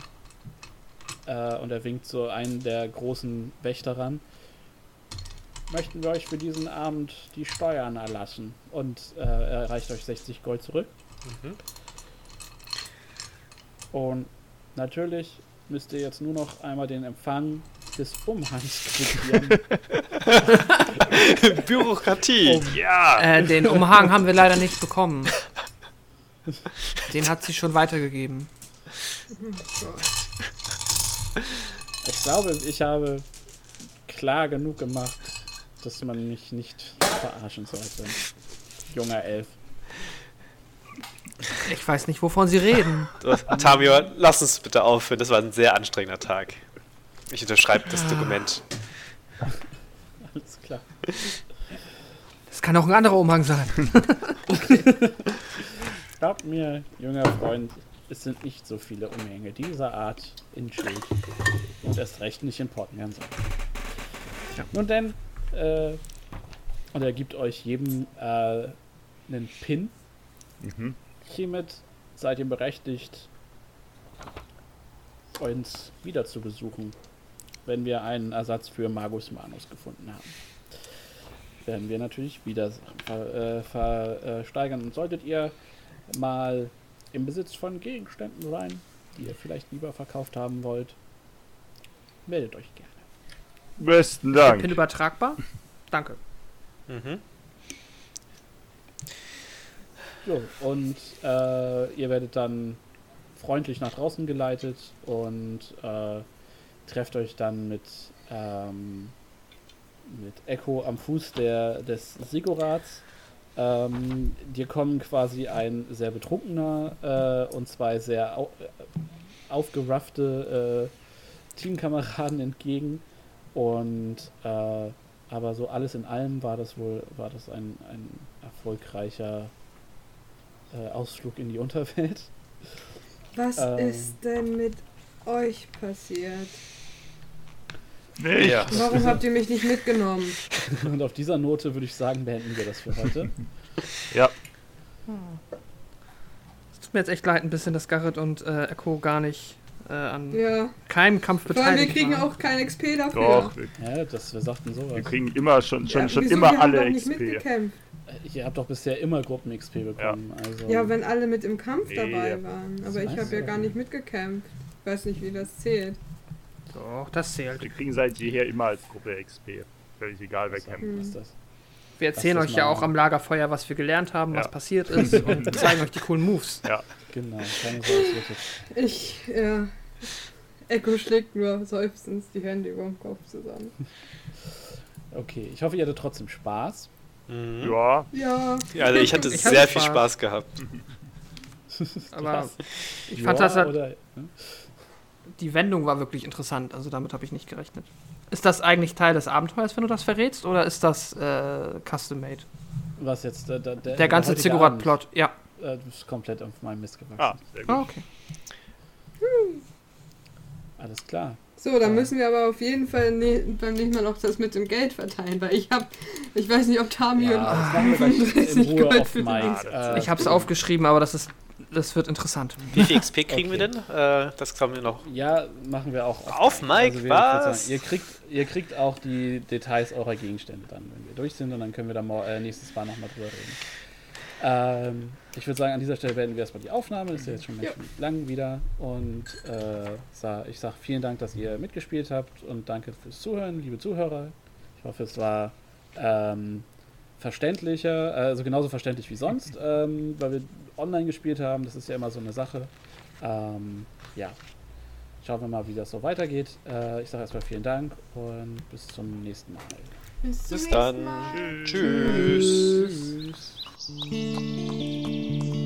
äh, und er winkt so einen der großen Wächter ran, möchten wir euch für diesen Abend die Steuern erlassen. Und äh, er reicht euch 60 Gold zurück. Mhm. Und natürlich müsst ihr jetzt nur noch einmal den Empfang des Umhangs quittieren. *laughs* Bürokratie. Ja! Äh, den Umhang haben wir leider nicht bekommen. Den hat sie schon weitergegeben. Ich glaube, ich habe klar genug gemacht, dass man mich nicht verarschen sollte. Junger Elf. Ich weiß nicht, wovon sie reden. Tamio, lass uns bitte aufhören. Das war ein sehr anstrengender Tag. Ich unterschreibe das Dokument. Alles klar. Das kann auch ein anderer Umhang sein. Glaubt mir, junger Freund, es sind nicht so viele Umhänge dieser Art in Schild. Und erst recht nicht in Portenganser. Nun denn, äh, und er gibt euch jedem äh, einen Pin. Mhm. Hiermit seid ihr berechtigt, uns wieder zu besuchen, wenn wir einen Ersatz für Magus Manus gefunden haben. Werden wir natürlich wieder ver, äh, versteigern. Und solltet ihr mal im Besitz von Gegenständen sein, die ihr vielleicht lieber verkauft haben wollt, meldet euch gerne. Besten Pin Dank. übertragbar? Danke. Mhm. Jo, und äh, ihr werdet dann freundlich nach draußen geleitet und äh, trefft euch dann mit, ähm, mit Echo am Fuß der, des Sigurats. Ähm, dir kommen quasi ein sehr betrunkener äh, und zwei sehr au aufgeraffte äh, Teamkameraden entgegen. Und äh, aber so alles in allem war das wohl war das ein, ein erfolgreicher äh, Ausflug in die Unterwelt. Was Ähm. ist denn mit euch passiert? Nee. Ja. Warum habt ihr mich nicht mitgenommen? *laughs* Und auf dieser Note würde ich sagen, beenden wir das für heute. *laughs* Ja. Es tut mir jetzt echt leid, ein bisschen, dass Garrett und äh, Echo gar nicht äh, an Ja. keinem Kampf Vor allem, wir beteiligt kriegen waren. auch kein XP dafür. Doch, wir, Ja, das, wir sagten sowas. wir kriegen immer schon, schon, Ja, schon wieso? immer Wir haben alle XP. mitgekämpft. Ihr habt doch bisher immer Gruppen-XP bekommen. Also, Ja, wenn alle mit im Kampf Nee. dabei waren. Aber Das ich habe ja gar nicht. mitgekämpft. Ich weiß nicht, wie das zählt. Doch, das zählt. Wir kriegen seit jeher immer als Gruppe XP. Völlig egal, wer kämpft. ist das? Wir erzählen euch ja auch am Lagerfeuer, was wir gelernt haben, was Ja. passiert ist *laughs* und zeigen euch die coolen Moves. Genau, keine Sorge. Ich, ja. Echo schlägt nur seufzend die Hände über dem Kopf zusammen. Okay, ich hoffe, ihr hattet trotzdem Spaß. Mhm. Ja, Ja. Ja, also ich hatte Ich hatte sehr viel Spaß. Spaß gehabt. *laughs* Aber ich Ja, fand das halt, oder, hm? die Wendung war wirklich interessant, also damit habe ich nicht gerechnet. Ist das eigentlich Teil des Abenteuers, wenn du das verrätst, oder ist das äh, custom-made? Was jetzt? äh, Der, der, Der ganze Ziggurat-Plot, ja. Äh, das ist komplett auf meinem Mist gewachsen. ah, sehr gut. Ah, okay. Alles klar. So, dann Ja. müssen wir aber auf jeden Fall ne beim nächsten Mal auch das mit dem Geld verteilen, weil ich habe, ich weiß nicht, ob Tami Ja, und das machen wir gleich in 35 Ruhe Gold für den Mike. Äh, Ich habe es aufgeschrieben, aber das ist, das wird interessant. Wie viel XP kriegen wir Okay. denn? Äh, das haben wir noch. Ja, machen wir auch. Auf Mike, wir- ich würd was? Sagen, ihr, kriegt, ihr kriegt auch die Details eurer Gegenstände dann, wenn wir durch sind und dann können wir da mor- äh, nächstes Mal nochmal drüber reden. Ähm, ich würde sagen, an dieser Stelle beenden wir erstmal die Aufnahme. Das ist ja jetzt schon Ja. lang wieder. Und äh, ich sage vielen Dank, dass ihr mitgespielt habt und danke fürs Zuhören, liebe Zuhörer. Ich hoffe, es war ähm, verständlicher, also genauso verständlich wie sonst, *clears throat* ähm, weil wir online gespielt haben. Das ist ja immer so eine Sache. Ähm, ja, schauen wir mal, wie das so weitergeht. Äh, ich sage erstmal vielen Dank und bis zum nächsten Mal. Bis, zum Bis nächsten dann. Mal. Tschüss. Tschüss.